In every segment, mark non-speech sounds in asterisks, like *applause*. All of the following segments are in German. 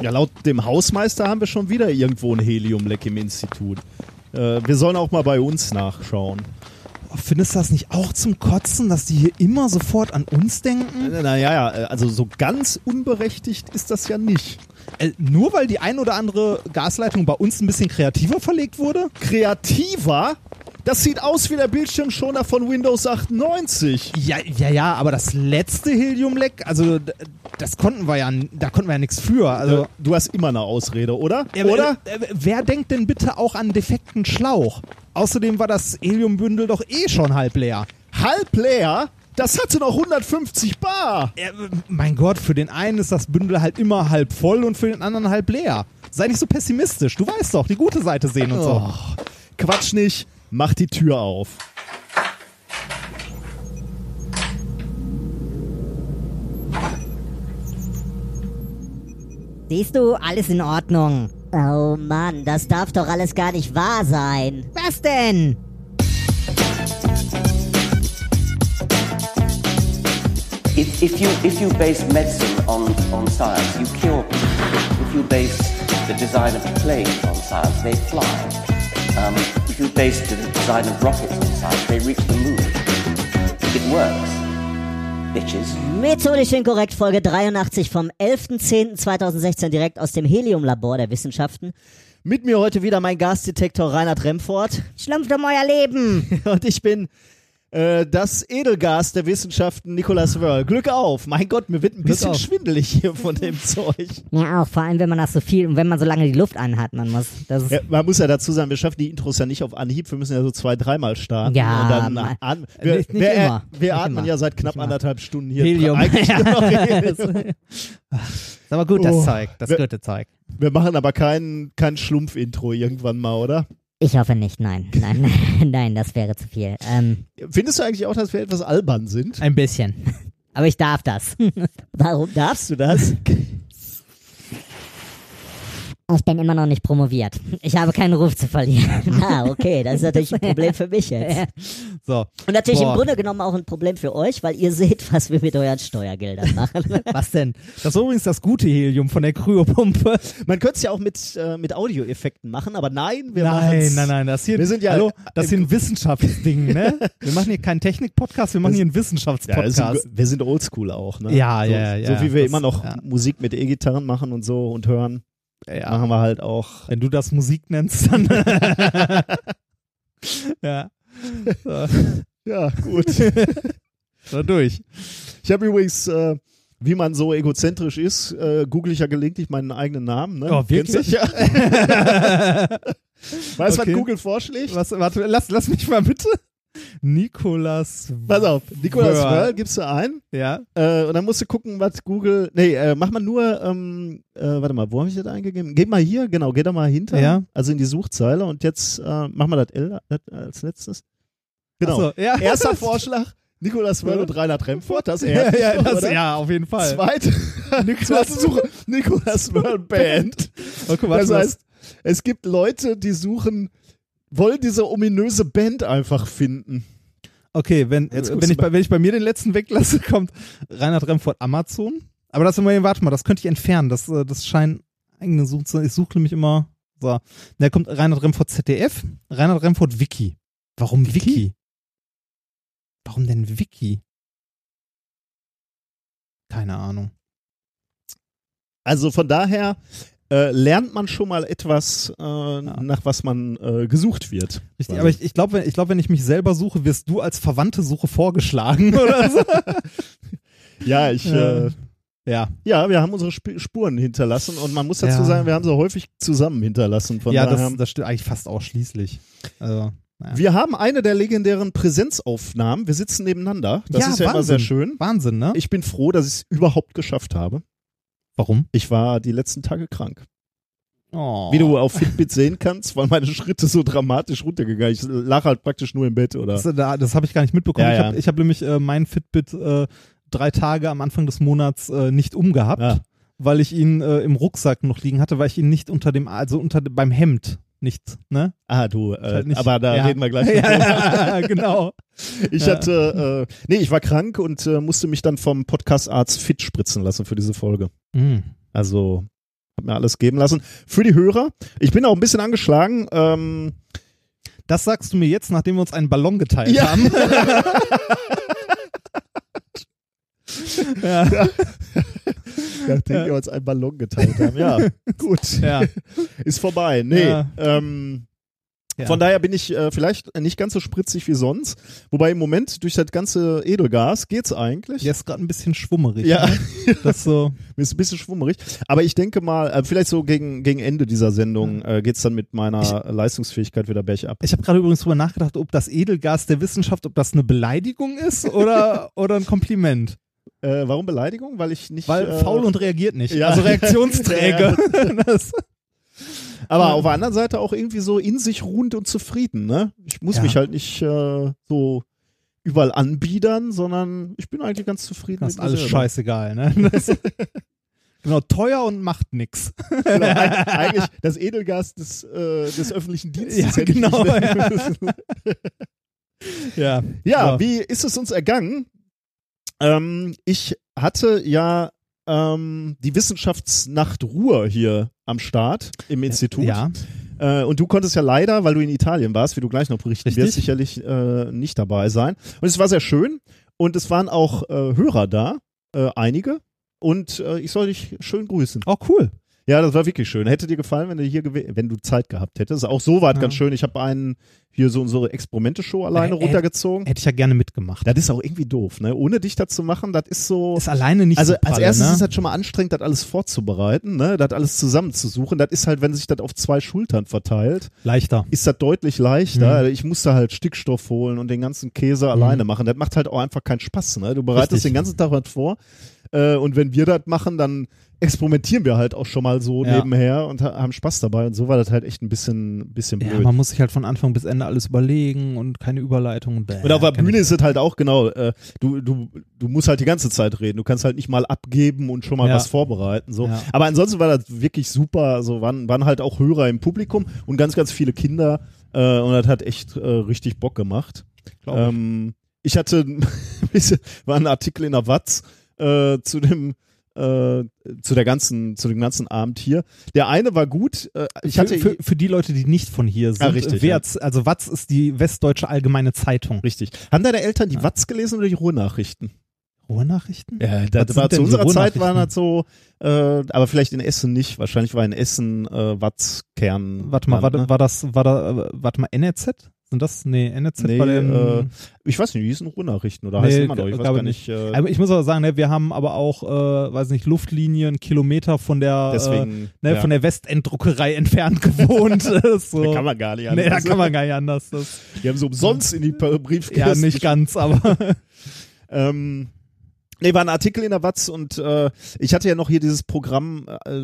Ja, laut dem Hausmeister haben wir schon wieder irgendwo ein Heliumleck im Institut. Äh, wir sollen auch mal bei uns nachschauen. Findest du das nicht auch zum Kotzen, dass die hier immer sofort an uns denken? Naja, ja, äh, also so ganz unberechtigt ist das ja nicht. Äh, nur weil die ein oder andere Gasleitung bei uns ein bisschen kreativer verlegt wurde? Kreativer? Das sieht aus wie der Bildschirmschoner von Windows 98. Ja, ja, ja, aber das letzte Heliumleck, also d- das konnten wir ja, da konnten wir ja nichts für. Also, du hast immer eine Ausrede, oder? Ja, oder? Äh, wer denkt denn bitte auch an defekten Schlauch? Außerdem war das Heliumbündel doch eh schon halb leer. Halb leer? Das hatte noch 150 Bar. Äh, mein Gott, für den einen ist das Bündel halt immer halb voll und für den anderen halb leer. Sei nicht so pessimistisch. Du weißt doch, die gute Seite sehen und so. Oh, Quatsch nicht. Mach die Tür auf. Siehst du, alles in Ordnung. Oh Mann, das darf doch alles gar nicht wahr sein. Was denn? If, if, you, if you base medicine on, on science, you cure people. If you base the design of planes on science, they fly. Um, you base the design of rockets on science, they reach the moon. It works. Bitches. Methodisch inkorrekt, Folge 83 vom 11.10.2016 direkt aus dem Heliumlabor der Wissenschaften. Mit mir heute wieder mein Gasdetektor Reinhard Remfort. Schlumpft um euer Leben. *laughs* Und ich bin äh, das Edelgas der Wissenschaften Nicolas Wörl. Glück auf! Mein Gott, mir wird ein bisschen auf. schwindelig hier von dem *laughs* Zeug. Ja, auch vor allem, wenn man das so viel und wenn man so lange die Luft anhat, man muss. Das ist, Ja, man muss ja dazu sagen, wir schaffen die Intros ja nicht auf Anhieb, wir müssen ja so zwei, dreimal starten. Ja, und dann mal- an, wir, Nicht- nicht wir, immer. wir atmen immer. ja seit knapp anderthalb Stunden hier. Helium. Eigentlich Ja. nur noch Helium. Ist aber gut, das Oh. Zeug, das Wer- gute Zeug. Wir machen aber kein, kein Schlumpf-Intro irgendwann mal, oder? Ich hoffe nicht, nein. *laughs* Nein, nein, das wäre zu viel. Ähm, Findest du eigentlich auch, dass wir etwas albern sind? Ein bisschen. aber ich darf das. *laughs* Warum darfst du das? *laughs* Ich bin immer noch nicht promoviert. Ich habe keinen Ruf zu verlieren. *laughs* Ah, okay, das ist natürlich ein Problem für mich jetzt. So, Und natürlich Boah. im Grunde genommen auch ein Problem für euch, weil ihr seht, was wir mit euren Steuergeldern machen. *laughs* was denn? Das ist übrigens das gute Helium von der Kryopumpe. Man könnte es ja auch mit, äh, mit Audioeffekten machen, aber nein, wir Nein, machen's. nein, nein, das hier, Wir sind ja- hallo, das hier ein Wissenschaftsding, ne? *laughs* Wir machen hier keinen Technik-Podcast, wir machen hier einen Ja, das Wissenschaftspodcast. sind, wir sind oldschool auch, ne? Ja, so, ja, ja, So wie wir das- immer noch ja. Musik mit E-Gitarren machen und so und hören, Ja, machen wir halt auch. wenn du das Musik nennst, dann. *laughs* ja. So, Ja, gut. *laughs* so durch. Ich habe übrigens, äh, wie man so egozentrisch ist, äh, google ich ja gelegentlich meinen eigenen Namen. Ne? Oh, wirklich? Ja. *laughs* weißt du, Okay. was Google vorschlägt? Was, warte, lass, lass mich mal bitte. Nikolas. Pass auf, Nicolas Wörl. Gibst du ein Ja. äh, und dann musst du gucken, was Google. Nee, äh, mach mal nur, ähm, äh, warte mal, wo habe ich das eingegeben? Geh mal hier, genau, geh da mal hinter, Ja. also in die Suchzeile und jetzt äh, mach mal das L als letztes. Genau. So, ja. Erster *laughs* Vorschlag, Nicolas Wörl und Reinhard Remfort, das Ja, er. ja, das, ja, auf jeden Fall. Zweite, Suche, *laughs* Nicolas Wörl *laughs* Band. Oh, guck mal, Das heißt, es gibt Leute, die suchen, wollen diese ominöse Band einfach finden. Okay, wenn, Jetzt guckst wenn, ich bei, wenn ich bei mir den letzten weglasse, *laughs* kommt Reinhard Remford Amazon. Aber das immer, warte mal, das könnte ich entfernen. Das, äh, das scheint eigene Such zu Ich suche nämlich immer. So. Da kommt Reinhard Remford ZDF, Reinhard Remford Wiki. Warum Wiki? Warum denn Wiki? Keine Ahnung. Also von daher äh, lernt man schon mal etwas, äh, nach was man äh, gesucht wird. Richtig, aber ich, ich glaube, wenn, ich glaub, wenn ich mich selber suche, wirst du als verwandte Suche vorgeschlagen *laughs* oder so. ja, ich, Ja. äh, ja. ja, wir haben unsere Sp Spuren hinterlassen und man muss dazu Ja. sagen, wir haben sie häufig zusammen hinterlassen. Von ja, daher. das, das stimmt eigentlich fast ausschließlich. Also, naja. wir haben eine der legendären Präsenzaufnahmen. Wir sitzen nebeneinander. Das Ja, ist ja immer sehr Wahnsinn. schön. Wahnsinn, ne? Ich bin froh, dass ich es überhaupt geschafft habe. Warum? Ich war die letzten Tage krank. Oh. Wie du auf Fitbit sehen kannst, waren meine Schritte so dramatisch runtergegangen. Ich lag halt praktisch nur im Bett, oder? Das, da- das habe ich gar nicht mitbekommen. Ja, ich ja. habe ich hab nämlich äh, mein Fitbit äh, drei Tage am Anfang des Monats äh, nicht umgehabt, Ja. weil ich ihn äh, im Rucksack noch liegen hatte, weil ich ihn nicht unter dem, also unter beim Hemd nicht, ne? Ah, du, äh, Halt nicht- aber da ja. reden wir gleich. *laughs* ja, genau. *laughs* Ich Ja. hatte, äh, nee, ich war krank und äh, musste mich dann vom Podcastarzt fit spritzen lassen für diese Folge. Mhm. Also hab mir alles geben lassen. Für die Hörer, ich bin auch ein bisschen angeschlagen. Ähm, Das sagst du mir jetzt, nachdem wir uns einen Ballon geteilt Ja. haben. *laughs* ja. nachdem wir uns einen Ballon geteilt haben. Ja, *laughs* gut. ja. Ist vorbei. Nee. Ja. Ähm, Ja. Von daher bin ich äh, vielleicht nicht ganz so spritzig wie sonst. Wobei im Moment durch das ganze Edelgas geht's eigentlich. Der ist gerade ein bisschen schwummerig. Ja. Ne? Das so. Mir *laughs* ist ein bisschen schwummerig. Aber ich denke mal, äh, vielleicht so gegen, gegen Ende dieser Sendung äh, geht's dann mit meiner Leistungsfähigkeit wieder bergab. Ich habe gerade übrigens drüber nachgedacht, ob das Edelgas der Wissenschaft, ob das eine Beleidigung ist oder, *laughs* oder ein Kompliment. Äh, warum Beleidigung? Weil ich nicht. Weil äh, faul und reagiert nicht. ja. Also reaktionsträge. *laughs* das, Aber auf der anderen Seite auch irgendwie so in sich ruhend und zufrieden, ne? Ich muss Ja. mich halt nicht äh, so überall anbiedern, sondern ich bin eigentlich ganz zufrieden das ist alles selber. scheißegal. Ne? *laughs* Genau, teuer und macht nix. Genau, *laughs* eig- eigentlich das Edelgas des, äh, des öffentlichen Dienstes. Ja, genau, ja. nennen müssen. Ja. Ja, So. wie ist es uns ergangen? Ähm, ich hatte ja ähm, die Wissenschaftsnacht Ruhr hier am Start im Institut. Ja. Äh, und du konntest ja leider, weil du in Italien warst, wie du gleich noch berichten Richtig. wirst, sicherlich äh, nicht dabei sein. Und es war sehr schön und es waren auch äh, Hörer da, äh, einige. Und äh, ich soll dich schön grüßen. Oh, cool. Ja, das war wirklich schön. Hätte dir gefallen, wenn du hier wenn du Zeit gehabt hättest. Auch so war es Ja. ganz schön. Ich habe einen hier so unsere Experimente-Show alleine äh, runtergezogen. Hätte ich ja gerne mitgemacht. Das ist auch irgendwie doof, ne? Ohne dich das zu machen, das ist so. Ist alleine nicht also so als pralle, erstes ne? ist das schon mal anstrengend, das alles vorzubereiten, ne? Das alles zusammenzusuchen. Das ist halt, wenn sich das auf zwei Schultern verteilt, leichter. ist das deutlich leichter. Mhm. Ich musste halt Stickstoff holen und den ganzen Käse alleine machen. Das macht halt auch einfach keinen Spaß, ne? Du bereitest Richtig. den ganzen Tag was vor. Äh, und wenn wir das machen, dann experimentieren wir halt auch schon mal so Ja. nebenher und ha haben Spaß dabei. Und so war das halt echt ein bisschen, bisschen blöd. Ja, man muss sich halt von Anfang bis Ende alles überlegen und keine Überleitung. Und, Und auf der Bühne ist es halt auch genau, äh, du, du, du musst halt die ganze Zeit reden. Du kannst halt nicht mal abgeben und schon mal Ja. was vorbereiten. So. Ja. Aber ansonsten war das wirklich super. Also waren, waren halt auch Hörer im Publikum und ganz, ganz viele Kinder. Äh, und das hat echt äh, richtig Bock gemacht. Glaub ich. Ähm, ich hatte *laughs* war ein Artikel in der Watz äh, zu dem äh, zu der ganzen, zu dem ganzen Abend hier. Der eine war gut. Äh, ich hatte für, für, für die Leute, die nicht von hier sind, Ah, richtig, Wertz, also Watz ist die Westdeutsche Allgemeine Zeitung. richtig. Haben deine Eltern die Watz gelesen oder die Ruhrnachrichten? Ruhrnachrichten? Ja, das war zu unserer Zeit waren das so, äh, aber vielleicht in Essen nicht. Wahrscheinlich war in Essen äh, Watzkern. Warte mal, war, ne? war das, war da, äh, warte mal, NRZ? Sind das? Nee, NRZ Nee, war den, äh, ich weiß nicht, die hießen Ruhrnachrichten oder Nee, heißt immer noch. Ich weiß glaube gar nicht. Äh, aber ich muss aber sagen, ne, wir haben aber auch, äh, weiß nicht, Luftlinien, Kilometer von der, deswegen. äh, ne, ja. von der Westendruckerei entfernt *laughs* gewohnt. Ist *laughs* so. Da kann man gar nicht Nee, da anders. kann man gar nicht anders. Das, Die haben so umsonst in die Briefkästen. ja, nicht ganz, aber *laughs* Ähm, nee, war ein Artikel in der Watz und äh, ich hatte ja noch hier dieses Programm äh,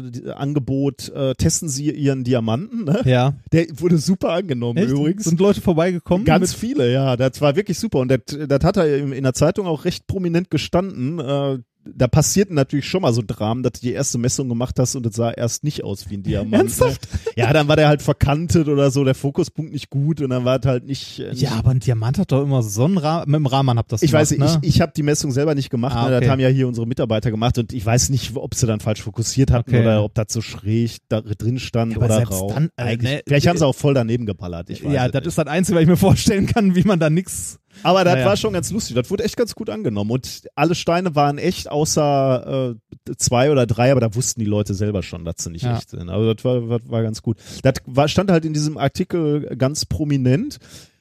äh, testen Sie Ihren Diamanten. Ne? ja. Der wurde super angenommen Echt? übrigens. Sind Leute vorbeigekommen? Ganz viele, ja. Das war wirklich super. Und das, das hat er in in der Zeitung auch recht prominent gestanden. Äh, da passierten natürlich schon mal so Dramen, dass du die erste Messung gemacht hast und es sah erst nicht aus wie ein Diamant. Ernsthaft? Ne? Ja, dann war der halt verkantet oder so, der Fokuspunkt nicht gut und dann war es halt nicht. äh, nicht ja, aber ein Diamant hat doch immer so einen Rahmen. Mit dem Rahman habt ihr das ich weiß gemacht, nicht, ne? ich, ich habe die Messung selber nicht gemacht, Ah, ne? okay. das haben ja hier unsere Mitarbeiter gemacht und ich weiß nicht, ob sie dann falsch fokussiert hatten Okay. oder ob das so schräg da drin stand Ja, oder rau. dann, äh, Eigentlich, ne, vielleicht haben sie auch voll daneben geballert. Ich weiß ja, das nicht. ist das Einzige, was ich mir vorstellen kann, wie man da nix. Aber das Naja. war schon ganz lustig. Das wurde echt ganz gut angenommen. Und alle Steine waren echt außer äh, zwei oder drei, aber da wussten die Leute selber schon, dass sie nicht Ja. echt sind. Also das war, war, war ganz gut. Das war, stand halt in diesem Artikel ganz prominent.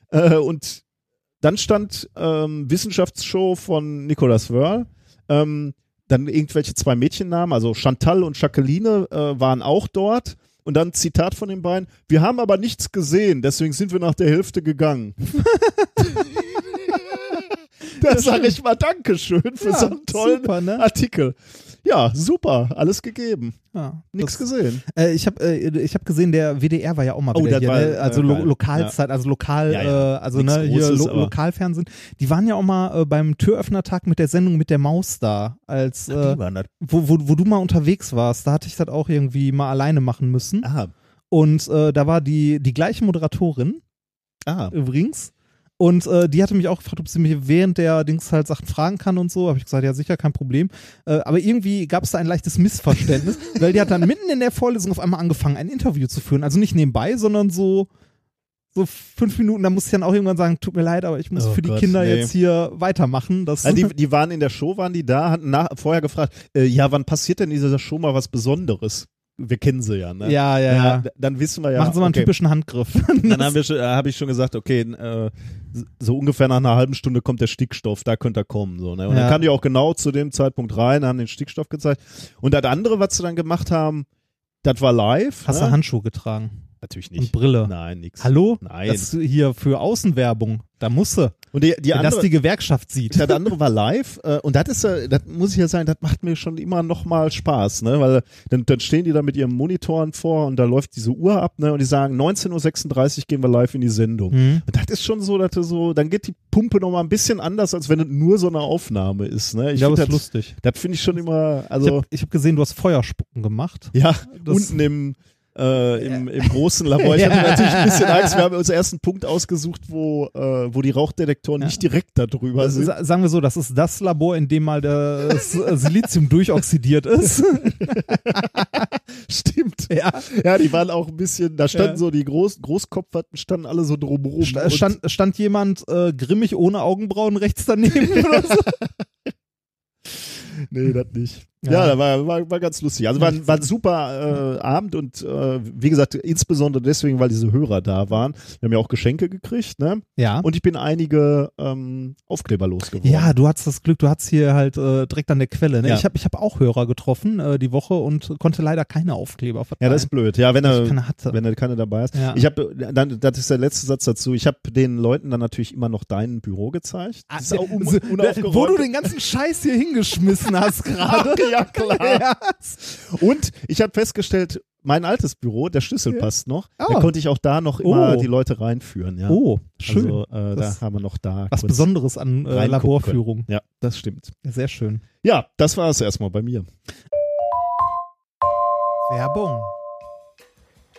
Äh, und dann stand ähm, Wissenschaftsshow von Nicolas Wörl. Ähm, dann irgendwelche zwei Mädchennamen, also Chantal und Jacqueline äh, waren auch dort. Und dann Zitat von den beiden. Wir haben aber nichts gesehen, deswegen sind wir nach der Hälfte gegangen. *laughs* da sage ich mal Dankeschön für Ja, so einen tollen super, ne? Artikel. Ja, super, alles gegeben. Ja, Nichts gesehen. Äh, ich habe äh, ich hab gesehen, der WDR war ja auch mal Oh, wieder hier, war, ne? also äh, lo. Lokalzeit, also lokal, Ja, ja. Äh, also Nichts ne, hier Großes, lo Lokalfernsehen. Die waren ja auch mal äh, beim Türöffnertag mit der Sendung mit der Maus da, als äh, das. wo, wo, wo du mal unterwegs warst. Da hatte ich das auch irgendwie mal alleine machen müssen. Ah, Und äh, da war die die gleiche Moderatorin ah. übrigens. Und äh, die hatte mich auch gefragt, ob sie mich während der Dings halt Sachen fragen kann und so. Habe ich gesagt, ja sicher, kein Problem. Äh, aber irgendwie gab es da ein leichtes Missverständnis, *laughs* weil die hat dann mitten in der Vorlesung auf einmal angefangen, ein Interview zu führen. Also nicht nebenbei, sondern so so fünf Minuten, da musste ich dann auch irgendwann sagen, tut mir leid, aber ich muss Oh für die Gott, Kinder nee. jetzt hier weitermachen. Das Also die, *laughs* die waren in der Show, waren die da, hatten nach, vorher gefragt, äh, ja, wann passiert denn in dieser Show mal was Besonderes? Wir kennen sie ja, ne? ja, ja, ja. d- Dann wissen wir ja. Machen Sie mal einen okay. typischen Handgriff. Dann schon- äh, habe ich schon gesagt, okay, äh, so ungefähr nach einer halben Stunde kommt der Stickstoff, da könnte er kommen. So, ne? Und Ja. dann kam die auch genau zu dem Zeitpunkt rein, haben den Stickstoff gezeigt. Und das andere, was sie dann gemacht haben, das war live. Hast ne? du Handschuhe getragen? Natürlich Und nicht. Brille? Nein, nix. Hallo? Nein. Das ist hier für Außenwerbung. Da musste. Und die, die Wenn das andere, die Gewerkschaft sieht. das andere war live äh, und das ist ja, das muss ich ja sagen, das macht mir schon immer noch mal Spaß, ne, weil dann, dann stehen die da mit ihren Monitoren vor und da läuft diese Uhr ab, ne, und die sagen 19.36 Uhr gehen wir live in die Sendung. Mhm. Und das ist schon so, dass du so, dann geht die Pumpe noch mal ein bisschen anders, als wenn es nur so eine Aufnahme ist, ne. Ich Ich glaube, finde das ist das, lustig. das finde ich schon immer, Ich also, habe hab gesehen, du hast Feuerspucken gemacht. ja, das- unten im, äh, im, im großen Labor. Ich hatte *laughs* natürlich ein bisschen Angst. Wir haben uns ersten Punkt ausgesucht, wo, äh, wo die Rauchdetektoren nicht direkt da drüber sind. Sa- Sagen wir so, das ist das Labor, in dem mal das äh, Silizium durchoxidiert ist. *laughs* Stimmt. ja. Ja, die waren auch ein bisschen, da standen so die Groß Großkopferten standen alle so drumrum. Sta- Stand, stand jemand äh, grimmig ohne Augenbrauen rechts daneben oder so? *laughs* nee, das nicht. Ja. Ja, da war, war, war ganz lustig. Also war, ein- war ein super äh, Abend und äh, wie gesagt, insbesondere deswegen, weil diese Hörer da waren. Wir haben ja auch Geschenke gekriegt, ne? Ja. Und ich bin einige ähm, Aufkleber losgeworden. Ja, du hattest das Glück, du hattest hier halt äh, direkt an der Quelle. Ne? Ja. Ich habe ich hab auch Hörer getroffen äh, die Woche und konnte leider keine Aufkleber Ja, verteilen. das ist blöd. Ja, wenn er, keine hatte. wenn er keine dabei ist. Ja. Ich habe, dann, das ist der letzte Satz dazu. Ich habe den Leuten dann natürlich immer noch dein Büro gezeigt. Das ist auch un *laughs* unaufgeräumt. wo du den ganzen Scheiß hier hingeschmissen hast *laughs* gerade. ja, *laughs* klar. Ja. Und ich habe festgestellt, mein altes Büro, der Schlüssel passt noch. Ah. Da konnte ich auch da noch immer Oh. die Leute reinführen. Ja. Oh, schön. Also, äh, da haben wir noch da. Was Besonderes an äh, Laborführung. können. Ja, das stimmt. Sehr schön. Ja, das war es erstmal bei mir. Werbung.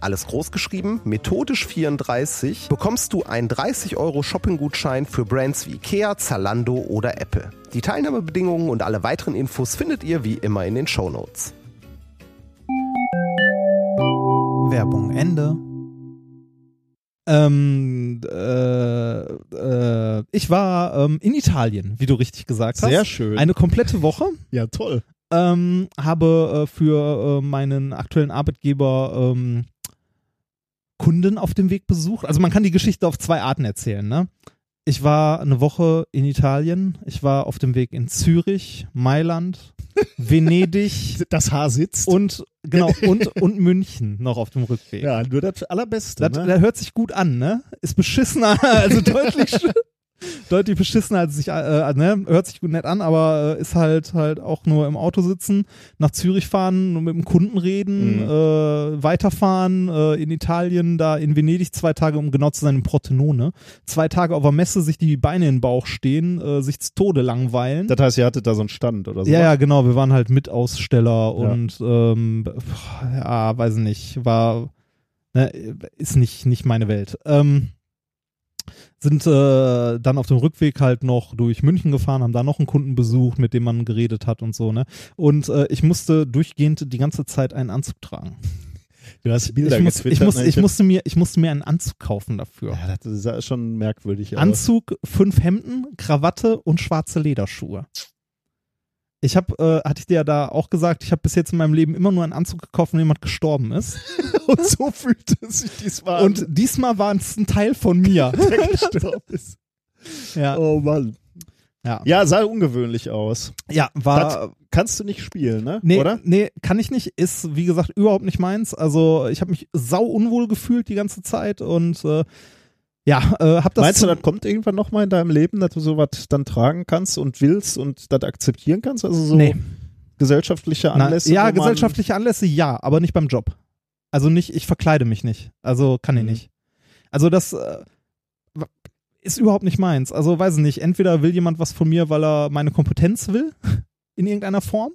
alles groß geschrieben, methodisch 34, bekommst du einen 30 Euro Shopping-Gutschein für Brands wie Ikea, Zalando oder Apple. Die Teilnahmebedingungen und alle weiteren Infos findet ihr wie immer in den Shownotes. Werbung Ende. Ähm, äh, äh, ich war ähm, in Italien, wie du richtig gesagt hast. Sehr schön. Eine komplette Woche. *laughs* Ja, toll. Ähm, habe äh, für äh, meinen aktuellen Arbeitgeber ähm, Kunden auf dem Weg besucht. Also man kann die Geschichte auf zwei Arten erzählen. Ne? Ich war eine Woche in Italien. Ich war auf dem Weg in Zürich, Mailand, *laughs* Venedig Das Haar sitzt. und genau *laughs* und und München noch auf dem Rückweg. ja, nur das Allerbeste. Das, ne? das hört sich gut an, ne? Ist beschissener, *laughs* also deutlich. Deutlich beschissener als sich, äh, ne, hört sich gut nett an, aber äh, ist halt halt auch nur im Auto sitzen, nach Zürich fahren mit dem Kunden reden, Mhm. äh, weiterfahren, äh, in Italien, da in Venedig zwei Tage, um genau zu sein, in Pordenone, zwei Tage auf der Messe sich die Beine in den Bauch stehen, äh, sich zu Tode langweilen. Das heißt, ihr hattet da so einen Stand oder so. Ja, ja, genau. Wir waren halt Mitaussteller und ähm, pf, ja, weiß nicht, war ne, ist nicht nicht meine Welt. Ähm, sind äh, dann auf dem Rückweg halt noch durch München gefahren, haben da noch einen Kunden besucht, mit dem man geredet hat und so, ne? Und äh, ich musste durchgehend die ganze Zeit einen Anzug tragen. Du hast Bilder Ich, muss, ich, muss, ne? ich, musste mir, ich musste mir einen Anzug kaufen dafür. Ja, das sah schon merkwürdig. Anzug, fünf Hemden, Krawatte und schwarze Lederschuhe. Ich habe, äh, hatte ich dir ja da auch gesagt, ich habe bis jetzt in meinem Leben immer nur einen Anzug gekauft, wenn jemand gestorben ist. *laughs* Und so fühlte es sich diesmal Und diesmal war es ein Teil von mir. *laughs* der gestorben *laughs* ist. ja, Oh Mann. ja. Ja, sah ungewöhnlich aus. ja, war. Kannst du nicht spielen, ne? Nee, Oder? nee, kann ich nicht. Ist, wie gesagt, überhaupt nicht meins. Also, ich habe mich sau unwohl gefühlt die ganze Zeit und äh, ja, äh, hab das. Meinst du, das kommt irgendwann nochmal in deinem Leben, dass du sowas dann tragen kannst und willst und das akzeptieren kannst? Also so Nee. gesellschaftliche Na, Anlässe? ja, wo man- gesellschaftliche Anlässe ja, aber nicht beim Job. Also nicht, ich verkleide mich nicht. Also kann ich Mhm. nicht. Also das äh, ist überhaupt nicht meins. Also weiß ich nicht, entweder will jemand was von mir, weil er meine Kompetenz will, *laughs* in irgendeiner Form.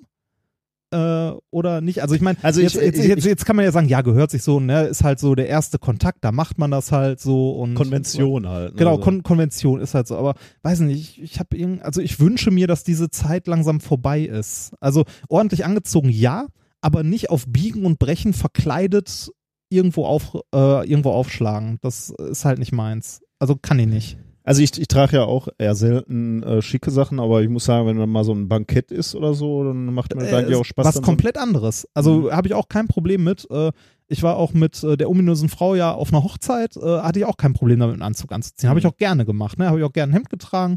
Äh, oder nicht. Also ich meine, Also jetzt, ich- jetzt, ich- jetzt, jetzt kann man ja sagen, ja, gehört sich so, ne, ist halt so der erste Kontakt, da macht man das halt so und Konvention halt. Ne? Genau, Also- Kon Konvention ist halt so, aber weiß nicht, ich, ich habe irgend, also ich wünsche mir, dass diese Zeit langsam vorbei ist. Also ordentlich angezogen, ja, aber nicht auf Biegen und Brechen verkleidet irgendwo auf äh, irgendwo aufschlagen. Das ist halt nicht meins. Also kann ich nicht. Also ich, ich trage ja auch eher selten äh, schicke Sachen, aber ich muss sagen, wenn dann mal so ein Bankett ist oder so, dann macht mir das eigentlich auch Spaß. Äh, was komplett anderes. Also Mhm. habe ich auch kein Problem mit. Äh, ich war auch mit äh, der ominösen Frau ja auf einer Hochzeit, äh, hatte ich auch kein Problem damit, einen Anzug anzuziehen. Habe ich Mhm. auch gerne gemacht. Ne? Habe ich auch gerne ein Hemd getragen.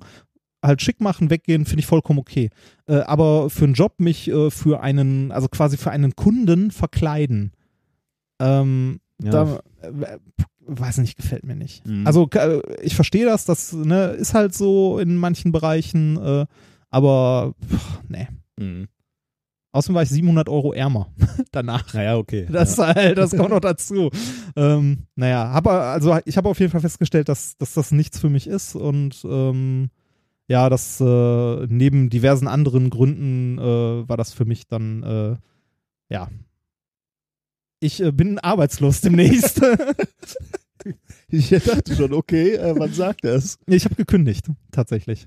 Halt schick machen, weggehen, finde ich vollkommen okay. Äh, aber für einen Job mich äh, für einen, also quasi für einen Kunden verkleiden, ähm, Ja. da, äh, weiß nicht, gefällt mir nicht. Mhm. Also äh, ich verstehe das, das ne, ist halt so in manchen Bereichen, äh, aber pff, nee. Mhm. Außerdem war ich 700 Euro ärmer *laughs* danach. Naja, okay. Das ist halt, das kommt noch *laughs* dazu. Ähm, naja, hab, also ich habe auf jeden Fall festgestellt, dass, dass das nichts für mich ist und ähm, ja, das äh, neben diversen anderen Gründen äh, war das für mich dann äh, ja. Ich äh, bin arbeitslos demnächst. *laughs* Ich dachte schon, okay, äh, wann sagt er es? ich habe gekündigt, tatsächlich.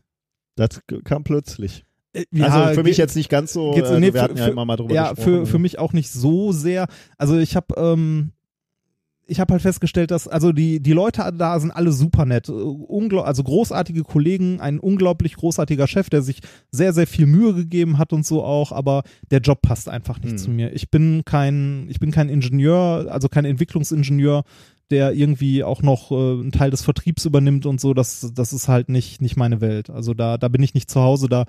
Das kam plötzlich. Äh, also für mich jetzt nicht ganz so, äh, nee, wir für- hatten ja für- immer mal drüber ja, gesprochen. für, für mich auch nicht so sehr. Also ich habe ähm, ich habe halt festgestellt, dass also die die Leute da sind alle super nett, unglaub, also großartige Kollegen, ein unglaublich großartiger Chef, der sich sehr sehr viel Mühe gegeben hat und so auch, aber der Job passt einfach nicht Hm. zu mir. Ich bin kein ich bin kein Ingenieur, also kein Entwicklungsingenieur, der irgendwie auch noch äh, einen Teil des Vertriebs übernimmt und so, das das ist halt nicht nicht meine Welt. Also da da bin ich nicht zu Hause, da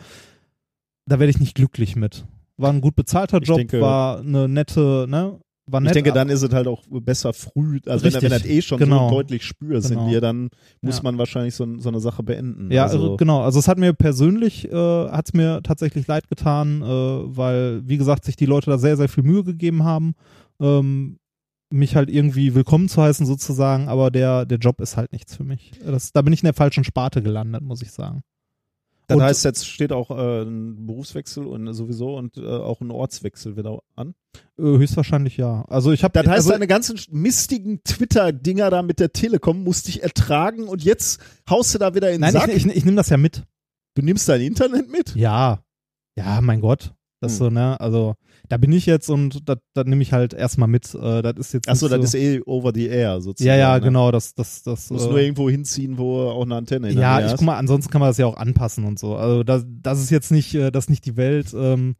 da werde ich nicht glücklich mit. War ein gut bezahlter Job, denke- war eine nette, ne? War nett. ich denke, dann ist es halt auch besser früh, also wenn, er- wenn er das Richtig, eh schon genau. so deutlich spürst Genau. in dir, dann muss Ja. man wahrscheinlich so, so eine Sache beenden. ja, also, äh, genau. Also es hat mir persönlich, äh, hat es mir tatsächlich leid getan, äh, weil, wie gesagt, sich die Leute da sehr, sehr viel Mühe gegeben haben, ähm, mich halt irgendwie willkommen zu heißen sozusagen, aber der, der Job ist halt nichts für mich. Das, da bin ich in der falschen Sparte gelandet, muss ich sagen. Das Und- heißt, jetzt steht auch äh, ein Berufswechsel und sowieso und äh, auch ein Ortswechsel wieder an. Äh, höchstwahrscheinlich ja. Also ich habe Das heißt, also, deine ganzen mistigen Twitter-Dinger da mit der Telekom musste ich ertragen und jetzt haust du da wieder in den Nein, Sack. ich, ich, ich nehme das ja mit. du nimmst dein Internet mit? Ja. Ja, mein Gott. Das Hm. so, ne? Also, da bin ich jetzt und das, das nehme ich halt erstmal mit. Äh, das ist jetzt. Achso, das so, ist eh over the air sozusagen. Ja, ja, ne? genau. Das, das, das. Du musst äh, nur irgendwo hinziehen, wo auch eine Antenne ja, ich guck mal, ansonsten kann man das ja auch anpassen und so. Also, das, das ist jetzt nicht, äh, das ist nicht die Welt. Ähm,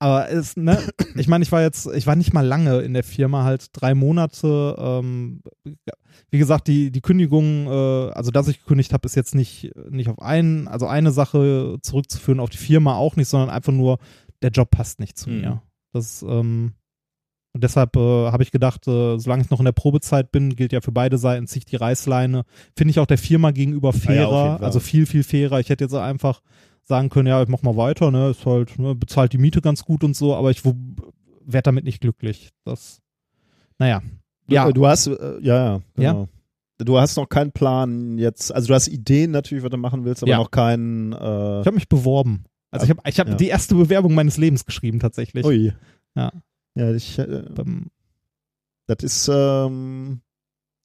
aber es, ne, *coughs* ich meine, ich war jetzt, ich war nicht mal lange in der Firma, halt drei Monate. Ähm, wie gesagt, die, die Kündigung, äh, also dass ich gekündigt habe, ist jetzt nicht, nicht auf einen, also eine Sache zurückzuführen, auf die Firma auch nicht, sondern einfach nur, der Job passt nicht zu Mhm. mir. Das, ähm, Und deshalb äh, habe ich gedacht, äh, solange ich noch in der Probezeit bin, gilt ja für beide Seiten, ziehe ich die Reißleine. Finde ich auch der Firma gegenüber ja, fairer, Fall. also viel, viel fairer. Ich hätte jetzt einfach sagen können, ja, ich mach mal weiter, ne, ist halt, ne, bezahlt die Miete ganz gut und so, aber ich werde damit nicht glücklich. Das, naja. Ja, Du, du hast, äh, ja, ja, genau. Du hast noch keinen Plan jetzt, also du hast Ideen natürlich, was du machen willst, aber Ja. noch keinen, äh, ich habe mich beworben. Also ich habe ich hab Ja. die erste Bewerbung meines Lebens geschrieben tatsächlich. ui. Ja. Ja, ich, äh, das ist, ähm,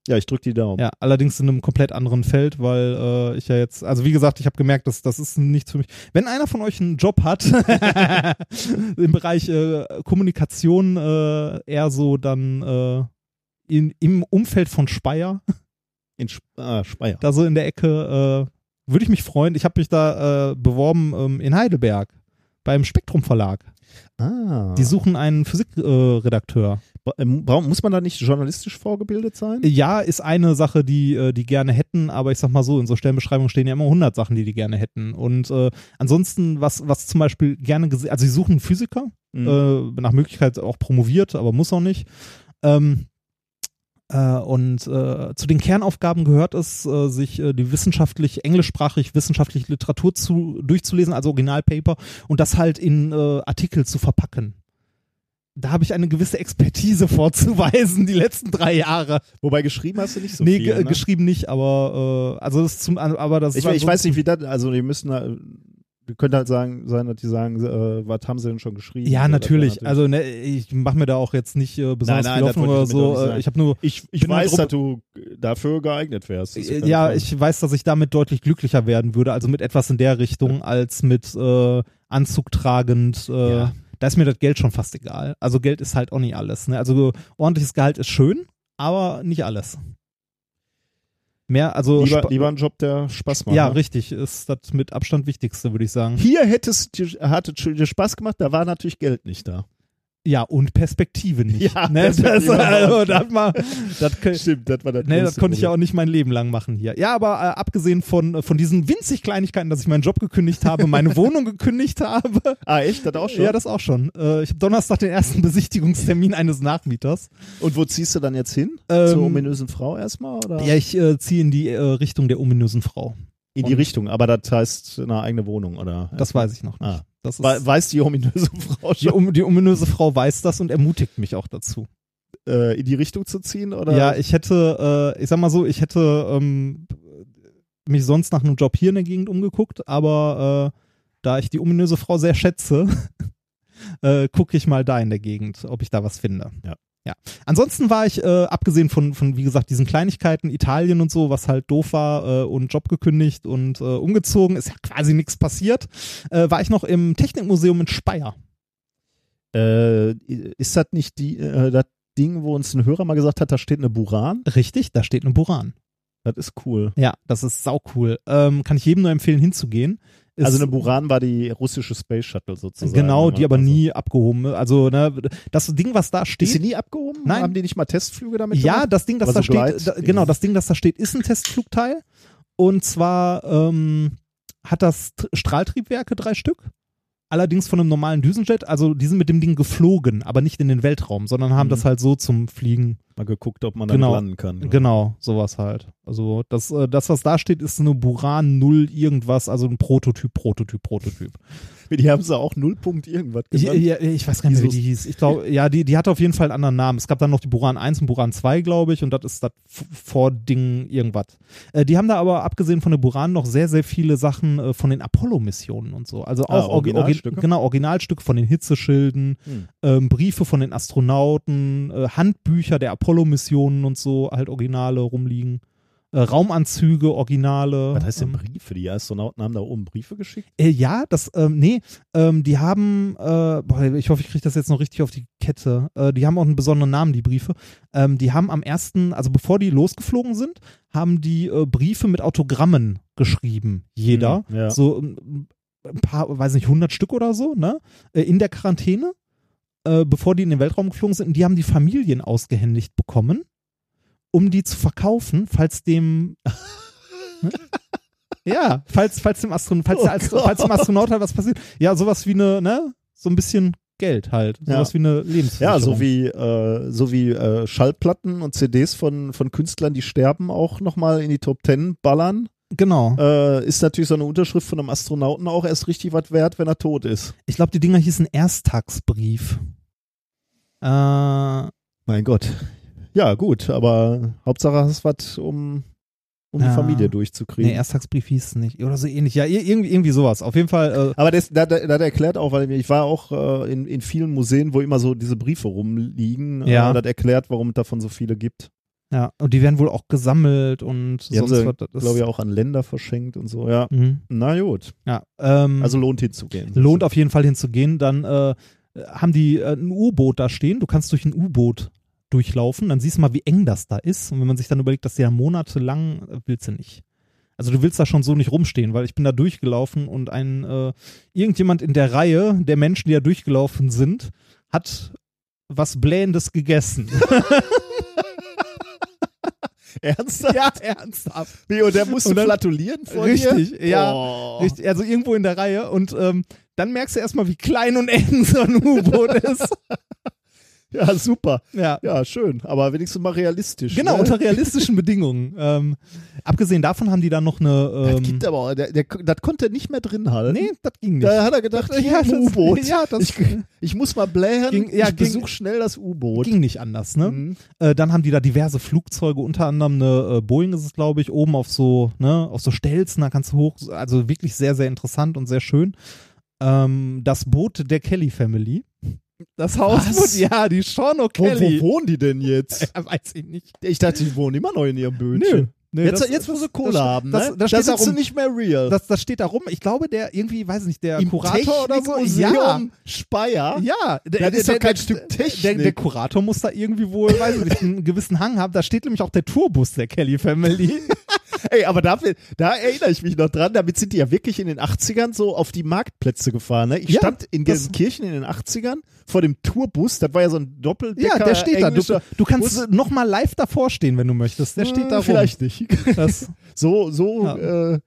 ja, ich drück die Daumen. Ja, allerdings in einem komplett anderen Feld, weil äh, ich ja jetzt, also wie gesagt, ich habe gemerkt, dass das ist nichts für mich. Wenn einer von euch einen Job hat *laughs* *laughs* im Bereich äh, Kommunikation, äh, eher so dann äh, in, im Umfeld von Speyer, In Sp ah, Speyer. da so in der Ecke, äh, würde ich mich freuen. Ich habe mich da äh, beworben ähm, in Heidelberg beim Spektrum Verlag. Ah. Die suchen einen Physikredakteur. Äh, muss man da nicht journalistisch vorgebildet sein? Ja, ist eine Sache, die äh, die gerne hätten, aber ich sag mal so, in so Stellenbeschreibungen stehen ja immer 100 Sachen, die die gerne hätten. Und äh, ansonsten, was, was zum Beispiel gerne gesehen, also sie suchen Physiker, Mhm. äh, nach Möglichkeit auch promoviert, aber muss auch nicht. Ähm, äh, und äh, zu den Kernaufgaben gehört es, äh, sich äh, die wissenschaftlich, englischsprachig wissenschaftliche Literatur zu, durchzulesen, also Originalpaper, und das halt in äh, Artikel zu verpacken. Da habe ich eine gewisse Expertise *laughs* vorzuweisen, die letzten drei Jahre. Wobei geschrieben hast du nicht so nee, viel. ge- ne? geschrieben nicht, aber äh, also das zum aber das Ich, ich weiß nicht, wie das, also die müssen, da- könnte halt sagen, sein, dass die sagen, äh, was haben sie denn schon geschrieben? Ja, natürlich. Also ne, ich mache mir da auch jetzt nicht äh, besonders Nein, nein, viel Hoffnung oder so. Äh, ich habe nur ich, ich weiß, dass du dafür geeignet wärst. Ja, Frage. ich weiß, dass ich damit deutlich glücklicher werden würde, also mit etwas in der Richtung als mit äh, Anzug tragend. Äh, Ja. Da ist mir das Geld schon fast egal. Also Geld ist halt auch nicht alles. Ne? Also ordentliches Gehalt ist schön, aber nicht alles. Mehr, also lieber, lieber ein Job, der Spaß macht. ja, ne? richtig, ist das mit Abstand wichtigste, würde ich sagen. Hier hätte es dir, hat es dir Spaß gemacht, da war natürlich Geld nicht da. Ja, und Perspektive nicht. *laughs* Ja, ne? Perspektive das, also, das, mal, das, Stimmt, das war das Nee, das konnte ich ja Problem. auch nicht mein Leben lang machen hier. Ja, aber äh, abgesehen von, von diesen winzig Kleinigkeiten, dass ich meinen Job gekündigt habe, meine *laughs* Wohnung gekündigt habe. Ah, echt? Das auch schon? Ja, das auch schon. Äh, ich habe Donnerstag den ersten Besichtigungstermin eines Nachmieters. Und wo ziehst du dann jetzt hin? Ähm, Zur ominösen Frau erstmal? Oder? Ja, ich äh, ziehe in die äh, Richtung der ominösen Frau. In die Richtung, aber das heißt eine eigene Wohnung, oder? Das weiß ich noch nicht. Ah. Das We- Weiß die ominöse *laughs* Frau die, schon, um, die ominöse Frau weiß das und ermutigt mich auch dazu. äh, in die Richtung zu ziehen? Oder? Ja, ich hätte, äh, ich sag mal so, ich hätte ähm, mich sonst nach einem Job hier in der Gegend umgeguckt, aber äh, da ich die ominöse Frau sehr schätze, *laughs* äh, gucke ich mal da in der Gegend, ob ich da was finde. Ja. Ja. Ansonsten war ich, äh, abgesehen von, von, wie gesagt, diesen Kleinigkeiten, Italien und so, was halt doof war, äh, und Job gekündigt und äh, umgezogen, ist ja quasi nichts passiert, äh, war ich noch im Technikmuseum in Speyer. Äh, ist das nicht die, äh, das Ding, wo uns ein Hörer mal gesagt hat, da steht eine Buran? Richtig, da steht eine Buran. Das ist cool. Ja, das ist sau cool. Ähm, kann ich jedem nur empfehlen, hinzugehen. Also eine Buran war die russische Space Shuttle sozusagen. Genau, die aber mal so- nie abgehoben. Also, ne, das Ding, was da Ist sie steht. nie abgehoben? Nein. Haben die nicht mal Testflüge damit Ja, gemacht? das Ding, das Aber da so steht, da, genau, das Ding, das da steht, ist ein Testflugteil. Und zwar ähm, hat das Tr- Strahltriebwerke drei Stück. Allerdings von einem normalen Düsenjet. Also die sind mit dem Ding geflogen, aber nicht in den Weltraum, sondern haben Mhm. das halt so zum Fliegen. Mal geguckt, ob man Genau. landen kann. Genau, sowas halt. Also das, äh, das was da steht, ist eine Buran 0 irgendwas, also ein Prototyp, Prototyp, Prototyp. Die haben sie auch Nullpunkt irgendwas Ich, genannt. ja, ich weiß gar nicht, wie die hieß. Ich glaube, ja, die, die hatte auf jeden Fall einen anderen Namen. Es gab dann noch die Buran 1 und Buran 2, glaube ich, und das ist das Vording irgendwas. Äh, die haben da aber abgesehen von der Buran noch sehr, sehr viele Sachen äh, von den Apollo-Missionen und so. Also Ah, auch Orgi- Orgi- Originalstücke? genau, Originalstücke von den Hitzeschilden, Hm. ähm, Briefe von den Astronauten, äh, Handbücher der Apollo-Missionen und so, halt Originale rumliegen. Äh, Raumanzüge, Originale. Was heißt denn ähm, Briefe? Die Astronauten haben da oben Briefe geschickt? äh, ja, das, ähm, nee, ähm, die haben, äh, boah, ich hoffe, ich kriege das jetzt noch richtig auf die Kette. Äh, die haben auch einen besonderen Namen, die Briefe. Ähm, die haben am ersten, also bevor die losgeflogen sind, haben die äh, Briefe mit Autogrammen geschrieben. Jeder. Hm, ja. So ähm, ein paar, weiß nicht, 100 Stück oder so, ne? In der Quarantäne, bevor die in den Weltraum geflogen sind. Und die haben die Familien ausgehändigt bekommen, um die zu verkaufen, falls dem. ne? Ja, falls, falls dem Astronaut, falls, Oh der Astro falls dem Astronaut halt was passiert. Ja, sowas wie eine, ne? So ein bisschen Geld halt. Ja. Sowas wie eine Lebensversicherung. Ja, so wie, äh, so wie äh, Schallplatten und CDs von, von Künstlern, die sterben, auch nochmal in die Top Ten ballern. Genau. Äh, ist natürlich so eine Unterschrift von einem Astronauten auch erst richtig was wert, wenn er tot ist. Ich glaube, die Dinger hießen Ersttagsbrief. Äh, Mein Gott. Ja, gut, aber Hauptsache hast was, um, um Ja. die Familie durchzukriegen. nee, Ersttagsbrief hieß es nicht. Oder so ähnlich. Ja, ir- irgendwie, irgendwie sowas. Auf jeden Fall, äh, Aber das, da, da, da hat er erklärt auch, weil ich war auch äh, in, in vielen Museen, wo immer so diese Briefe rumliegen. Ja. Äh, das erklärt, warum es davon so viele gibt. ja. Und die werden wohl auch gesammelt und Die haben sonst sie, was. Das- glaube ich, auch an Länder verschenkt und so. Ja, Mhm. na gut. Ja. Ähm, Also lohnt hinzugehen. lohnt auf jeden Fall hinzugehen. Dann äh, haben die äh, ein U-Boot da stehen. Du kannst durch ein U-Boot durchlaufen. Dann siehst du mal, wie eng das da ist. Und wenn man sich dann überlegt, dass die ja monatelang, äh, willst du nicht. Also du willst da schon so nicht rumstehen, weil ich bin da durchgelaufen und ein äh, irgendjemand in der Reihe der Menschen, die da durchgelaufen sind, hat was Blähendes gegessen. *laughs* Ernsthaft? ja, ernsthaft. Wie, und der musste dann- flatulieren vor dir? Richtig, ja. Oh. Richtig, also irgendwo in der Reihe und ähm, dann merkst du erstmal, wie klein und eng so ein U-Boot *laughs* ist. *laughs* Ja, super. Ja. Ja, schön. Aber wenigstens mal realistisch. Genau, ne? unter realistischen *laughs* Bedingungen. Ähm, abgesehen davon haben die dann noch eine. Das Ähm, gibt aber, auch- der, der, das konnte er nicht mehr drin halten. nee, das ging nicht. Da hat er gedacht, ja, ja, das, U-Boot. ja, das Ich, ich muss mal blähen, Ging- ja, ich ging- besuch schnell das U-Boot. ging nicht anders, ne? Mhm. Äh, dann haben die da diverse Flugzeuge, unter anderem eine äh, Boeing ist es, glaube ich, oben auf so, ne, auf so Stelzen, da kannst du hoch, also wirklich sehr, sehr interessant und sehr schön. Ähm, das Boot der Kelly Family. Das Haus, Was? wo, ja, die Sean Wo, O'Kelly. wo wohnen die denn jetzt? *laughs* Ja, weiß ich nicht. Ich dachte, die wohnen immer noch in ihrem Bötchen. Nee, jetzt, das- jetzt, wo sie das- Kohle das- haben, das- ne? das da steht sind darum- sie nicht mehr real. Das, das steht da rum. Ich glaube, der irgendwie, weiß ich nicht, der Im Kurator oder so. Technikmuseum Ja, Speyer. ja. Der, Das ist der, doch kein der, Stück Der, Technik. der Kurator muss da irgendwie wohl, weiß ich nicht, einen gewissen Hang haben. Da steht nämlich auch der Tourbus der Kelly Family. *laughs* Ey, aber dafür, da erinnere ich mich noch dran, damit sind die ja wirklich in den 80ern so auf die Marktplätze gefahren. Ne? Ich Ja, stand in das- Gelsenkirchen in den 80ern vor dem Tourbus, das war ja so ein Doppeldecker ja, der steht da. Du, du kannst Bus. noch mal live davor stehen, wenn du möchtest. Der steht Hm, da rum. Vielleicht nicht. Das, *laughs* So, so, Ja. äh,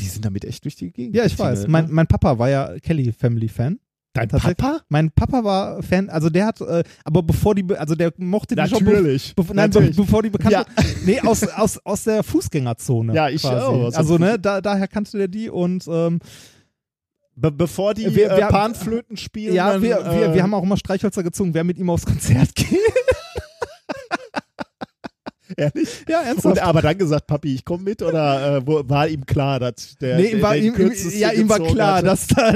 die sind damit echt durch die Gegend. ja, ich weiß. getingelt, Mein, ne? mein Papa war ja Kelly Family Fan. Dein Papa? Mein Papa war Fan, also der hat, äh, aber bevor die, be- also der mochte die schon, be Natürlich. Be nein, be Natürlich. bevor die bekannt Ja. *laughs* Nee, aus, aus, aus der Fußgängerzone. Ja, ich quasi. auch, der Also, ne, da, daher kannte der die und ähm, Be bevor die Wir- wir äh, Panflöten spielen. ja, dann, wir, wir, äh, wir haben auch immer Streichhölzer gezogen, wer mit ihm aufs Konzert *laughs* geht. Ehrlich? Ja, Und, ernsthaft. aber dann gesagt, Papi, ich komme mit oder äh, wo, war ihm klar, dass der, nee, ihm war, ihm, ja, ihm war klar, hatte? dass da,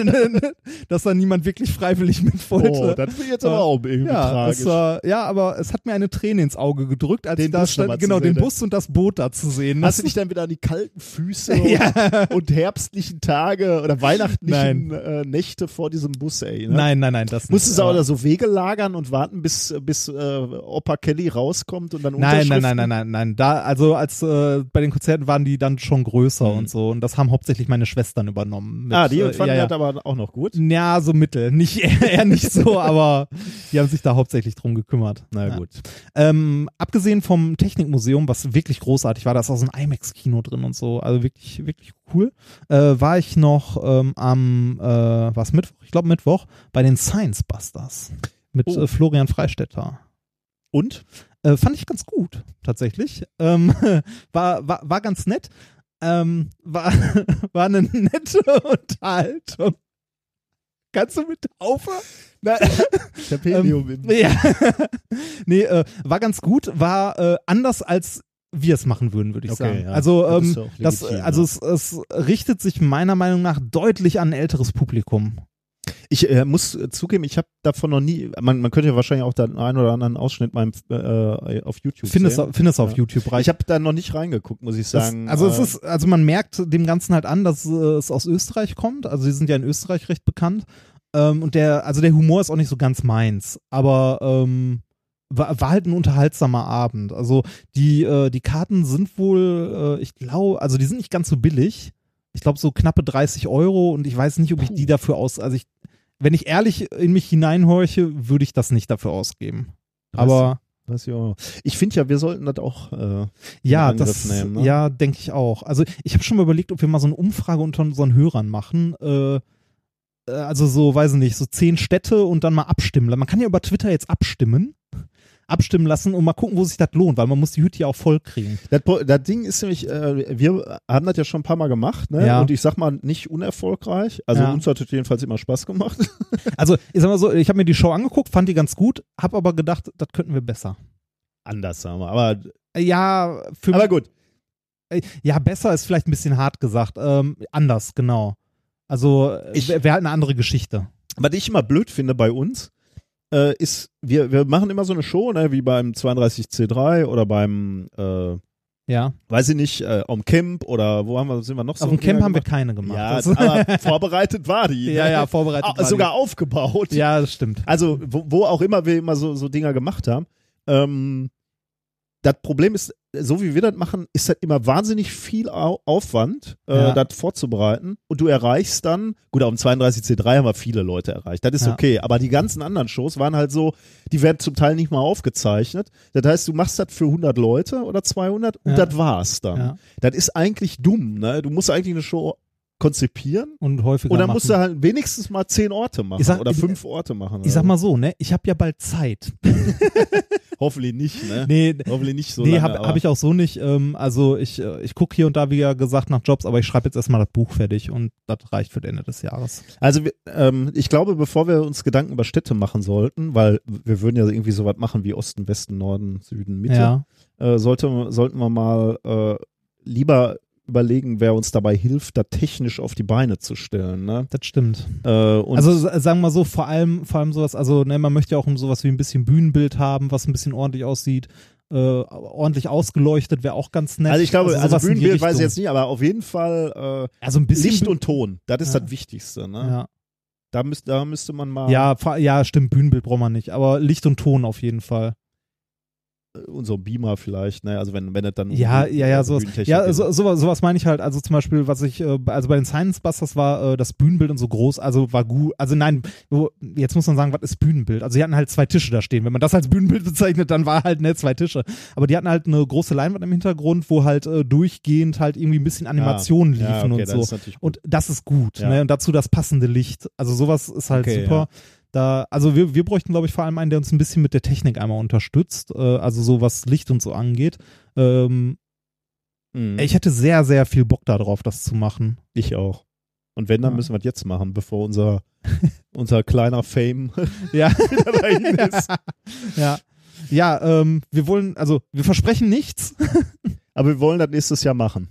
dass da niemand wirklich freiwillig mit wollte. Oh, das ich jetzt aber auch irgendwie ja, tragisch. war, ja, aber es hat mir eine Träne ins Auge gedrückt, als Den da Bus stand, genau, den ne? Bus und das Boot da zu sehen. Hast du dich dann wieder an die kalten Füße *laughs* Ja. und, und herbstlichen Tage oder weihnachtlichen Nein. äh, Nächte vor diesem Bus erinnert? Nein, nein, nein, das nicht. Musstest du auch aber- da so Wege lagern und warten, bis, bis äh, Opa Kelly rauskommt und dann Nein, nein, Unterschriften? nein, nein, nein, nein. Da, also als äh, bei den Konzerten waren die dann schon größer Mhm. und so. Und das haben hauptsächlich meine Schwestern übernommen. Mit, Ah, die äh, fanden ja, ja. das aber auch noch gut. Ja, so mittel. Nicht, *laughs* eher nicht so, aber die haben sich da hauptsächlich drum gekümmert. Na Ja. gut. Ähm, abgesehen vom Technikmuseum, was wirklich großartig war, da ist auch so ein IMAX-Kino drin und so, also wirklich, wirklich cool, äh, war ich noch ähm, am, äh, was Mittwoch? Ich glaube Mittwoch, bei den Science Busters mit Oh. äh, Florian Freistetter. Und? Äh, fand ich ganz gut, tatsächlich. Ähm, *laughs* war, war, war ganz nett. Ähm, war, *laughs* war eine nette *laughs* Unterhaltung. Kannst du mit aufhören? Na, ich hab Helium Ähm, in. Ja. nee, äh, war ganz gut, war äh, anders als wir es machen würden, würde ich Okay, sagen. ja. Also, Das ähm, das, legitim, also ja. es, es richtet sich meiner Meinung nach deutlich an ein älteres Publikum. Ich äh, muss äh, zugeben, ich habe davon noch nie, man, man könnte ja wahrscheinlich auch den einen oder anderen Ausschnitt mal im, äh, auf YouTube Findest sehen. findest du auf Ja. YouTube Ich reich. habe da noch nicht reingeguckt, muss ich Das, sagen. also es Äh, ist, also man merkt dem Ganzen halt an, dass äh, es aus Österreich kommt. Also sie sind ja in Österreich recht bekannt. Ähm, und der, also der Humor ist auch nicht so ganz meins. Aber ähm, war, war halt ein unterhaltsamer Abend. Also die, äh, die Karten sind wohl, äh, ich glaube, also die sind nicht ganz so billig. Ich glaube so knappe 30 Euro und ich weiß nicht, ob ich die dafür aus, also ich, wenn ich ehrlich in mich hineinhorche, würde ich das nicht dafür ausgeben. Aber ich auch. Ich finde ja, wir sollten das auch. Äh, Ja, das, nehmen, ne? ja, denke ich auch. Also ich habe schon mal überlegt, ob wir mal so eine Umfrage unter unseren Hörern machen, äh, äh, also so, weiß ich nicht, so zehn Städte und dann mal abstimmen. Man kann ja über Twitter jetzt abstimmen, abstimmen lassen und mal gucken, wo sich das lohnt, weil man muss die Hütte ja auch voll kriegen. Das, das Ding ist nämlich, äh, wir haben das ja schon ein paar Mal gemacht, ne? Ja. Und ich sag mal, nicht unerfolgreich. Also Ja. uns hat es jedenfalls immer Spaß gemacht. *laughs* Also, ich sag mal so, ich habe mir die Show angeguckt, fand die ganz gut, habe aber gedacht, das könnten wir besser. Anders, sagen wir. Aber, Ja, für aber gut. Äh, Ja, besser ist vielleicht ein bisschen hart gesagt. Ähm, anders, genau. Also wäre wär halt eine andere Geschichte. Was ich immer blöd finde bei uns, äh, ist, wir, wir machen immer so eine Show, ne, wie beim 32C3 oder beim, äh, Ja. weiß ich nicht, äh, am Camp oder wo haben wir, sind wir noch so? Auf dem Camp haben wir keine gemacht. Ja, aber *laughs* vorbereitet war die. ja, ne? ja, vorbereitet. Ah, war sogar aufgebaut. die. Ja, das stimmt. Also, wo, wo auch immer wir immer so, so Dinger gemacht haben. Ähm, das Problem ist, so wie wir das machen, ist das immer wahnsinnig viel Au Aufwand, äh, Ja. das vorzubereiten. Und du erreichst dann, gut, auf dem 32C3 haben wir viele Leute erreicht. Das ist Ja. okay. Aber die ganzen anderen Shows waren halt so, die werden zum Teil nicht mal aufgezeichnet. Das heißt, du machst das für 100 Leute oder 200 und Ja. das war's dann. Das ist eigentlich dumm, ne? Du musst eigentlich eine Show konzipieren Und häufiger und dann machen. musst du halt wenigstens mal 10 Orte machen sag- oder 5 Orte machen. ich sag mal so, ne? Ich habe ja bald Zeit. *laughs* Hoffentlich nicht, ne? Nee, Hoffentlich nicht so nee, habe hab ich auch so nicht. Ähm, also ich, äh, ich gucke hier und da, wie ja gesagt, nach Jobs, aber ich schreibe jetzt erstmal das Buch fertig und das reicht für das Ende des Jahres. Also wir- ähm, ich glaube, bevor wir uns Gedanken über Städte machen sollten, weil wir würden ja irgendwie sowas machen wie Osten, Westen, Norden, Süden, Mitte, Ja. äh, sollte, sollten wir mal äh, lieber überlegen, wer uns dabei hilft, da technisch auf die Beine zu stellen. Ne? Das stimmt. Äh, also sa- sagen wir mal so, vor allem, vor allem sowas, also ne, man möchte ja auch um sowas wie ein bisschen Bühnenbild haben, was ein bisschen ordentlich aussieht. Äh, ordentlich ausgeleuchtet wäre auch ganz nett. also ich glaube, also, die Bühnenbild weiß ich jetzt nicht, aber auf jeden Fall Also ein äh, bisschen Licht und Ton, das ist Ja. das Wichtigste. Ne? ja. Da, müsst, da müsste man mal Ja, ja, stimmt, Bühnenbild braucht man nicht, aber Licht und Ton auf jeden Fall. Äh, unser Beamer vielleicht, ne? also wenn, wenn es dann um Ja, die- ja, ja, um sowas. Ja, so, sowas, sowas meine ich halt. Also zum Beispiel, was ich, äh, also bei den Science Busters war äh, das Bühnenbild und so groß, also war gut. Also nein, jetzt muss man sagen, was ist Bühnenbild? Also die hatten halt zwei Tische da stehen. Wenn man das als Bühnenbild *laughs* bezeichnet, dann war halt ne zwei Tische. Aber die hatten halt eine große Leinwand im Hintergrund, wo halt äh, durchgehend halt irgendwie ein bisschen Animationen liefen ja, okay, und das so. ist natürlich gut. Und das ist gut, Ja. ne? Und dazu das passende Licht. Also sowas ist halt Okay, super. ja. Da, also wir, wir bräuchten, glaube ich, vor allem einen, der uns ein bisschen mit der Technik einmal unterstützt, äh, also so was Licht und so angeht. Ähm, Mhm. ich hätte sehr, sehr viel Bock darauf, das zu machen. Ich auch. Und wenn, dann Ja. müssen wir es jetzt machen, bevor unser, *laughs* unser kleiner Fame *laughs* Ja. *laughs* dahin ist. ja. Ja, ähm, wir wollen, also wir versprechen nichts. Aber wir wollen das nächstes Jahr machen.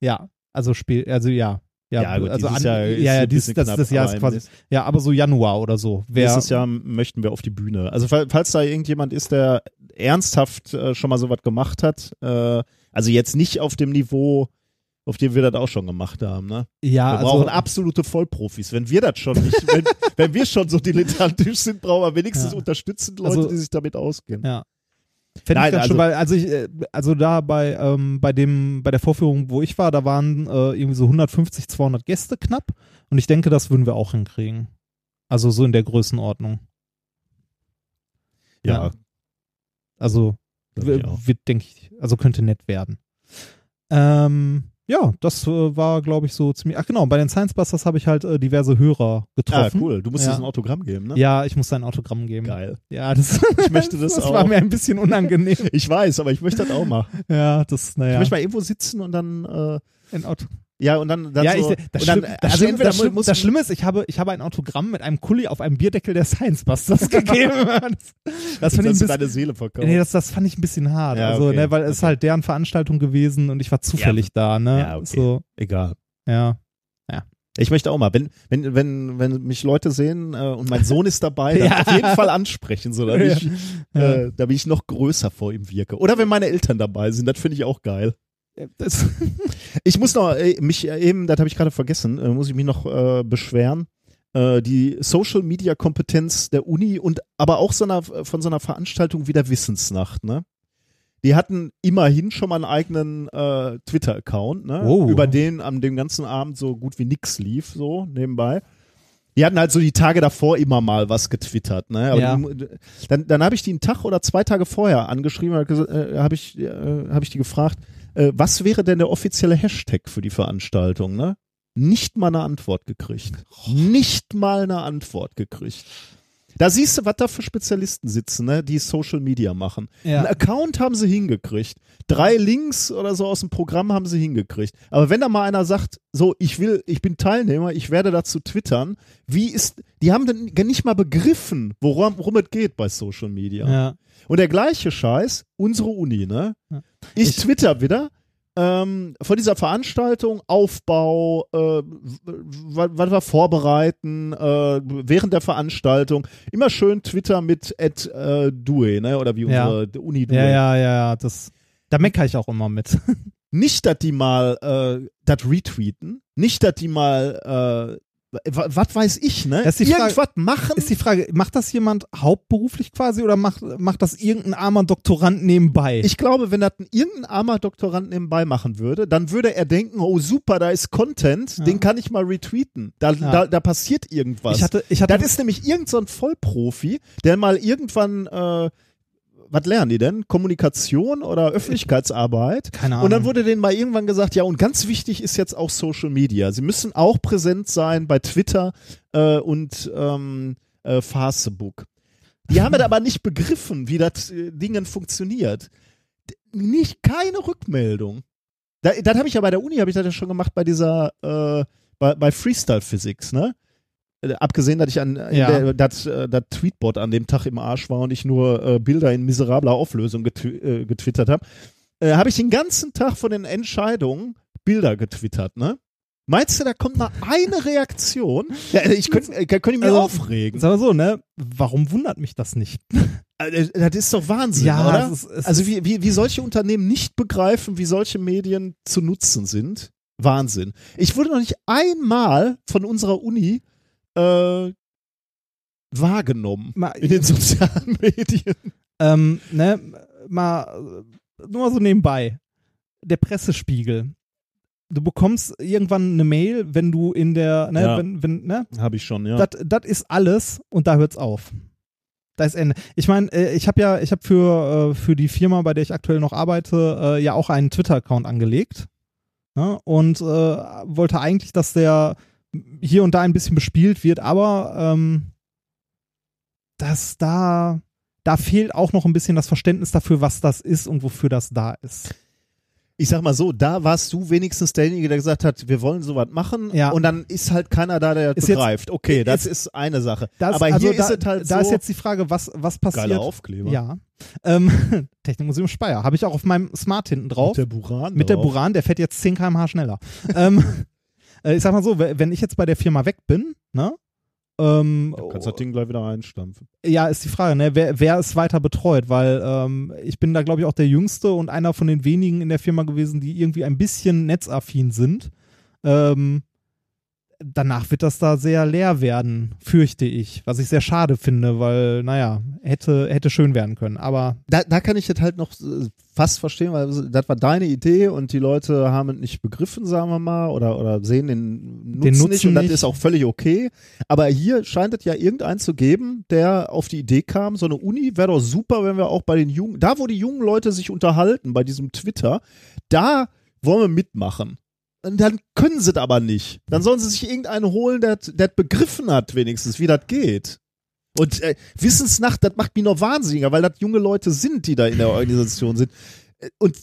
ja, also Spiel, also ja. Ja, gut, also dieses an, Jahr ist ja, ja, dies, das, knapp, das Jahr aber ist quasi, ja, aber so Januar oder so. Wer, Nächstes Jahr möchten wir auf die Bühne. Also fall- falls da irgendjemand ist, der ernsthaft äh, schon mal sowas gemacht hat, äh, also jetzt nicht auf dem Niveau, auf dem wir das auch schon gemacht haben, ne? ja, Wir also, brauchen absolute Vollprofis. Wenn wir das schon nicht, wenn, *laughs* wenn wir schon so dilettantisch sind, brauchen wir wenigstens Ja. unterstützend Leute, Also- die sich damit auskennen. Ja. Fände Nein, ich ganz also- schön, weil, also ich, äh, also da bei, ähm, bei dem, bei der Vorführung, wo ich war, da waren äh, irgendwie so 150, 200 Gäste knapp und ich denke, das würden wir auch hinkriegen. Also so in der Größenordnung. Ja, Ja. Also wird, denke ich, also könnte nett werden. Ähm, ja, das äh, war, glaube ich, so ziemlich. Ach genau, bei den Science Busters habe ich halt äh, diverse Hörer Ah, getroffen. cool. Du musst Ja. ein Autogramm geben, ne? Ja, ich muss ein Autogramm geben. Geil. Ja, das, Ich möchte das *laughs* das auch. war mir ein bisschen unangenehm. *laughs* Ich weiß, aber ich möchte das auch machen. ja, das, naja. Ich möchte mal irgendwo sitzen und dann, äh, ein Auto ja, und dann, dann ja, so, ich, das, und dann, Schlimm, das, also Schlimm, entweder das, Schlimm, muss- das Schlimme ist, ich habe, ich habe ein Autogramm mit einem Kuli auf einem Bierdeckel der Science Busters *laughs* gegeben. das, das fand ich ein bisschen, deine Seele verkauft. nee, das, das fand ich ein bisschen hart. Ja, also, okay, ne, weil es okay. halt deren Veranstaltung gewesen und ich war zufällig da, ne? ja, okay. So, Egal. ja. Ich möchte auch mal, wenn, wenn, wenn, wenn mich Leute sehen äh, und mein Sohn ist dabei, dann *laughs* Ja. auf jeden Fall ansprechen, so, damit, ich, Ja. äh, damit ich noch größer vor ihm wirke. Oder wenn meine Eltern dabei sind, das finde ich auch geil. Das, *laughs* Ich muss noch, äh, mich äh, eben, das habe ich gerade vergessen, äh, muss ich mich noch äh, beschweren. Äh, die Social Media Kompetenz der Uni und aber auch so einer, von so einer Veranstaltung wie der Wissensnacht, ne? Die hatten immerhin schon mal einen eigenen äh, Twitter-Account, ne? Oh. Über den an dem ganzen Abend so gut wie nix lief, so nebenbei. Die hatten halt so die Tage davor immer mal was getwittert, ne? Ja. die, dann dann habe ich die einen Tag oder zwei Tage vorher angeschrieben, habe äh, hab ich, äh, hab ich die gefragt, äh, was wäre denn der offizielle Hashtag für die Veranstaltung, ne? nicht mal eine Antwort gekriegt. Nicht mal eine Antwort gekriegt. Da siehst du, was da für Spezialisten sitzen, ne, die Social Media machen. Ja. Ein Account haben sie hingekriegt. Drei Links oder so aus dem Programm haben sie hingekriegt. Aber wenn da mal einer sagt, so, ich will, ich bin Teilnehmer, ich werde dazu twittern, wie ist, die haben dann nicht mal begriffen, worum, worum es geht bei Social Media. Ja. Und der gleiche Scheiß, unsere Uni, ne? Ja. Ich, Ich- twitter wieder ähm, von dieser Veranstaltung, Aufbau, äh, was wir vorbereiten, äh, während der Veranstaltung. Immer schön Twitter mit at, äh, Due, ne? Oder wie Ja. unsere Uni Due. Ja, ja, ja, ja, das, da meckere ich auch immer mit. Nicht, dass die mal äh, das retweeten, nicht, dass die mal äh, was weiß ich, ne? Das ist die Frage- Irgendwas machen. Ist die Frage, macht das jemand hauptberuflich quasi oder macht, macht das irgendein armer Doktorand nebenbei? Ich glaube, wenn das ein irgendein armer Doktorand nebenbei machen würde, dann würde er denken, oh super, da ist Content, Ja. den kann ich mal retweeten. Da, Ja. da, da passiert irgendwas. ich hatte, ich hatte, das ist nämlich irgend so ein Vollprofi, der mal irgendwann, äh, was lernen die denn? Kommunikation oder Öffentlichkeitsarbeit? keine Ahnung. Und dann wurde denen mal irgendwann gesagt, ja, und ganz wichtig ist jetzt auch Social Media. Sie müssen auch präsent sein bei Twitter äh, und ähm, äh, Facebook. Die haben *laughs* aber nicht begriffen, wie das äh, Dingen funktioniert. Nicht keine Rückmeldung. Da, das habe ich ja bei der Uni, habe ich das ja schon gemacht bei dieser, äh, bei, bei Freestyle Physics, ne? Äh, Abgesehen, dass ich an Ja. das, äh, das Tweetbot an dem Tag im Arsch war und ich nur äh, Bilder in miserabler Auflösung getw äh, getwittert habe, äh, habe ich den ganzen Tag von den Entscheidungen Bilder getwittert, ne? Meinst du, da kommt mal eine Reaktion? Ja, ich könnte äh, könnte ich mich Also, aufregen. Sag mal so, ne? Warum wundert mich das nicht? Äh, Das ist doch Wahnsinn, Ja, oder? es ist- es also wie, wie, wie solche Unternehmen nicht begreifen, wie solche Medien zu nutzen sind. Wahnsinn. Ich wurde noch nicht einmal von unserer Uni äh, wahrgenommen Mal, in den sozialen *laughs* Medien. ähm, ne, mal, äh, nur mal so nebenbei. Der Pressespiegel. Du bekommst irgendwann eine Mail, wenn du in der, ne, Ja. wenn, wenn, ne, Habe ich schon, ja. das ist alles und da hört's auf. Da ist Ende. Ich meine, äh, ich habe ja, ich habe für äh, für die Firma, bei der ich aktuell noch arbeite, äh, ja auch einen Twitter-Account angelegt ne? und äh, wollte eigentlich, dass der hier und da ein bisschen bespielt wird, aber ähm, dass da da fehlt auch noch ein bisschen das Verständnis dafür, was das ist und wofür das da ist. ich sag mal so, da warst du wenigstens derjenige, der gesagt hat, wir wollen sowas machen Ja. und dann ist halt keiner da, der Ist jetzt- begreift. okay, das ist- ist eine Sache. Das, Aber also hier da, ist es halt da so, ist jetzt die Frage, was was passiert? geiler Aufkleber. Ja. Ähm, *laughs* Technikmuseum Speyer. Habe ich auch auf meinem Smart hinten drauf. Mit der Buran Mit der drauf. Buran, der fährt jetzt 10 km/h schneller. *laughs* ähm, äh, ich sag mal so, wenn ich jetzt bei der Firma weg bin, ne? Ähm, Du kannst das Ding gleich wieder einstampfen. ja, ist die Frage, ne? wer, wer es weiter betreut, weil ähm, ich bin da, glaube ich, auch der Jüngste und einer von den wenigen in der Firma gewesen, die irgendwie ein bisschen netzaffin sind. Ähm, danach wird das da sehr leer werden, fürchte ich, was ich sehr schade finde, weil, naja, hätte, hätte schön werden können, aber da, da kann ich das halt noch äh, fast verstehen, weil das war deine Idee und die Leute haben es nicht begriffen, sagen wir mal, oder, oder sehen den Nutzen, Den Nutzen nicht und das nicht. ist auch völlig okay. Aber hier scheint es ja irgendeinen zu geben, der auf die Idee kam, so eine Uni wäre doch super, wenn wir auch bei den jungen, da wo die jungen Leute sich unterhalten, bei diesem Twitter, da wollen wir mitmachen. Und dann können sie es aber nicht. Dann sollen sie sich irgendeinen holen, der der begriffen hat wenigstens, wie das geht. Und äh, Wissensnacht, das macht mich noch wahnsinniger, weil das junge Leute sind, die da in der Organisation sind. Äh, Und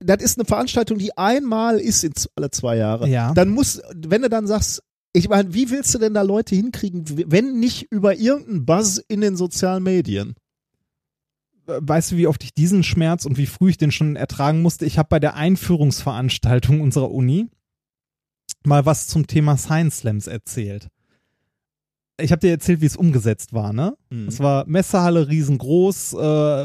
das ist eine Veranstaltung, die einmal ist in alle zwei Jahre. Ja. Dann muss, wenn du dann sagst, ich meine, wie willst du denn da Leute hinkriegen, wenn nicht über irgendeinen Buzz in den sozialen Medien? Weißt du, wie oft ich diesen Schmerz und wie früh ich den schon ertragen musste? Ich habe bei der Einführungsveranstaltung unserer Uni mal was zum Thema Science Slams erzählt. Ich habe dir erzählt, wie es umgesetzt war, ne? Es war Messehalle riesengroß, äh,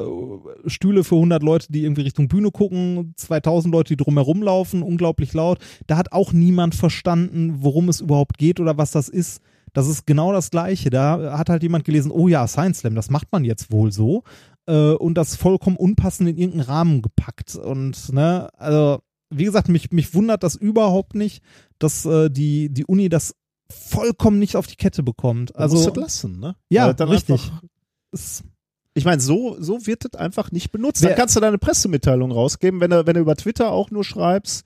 Stühle für 100 Leute, die irgendwie Richtung Bühne gucken, 2000 Leute, die drumherum laufen, unglaublich laut. Da hat auch niemand verstanden, worum es überhaupt geht oder was das ist. Das ist genau das Gleiche. Da hat halt jemand gelesen, oh ja, Science Slam, das macht man jetzt wohl so. Äh, und das vollkommen unpassend in irgendeinen Rahmen gepackt. Und, ne, also, wie gesagt, mich, mich wundert das überhaupt nicht, dass äh, die, die Uni das vollkommen nicht auf die Kette bekommt. Also, musst Also, du das lassen, ne? ja, dann richtig. Ich meine, so, so wird das einfach nicht benutzt. Wer- Dann kannst du deine Pressemitteilung rausgeben, wenn du, wenn du über Twitter auch nur schreibst,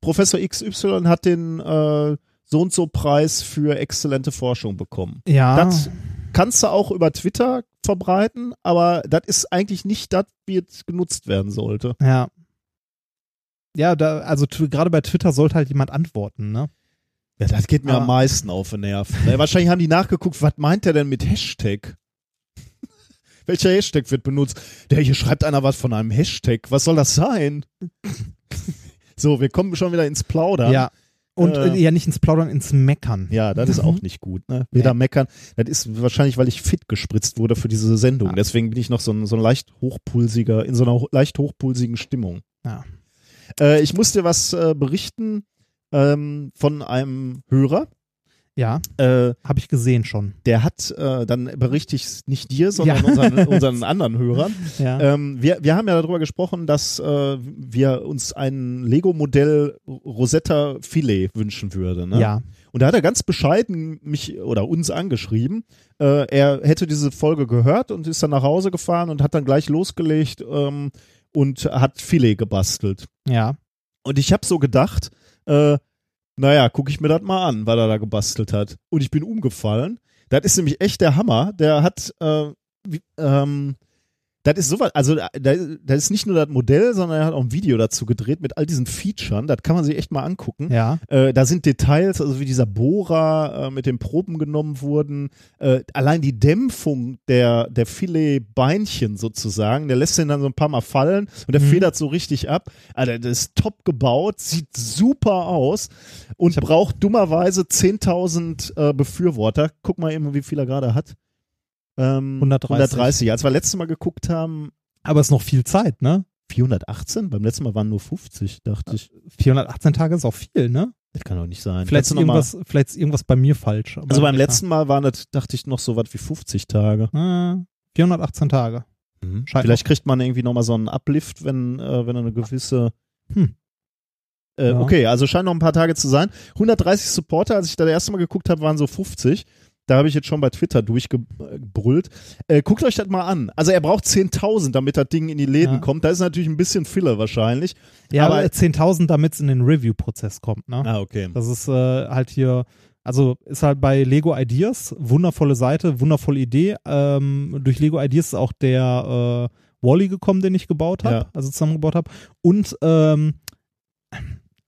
Professor XY hat den äh, so und so Preis für exzellente Forschung bekommen. Ja. Das kannst du auch über Twitter verbreiten, aber das ist eigentlich nicht das, wie es genutzt werden sollte. Ja. Ja, da, also gerade bei Twitter sollte halt jemand antworten, ne? Ja, das geht mir Aber- am meisten auf den Nerven. Ja, wahrscheinlich haben die nachgeguckt, was meint der denn mit Hashtag? *laughs* Welcher Hashtag wird benutzt? Der hier schreibt einer was von einem Hashtag. Was soll das sein? *laughs* so, wir kommen schon wieder ins Plaudern. Ja. Und Äh, äh, ja nicht ins Plaudern, ins Meckern. Ja, das ist auch nicht gut. Ne? Weder meckern. Das ist wahrscheinlich, weil ich fit gespritzt wurde für diese Sendung. Ja. Deswegen bin ich noch so ein, so ein leicht hochpulsiger, in so einer ho- leicht hochpulsigen Stimmung. Ja. Äh, ich muss dir was äh, berichten ähm, von einem Hörer. Ja, Äh, habe ich gesehen schon. der hat, äh, dann berichte ich nicht dir, sondern Ja. unseren, *laughs* unseren anderen Hörern. Ja. Ähm, wir, wir haben ja darüber gesprochen, dass äh, wir uns ein Lego-Modell Rosetta Filet wünschen würden. Ne? Ja. Und da hat er ganz bescheiden mich oder uns angeschrieben. Äh, er hätte diese Folge gehört und ist dann nach Hause gefahren und hat dann gleich losgelegt ähm, und hat Filet gebastelt. Ja. Und ich habe so gedacht, äh, naja, gucke ich mir das mal an, was er da gebastelt hat. Und ich bin umgefallen. Das ist nämlich echt der Hammer. Der hat, äh, wie, ähm, das ist sowas, also da- das ist nicht nur das Modell, sondern er hat auch ein Video dazu gedreht mit all diesen Features. Das kann man sich echt mal angucken. Ja. Äh, da sind Details, also wie dieser Bohrer äh, mit den Proben genommen wurden. Äh, allein die Dämpfung der, der Filetbeinchen sozusagen, der lässt den dann so ein paar Mal fallen und der Mhm. federt so richtig ab. Alter, das ist top gebaut, sieht super aus und braucht dummerweise 10.000 äh, Befürworter. Guck mal eben, wie viel er gerade hat. Ähm, 130. 130. Als wir letztes Mal geguckt haben, Aber es ist noch viel Zeit, ne? 418? Beim letzten Mal waren nur 50, dachte ich. 418 Tage ist auch viel, ne? Das kann doch nicht sein. Vielleicht ist, irgendwas, vielleicht ist irgendwas bei mir falsch. Also beim letzten Mal waren das, dachte ich, noch so was wie 50 Tage. Äh, 418 Tage. Scheint Vielleicht kriegt man irgendwie nochmal so einen Uplift, wenn, äh, wenn eine gewisse. Hm. Äh, Ja. Okay, also scheint noch ein paar Tage zu sein. 130 Supporter, als ich da das erste Mal geguckt habe, waren so 50. Da habe ich jetzt schon bei Twitter durchgebrüllt. Äh, guckt euch das mal an. Also er braucht 10.000, damit das Ding in die Läden Ja. kommt. Da ist natürlich ein bisschen Filler wahrscheinlich. Ja, aber- aber 10.000, damit es in den Review-Prozess kommt, ne? Ah, okay. Das ist äh, halt hier, also ist halt bei Lego Ideas, wundervolle Seite, wundervolle Idee. Ähm, durch Lego Ideas ist auch der äh, Wally gekommen, den ich gebaut habe, Ja. also zusammengebaut habe. Und ähm,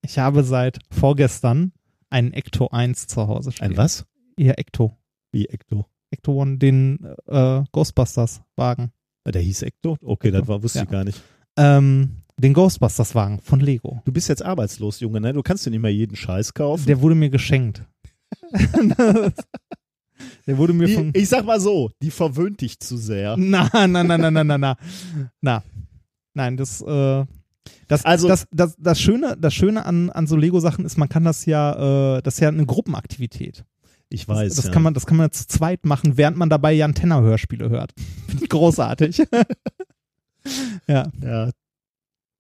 ich habe seit vorgestern einen Ecto 1 zu Hause stehen. Ein was? Ja, Ecto. Wie Ecto? Ecto One, den äh, Ghostbusters-Wagen. Der hieß Ecto? Okay, das war, wusste Ja. ich gar nicht. Ähm, den Ghostbusters-Wagen von Lego. Du bist jetzt arbeitslos, Junge, ne? Du kannst dir nicht mehr jeden Scheiß kaufen. Der wurde mir geschenkt. *laughs* der wurde mir von. Die, ich sag mal so, die verwöhnt dich zu sehr. *laughs* Na, na, na, na, na, na, na. Na. Nein, das, äh, das, Also- das, das, das Schöne, das Schöne an, an so Lego-Sachen ist, man kann das ja, äh, das ist ja eine Gruppenaktivität. Ich Das, weiß. das ja. kann man, das kann man zu zweit machen, während man dabei Jan Tenner Hörspiele hört. *laughs* Finde ich großartig. *laughs* ja. Ja.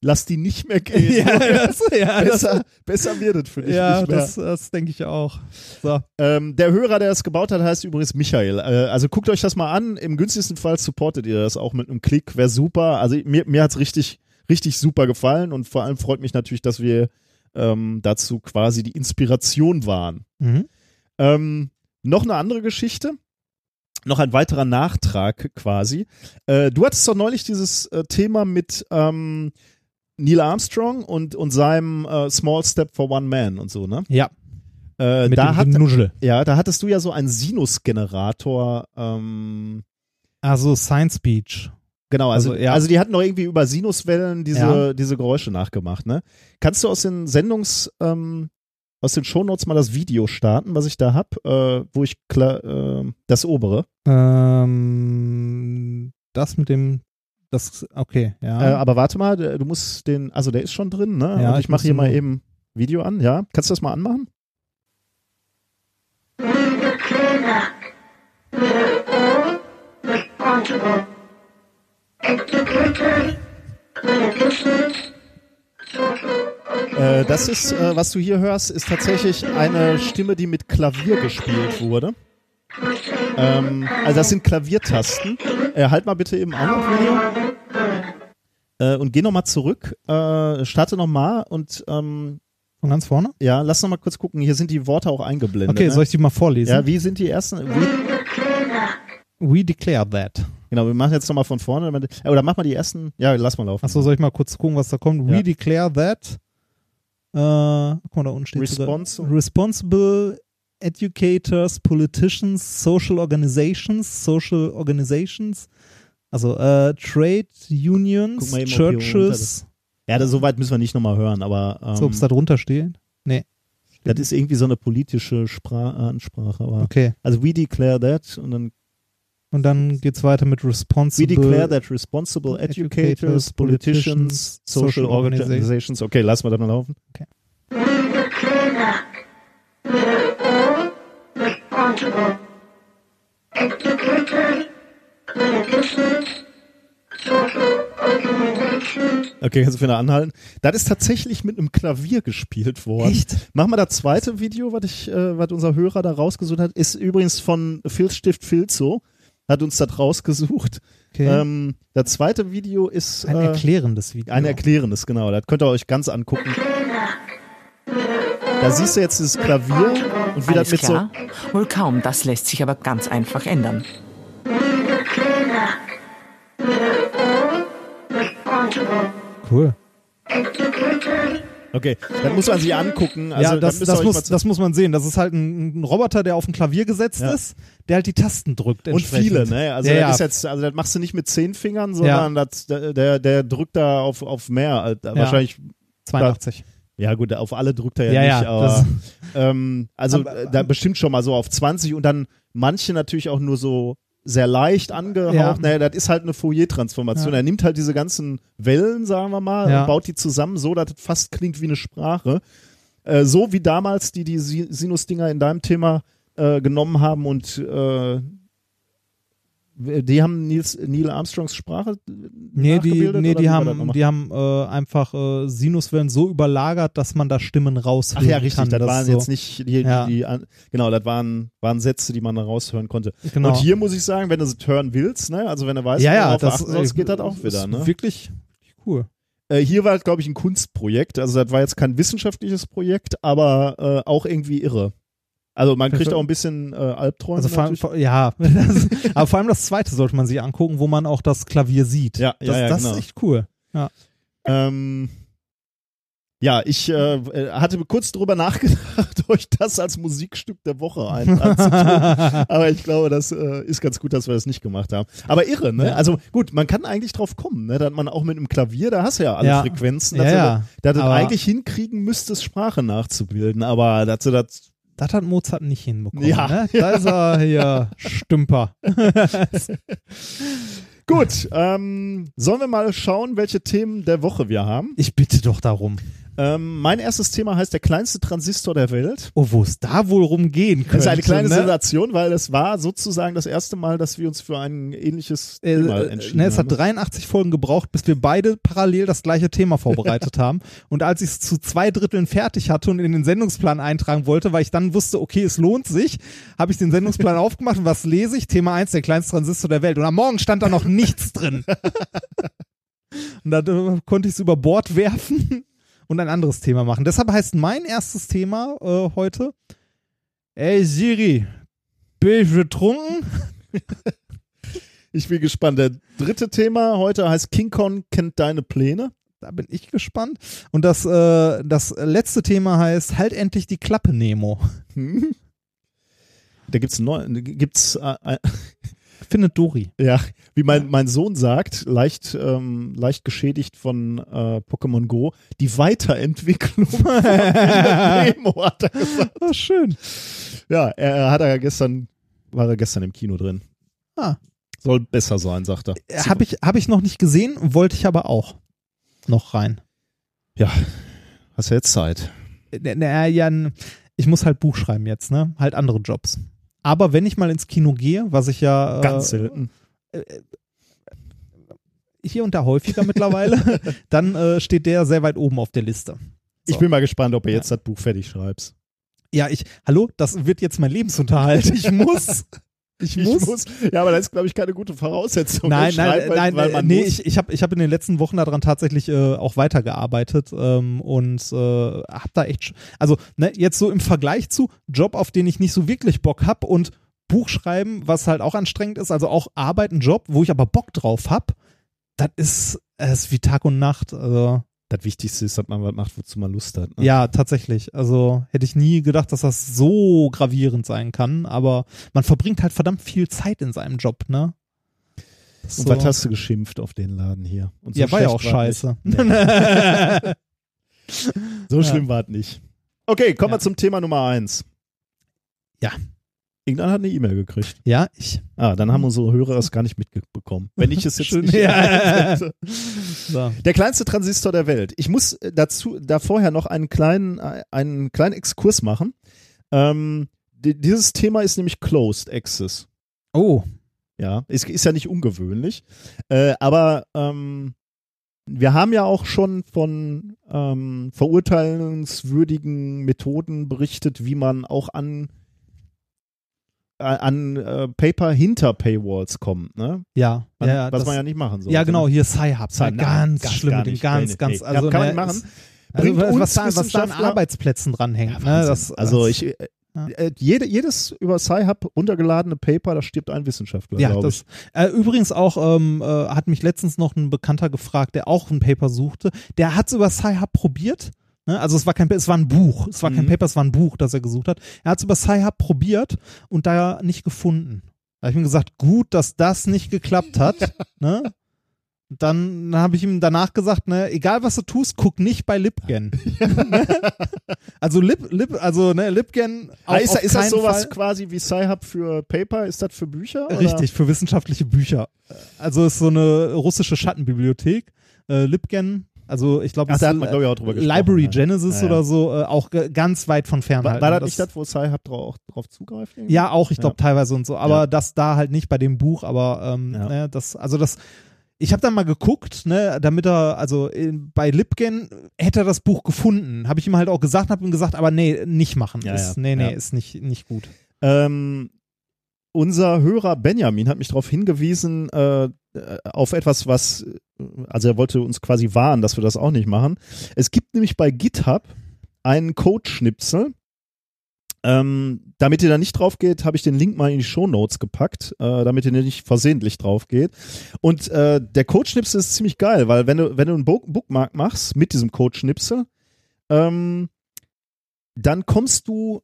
Lass die nicht mehr *laughs* gehen. ja, das, ja, das, besser, besser wird es für dich ja, nicht mehr. das, das denke ich auch. So. Ähm, der Hörer, der das gebaut hat, heißt übrigens Michael. Äh, also guckt euch das mal an. Im günstigsten Fall supportet ihr das auch mit einem Klick. Wäre super. Also mir, mir hat's richtig, richtig super gefallen und vor allem freut mich natürlich, dass wir ähm, dazu quasi die Inspiration waren. Mhm. Ähm, noch eine andere Geschichte. Noch ein weiterer Nachtrag quasi. Äh, du hattest doch neulich dieses äh, Thema mit ähm, Neil Armstrong und, und seinem äh, Small Step for One Man und so, ne? Ja, Äh, mit da, dem hat, Genuschel. ja, da hattest du ja so einen Sinusgenerator. Ähm, Also Science Beach. genau, also, Also, ja. also die hatten doch irgendwie über Sinuswellen diese, Ja. diese Geräusche nachgemacht, ne? Kannst du aus den Sendungs, ähm, aus den Shownotes mal das Video starten, was ich da hab, äh, wo ich klar, äh, das obere. Ähm, das mit dem, das, okay, ja. Äh, aber warte mal, du musst den, also der ist schon drin, ne? Ja, Und ich ich mache hier mal eben Video an, ja? Kannst du das mal anmachen? Äh, das ist, äh, was du hier hörst, ist tatsächlich eine Stimme, die mit Klavier gespielt wurde. Ähm, also das sind Klaviertasten. Äh, halt mal bitte eben an Video. Äh, und geh nochmal zurück, äh, starte nochmal und, ähm, Von ganz vorne? Ja, lass noch mal kurz gucken. Hier sind die Worte auch eingeblendet. Okay, ne? soll ich die mal vorlesen? Ja, wie sind die ersten? Wie, We declare that. Genau, wir machen jetzt noch mal von vorne. äh, Oder mach mal die ersten. Ja, lass mal laufen. Achso, soll ich mal kurz gucken, was da kommt? We Ja. declare that. Äh, guck mal, da unten steht Responsi- sogar, Responsible Educators, Politicians, Social Organizations, Social Organizations, also äh, Trade Unions, mal Churches. Ja, das, so weit müssen wir nicht nochmal hören, aber ähm, So, ob es da drunter steht? das ist irgendwie so eine politische Spra Ansprache. Aber, Okay. Also we declare that und dann Und dann geht's weiter mit we Responsible. declare that responsible educators, politicians, social organizations. Okay, lassen wir dann mal laufen. Okay, kannst du wieder anhalten. Das ist tatsächlich mit einem Klavier gespielt worden. Echt? Machen wir das zweite Video, was ich, äh, was unser Hörer da rausgesucht hat, ist übrigens von Filzstift Filzo. Hat uns das rausgesucht. Okay. Ähm, das zweite Video ist ein äh, erklärendes Video. ein erklärendes, genau. Das könnt ihr euch ganz angucken. Da siehst du jetzt dieses Klavier und wie das mit klar? Wohl kaum, das lässt sich aber ganz einfach ändern. cool. Okay, das muss man sich angucken. Also, ja, das, das, muss, das muss man sehen. Das ist halt ein, ein Roboter, der auf ein Klavier gesetzt Ja. ist, der halt die Tasten drückt. und viele, ne? Also ja, das ja. jetzt, also das machst du nicht mit zehn Fingern, sondern das, der, der drückt da auf, auf mehr. Also Wahrscheinlich, 82. ja gut, auf alle drückt er ja, Ja, nicht, ja, aber ähm, also Aber- äh, da bestimmt schon mal so auf 20 und dann manche natürlich auch nur so sehr leicht angehaucht. Ja. Naja, das ist halt eine Fourier-Transformation. Ja. Er nimmt halt diese ganzen Wellen, sagen wir mal, Ja. und baut die zusammen so, dass es fast klingt wie eine Sprache. Äh, so wie damals, die die Si- Sinus-Dinger in deinem Thema äh, genommen haben und äh, die haben Nils, Neil Armstrongs Sprache Nee, die, nee, die haben, die haben äh, einfach äh, Sinuswellen so überlagert, dass man da Stimmen Ach raushören ja, richtig, kann. das Das waren so, jetzt nicht die, Ja. die, genau, das waren, waren Sätze, die man da raushören konnte. Genau. Und hier muss ich sagen, wenn du es hören willst, ne, also wenn du weißt, ja, ja, das äh, geht das auch ist wieder, ne? Wirklich cool. Äh, hier war glaube ich, ein Kunstprojekt, also das war jetzt kein wissenschaftliches Projekt, aber äh, auch irgendwie irre. Also man kriegt auch ein bisschen äh, Albträume Also vor, allem- vor, ja, *laughs* aber vor allem das zweite sollte man sich angucken, wo man auch das Klavier sieht. Ja, das, ja, ja, das genau. ist echt cool. Ähm, ja, ich äh, hatte kurz drüber nachgedacht, *laughs* euch das als Musikstück der Woche ein. *laughs* Aber ich glaube, das äh, ist ganz gut, dass wir das nicht gemacht haben. Aber irre, ne? Ja. Also gut, man kann eigentlich drauf kommen, ne? Dass man auch mit einem Klavier, da hast du ja alle Ja. Frequenzen, Ja, dass ja. du dass du eigentlich hinkriegen müsstest, Sprache nachzubilden. Aber dass du das Das hat Mozart nicht hinbekommen. Ja. ne? Da ist er hier Stümper. *laughs* Gut, ähm, sollen wir mal schauen, welche Themen der Woche wir haben? Ich bitte doch darum. Ähm, mein erstes Thema heißt der kleinste Transistor der Welt. Oh, wo es da wohl rumgehen könnte. Das ist eine kleine ne? Sensation, weil es war sozusagen das erste Mal, dass wir uns für ein ähnliches Äh, Thema äh, entschieden ne, es hat haben. 83 Folgen gebraucht, bis wir beide parallel das gleiche Thema vorbereitet *laughs* haben. Und als ich es zu zwei Dritteln fertig hatte und in den Sendungsplan eintragen wollte, weil ich dann wusste, okay, es lohnt sich, habe ich den Sendungsplan *laughs* aufgemacht und was lese ich? Thema 1, der kleinste Transistor der Welt. Und am Morgen stand da noch nichts drin. *laughs* und da äh, konnte ich es über Bord werfen und ein anderes Thema machen. Deshalb heißt mein erstes Thema äh, heute, ey Siri, bin ich betrunken? *laughs* Ich bin gespannt. Der dritte Thema heute heißt King Kong kennt deine Pläne. Da bin ich gespannt. Und das, äh, das letzte Thema heißt Halt endlich die Klappe, Nemo. Hm? Da gibt's neu, gibt's äh, äh, Findet Dori. ja, wie mein mein Sohn sagt, leicht ähm, leicht geschädigt von äh, Pokémon Go, die Weiterentwicklung von *laughs* Nemo hat er gesagt. Oh, schön. Ja, er, er hat er gestern war er gestern im Kino drin. Ah. Soll besser sein, sagt er. Habe ich, hab ich noch nicht gesehen, wollte ich aber auch noch rein. Ja, hast ja jetzt Zeit. Äh, Na, ja, n- ich muss halt Buch schreiben jetzt, ne? Halt andere Jobs. Aber wenn ich mal ins Kino gehe, was ich ja Ganz äh, selten. Hier und da häufiger *laughs* mittlerweile, dann äh, steht der sehr weit oben auf der Liste. Ich bin mal gespannt, ob er jetzt das Buch fertig schreibst. Ja, ich, hallo, das wird jetzt mein Lebensunterhalt. Ich muss. Ich *laughs* Ich muss. muss. Ja, aber das ist, glaube ich, keine gute Voraussetzung. Nein, nein, weil- nein, weil äh, man nee, muss. ich, ich habe ich hab in den letzten Wochen daran tatsächlich äh, auch weitergearbeitet ähm, und äh, habe da echt, also ne, jetzt so im Vergleich zu Job, auf den ich nicht so wirklich Bock hab und Buch schreiben, was halt auch anstrengend ist, also auch Arbeit, ein Job, wo ich aber Bock drauf hab, das ist, ist wie Tag und Nacht. Also Das Wichtigste ist, dass man was macht, wozu man Lust hat. Ne? ja, tatsächlich. Also hätte ich nie gedacht, dass das so gravierend sein kann, aber man verbringt halt verdammt viel Zeit in seinem Job, ne? Das Und so- was hast du geschimpft auf den Laden hier? Und so ja, war ja auch scheiße. *laughs* *laughs* So Ja. schlimm war es nicht. Okay, kommen Ja. wir zum Thema Nummer eins. Ja. Irgendeiner hat eine E-Mail gekriegt. ja, ich. Ah, dann haben unsere Hörer es gar nicht mitbekommen. Wenn ich es jetzt Schön. nicht *laughs* Ja. So. Der kleinste Transistor der Welt. Ich muss äh, dazu, da vorher noch einen kleinen, äh, einen kleinen Exkurs machen. Ähm, di- dieses Thema ist nämlich Closed Access. Oh, Ja, ist, ist ja nicht ungewöhnlich. Äh, aber ähm, wir haben ja auch schon von ähm, verurteilenswürdigen Methoden berichtet, wie man auch an an äh, Paper hinter Paywalls kommt, ne? ja. Man, ja, was das, man ja nicht machen soll. ja, genau, hier Sci-Hub. Sci- ne? nein, ganz, ganz schlimm ganz, Nee, ganz, nee. also Ja, kann man ne, nicht machen. Bringt also, uns was, da, was da an Arbeitsplätzen dranhängt. Ja, ne? Das, also ich, äh, Ja. äh, jede, jedes über Sci-Hub runtergeladene Paper, da stirbt ein Wissenschaftler, Ja, das, äh, übrigens auch ähm, äh, hat mich letztens noch ein Bekannter gefragt, der auch ein Paper suchte. Der hat es über Sci-Hub probiert. Ne? Also es war kein, es war ein Buch. Es war kein Mhm. Paper, es war ein Buch, das er gesucht hat. Er hat es über Sci-Hub probiert und da nicht gefunden. Da habe ich ihm gesagt, gut, dass das nicht geklappt hat. *laughs* ne? Dann, dann habe ich ihm danach gesagt, ne, egal was du tust, guck nicht bei Lipgen. *laughs* *laughs* also Lip, Lip, also ne, Lipgen auch Ah, ist, auf ist das sowas Fall. quasi wie Sci-Hub für Paper? Ist das für Bücher? oder? Richtig, für wissenschaftliche Bücher. Also ist so eine russische Schattenbibliothek. Äh, Lipgen, also ich glaube, da ist, hat man, glaube ich, auch drüber gesprochen. Library ja. Genesis Ja, ja. oder so, äh, auch ganz weit von fernhalten. War, war das nicht das, wo Sci-Hub drauf, drauf zugreift? irgendwie? Ja, auch, ich glaube teilweise und so, aber das da halt nicht bei dem Buch, aber ähm, ne, das, also das, ich habe dann mal geguckt, ne, damit er, also in, bei Lipgen hätte er das Buch gefunden, habe ich ihm halt auch gesagt, habe ihm gesagt, aber nee, nicht machen, Ja, ist, nee, nee, ist nicht, nicht gut. Ähm, unser Hörer Benjamin hat mich darauf hingewiesen, äh, äh, auf etwas, was, also er wollte uns quasi warnen, dass wir das auch nicht machen. Es gibt nämlich bei GitHub einen Code-Schnipsel. Ähm, damit ihr da nicht drauf geht, habe ich den Link mal in die Show Notes gepackt, äh, damit ihr nicht versehentlich drauf geht. Und äh, der Code-Schnipsel ist ziemlich geil, weil wenn du, wenn du einen Book Bookmark machst mit diesem Code-Schnipsel, ähm, dann kommst du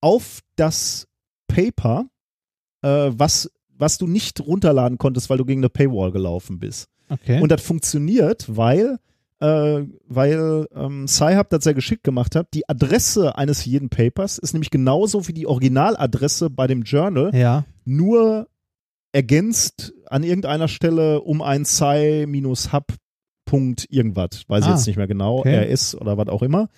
auf das Paper, äh, was, was du nicht runterladen konntest, weil du gegen eine Paywall gelaufen bist. Okay. Und das funktioniert, weil, äh, weil ähm, Sci-Hub das sehr geschickt gemacht hat. Die Adresse eines jeden Papers ist nämlich genauso wie die Originaladresse bei dem Journal, ja, nur ergänzt an irgendeiner Stelle um ein Sci-Hub Punkt irgendwas, weiß ich Ah, jetzt nicht mehr genau, okay. RS oder was auch immer.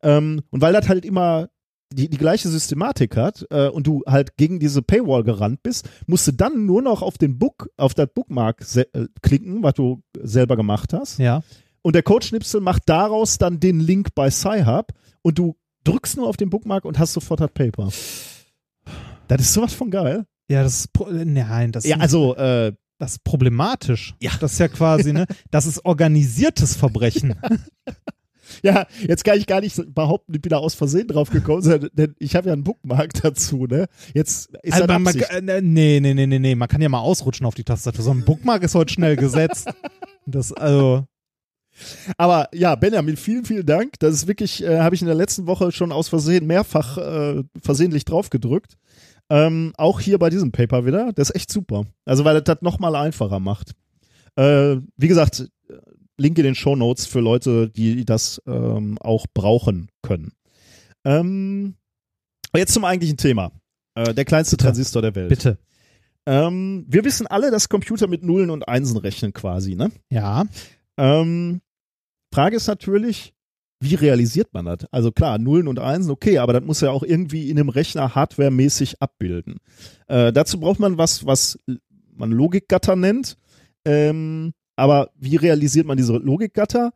Ähm, und weil das halt immer die, die gleiche Systematik hat äh, und du halt gegen diese Paywall gerannt bist, musst du dann nur noch auf den Book, auf das Bookmark äh, klicken, was du selber gemacht hast. ja. Und der Codeschnipsel macht daraus dann den Link bei Sci-Hub und du drückst nur auf den Bookmark und hast sofort das Paper. Das ist sowas von geil. Ja, das ist, nein, das Ja, ist also, äh, das ist problematisch. Ja. Das ist ja quasi, ne? Das ist organisiertes Verbrechen. ja, *laughs* jetzt kann ich gar nicht behaupten, ich bin da aus Versehen drauf gekommen, sondern- denn ich habe ja einen Bookmark *laughs* dazu, ne? Jetzt ist Also das man, äh, nee, nee, nee, nee, nee. Man kann ja mal ausrutschen auf die Tastatur. So ein Bookmark ist heute schnell gesetzt. *laughs* Das, also, Aber ja, Benjamin, vielen, vielen Dank. Das ist wirklich, äh, habe ich in der letzten Woche schon aus Versehen mehrfach äh, versehentlich drauf gedrückt. Ähm, auch hier bei diesem Paper wieder. Das ist echt super. Also, weil das das nochmal einfacher macht. Äh, wie gesagt, Link in den Show Notes für Leute, die das ähm, auch brauchen können. Ähm, jetzt zum eigentlichen Thema. Äh, der kleinste Bitte. Transistor der Welt. bitte. Ähm, wir wissen alle, dass Computer mit Nullen und Einsen rechnen quasi, ne? Ja. Ähm, Frage ist natürlich, wie realisiert man das? Also klar, Nullen und Einsen, okay, aber das muss ja auch irgendwie in einem Rechner hardwaremäßig abbilden. Äh, dazu braucht man was, was man Logikgatter nennt. Ähm, aber wie realisiert man diese Logikgatter?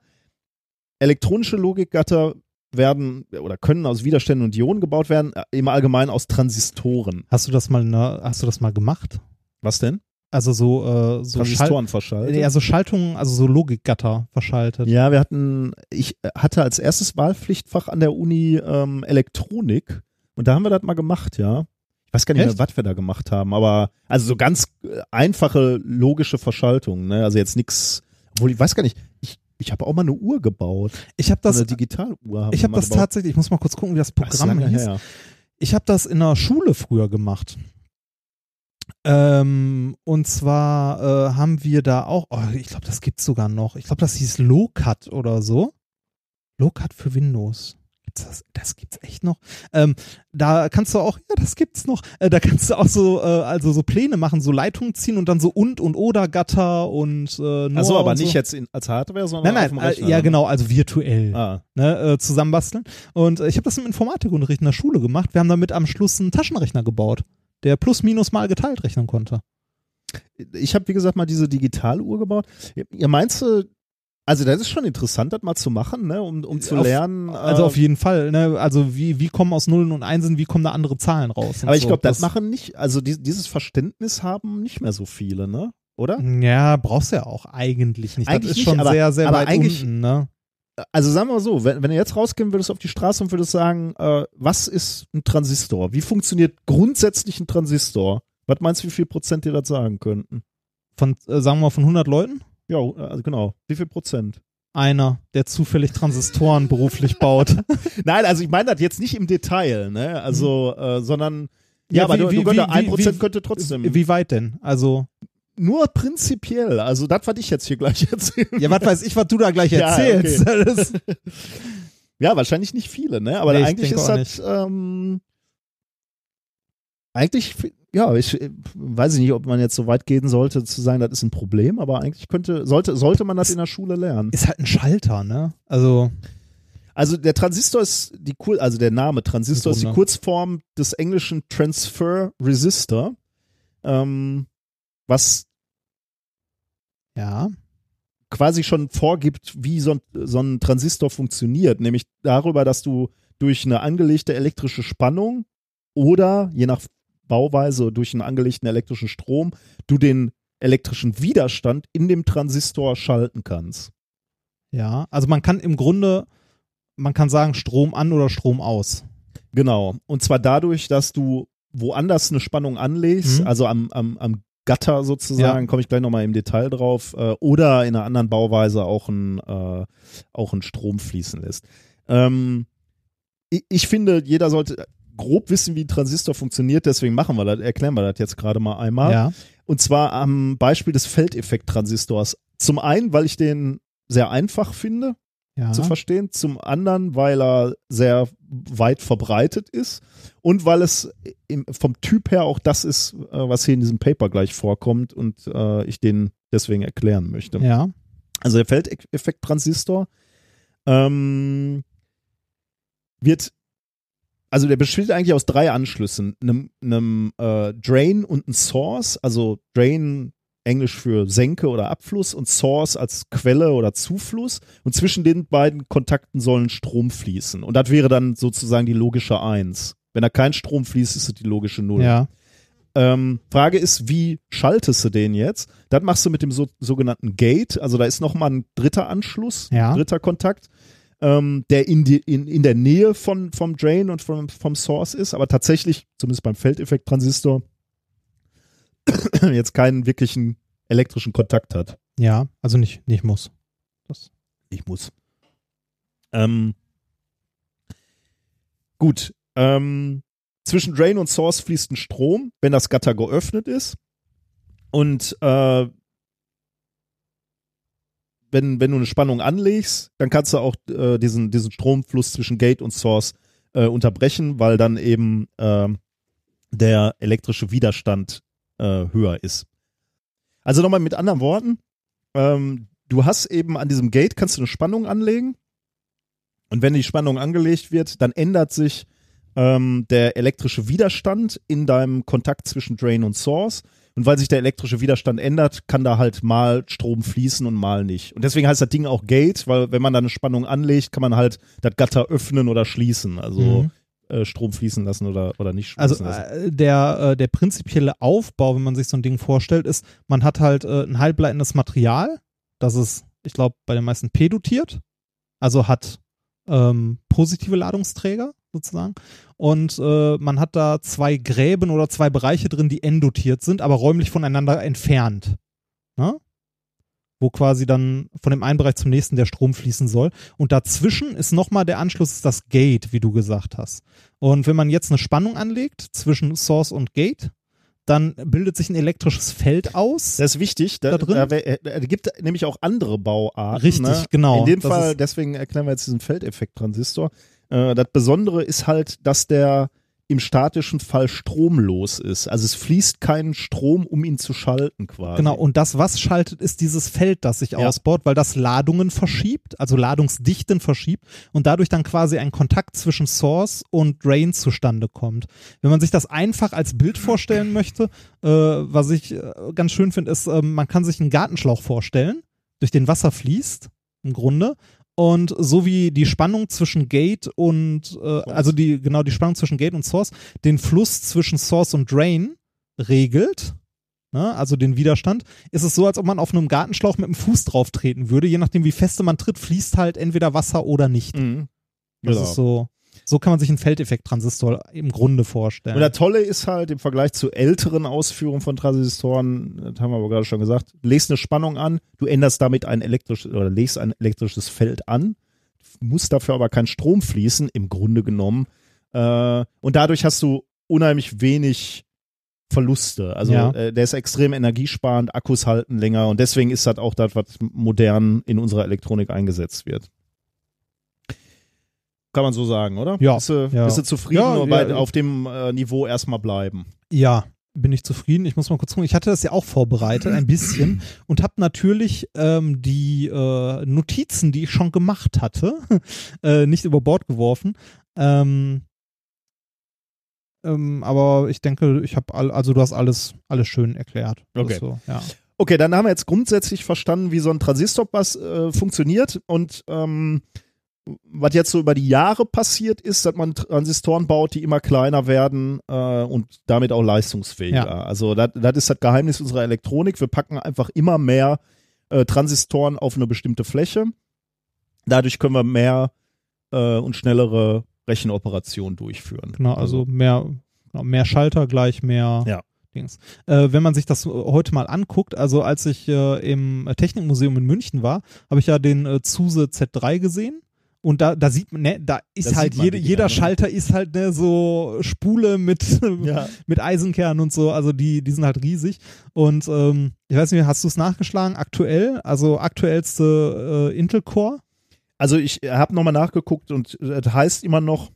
Elektronische Logikgatter werden oder können aus Widerständen und Ionen gebaut werden, äh, im Allgemeinen aus Transistoren. Hast du das mal, ne, hast du das mal gemacht? Was denn? Also so, äh, so, Schal Transistoren verschaltet. ja, so Schaltungen, also so Logikgatter verschaltet. Ja, wir hatten, ich äh, hatte als erstes Wahlpflichtfach an der Uni ähm, Elektronik und da haben wir das mal gemacht, ja. Ich weiß gar nicht Echt? mehr, was wir da gemacht haben, aber also so ganz äh, einfache logische Verschaltungen, ne? Also jetzt nix, obwohl ich weiß gar nicht, ich, ich habe auch mal eine Uhr gebaut. Ich habe das, eine Digitaluhr. ich habe das gebaut. tatsächlich, ich muss mal kurz gucken, wie das Das ist Programm lange hieß. her. Ich habe das in der Schule früher gemacht. Ähm, und zwar äh, haben wir da auch, oh, ich glaube, das gibt's sogar noch. Ich glaube, das hieß Low-Cut oder so. Low-Cut für Windows. Gibt's das? Das gibt's echt noch. Ähm, da kannst du auch, ja, das gibt's noch. Äh, da kannst du auch so, äh, also so Pläne machen, so Leitungen ziehen und dann so und und oder Gatter und äh, Nor Achso, aber nicht so. jetzt in, als Hardware, sondern Nein, auf dem nein, äh, Rechner. ja ne? genau, also virtuell Ah, ne, äh, zusammenbasteln. Und äh, ich habe das im Informatikunterricht in der Schule gemacht. Wir haben damit am Schluss einen Taschenrechner gebaut, der plus minus mal geteilt rechnen konnte. ich habe, wie gesagt, mal diese Digitaluhr gebaut. Ihr meinst du, also das ist schon interessant, das mal zu machen, ne, um, um zu Auf- lernen. Also äh, auf jeden Fall. Ne? Also wie, wie kommen aus Nullen und Einsen, wie kommen da andere Zahlen raus? Aber ich so. glaube, das, machen nicht, also die, dieses Verständnis haben nicht mehr so viele, ne? Oder? Ja, brauchst du ja auch eigentlich nicht. Eigentlich das ist nicht, schon aber- sehr, sehr aber weit eigentlich- unten. Ne? Also sagen wir mal so, wenn, wenn du jetzt rausgehen würdest auf die Straße und würdest sagen, äh, was ist ein Transistor? Wie funktioniert grundsätzlich ein Transistor? Was meinst du, wie viel Prozent dir das sagen könnten? Von, äh, sagen wir mal, von 100 Leuten? Ja, also genau. Wie viel Prozent? Einer, der zufällig Transistoren *laughs* beruflich baut. *laughs* Nein, also ich meine das jetzt nicht im Detail, ne? Also, äh, sondern ja, Ja, aber wie- du, wie- du wie- ein Prozent könnte trotzdem. Wie weit denn? Also, Nur prinzipiell. Also das, was ich jetzt hier gleich *laughs* erzähle. ja, was weiß ich, was du da gleich Ja, erzählst. Das, Ja, wahrscheinlich nicht viele, ne? Aber Nee, ich eigentlich ist das, ähm, eigentlich, ja, ich weiß ich nicht, ob man jetzt so weit gehen sollte, zu sagen, das ist ein Problem, aber eigentlich könnte, sollte, sollte man das in der Schule lernen. ist halt ein Schalter, ne? Also, Also der Transistor ist die Kur also der Name Transistor ist die. Kurzform des englischen Transfer Resistor, ähm, was ja. quasi schon vorgibt, wie so ein, so ein Transistor funktioniert, nämlich darüber, dass du durch eine angelegte elektrische Spannung oder je nach Bauweise durch einen angelegten elektrischen Strom du den elektrischen Widerstand in dem Transistor schalten kannst. Ja, also man kann im Grunde, man kann sagen Strom an oder Strom aus. Genau. Und zwar dadurch, dass du woanders eine Spannung anlegst, Mhm. also am, am, am Gatter sozusagen, komme ich gleich nochmal im Detail drauf, äh, oder in einer anderen Bauweise auch ein, äh, auch ein Strom fließen lässt. Ähm, ich, ich finde, jeder sollte grob wissen, wie ein Transistor funktioniert, deswegen machen wir das, erklären wir das jetzt gerade mal einmal. Ja. Und zwar am Beispiel des Feldeffekt-Transistors. Zum einen, weil ich den sehr einfach finde, Ja. zu verstehen. Zum anderen, weil er sehr weit verbreitet ist und weil es im, vom Typ her auch das ist, äh, was hier in diesem Paper gleich vorkommt und äh, ich den deswegen erklären möchte. Ja. Also der Feldeffekt-Transistor ähm, wird, also der besteht eigentlich aus drei Anschlüssen, einem, einem äh, Drain und einem Source, also Drain Englisch für Senke oder Abfluss und Source als Quelle oder Zufluss und zwischen den beiden Kontakten sollen Strom fließen und das wäre dann sozusagen die logische Eins. Wenn da kein Strom fließt, ist es die logische Null. Ja. Ähm, Frage ist, wie schaltest du den jetzt? Das machst du mit dem so, sogenannten Gate. Also da ist nochmal ein dritter Anschluss, Ja. dritter Kontakt, ähm, der in, die, in, in der Nähe von, vom Drain und vom, vom Source ist, aber tatsächlich, zumindest beim Feldeffekt-Transistor, jetzt keinen wirklichen elektrischen Kontakt hat. Ja. Also nicht, nicht muss. Das. Ich muss. Ähm, gut. Ähm, zwischen Drain und Source fließt ein Strom, wenn das Gatter geöffnet ist. Und äh, wenn, wenn du eine Spannung anlegst, dann kannst du auch äh, diesen, diesen Stromfluss zwischen Gate und Source äh, unterbrechen, weil dann eben äh, der elektrische Widerstand äh, höher ist. Also nochmal mit anderen Worten, ähm, du hast eben an diesem Gate, kannst du eine Spannung anlegen und wenn die Spannung angelegt wird, dann ändert sich ähm, der elektrische Widerstand in deinem Kontakt zwischen Drain und Source Und weil sich der elektrische Widerstand ändert, kann da halt mal Strom fließen und mal nicht. Und deswegen heißt das Ding auch Gate, weil wenn man da eine Spannung anlegt, kann man halt das Gatter öffnen oder schließen. Also Mhm. äh, Strom fließen lassen oder, oder nicht Also fließen lassen. äh, der, äh, der prinzipielle Aufbau, wenn man sich so ein Ding vorstellt, ist, man hat halt ein halbleitendes Material, das ist, ich glaube, bei den meisten P dotiert, also hat ähm, positive Ladungsträger sozusagen. Und äh, man hat da zwei Gräben oder zwei Bereiche drin, die N dotiert sind, aber räumlich voneinander entfernt. Ne? Wo quasi dann von dem einen Bereich zum nächsten der Strom fließen soll. Und dazwischen ist nochmal der Anschluss, ist das Gate, wie du gesagt hast. Und wenn man jetzt eine Spannung anlegt zwischen Source und Gate, dann bildet sich ein elektrisches Feld aus. Das ist wichtig. Da, da drin? Da, äh, da gibt nämlich auch andere Bauarten. Richtig, ne? genau. In dem Fall, deswegen erklären wir jetzt diesen Feldeffekt-Transistor. Äh, das Besondere ist halt, dass der im statischen Fall stromlos ist. Also es fließt kein Strom, um ihn zu schalten quasi. Genau, und das, was schaltet, ist dieses Feld, das sich Ja. ausbaut, weil das Ladungen verschiebt, also Ladungsdichten verschiebt und dadurch dann quasi ein Kontakt zwischen Source und Drain zustande kommt. Wenn man sich das einfach als Bild vorstellen möchte, äh, was ich äh, ganz schön finde, ist, äh, man kann sich einen Gartenschlauch vorstellen, durch den Wasser fließt, im Grunde. Und so wie die Spannung zwischen Gate und, äh, also die, genau die Spannung zwischen Gate und Source, den Fluss zwischen Source und Drain regelt, ne, also den Widerstand, ist es so, als ob man auf einem Gartenschlauch mit dem Fuß drauf treten würde. Je nachdem, wie feste man tritt, fließt halt entweder Wasser oder nicht. Mhm. Das Genau. ist so, so kann man sich einen Feldeffekt-Transistor im Grunde vorstellen. Und das Tolle ist halt im Vergleich zu älteren Ausführungen von Transistoren, das haben wir aber gerade schon gesagt, legst eine Spannung an, du änderst damit ein elektrisches oder legst ein elektrisches Feld an, muss dafür aber kein Strom fließen, im Grunde genommen. Äh, und dadurch hast du unheimlich wenig Verluste. Also Ja. äh, der ist extrem energiesparend, Akkus halten länger und deswegen ist das auch das, was modern in unserer Elektronik eingesetzt wird. Kann man so sagen, oder? Ja, Bist du, ja. bist du zufrieden Ja, bei, ja. auf dem äh, Niveau erstmal bleiben? Ja, bin ich zufrieden. Ich muss mal kurz gucken. Ich hatte das ja auch vorbereitet, ein bisschen, *clears throat* und habe natürlich ähm, die äh, Notizen, die ich schon gemacht hatte, *laughs* äh, nicht über Bord geworfen. Ähm, ähm, aber ich denke, ich habe all, also du hast alles, alles schön erklärt. Okay. So, ja. Okay, dann haben wir jetzt grundsätzlich verstanden, wie so ein Transistorpass äh, funktioniert und ähm, was jetzt so über die Jahre passiert ist, dass man Transistoren baut, die immer kleiner werden äh, und damit auch leistungsfähiger. Ja. Also das ist das Geheimnis unserer Elektronik. Wir packen einfach immer mehr äh, Transistoren auf eine bestimmte Fläche. Dadurch können wir mehr äh, und schnellere Rechenoperationen durchführen. Genau, also mehr, genau, mehr Schalter gleich mehr Ja. Dings. Äh, wenn man sich das heute mal anguckt, also als ich äh, im Technikmuseum in München war, habe ich ja den äh, Zuse Z3 gesehen. Und da, da sieht man, ne, da ist Da halt jede, jeder ne? Schalter ist halt ne, so Spule mit, Ja. *laughs* mit Eisenkern und so, also die, die sind halt riesig. Und ähm, ich weiß nicht, hast du es nachgeschlagen? Aktuell, also aktuellste äh, Intel Core? Also ich habe nochmal nachgeguckt und das heißt immer noch,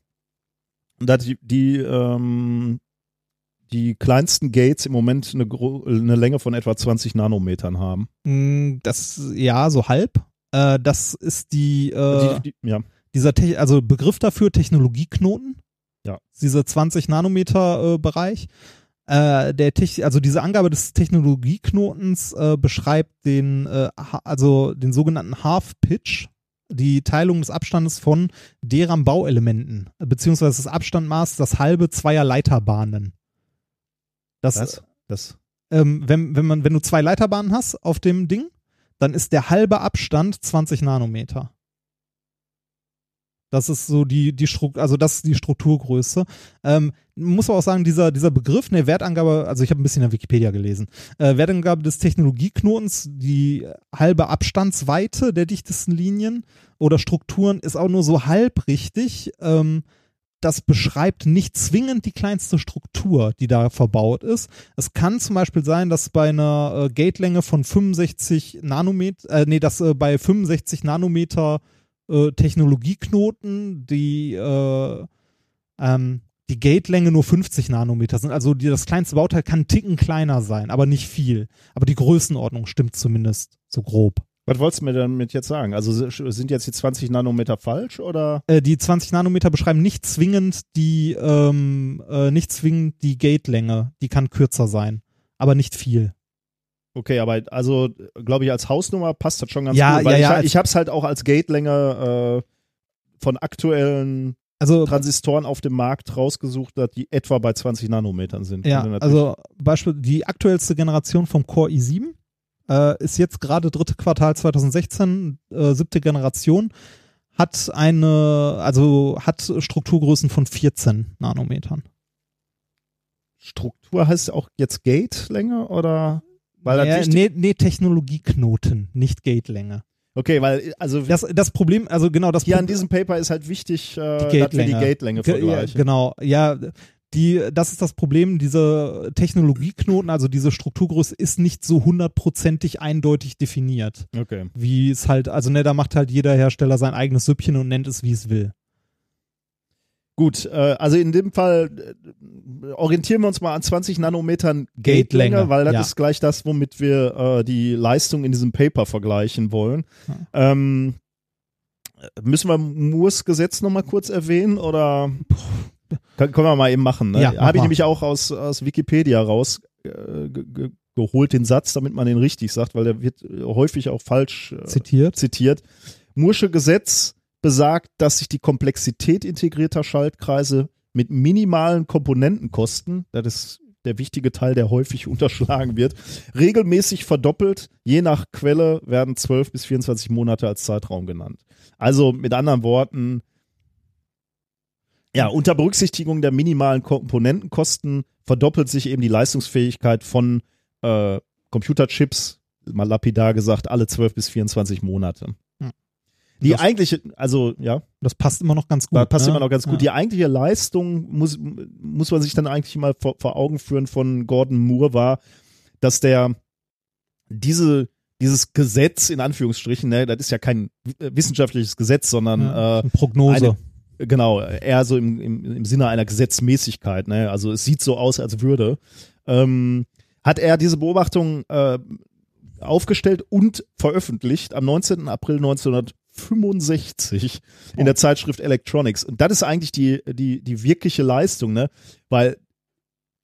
dass die, die, ähm, die kleinsten Gates im Moment eine, eine Länge von etwa 20 Nanometern haben. Mm, Das, ja, so halb. Äh, das ist die, äh, die, die, ja. dieser Te also Begriff dafür Technologieknoten. Ja. Dieser 20 Nanometer äh, Bereich. Äh, der Tech also diese Angabe des Technologieknotens äh, beschreibt den äh, also den sogenannten Half Pitch, die Teilung des Abstandes von deren Bauelementen beziehungsweise das Abstandmaß das halbe zweier Leiterbahnen. Das, Was? Das, ähm, wenn, wenn man, wenn du zwei Leiterbahnen hast auf dem Ding, dann ist der halbe Abstand 20 Nanometer. Das ist so die, die Struktur, also das ist die Strukturgröße. Ähm, muss man auch sagen, dieser, dieser Begriff, ne, Wertangabe, also ich habe ein bisschen in der Wikipedia gelesen. Äh, Wertangabe des Technologieknotens, die halbe Abstandsweite der dichtesten Linien oder Strukturen ist auch nur so halb richtig. Ähm, das beschreibt nicht zwingend die kleinste Struktur, die da verbaut ist. Es kann zum Beispiel sein, dass bei einer äh, Gatelänge von 65 Nanometer, äh, nee, dass äh, bei 65 Nanometer äh, Technologieknoten die, äh, ähm, die Gatelänge nur 50 Nanometer sind. Also die, das kleinste Bauteil kann einen Ticken kleiner sein, aber nicht viel. Aber die Größenordnung stimmt zumindest so grob. Was wolltest du mir damit jetzt sagen? Also sind jetzt die 20 Nanometer falsch oder? Äh, die 20 Nanometer beschreiben nicht zwingend die, ähm, äh, nicht zwingend die Gatelänge. Die kann kürzer sein. aber nicht viel. Okay, aber also glaube ich als Hausnummer passt das schon ganz Ja, gut, weil ja, ja, ich, ich habe es halt auch als Gatelänge äh, von aktuellen Also Transistoren auf dem Markt rausgesucht, dass die etwa bei 20 Nanometern sind. Ja, also Beispiel die aktuellste Generation vom Core i7 äh, ist jetzt gerade dritte Quartal 2016, äh, siebte Generation, hat eine, also hat Strukturgrößen von 14 Nanometern. Struktur heißt auch jetzt Gatelänge oder? Weil ja, nee, nee, Technologieknoten, nicht Gatelänge. Okay, weil also Das, das Problem, also genau das hier an Problem- diesem Paper ist halt wichtig, äh, die dass wir die Gatelänge Ge- ja, vergleichen. genau, ja, die, das ist das Problem, diese Technologieknoten, also diese Strukturgröße ist nicht so hundertprozentig eindeutig definiert. Okay. Wie es halt, also ne, da macht halt jeder Hersteller sein eigenes Süppchen und nennt es, wie es will. Gut, äh, also in dem Fall äh, orientieren wir uns mal an 20 Nanometern Gatelänge, weil das ja. ist gleich das, womit wir äh, die Leistung in diesem Paper vergleichen wollen. Ähm, müssen wir Moores Gesetz nochmal kurz erwähnen oder können, können wir mal eben machen? Ne? Ja, Habe ich nämlich auch aus, aus Wikipedia raus äh, ge- ge- geholt, den Satz, damit man den richtig sagt, weil der wird äh, häufig auch falsch äh, Zitiert. zitiert. Moore'sche Gesetz besagt, dass sich die Komplexität integrierter Schaltkreise mit minimalen Komponentenkosten, das ist der wichtige Teil, der häufig *laughs* unterschlagen wird, regelmäßig verdoppelt. Je nach Quelle werden 12 bis 24 Monate als Zeitraum genannt. Also mit anderen Worten, ja, unter Berücksichtigung der minimalen Komponentenkosten verdoppelt sich eben die Leistungsfähigkeit von äh, Computerchips, mal lapidar gesagt, alle 12 bis 24 Monate. Hm. Die Das- eigentliche, also ja, Das passt immer noch ganz gut. da passt ne? immer noch ganz gut. Ja. Die eigentliche Leistung muss, muss man sich dann eigentlich mal vor, vor Augen führen von Gordon Moore war, dass der diese dieses Gesetz in Anführungsstrichen, ne, das ist ja kein äh, wissenschaftliches Gesetz, sondern ja, äh, eine Prognose. eine- genau, eher so im, im, im Sinne einer Gesetzmäßigkeit, ne? Also es sieht so aus, als würde. Ähm, hat er diese Beobachtung äh, aufgestellt und veröffentlicht am 19. April 1965 in der Zeitschrift Electronics. Und das ist eigentlich die, die, die wirkliche Leistung, ne? Weil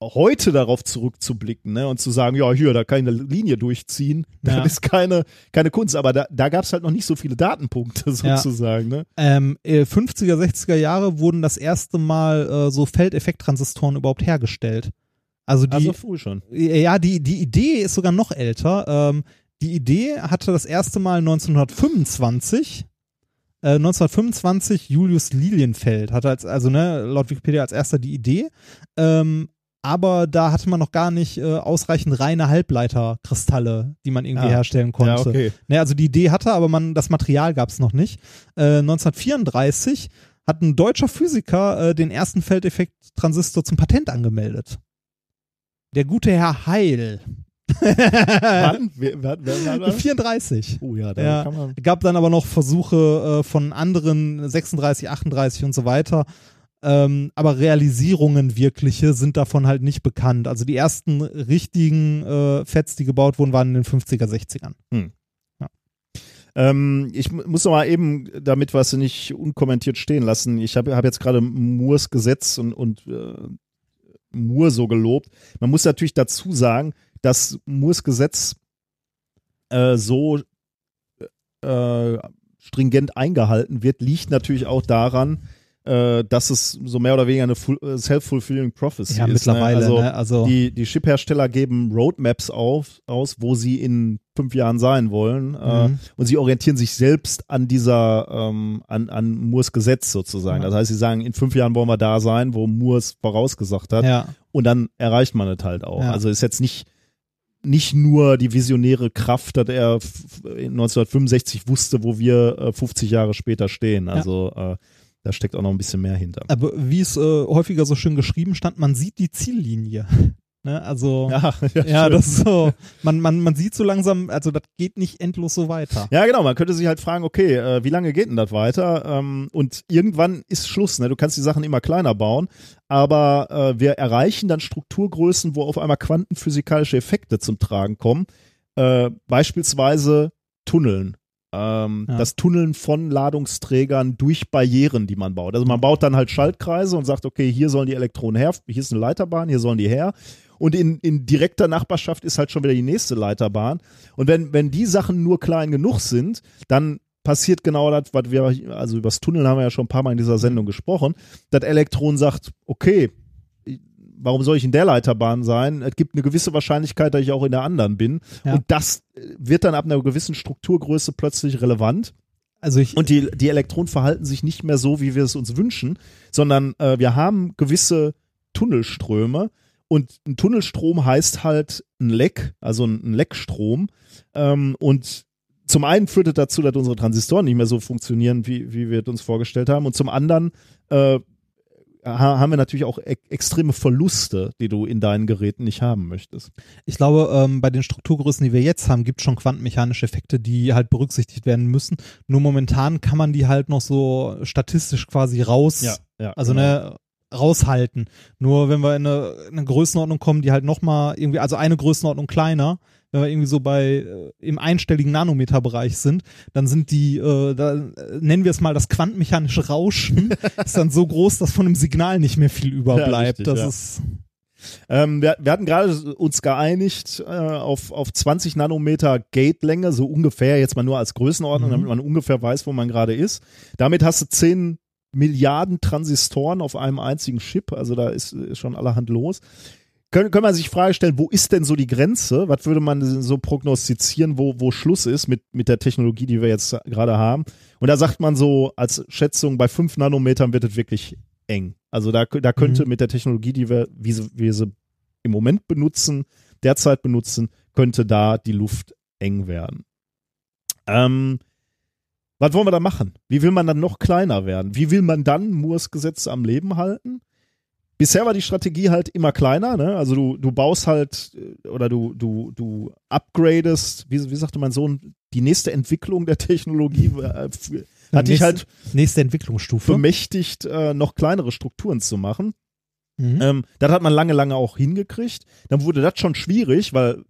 heute darauf zurückzublicken ne, und zu sagen, ja, hier, da kann ich eine Linie durchziehen, *laughs* Ja. das ist keine, keine Kunst. Aber da, da gab es halt noch nicht so viele Datenpunkte *laughs* Ja. sozusagen. Ne? Ähm, äh, 50er, 60er Jahre wurden das erste Mal äh, so Feldeffekttransistoren überhaupt hergestellt. Also die, Also früh schon. ja, die, die Idee ist sogar noch älter. Ähm, die Idee hatte das erste Mal 1925. Äh, 1925 Julius Lilienfeld hatte als, also ne, laut Wikipedia als erster die Idee. Ähm, aber da hatte man noch gar nicht äh, ausreichend reine Halbleiterkristalle, die man irgendwie Ah. herstellen konnte. Ja, okay. Ne, also die Idee hatte, aber man, das Material gab es noch nicht. Äh, 1934 hat ein deutscher Physiker äh, den ersten Feldeffekt-Transistor zum Patent angemeldet. Der gute Herr Heil. Wann? *laughs* Wer, wer, wer war das? 34. Oh ja, da Ja. kann man. Gab dann aber noch Versuche äh, von anderen 36, 38 und so weiter. Ähm, aber Realisierungen wirkliche sind davon halt nicht bekannt. Also die ersten richtigen äh, Fets, die gebaut wurden, waren in den 50er, 60ern. Ähm, ich mu- muss noch mal eben, damit wir es nicht unkommentiert stehen lassen, ich habe hab jetzt gerade Moores Gesetz und, und äh, Moore so gelobt. Man muss natürlich dazu sagen, dass Moores Gesetz äh, so äh, stringent eingehalten wird, liegt natürlich auch daran, äh, dass es so mehr oder weniger eine äh, self-fulfilling prophecy Ja, ist. mittlerweile. Ne? Also, ne? also die, die Chiphersteller geben Roadmaps auf, aus, wo sie in fünf Jahren sein wollen. Äh, Mhm. und sie orientieren sich selbst an dieser, ähm, an, an Moores Gesetz sozusagen. Ja. Das heißt, sie sagen, in fünf Jahren wollen wir da sein, wo Moores vorausgesagt hat. ja. Und dann erreicht man es halt auch. Ja. Also ist jetzt nicht, nicht nur die visionäre Kraft, dass er f- in 1965 wusste, wo wir äh, 50 Jahre später stehen. Also äh, da steckt auch noch ein bisschen mehr hinter. Aber wie es äh, häufiger so schön geschrieben stand, man sieht die Ziellinie. *laughs* ne? Also *laughs* ja, ja, schön. das ist so, man, man, man sieht so langsam, also das geht nicht endlos so weiter. Ja, genau. Man könnte sich halt fragen, okay, äh, wie lange geht denn das weiter? Ähm, und irgendwann ist Schluss. Ne? Du kannst die Sachen immer kleiner bauen, aber äh, wir erreichen dann Strukturgrößen, wo auf einmal quantenphysikalische Effekte zum Tragen kommen. Äh, beispielsweise Tunneln. Ähm, Ja. das Tunneln von Ladungsträgern durch Barrieren, die man baut. Also man baut dann halt Schaltkreise und sagt, okay, hier sollen die Elektronen her, hier ist eine Leiterbahn, hier sollen die her. Und in, in direkter Nachbarschaft ist halt schon wieder die nächste Leiterbahn. Und wenn, wenn die Sachen nur klein genug sind, dann passiert genau das, was wir, also übers Tunneln haben wir ja schon ein paar Mal in dieser Sendung gesprochen, das Elektron sagt, okay, warum soll ich in der Leiterbahn sein? Es gibt eine gewisse Wahrscheinlichkeit, dass ich auch in der anderen bin. Ja. Und das äh, wird dann ab einer gewissen Strukturgröße plötzlich relevant. Also ich, Und die, die Elektronen verhalten sich nicht mehr so, wie wir es uns wünschen, sondern äh, wir haben gewisse Tunnelströme. Und ein Tunnelstrom heißt halt ein Leck, also ein, Leckstrom. Ähm, und zum einen führt es dazu, dass unsere Transistoren nicht mehr so funktionieren, wie, wie wir es uns vorgestellt haben. Und zum anderen äh, haben wir natürlich auch e extreme Verluste, die du in deinen Geräten nicht haben möchtest. ich glaube, ähm, bei den Strukturgrößen, die wir jetzt haben, gibt es schon quantenmechanische Effekte, die halt berücksichtigt werden müssen. Nur momentan kann man die halt noch so statistisch quasi raus, ja. also genau. ne, raushalten. Nur wenn wir in eine, in eine Größenordnung kommen, die halt nochmal irgendwie, also eine Größenordnung kleiner, wenn wir irgendwie so bei äh, im einstelligen Nanometerbereich sind, dann sind die, äh, da äh, nennen wir es mal das quantenmechanische Rauschen, *laughs* ist dann so groß, dass von dem Signal nicht mehr viel überbleibt. richtig, das ja. ist Ähm, wir, wir hatten gerade uns geeinigt äh, auf, auf 20 Nanometer Gate-Länge, so ungefähr, jetzt mal nur als Größenordnung, Mhm. damit man ungefähr weiß, wo man gerade ist. Damit hast du 10 Milliarden Transistoren auf einem einzigen Chip, also da ist, ist schon allerhand los. Können, können man sich Frage stellen, wo ist denn so die Grenze? Was würde man so prognostizieren, wo, wo Schluss ist mit, mit der Technologie, die wir jetzt gerade haben? Und da sagt man so als Schätzung, bei 5 Nanometern wird es wirklich eng. Also da, da könnte Mhm. mit der Technologie, die wir, wie sie, wir sie im Moment benutzen, derzeit benutzen, könnte da die Luft eng werden. Ähm, was wollen wir da machen? Wie will man dann noch kleiner werden? Wie will man dann Moores Gesetz am Leben halten? Bisher war die Strategie halt immer kleiner, ne? Also du, du baust halt äh, oder du, du, du upgradest, wie, wie sagte mein Sohn, die nächste Entwicklung der Technologie äh, hat dich halt nächste Entwicklungsstufe. bemächtigt, äh, noch kleinere Strukturen zu machen. Mhm. Ähm, das hat man lange, lange auch hingekriegt. Dann wurde das schon schwierig, weil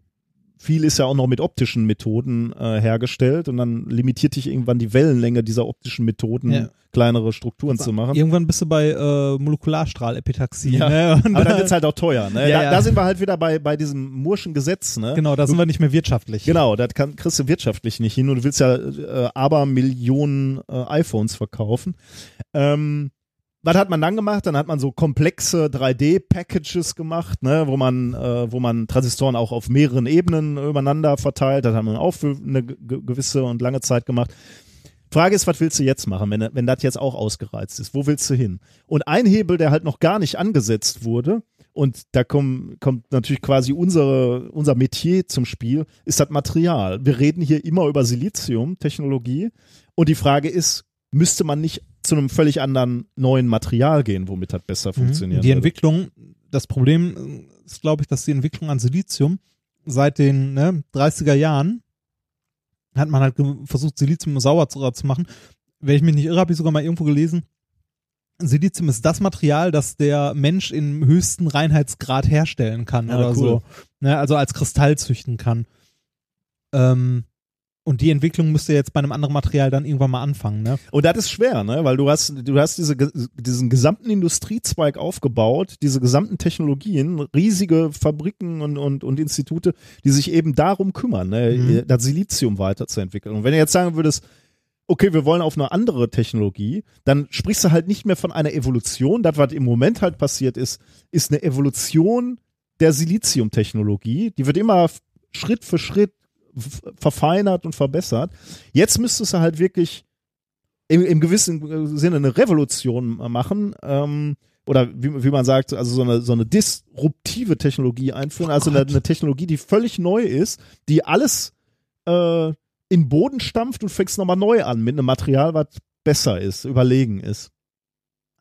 viel ist ja auch noch mit optischen Methoden äh, hergestellt und dann limitiert dich irgendwann die Wellenlänge dieser optischen Methoden, Ja. Kleinere Strukturen zu machen. Irgendwann bist du bei äh, Molekularstrahlepitaxie. Ja, ne? Und Aber dann da- wird's halt auch teuer. Ne? Ja, da, ja. da sind wir halt wieder bei, bei diesem Murschen Gesetz. Ne? Genau, da sind wir nicht mehr wirtschaftlich. Genau, das kann, kriegst du wirtschaftlich nicht hin und du willst ja äh, aber Millionen äh, iPhones verkaufen. Ähm, was hat man dann gemacht? Dann hat man so komplexe 3D-Packages gemacht, ne, wo man, äh, wo man Transistoren auch auf mehreren Ebenen übereinander verteilt. Das hat man auch für eine ge- gewisse und lange Zeit gemacht. Frage ist, was willst du jetzt machen, wenn, wenn das jetzt auch ausgereizt ist? Wo willst du hin? Und ein Hebel, der halt noch gar nicht angesetzt wurde, und da komm, kommt natürlich quasi unsere, unser Metier zum Spiel, ist das Material. Wir reden hier immer über Silizium-Technologie. Und die Frage ist, müsste man nicht zu einem völlig anderen neuen Material gehen, womit das besser funktioniert? Mhm. Die Entwicklung, das Problem ist, glaube ich, dass die Entwicklung an Silizium seit den ne, 30er Jahren hat man halt versucht, Silizium sauer zu, zu machen. Wenn ich mich nicht irre, habe ich sogar mal irgendwo gelesen, Silizium ist das Material, das der Mensch im höchsten Reinheitsgrad herstellen kann Ah, oder cool. so. Ne, also als Kristall züchten kann. Ähm, und die Entwicklung müsste jetzt bei einem anderen Material dann irgendwann mal anfangen, ne? Und das ist schwer, ne? Weil du hast, du hast diese, diesen gesamten Industriezweig aufgebaut, diese gesamten Technologien, riesige Fabriken und, und, und Institute, die sich eben darum kümmern, ne? Mhm. das Silizium weiterzuentwickeln. Und wenn du jetzt sagen würdest, okay, wir wollen auf eine andere Technologie, dann sprichst du halt nicht mehr von einer Evolution. Das, was im Moment halt passiert ist, ist eine Evolution der Siliziumtechnologie. Die wird immer Schritt für Schritt verfeinert und verbessert. Jetzt müsstest du halt wirklich im, im gewissen Sinne eine Revolution machen. Ähm, oder wie, wie man sagt, also so eine, so eine disruptive Technologie einführen, also eine, eine Technologie, die völlig neu ist, die alles äh, in den Boden stampft und fängst nochmal neu an mit einem Material, was besser ist, überlegen ist.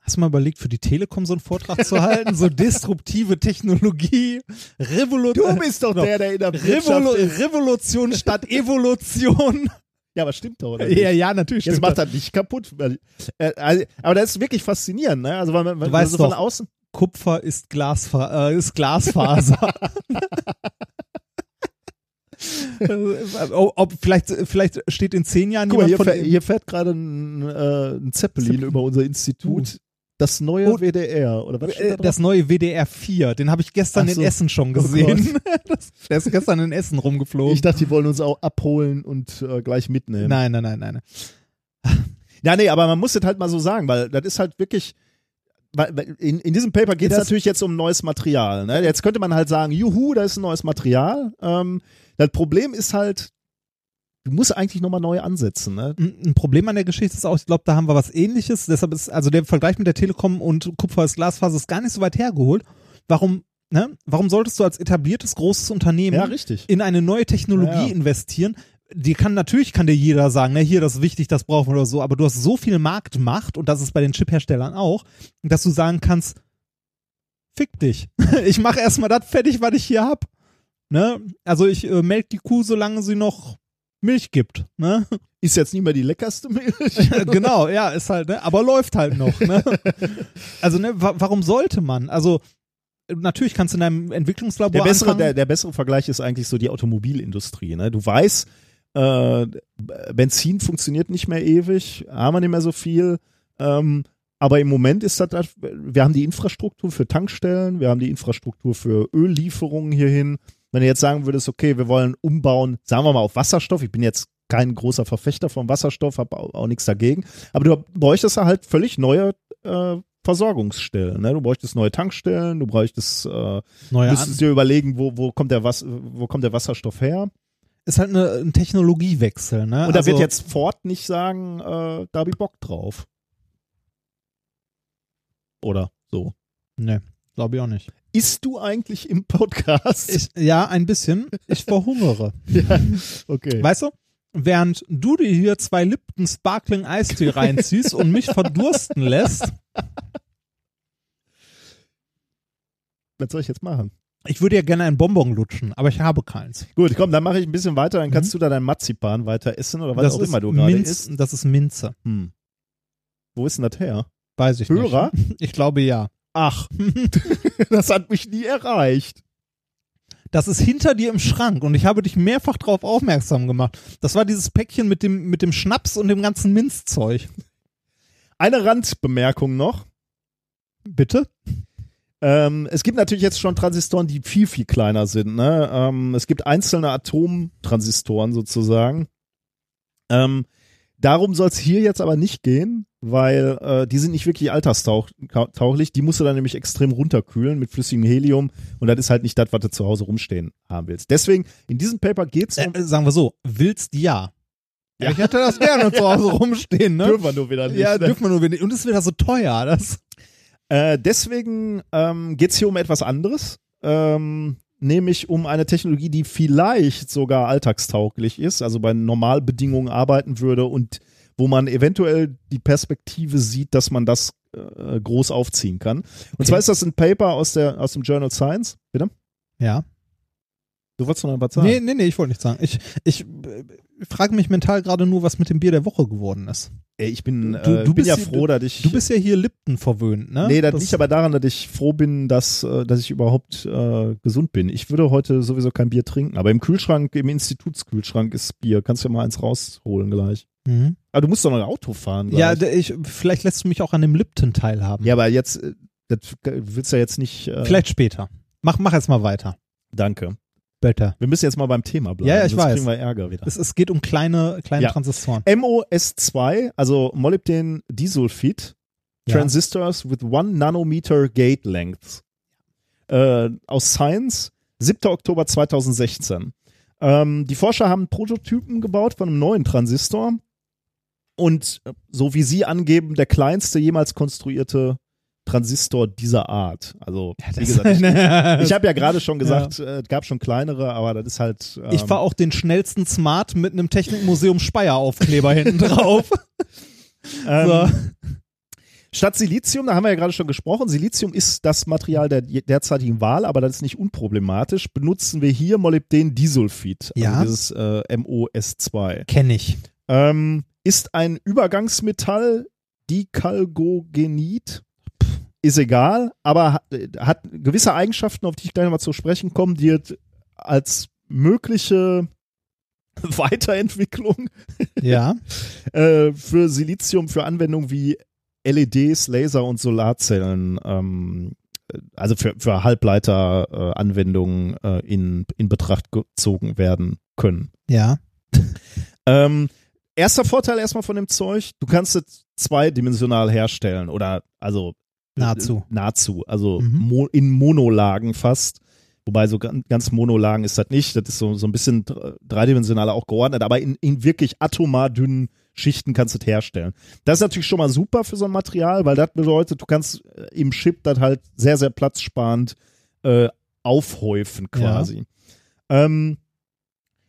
Hast du mal überlegt, für die Telekom so einen Vortrag zu halten? So disruptive Technologie, Revolution. bist doch der, der in der Revolu Revolution statt Evolution. Ja, aber stimmt doch, oder? ja, ja, natürlich. Jetzt macht das. nicht kaputt. Äh, also, aber das ist wirklich faszinierend, ne? Also, weil man, wenn weißt so von doch. außen. Kupfer ist, Glasfa äh, ist Glasfaser. *laughs* ob, vielleicht, vielleicht steht in zehn Jahren Guck mal, hier, jemand von fährt, hier fährt gerade ein, äh, ein Zeppelin über unser Institut. Das neue Oh. WDR, oder was steht da Äh, das neue WDR 4, den habe ich gestern so. in Essen schon Oh gesehen. *laughs* das, der ist gestern in Essen rumgeflogen. Ich dachte, die wollen uns auch abholen und äh, gleich mitnehmen. nein, nein, nein, nein. *laughs* Ja, nee, aber man muss das halt mal so sagen, weil das ist halt wirklich. weil- In, in diesem Paper geht es natürlich jetzt um neues Material. Ne? Jetzt könnte man halt sagen, juhu, da ist ein neues Material. Ähm, das Problem ist halt, du musst eigentlich nochmal neu ansetzen. Ne? Ein Problem an der Geschichte ist auch, ich glaube, da haben wir was ähnliches. Deshalb ist, also der Vergleich mit der Telekom und Kupfer als Glasfaser ist gar nicht so weit hergeholt. Warum, ne? Warum solltest du als etabliertes großes Unternehmen Ja, in eine neue Technologie Ja, ja. investieren? Die kann natürlich kann dir jeder sagen, ne, hier das ist wichtig, das brauchen wir oder so, aber du hast so viel Marktmacht und das ist bei den Chipherstellern auch, dass du sagen kannst, fick dich. *laughs* Ich mache erstmal das fertig, was ich hier hab. Ne? Also ich äh, melk die Kuh, solange sie noch Milch gibt, ne? Ist jetzt nicht mehr die leckerste Milch. genau, ja, ist halt, ne? aber läuft halt noch. Ne? *laughs* Also, ne, wa warum sollte man? Also, natürlich kannst du in deinem Entwicklungslabor Der bessere, der, der bessere Vergleich ist eigentlich so die Automobilindustrie. Ne? Du weißt, äh, Benzin funktioniert nicht mehr ewig, haben wir nicht mehr so viel. Ähm, aber im Moment ist das- wir haben die Infrastruktur für Tankstellen, wir haben die Infrastruktur für Öllieferungen hierhin. Wenn du jetzt sagen würdest, okay, wir wollen umbauen, sagen wir mal auf Wasserstoff, ich bin jetzt kein großer Verfechter von Wasserstoff, habe auch, auch nichts dagegen, aber du bräuchtest halt völlig neue äh, Versorgungsstellen. Ne? Du bräuchtest neue Tankstellen, du bräuchtest äh, Neue müsstest dir überlegen, wo, wo, kommt der Was wo kommt der Wasserstoff her? ist halt eine, ein Technologiewechsel, ne? Und da also, wird jetzt Ford nicht sagen, äh, da hab ich Bock drauf. Oder so. Ne, glaube ich auch nicht. Isst du eigentlich im Podcast? Ich, ja, ein bisschen. Ich verhungere. *laughs* ja, okay. Weißt du? Während du dir hier zwei Lipton Sparkling Eistee reinziehst und mich verdursten lässt, Was soll ich jetzt machen? ich würde ja gerne ein Bonbon lutschen, aber ich habe keins. Gut, komm, dann mache ich ein bisschen weiter, dann kannst du da dein Marzipan weiter essen oder was das auch ist immer du gerade isst. Das ist Minze. Hm. Wo ist denn das her? Weiß ich Hörer? nicht. Ich glaube ja. Ach, *laughs* das hat mich nie erreicht. Das ist hinter dir im Schrank und ich habe dich mehrfach darauf aufmerksam gemacht. Das war dieses Päckchen mit dem, mit dem Schnaps und dem ganzen Minzzeug. Eine Randbemerkung noch. Bitte? Ähm, es gibt natürlich jetzt schon Transistoren, die viel, viel kleiner sind. Ne? Ähm, es gibt einzelne Atomtransistoren sozusagen. Ähm, darum soll es hier jetzt aber nicht gehen, weil äh, die sind nicht wirklich alterstauchlich. Die musst du dann nämlich extrem runterkühlen mit flüssigem Helium und das ist halt nicht das, was du zu Hause rumstehen haben willst. Deswegen, in diesem Paper geht es um. Äh, sagen wir so, willst ja. ja. Ich hätte das gerne zu Hause rumstehen, ne? Dürfen wir nur wieder nicht. ja, ne? dürfen wir nur wenig. Und es ist wieder so teuer. Das Äh, deswegen ähm, geht es hier um etwas anderes, ähm, nämlich um eine Technologie, die vielleicht sogar alltagstauglich ist, also bei Normalbedingungen arbeiten würde und wo man eventuell die Perspektive sieht, dass man das äh, groß aufziehen kann. Und Okay. zwar ist das ein Paper aus, der, aus dem Journal Science. Bitte? ja. Du wolltest noch was sagen? Nee, nee, nee, ich wollte nicht sagen. Ich, ich äh, frage mich mental gerade nur, was mit dem Bier der Woche geworden ist. Ey, ich bin, Du- äh, du bin bist ja hier- froh, dass ich. Du bist ja hier Lipton verwöhnt, ne? Nee, das, liegt aber daran, dass ich froh bin, dass, äh, dass ich überhaupt äh, gesund bin. Ich würde heute sowieso kein Bier trinken, aber im Kühlschrank, im Institutskühlschrank ist Bier. Kannst du ja mal eins rausholen gleich. Mhm. Aber du musst doch noch ein Auto fahren. Ja, gleich. d- ich, vielleicht lässt du mich auch an dem Lipton teilhaben. ja, aber jetzt, äh, das willst du ja jetzt nicht. Äh, Vielleicht später. Mach, mach jetzt mal weiter. Danke. Bitte. Wir müssen jetzt mal beim Thema bleiben. Ja, ich sonst weiß. kriegen wir Ärger wieder. Es, es geht um kleine, kleine Ja. Transistoren. MOS2, also Molybden Disulfid, Ja. Transistors with 1 Nanometer Gate Length. Äh, aus Science, 7. Oktober 2016. Ähm, die Forscher haben Prototypen gebaut von einem neuen Transistor und äh, so wie sie angeben, der kleinste jemals konstruierte Transistor dieser Art. Also, wie gesagt, *laughs* ich, ich habe ja gerade schon gesagt, äh, es gab schon kleinere, aber das ist halt. Ähm, Ich fahr auch den schnellsten Smart mit einem Technikmuseum Speyer Aufkleber hinten drauf. *laughs* ähm, so. Statt Silizium, da haben wir ja gerade schon gesprochen, Silizium ist das Material der derzeitigen Wahl, aber das ist nicht unproblematisch. Benutzen wir hier Molybden Disulfid, also Ja. dieses äh, MOS2. Kenn ich. Ähm, ist ein Übergangsmetall, Dicalgogenid, ist egal, aber hat, gewisse Eigenschaften, auf die ich gleich nochmal zu sprechen komme, die als mögliche *laughs* Weiterentwicklung Ja. *laughs* äh, für Silizium für Anwendungen wie LEDs, Laser und Solarzellen, ähm, äh, also für, für Halbleiter-Anwendungen äh, in, in Betracht gezogen werden können. Ja. *laughs* Ähm, erster Vorteil erstmal von dem Zeug, du kannst es zweidimensional herstellen oder also äh, Nahezu. nahezu, also Mhm. mo in Monolagen fast. Wobei so gan- ganz Monolagen ist das nicht, das ist so, so ein bisschen dr- dreidimensionaler auch geordnet, aber in, in wirklich atomar dünnen Schichten kannst du es herstellen. Das ist natürlich schon mal super für so ein Material, weil das bedeutet, du kannst äh, im Chip das halt sehr, sehr platzsparend äh, aufhäufen quasi. Ähm,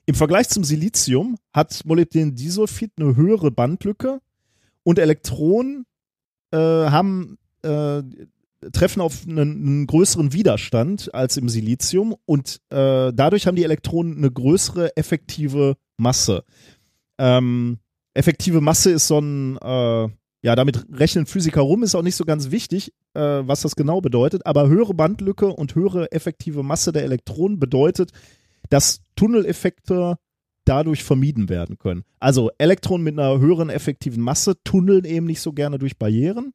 Im Vergleich zum Silizium hat Molybdendisulfid eine höhere Bandlücke und Elektronen äh, haben äh, treffen auf einen, einen größeren Widerstand als im Silizium und äh, dadurch haben die Elektronen eine größere effektive Masse. Ähm, effektive Masse ist so ein, äh, ja, damit rechnen Physiker rum, ist auch nicht so ganz wichtig, äh, was das genau bedeutet, aber höhere Bandlücke und höhere effektive Masse der Elektronen bedeutet, dass Tunneleffekte dadurch vermieden werden können. Also Elektronen mit einer höheren effektiven Masse tunneln eben nicht so gerne durch Barrieren.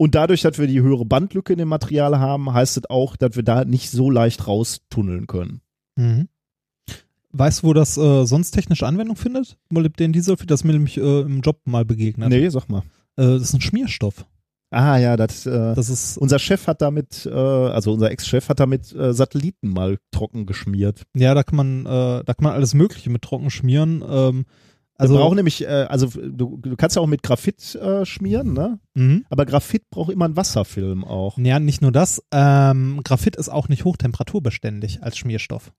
Und dadurch, dass wir die höhere Bandlücke in dem Material haben, heißt es auch, dass wir da nicht so leicht raustunneln können. Mhm. Weißt du, wo das äh, sonst technische Anwendung findet? Molybdendisulfid, das ist mir nämlich äh, im Job mal begegnet. Nee, sag mal. Äh, das ist ein Schmierstoff. Ah ja, das, äh, Das ist, unser Chef hat damit, äh, also unser Ex-Chef hat damit äh, Satelliten mal trocken geschmiert. ja, da kann man, da kann man alles Mögliche mit trocken schmieren. Ähm, also, wir brauchen nämlich, äh, also du, du kannst ja auch mit Graphit äh, schmieren, ne? mhm. Aber Graphit braucht immer einen Wasserfilm auch. Ja, nicht nur das. Ähm, Graphit ist auch nicht hochtemperaturbeständig als Schmierstoff.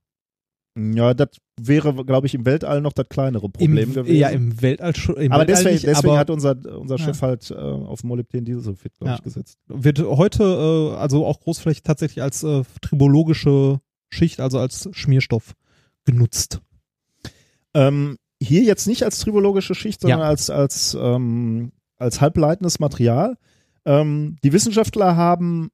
Ja, das wäre, glaube ich, im Weltall noch das kleinere Problem Im, gewesen. Ja, im Weltall schon. Im aber Weltall deswegen, nicht, deswegen aber hat unser, unser Ja. Chef halt äh, auf Molybdendisulfid, glaube Ja. ich, gesetzt. wird heute äh, also auch großflächig tatsächlich als äh, tribologische Schicht, also als Schmierstoff genutzt. Ähm, hier jetzt nicht als tribologische Schicht, sondern Ja. als, als, ähm, als halbleitendes Material. Ähm, die Wissenschaftler haben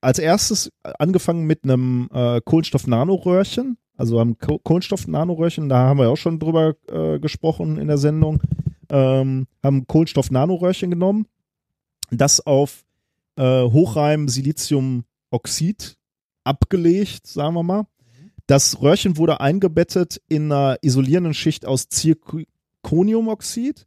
als erstes angefangen mit einem äh, Kohlenstoff-Nanoröhrchen. Also haben Ko Kohlenstoff-Nanoröhrchen, da haben wir auch schon drüber äh, gesprochen in der Sendung, ähm, haben Kohlenstoff-Nanoröhrchen genommen, das auf äh, hochreinem Siliziumoxid abgelegt, sagen wir mal. Das Röhrchen wurde eingebettet in einer isolierenden Schicht aus Zirconiumoxid.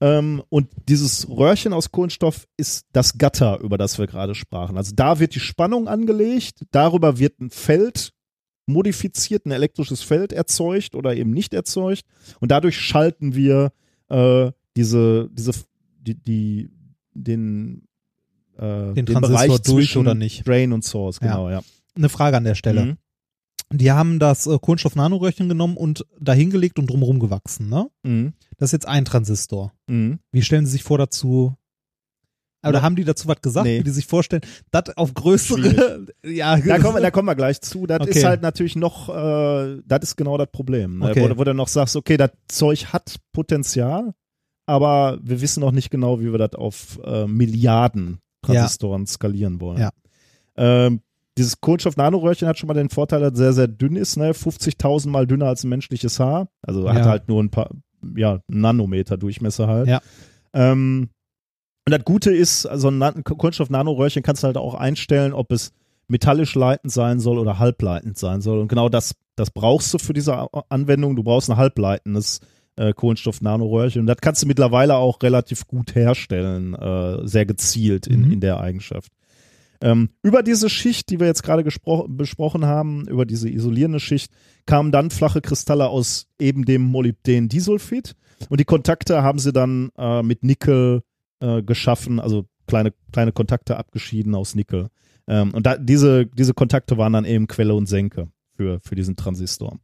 Ähm, und dieses Röhrchen aus Kohlenstoff ist das Gatter, über das wir gerade sprachen. Also da wird die Spannung angelegt, darüber wird ein Feld modifiziert, ein elektrisches Feld erzeugt oder eben nicht erzeugt. Und dadurch schalten wir äh, diese, diese, die, die, den, äh, Den Transistor Bereich durch oder nicht. Drain und Source, Ja. genau, ja. Eine Frage an der Stelle. Mhm. Die haben das äh, Kohlenstoff-Nanoröhrchen genommen und dahingelegt und drumherum gewachsen, ne? Mhm. Das ist jetzt ein Transistor. Mhm. Wie stellen Sie sich vor dazu? Oder Na- haben die dazu was gesagt, Nee. wie die sich vorstellen? Das auf größere, *laughs* ja, Da kommen, wir- da kommen wir gleich zu. Das Okay. ist halt natürlich noch, äh, das ist genau das Problem. Ne? Okay. Wo, wo du noch sagst, okay, das Zeug hat Potenzial, aber wir wissen noch nicht genau, wie wir das auf äh, Milliarden Transistoren skalieren wollen. Ja. Ähm, dieses Kohlenstoff-Nanoröhrchen hat schon mal den Vorteil, dass es sehr, sehr dünn ist, ne? 50.000 mal dünner als ein menschliches Haar. Also hat Ja. halt nur ein paar, ja, Nanometer Durchmesser halt. Ja. Ähm, und das Gute ist, also ein Na- Kohlenstoff-Nanoröhrchen kannst du halt auch einstellen, ob es metallisch leitend sein soll oder halbleitend sein soll. Und genau das, das brauchst du für diese Anwendung. Du brauchst ein halbleitendes äh, Kohlenstoff-Nanoröhrchen. Und das kannst du mittlerweile auch relativ gut herstellen, äh, sehr gezielt in, Mhm. in der Eigenschaft. Ähm, über diese Schicht, die wir jetzt gerade besprochen haben, über diese isolierende Schicht, kamen dann flache Kristalle aus eben dem Molybden-Disulfid. Und die Kontakte haben sie dann äh, mit Nickel äh, geschaffen, also kleine, kleine Kontakte abgeschieden aus Nickel. Ähm, und da, diese, diese Kontakte waren dann eben Quelle und Senke für, für diesen Transistor.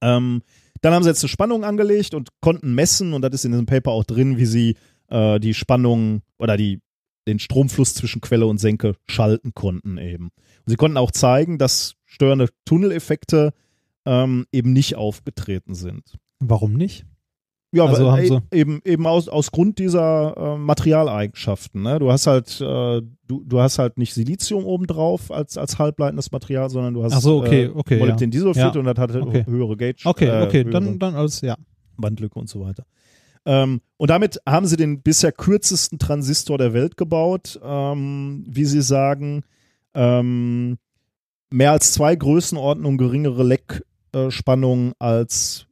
Ähm, dann haben sie jetzt eine Spannung angelegt und konnten messen, und das ist in diesem Paper auch drin, wie sie äh, die Spannung oder die, den Stromfluss zwischen Quelle und Senke schalten konnten eben. Und sie konnten auch zeigen, dass störende Tunneleffekte ähm, eben nicht aufgetreten sind. Warum nicht? Ja, Also aber haben sie- e- eben eben aus aus Grund dieser äh, Materialeigenschaften. Ne? Du hast halt äh, du du hast halt nicht Silizium obendrauf als als halbleitendes Material, sondern du hast Ach so, okay, äh, okay, Molybden Disulfid Ja. und das hat Okay. höhere Gauge. Okay, äh, okay, höhere dann, dann alles, ja. Bandlücke und so weiter. Ähm, und damit haben sie den bisher kürzesten Transistor der Welt gebaut, ähm, wie sie sagen. Ähm, mehr als zwei Größenordnungen geringere Leckspannung als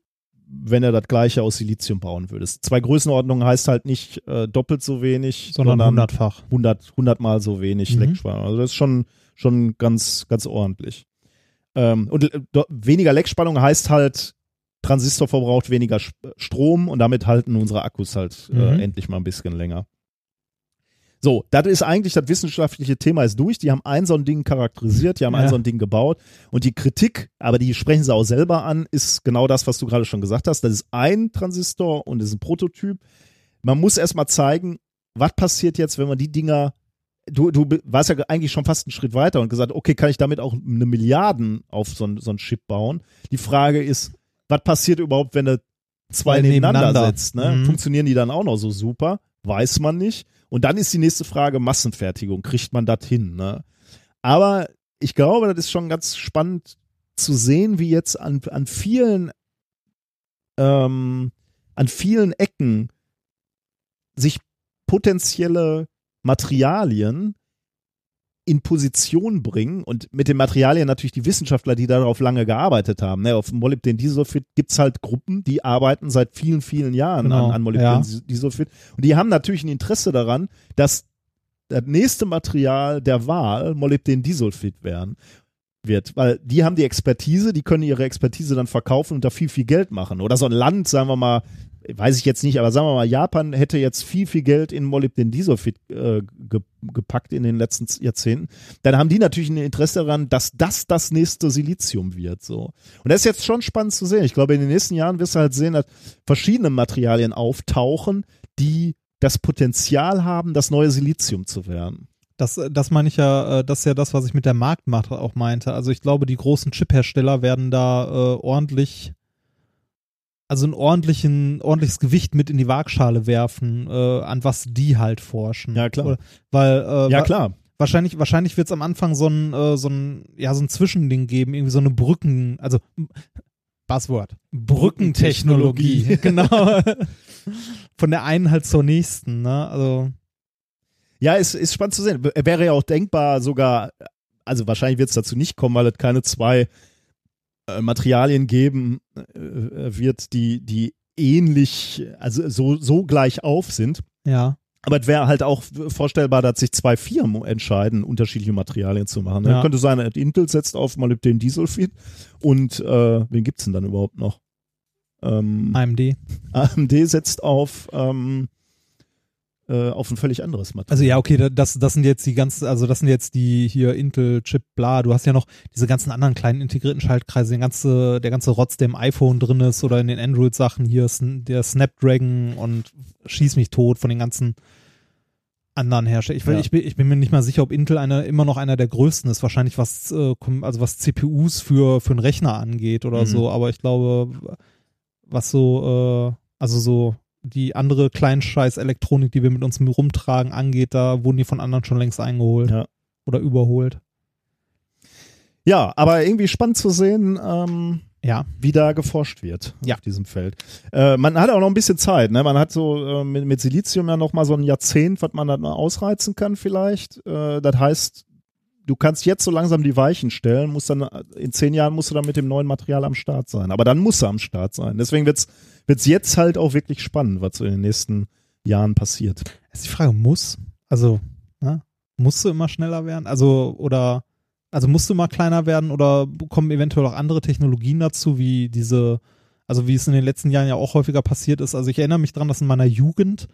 wenn er das gleiche aus Silizium bauen würdest. Zwei Größenordnungen heißt halt nicht äh, doppelt so wenig, Sondern hundertfach. 100, 100 mal so wenig Mhm. Leckspannung. Also das ist schon, schon ganz, ganz ordentlich. Ähm, und äh, weniger Leckspannung heißt halt, Transistor verbraucht weniger Strom und damit halten unsere Akkus halt äh, Mhm. endlich mal ein bisschen länger. So, das ist eigentlich das wissenschaftliche Thema ist durch. Die haben ein so ein Ding charakterisiert, die haben ein Ja. so ein Ding gebaut und die Kritik, aber die sprechen sie auch selber an, ist genau das, was du gerade schon gesagt hast. Das ist ein Transistor und ist ein Prototyp. Man muss erstmal zeigen, was passiert jetzt, wenn man die Dinger Du, du warst ja eigentlich schon fast einen Schritt weiter und gesagt, okay, kann ich damit auch eine Milliarden auf so ein, so ein Chip bauen? Die Frage ist, was passiert überhaupt, wenn du zwei nebeneinander, nebeneinander. setzt? Ne? Mhm. Funktionieren die dann auch noch so super? Weiß man nicht. Und dann ist die nächste Frage Massenfertigung. Kriegt man das hin? Ne? Aber ich glaube, das ist schon ganz spannend zu sehen, wie jetzt an, an vielen ähm, an vielen Ecken sich potenzielle Materialien in Position bringen und mit den Materialien natürlich die Wissenschaftler, die darauf lange gearbeitet haben. Ne, auf Molybden Disulfid gibt's halt Gruppen, die arbeiten seit vielen, vielen Jahren Genau, an, an Molybden ja. Disulfid und die haben natürlich ein Interesse daran, dass das nächste Material der Wahl Molybden Disulfid werden wird, weil die haben die Expertise, die können ihre Expertise dann verkaufen und da viel, viel Geld machen. Oder so ein Land, sagen wir mal, weiß ich jetzt nicht, aber sagen wir mal, Japan hätte jetzt viel, viel Geld in Molybden Disulfid äh, ge gepackt in den letzten Jahrzehnten. Dann haben die natürlich ein Interesse daran, dass das das nächste Silizium wird. So. Und das ist jetzt schon spannend zu sehen. Ich glaube, in den nächsten Jahren wirst du halt sehen, dass verschiedene Materialien auftauchen, die das Potenzial haben, das neue Silizium zu werden. Das, das meine ich ja, äh, das ist ja das, was ich mit der Marktmacht auch meinte. Also ich glaube, die großen Chip-Hersteller werden da äh, ordentlich, also ein ordentlichen, ordentliches Gewicht mit in die Waagschale werfen, äh, an was die halt forschen. Ja, klar. Oder, weil äh, Ja, klar. wahrscheinlich, wahrscheinlich wird es am Anfang so ein, äh, so ein, ja, so ein Zwischending geben, irgendwie so eine Brücken, also Buzzword. Brückentechnologie. *laughs* genau. Von der einen halt zur nächsten, ne? Also. Ja, ist, ist spannend zu sehen. Wäre ja auch denkbar sogar, also wahrscheinlich wird es dazu nicht kommen, weil es keine zwei Materialien geben äh, wird, die, die ähnlich, also so, so gleich auf sind. Ja. Aber es wäre halt auch vorstellbar, dass sich zwei Firmen entscheiden, unterschiedliche Materialien zu machen. Ne? Ja. Könnte sein, Intel setzt auf Molybden Disulfid und äh, wen gibt's denn dann überhaupt noch? Ähm, AMD. AMD setzt auf ähm, äh, auf ein völlig anderes Material. Also ja, okay, da- das, das sind jetzt die ganzen, also das sind jetzt die hier Intel Chip, bla. Du hast ja noch diese ganzen anderen kleinen integrierten Schaltkreise, den ganze, der ganze Rotz, der im iPhone drin ist oder in den Android-Sachen hier, Sn- der Snapdragon und schieß mich tot von den ganzen anderen Herstellern. Ich, Ja. ich, bin, ich bin mir nicht mal sicher, ob Intel eine, immer noch einer der größten ist. Wahrscheinlich was, äh, also was CPUs für, für einen Rechner angeht oder Mhm. so. Aber ich glaube, was so, äh, also so die andere Kleinscheiß-Elektronik, die wir mit uns rumtragen, angeht, da wurden die von anderen schon längst eingeholt Ja. oder überholt. Ja, aber irgendwie spannend zu sehen, ähm, Ja. wie da geforscht wird Ja. auf diesem Feld. Äh, man hat auch noch ein bisschen Zeit, ne? Man hat so äh, mit, mit Silizium ja noch mal so ein Jahrzehnt, was man mal ausreizen kann vielleicht. Äh, das heißt, du kannst jetzt so langsam die Weichen stellen, musst dann in zehn Jahren musst du dann mit dem neuen Material am Start sein. Aber dann muss er am Start sein. Deswegen wird's wird's jetzt halt auch wirklich spannend, was so in den nächsten Jahren passiert. Ist die Frage, muss? Also, ne? musst du immer schneller werden? Also, oder, also musst du immer kleiner werden oder kommen eventuell auch andere Technologien dazu, wie diese, also wie es in den letzten Jahren ja auch häufiger passiert ist. Also ich erinnere mich dran, dass in meiner Jugend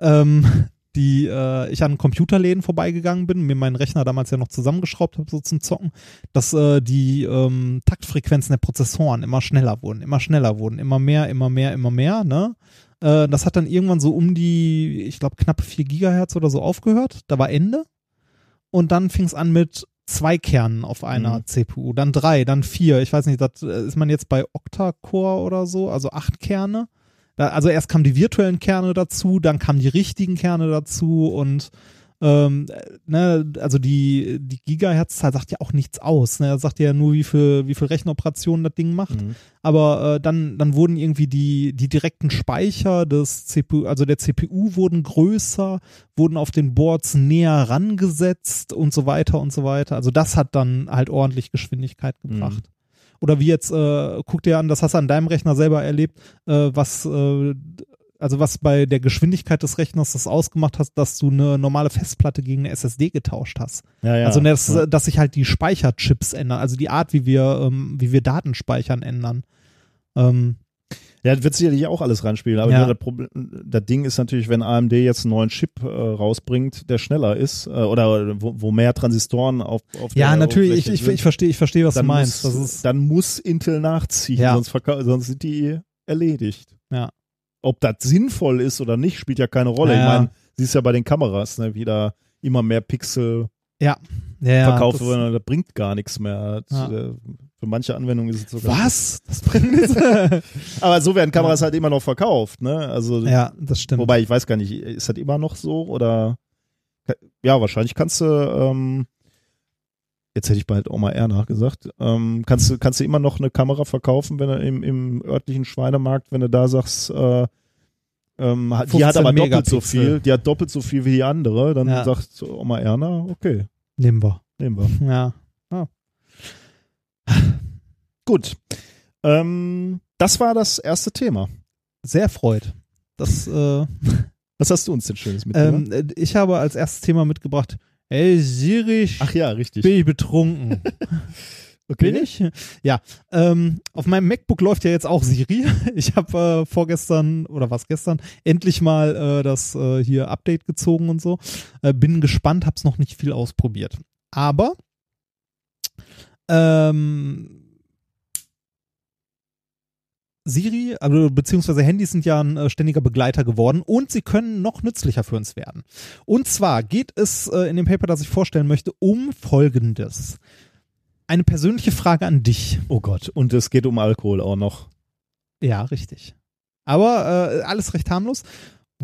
ähm, die äh, ich an Computerläden vorbeigegangen bin, mir meinen Rechner damals ja noch zusammengeschraubt habe, so zum Zocken, dass äh, die ähm, Taktfrequenzen der Prozessoren immer schneller wurden, immer schneller wurden, immer mehr, immer mehr, immer mehr, ne? Äh, das hat dann irgendwann so um die, ich glaube, knappe 4 Gigahertz oder so aufgehört. Da war Ende. Und dann fing es an mit zwei Kernen auf einer Mhm. CPU, dann drei, dann vier. Ich weiß nicht, das äh, ist man jetzt bei Octa-Core oder so, also acht Kerne. Also erst kamen die virtuellen Kerne dazu, dann kamen die richtigen Kerne dazu und ähm, äh, ne, also die, die Gigahertz-Zahl sagt ja auch nichts aus. Ne? Er sagt ja nur, wie viel, wie viel Rechenoperationen das Ding macht. Mhm. Aber äh, dann, dann wurden irgendwie die, die direkten Speicher des CPU, also der CPU wurden größer, wurden auf den Boards näher rangesetzt und so weiter und so weiter. Also das hat dann halt ordentlich Geschwindigkeit gebracht. Oder wie jetzt, äh, guck dir an, das hast du an deinem Rechner selber erlebt, äh, was, äh, also was bei der Geschwindigkeit des Rechners das ausgemacht hat, dass du eine normale Festplatte gegen eine SSD getauscht hast. Ja, ja. Also dass, ja. dass sich halt die Speicherchips ändern, also die Art, wie wir, ähm, wie wir Daten speichern, ändern. Ähm, Ja, das wird sicherlich auch alles reinspielen. Aber Ja. das, Problem, das Ding ist natürlich, wenn AMD jetzt einen neuen Chip äh, rausbringt, der schneller ist, äh, oder wo, wo mehr Transistoren auf, auf ja, natürlich, ich, ich, ich verstehe, ich verstehe, was du meinst. Muss, dann muss Intel nachziehen, Ja. sonst, sonst sind die erledigt. Ja. Ob das sinnvoll ist oder nicht, spielt ja keine Rolle. Ja, ich meine, siehst ja bei den Kameras, ne, wie da immer mehr Pixel ja, ja, verkauft werden, das bringt gar nichts mehr. Das, äh, Für manche Anwendungen ist es sogar. Was? Das bringt nichts. *laughs* Aber so werden Kameras halt immer noch verkauft, ne? Also ja, das stimmt. Wobei ich weiß gar nicht, ist das immer noch so oder ja, wahrscheinlich kannst du ähm, jetzt hätte ich bald auch mal R nachgesagt, ähm, kannst du kannst du immer noch eine Kamera verkaufen, wenn du im, im örtlichen Schweinemarkt, wenn du da sagst, äh, ähm, die hat 15 aber doppelt so Megapixel. viel, die hat doppelt so viel wie die andere, dann Ja. sagt Oma Erna, okay, Nehmen wir. nehmen wir. Ja. *laughs* Gut. Ähm, das war das erste Thema. Sehr freut. Das, äh, *laughs* Was hast du uns denn Schönes mitgebracht? ähm, äh, ich habe als erstes Thema mitgebracht, ey Siri, Ach ja, richtig. bin ich betrunken. *laughs* Okay. Bin ich? Ja. Ähm, auf meinem MacBook läuft ja jetzt auch Siri. Ich habe äh, vorgestern oder was gestern endlich mal äh, das äh, hier Update gezogen und so. Äh, bin gespannt, hab's noch nicht viel ausprobiert. Aber ähm, Siri, also beziehungsweise Handys sind ja ein äh, ständiger Begleiter geworden und sie können noch nützlicher für uns werden. Und zwar geht es äh, in dem Paper, das ich vorstellen möchte, um Folgendes. Eine persönliche Frage an dich. Oh Gott, und es geht um Alkohol auch noch. Ja, richtig. Aber äh, alles recht harmlos.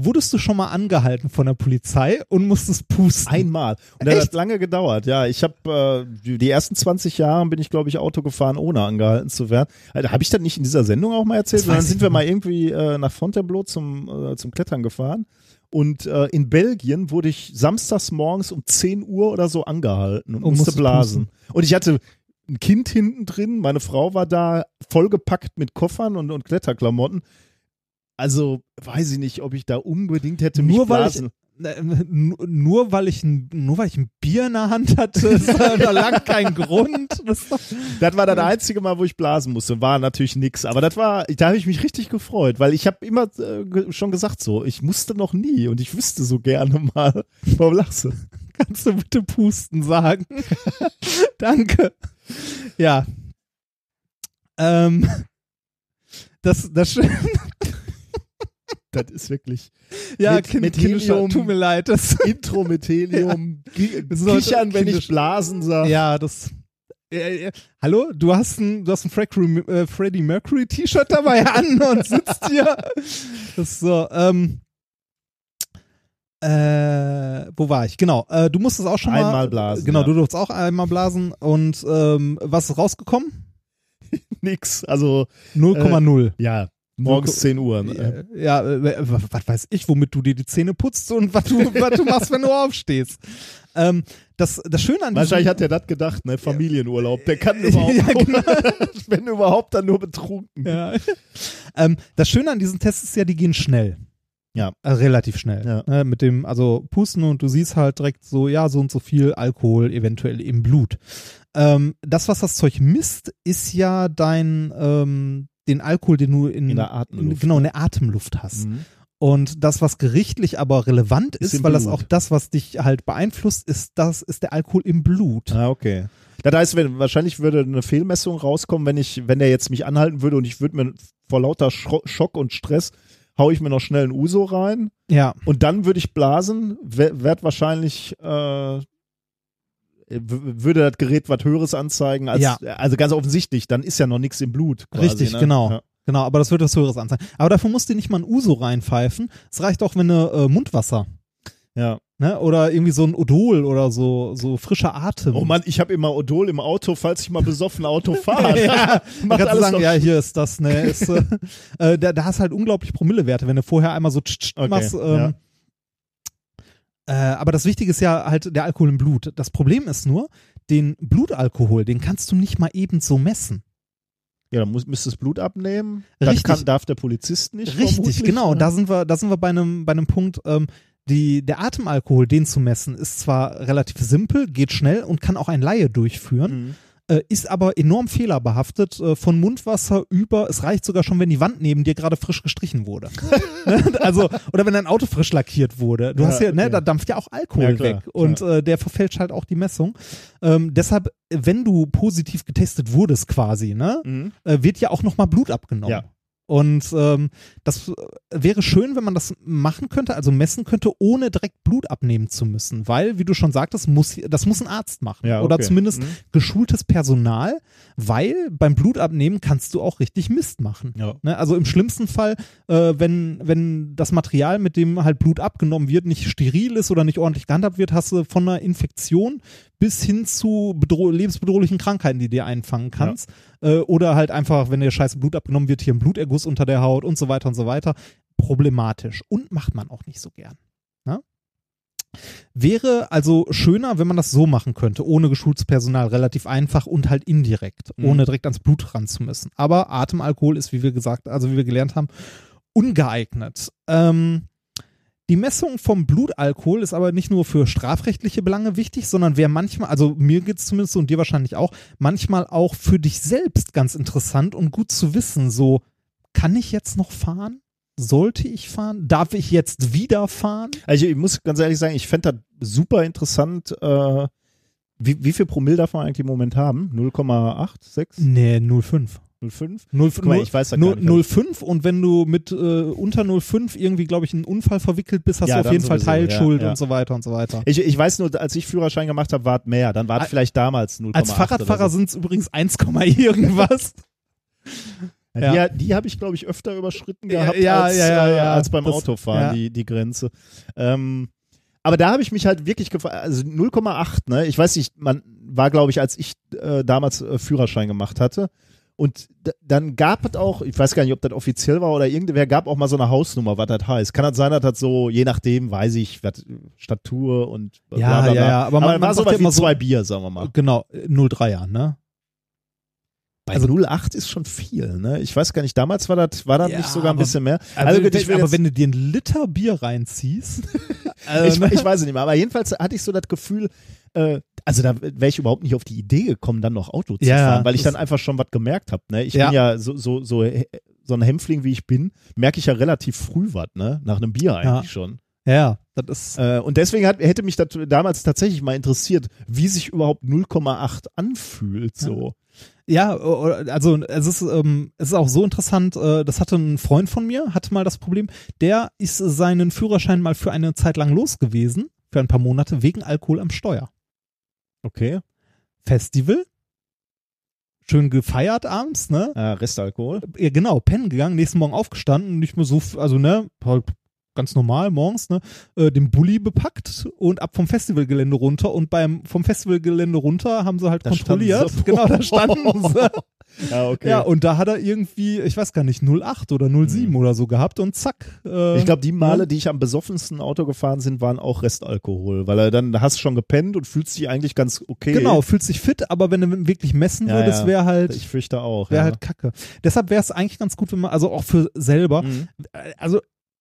Wurdest du schon mal angehalten von der Polizei und musstest pusten? Einmal. Und das Echt? hat lange gedauert. Ja, ich habe äh, die- ersten 20 Jahre bin ich, glaube ich, Auto gefahren, ohne angehalten zu werden. Also, habe ich das nicht in dieser Sendung auch mal erzählt? Dann sind wir mal irgendwie äh, nach Fontainebleau zum, äh, zum Klettern gefahren. Und äh, in Belgien wurde ich samstags morgens um 10 Uhr oder so angehalten und Und musste blasen. Und ich hatte ein Kind hinten drin, meine Frau war da vollgepackt mit Koffern und, und Kletterklamotten. Also weiß ich nicht, ob ich da unbedingt hätte mich Nur weil ich- blasen. Nur, weil ich ein, nur weil ich ein Bier in der Hand hatte, ist da *laughs* lang kein Grund. Das war das einzige Mal, wo ich blasen musste. War natürlich nix. Aber das war, da habe ich mich richtig gefreut, weil ich habe immer äh, schon gesagt so, ich musste noch nie und ich wüsste so gerne mal. Warum lachst du? kannst du bitte pusten sagen? *laughs* Danke. Ja. Ähm, das, das, Das ist wirklich ja, Mit- kind, Helium. tut mir leid. Das, *laughs* Intro mit Helium, heute Kichern, wenn ich blasen sage. ja, das. Äh, äh, hallo, du hast ein, du hast ein Freddie, äh, Freddie Mercury T-Shirt dabei an *laughs* und sitzt hier. Das ist so, ähm, äh, wo war ich? Genau, äh, du musstest auch schon mal Einmal blasen, Genau, ja. du durftest auch einmal blasen und ähm, was ist rausgekommen? *laughs* Nix. Also, 0,0. ja, morgens 10 Uhr. Ne? Ja, äh, was weiß ich, womit du dir die Zähne putzt und was du, *laughs* was du machst, wenn du aufstehst. Ähm, das, das Schöne an diesem, Wahrscheinlich hat er das gedacht, ne? Familienurlaub. Der kann überhaupt, *laughs* Ja, genau. *laughs* wenn überhaupt, dann nur betrunken. Ja. ähm, das Schöne an diesen Tests ist ja, die gehen schnell. Ja. Äh, relativ schnell. Ja. Ne, mit dem, also pusten und du siehst halt direkt so, ja, so und so viel Alkohol eventuell im Blut. Ähm, das, was das Zeug misst, ist ja dein, ähm, den Alkohol, den du in, In der Atemluft. genau, in der Atemluft hast. Mhm. Und das, was gerichtlich aber relevant Ist ist, weil das Blut. auch das, was dich halt beeinflusst, ist das, ist der Alkohol im Blut. Ah, okay. Das heißt, wenn, wahrscheinlich würde eine Fehlmessung rauskommen, wenn ich, wenn der jetzt mich anhalten würde und ich würde mir vor lauter Schock und Stress hau ich mir noch schnell ein Uso rein Ja. und dann würde ich blasen, werd wahrscheinlich äh, würde das Gerät was Höheres anzeigen als, Ja. also ganz offensichtlich, dann ist ja noch nichts im Blut. Quasi, Richtig, ne? genau. Ja. Genau, aber das wird was Höheres anzeigen. Aber dafür musst du nicht mal ein Uso reinpfeifen. Es reicht auch, wenn du äh, Mundwasser, ja. ne? Oder irgendwie so ein Odol oder so, so frischer Atem. Oh Mann, ich habe immer Odol im Auto, falls ich mal besoffen Auto *laughs* fahre. ja, *laughs* Macht alles sagen, ja, hier ist das, ne, ist, *laughs* äh, da, da hast halt unglaublich Promillewerte, wenn du vorher einmal so tsch, tsch, Okay, machst. Ähm, äh, aber das Wichtige ist ja halt der Alkohol im Blut. Das Problem ist nur, den Blutalkohol, den kannst du nicht mal eben so messen. Ja, dann muss, müsste das Blut abnehmen. Das Richtig. kann, darf der Polizist nicht. Richtig, vermutlich, genau. ne? Da sind wir, da sind wir bei einem, bei einem Punkt, ähm, die, der Atemalkohol, den zu messen, ist zwar relativ simpel, geht schnell und kann auch ein Laie durchführen, Mhm. Äh, ist aber enorm fehlerbehaftet, äh, von Mundwasser über, es reicht sogar schon, wenn die Wand neben dir gerade frisch gestrichen wurde. *laughs* also, oder wenn dein Auto frisch lackiert wurde. Du Ja, hast ja, ne, okay. da dampft ja auch Alkohol Ja, klar, weg und äh, der verfälscht halt auch die Messung. Ähm, deshalb, wenn du positiv getestet wurdest quasi, ne, Mhm. äh, wird ja auch nochmal Blut abgenommen. Ja. Und ähm, das äh, wäre schön, wenn man das machen könnte, also messen könnte, ohne direkt Blut abnehmen zu müssen. Weil, wie du schon sagtest, muss, das muss ein Arzt machen. Ja, Oder okay. zumindest Mhm. geschultes Personal, weil beim Blutabnehmen kannst du auch richtig Mist machen. Ja. Ne? Also im schlimmsten Fall, äh, wenn, wenn das Material, mit dem halt Blut abgenommen wird, nicht steril ist oder nicht ordentlich gehandhabt wird, hast du von einer Infektion bis hin zu bedroh lebensbedrohlichen Krankheiten, die dir einfangen kannst. Äh, oder halt einfach, wenn dir scheiße Blut abgenommen wird, hier ein Bluterguss unter der Haut und so weiter und so weiter. Problematisch. Und macht man auch nicht so gern. Ne? Wäre also schöner, wenn man das so machen könnte, ohne geschultes Personal, relativ einfach und halt indirekt, Mhm. ohne direkt ans Blut ran zu müssen. Aber Atemalkohol ist, wie wir gesagt, also wie wir gelernt haben, ungeeignet. Ähm, die Messung vom Blutalkohol ist aber nicht nur für strafrechtliche Belange wichtig, sondern wäre manchmal, also mir geht's zumindest so und dir wahrscheinlich auch, manchmal auch für dich selbst ganz interessant und gut zu wissen, so, kann ich jetzt noch fahren? Sollte ich fahren? Darf ich jetzt wieder fahren? Also ich muss ganz ehrlich sagen, ich fände das super interessant. Äh, wie, wie viel Promille darf man eigentlich im Moment haben? 0,8, 6, Nee, 05. 0,5? 0, Guck mal, ich weiß das gar nicht. 0,5 und wenn du mit äh, unter 0,5 irgendwie, glaube ich, in einen Unfall verwickelt bist, hast Ja, du auf jeden Fall Teilschuld ja, ja. und so weiter und so weiter. Ich, ich weiß nur, als ich Führerschein gemacht habe, war es mehr. Dann war es vielleicht damals 0,8. Als Fahrradfahrer so. sind es übrigens 1, irgendwas. Ja, *laughs* Ja. Die, die habe ich, glaube ich, öfter überschritten Ja, gehabt ja, als, ja, ja, äh, ja. als beim Das- Autofahren, ja. die, die Grenze. Ähm, aber da habe ich mich halt wirklich gefragt, also 0,8, ne? Ich weiß nicht, man war, glaube ich, als ich äh, damals äh, Führerschein gemacht hatte. Und dann gab es auch, ich weiß gar nicht, ob das offiziell war oder irgendwer gab auch mal so eine Hausnummer, was das heißt. Kann das sein, dass das so, je nachdem, weiß ich, was, Statur und bla, Ja, bla, bla. ja, ja, aber man- man war so was wie immer so- zwei Bier, sagen wir mal. Genau, 0,3er, ne? Bei Also- 0,8 ist schon viel, ne? Ich weiß gar nicht, damals war das, war das Ja, nicht sogar ein aber- bisschen mehr. Also, gut, ich will aber wenn du dir einen Liter Bier reinziehst, *laughs* äh, ich, ne? ich weiß es nicht mehr, aber jedenfalls hatte ich so das Gefühl, äh, also da wäre ich überhaupt nicht auf die Idee gekommen, dann noch Auto zu Ja, fahren, weil ich dann einfach schon was gemerkt habe. Ne? Ich Ja. bin ja so, so, so, so ein Hämpfling, wie ich bin, merke ich ja relativ früh was, ne? Nach einem Bier eigentlich Ja. schon. ja, das ist, Äh, und deswegen hat, hätte mich das damals tatsächlich mal interessiert, wie sich überhaupt 0,8 anfühlt. So. ja, also es ist, ähm, es ist auch so interessant, äh, das hatte ein Freund von mir, hatte mal das Problem, der ist seinen Führerschein mal für eine Zeit lang los gewesen, für ein paar Monate, wegen Alkohol am Steuer. Okay. Festival, schön gefeiert abends, ne? Äh, Restalkohol. ja, genau, pennen gegangen, nächsten Morgen aufgestanden, nicht mehr so, also ne, ganz normal morgens, ne, äh, den Bulli bepackt und ab vom Festivalgelände runter und beim vom Festivalgelände runter haben sie halt Da kontrolliert. sie. Genau, da standen *laughs* sie. Ja, okay. Ja, und da hat er irgendwie, ich weiß gar nicht, 08 oder 07 oder so gehabt und zack. Äh, Mhm. ich glaube, die Male, ne? die ich am besoffensten Auto gefahren sind, waren auch Restalkohol, weil er dann hast du schon gepennt und fühlst dich eigentlich ganz okay. Genau, fühlt sich fit, aber wenn du wirklich messen Ja, würdest, ja. wäre halt, Ich fürchte auch. wäre ja. halt kacke. Deshalb wäre es eigentlich ganz gut, wenn man, also auch für selber, Mhm. äh, also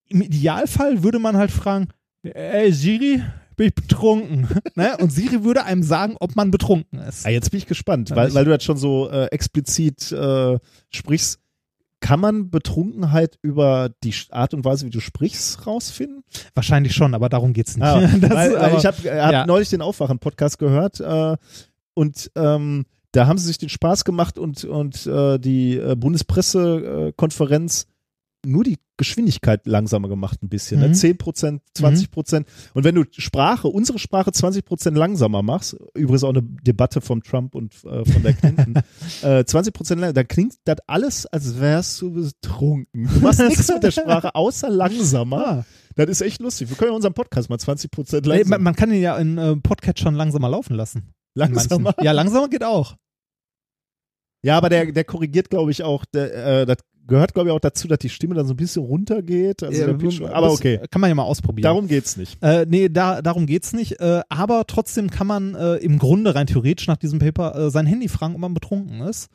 im Idealfall würde man halt fragen, ey Siri, bin ich betrunken? *laughs* ne? Und Siri würde einem sagen, ob man betrunken ist. Ah, jetzt bin ich gespannt, weil, weil du jetzt schon so äh, explizit äh, sprichst. Kann man Betrunkenheit über die Art und Weise, wie du sprichst, rausfinden? Wahrscheinlich schon, aber darum geht's nicht. Ah, *laughs* Das- weil, weil aber- ich habe hab ja. neulich den Aufwachen-Podcast gehört äh, und ähm, da haben sie sich den Spaß gemacht und, und äh, die äh, Bundespressekonferenz nur die Geschwindigkeit langsamer gemacht ein bisschen. Mhm. Ne? 10 Prozent, 20 Prozent. Und wenn du Sprache, unsere Sprache 20 Prozent langsamer machst, übrigens auch eine Debatte von Trump und äh, von der Clinton, *laughs* äh, 20 Prozent langsamer, dann klingt das alles, als wärst du betrunken. Du machst *laughs* nichts mit der Sprache, außer langsamer. Ah. Das ist echt lustig. Wir können ja unseren Podcast mal 20 Prozent langsamer. man, man kann ihn ja in äh, Podcatchern langsamer laufen lassen. Langsamer. Ja, langsamer geht auch. Ja, aber der, der korrigiert, glaube ich, auch, der, äh, das gehört, glaube ich, auch dazu, dass die Stimme dann so ein bisschen runtergeht. Also Ja, Pitch, aber okay. Kann man ja mal ausprobieren. Darum geht's nicht. Äh, nee, da, darum geht's nicht. Äh, aber trotzdem kann man äh, im Grunde rein theoretisch nach diesem Paper äh, sein Handy fragen, ob man betrunken ist.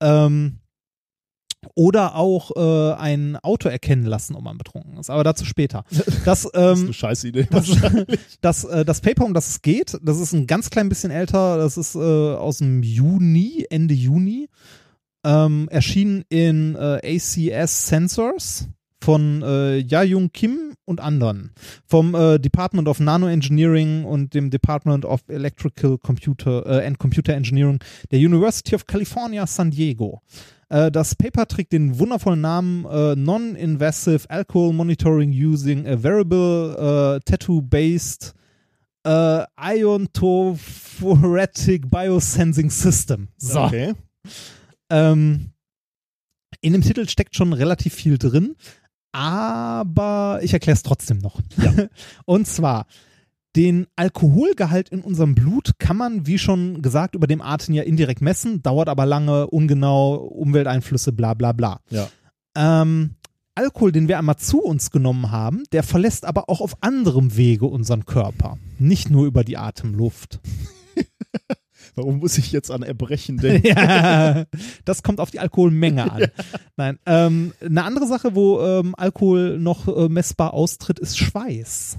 Ähm, oder auch äh, ein Auto erkennen lassen, ob man betrunken ist. Aber dazu später. *laughs* Das, Das ist ähm, eine scheiße Idee. das, das, äh, das Paper, um das es geht, das ist ein ganz klein bisschen älter. Das ist äh, aus dem Juni, Ende Juni. Ähm, erschienen in äh, ACS Sensors von äh, Yajung Kim und anderen. Vom äh, Department of Nanoengineering und dem Department of Electrical Computer äh, and Computer Engineering der University of California, San Diego. Äh, Das Paper trägt den wundervollen Namen äh, Non-Invasive Alcohol Monitoring Using a Variable äh, Tattoo-Based äh, Iontophoretic Biosensing System. So. Okay. Ähm, in dem Titel steckt schon relativ viel drin, aber ich erkläre es trotzdem noch. *laughs* Und zwar, den Alkoholgehalt in unserem Blut kann man, wie schon gesagt, über dem Atem ja indirekt messen, dauert aber lange, ungenau, Umwelteinflüsse, bla bla bla. Ja. Ähm, Alkohol, den wir einmal zu uns genommen haben, der verlässt aber auch auf anderem Wege unseren Körper. Nicht nur über die Atemluft. *laughs* Warum muss ich jetzt an Erbrechen denken? *laughs* ja, das kommt auf die Alkoholmenge an. *laughs* Nein, ähm, eine andere Sache, wo ähm, Alkohol noch äh, messbar austritt, ist Schweiß.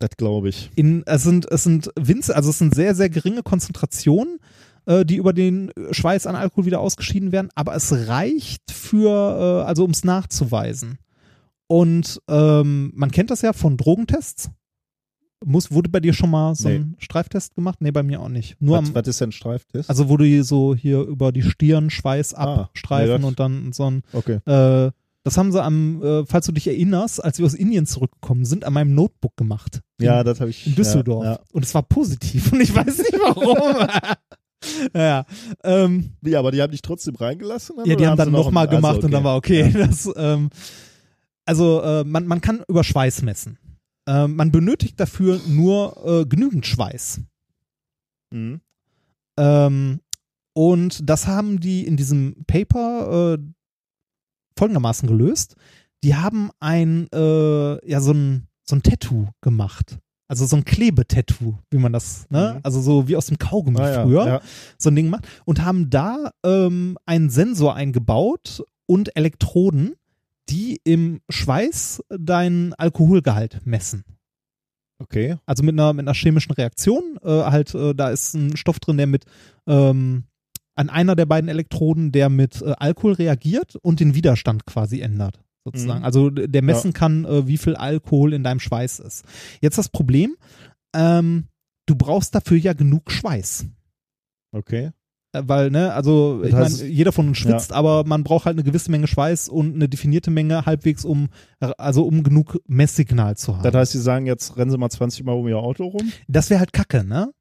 Das glaube ich. In, es sind, es sind Winze, also es sind sehr, sehr geringe Konzentrationen, äh, die über den Schweiß an Alkohol wieder ausgeschieden werden, aber es reicht für, äh, also um es nachzuweisen. Und ähm, man kennt das ja von Drogentests. Muss, wurde bei dir schon mal so ein Streiftest gemacht? Nee, bei mir auch nicht. Nur Was, am, was ist denn ein Streiftest? also wo die so hier über die Stirn Schweiß Ah, abstreifen nee, das- und dann so ein okay. äh, das haben sie am, äh, falls du dich erinnerst, als wir aus Indien zurückgekommen sind, an meinem Notebook gemacht. Ja, das habe ich. In Düsseldorf. Ja, Und es war positiv und ich weiß nicht warum. *laughs* ja, ähm, ja. ja, aber die haben dich trotzdem reingelassen? ja, die oder haben dann sie noch nochmal einen- gemacht also, und dann okay. war okay. Ja. *laughs* Das, ähm, also äh, man, man kann über Schweiß messen. Ähm, man benötigt dafür nur äh, genügend Schweiß. Mhm. Ähm, und das haben die in diesem Paper äh, folgendermaßen gelöst. Die haben ein, äh, ja, so ein, so ein Tattoo gemacht. Also so ein Klebetattoo, wie man das, ne? Mhm. Also so wie aus dem Kaugummi Ah, ja, früher, ja. so ein Ding gemacht. Und haben da ähm, einen Sensor eingebaut und Elektroden, die im Schweiß deinen Alkoholgehalt messen. Okay. Also mit einer, mit einer chemischen Reaktion. Äh, halt, äh, da ist ein Stoff drin, der mit ähm, an einer der beiden Elektroden, der mit äh, Alkohol reagiert und den Widerstand quasi ändert. Sozusagen. Mhm. Also der messen kann, äh, wie viel Alkohol in deinem Schweiß ist. Jetzt das Problem, ähm, du brauchst dafür ja genug Schweiß. Okay. Äh, Weil, ne, also ich meine, jeder von uns schwitzt, aber man braucht halt eine gewisse Menge Schweiß und eine definierte Menge halbwegs, um also um genug Messsignal zu haben. Das heißt, sie sagen jetzt, rennen Sie mal 20 Mal um Ihr Auto rum? Das wäre halt Kacke, ne?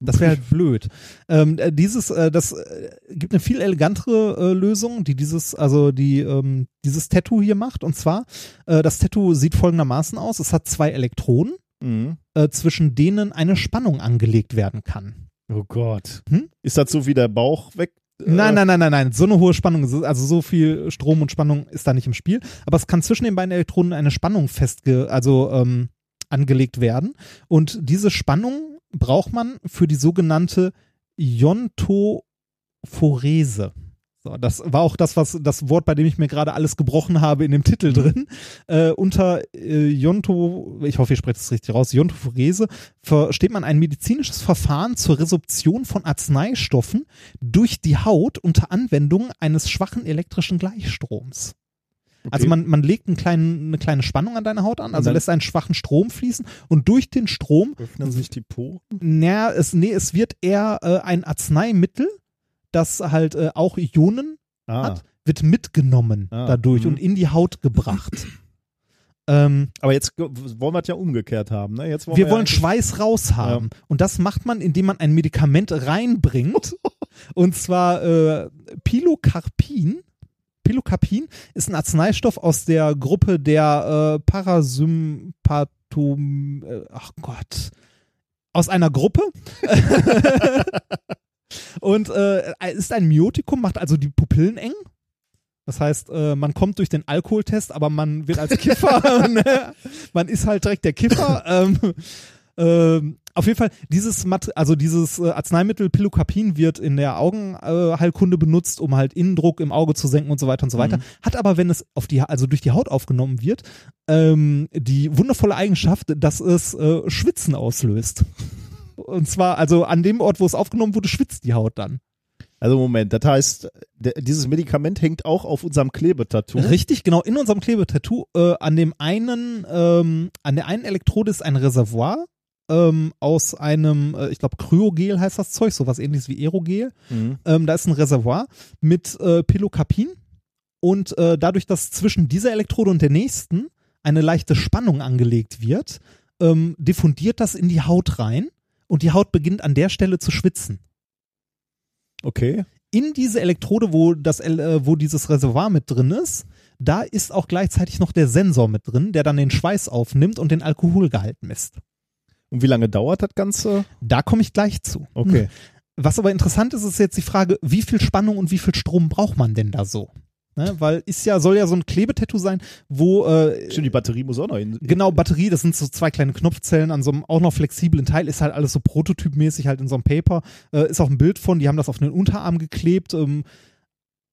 Das wäre halt *laughs* blöd. Ähm, äh, dieses, äh, das äh, gibt eine viel elegantere äh, Lösung, die dieses, also die ähm, dieses Tattoo hier macht. Und zwar, äh, das Tattoo sieht folgendermaßen aus: Es hat zwei Elektroden, Mhm. zwischen denen eine Spannung angelegt werden kann. Oh Gott. Hm? Ist das so wie der Bauch weg? äh, Nein, nein, nein, nein, nein. So eine hohe Spannung, also so viel Strom und Spannung ist da nicht im Spiel. Aber es kann zwischen den beiden Elektroden eine Spannung festge, also ähm, angelegt werden. Und diese Spannung braucht man für die sogenannte Iontophorese. So, das war auch das, was das Wort, bei dem ich mir gerade alles gebrochen habe, in dem Titel drin. Äh, unter äh, Ionto, ich hoffe, ihr sprecht es richtig raus, Iontophorese, versteht man ein medizinisches Verfahren zur Resorption von Arzneistoffen durch die Haut unter Anwendung eines schwachen elektrischen Gleichstroms. Also man, man legt einen kleinen, eine kleine Spannung an deine Haut an, also lässt einen schwachen Strom fließen und durch den Strom Öffnen sich die Poren? na, es, nee, es wird eher äh, ein Arzneimittel, das halt äh, auch Ionen Ah. hat, wird mitgenommen Ah, dadurch mhm. und in die Haut gebracht. *clears throat* ähm, Aber jetzt wollen wir es ja umgekehrt haben. Ne? Jetzt wollen wir ja wollen eigentlich- Schweiß raushaben. Und das macht man, indem man ein Medikament reinbringt. *laughs* und zwar äh, Pilocarpin. Pilocarpin ist ein Arzneistoff aus der Gruppe der äh, Parasympathom. Äh, ach Gott. Aus einer Gruppe. *laughs* *laughs* und äh, ist ein Myotikum, macht also die Pupillen eng. Das heißt, äh, man kommt durch den Alkoholtest, aber man wird als Kiffer, *laughs* ne? man ist halt direkt der Kiffer. *laughs* ähm, ähm, auf jeden Fall, dieses, Mat also dieses äh, Arzneimittel Pilocarpin wird in der Augenheilkunde benutzt, um halt Innendruck im Auge zu senken und so weiter und so weiter. Hat aber, wenn es auf die, also durch die Haut aufgenommen wird, ähm, die wundervolle Eigenschaft, dass es äh, Schwitzen auslöst. Und zwar, also an dem Ort, wo es aufgenommen wurde, schwitzt die Haut dann. Also Moment, das heißt, dieses Medikament hängt auch auf unserem Klebetattoo. Richtig, genau. In unserem Klebetattoo äh, an dem einen, ähm, an der einen Elektrode ist ein Reservoir ähm, aus einem, äh, ich glaube, Kryogel heißt das Zeug, sowas ähnliches wie Aerogel. Mhm. Ähm, da ist ein Reservoir mit äh, Pilocarpin und äh, dadurch, dass zwischen dieser Elektrode und der nächsten eine leichte Spannung angelegt wird, ähm, diffundiert das in die Haut rein und die Haut beginnt an der Stelle zu schwitzen Okay. in diese Elektrode, wo das, äh, wo dieses Reservoir mit drin ist, da ist auch gleichzeitig noch der Sensor mit drin, der dann den Schweiß aufnimmt und den Alkoholgehalt misst. Und wie lange dauert das Ganze? Da komme ich gleich zu. Okay. Was aber interessant ist, ist jetzt die Frage, wie viel Spannung und wie viel Strom braucht man denn da so? Ne? Weil ist ja, soll ja so ein Klebetattoo sein, wo äh, Stimmt, die Batterie muss auch noch hin. Genau, Batterie, das sind so zwei kleine Knopfzellen an so einem auch noch flexiblen Teil, ist halt alles so prototypmäßig halt in so einem Paper, äh, ist auch ein Bild von, die haben das auf den Unterarm geklebt, ähm,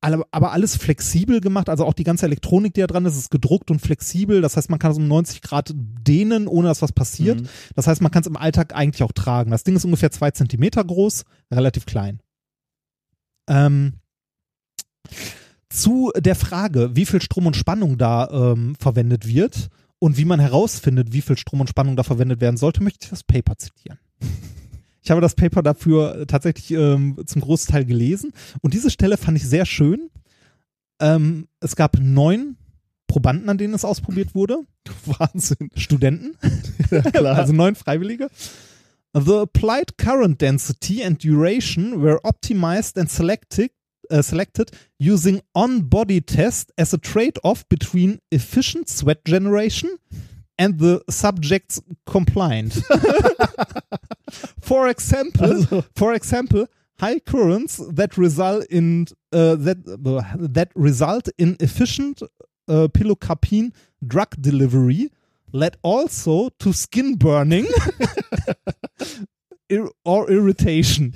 aber alles flexibel gemacht, also auch die ganze Elektronik, die da dran ist, ist gedruckt und flexibel, das heißt, man kann es um 90 Grad dehnen, ohne dass was passiert. Mhm. Das heißt, man kann es im Alltag eigentlich auch tragen. Das Ding ist ungefähr zwei Zentimeter groß, relativ klein. Ähm, zu der Frage, wie viel Strom und Spannung da ähm, verwendet wird und wie man herausfindet, wie viel Strom und Spannung da verwendet werden sollte, möchte ich das Paper zitieren. *laughs* Ich habe das Paper dafür tatsächlich ähm, zum Großteil gelesen und diese Stelle fand ich sehr schön. Ähm, es gab neun Probanden, an denen es ausprobiert wurde. *laughs* Wahnsinn. Studenten. *laughs* Ja, also neun Freiwillige. The applied current density and duration were optimized and selected, uh, selected using on-body test as a trade-off between efficient sweat generation and the subject's compliant. *laughs* for example, for example, high currents that result in uh, that uh, that result in efficient uh, pilocarpine drug delivery led also to skin burning *laughs* *laughs* ir- or irritation.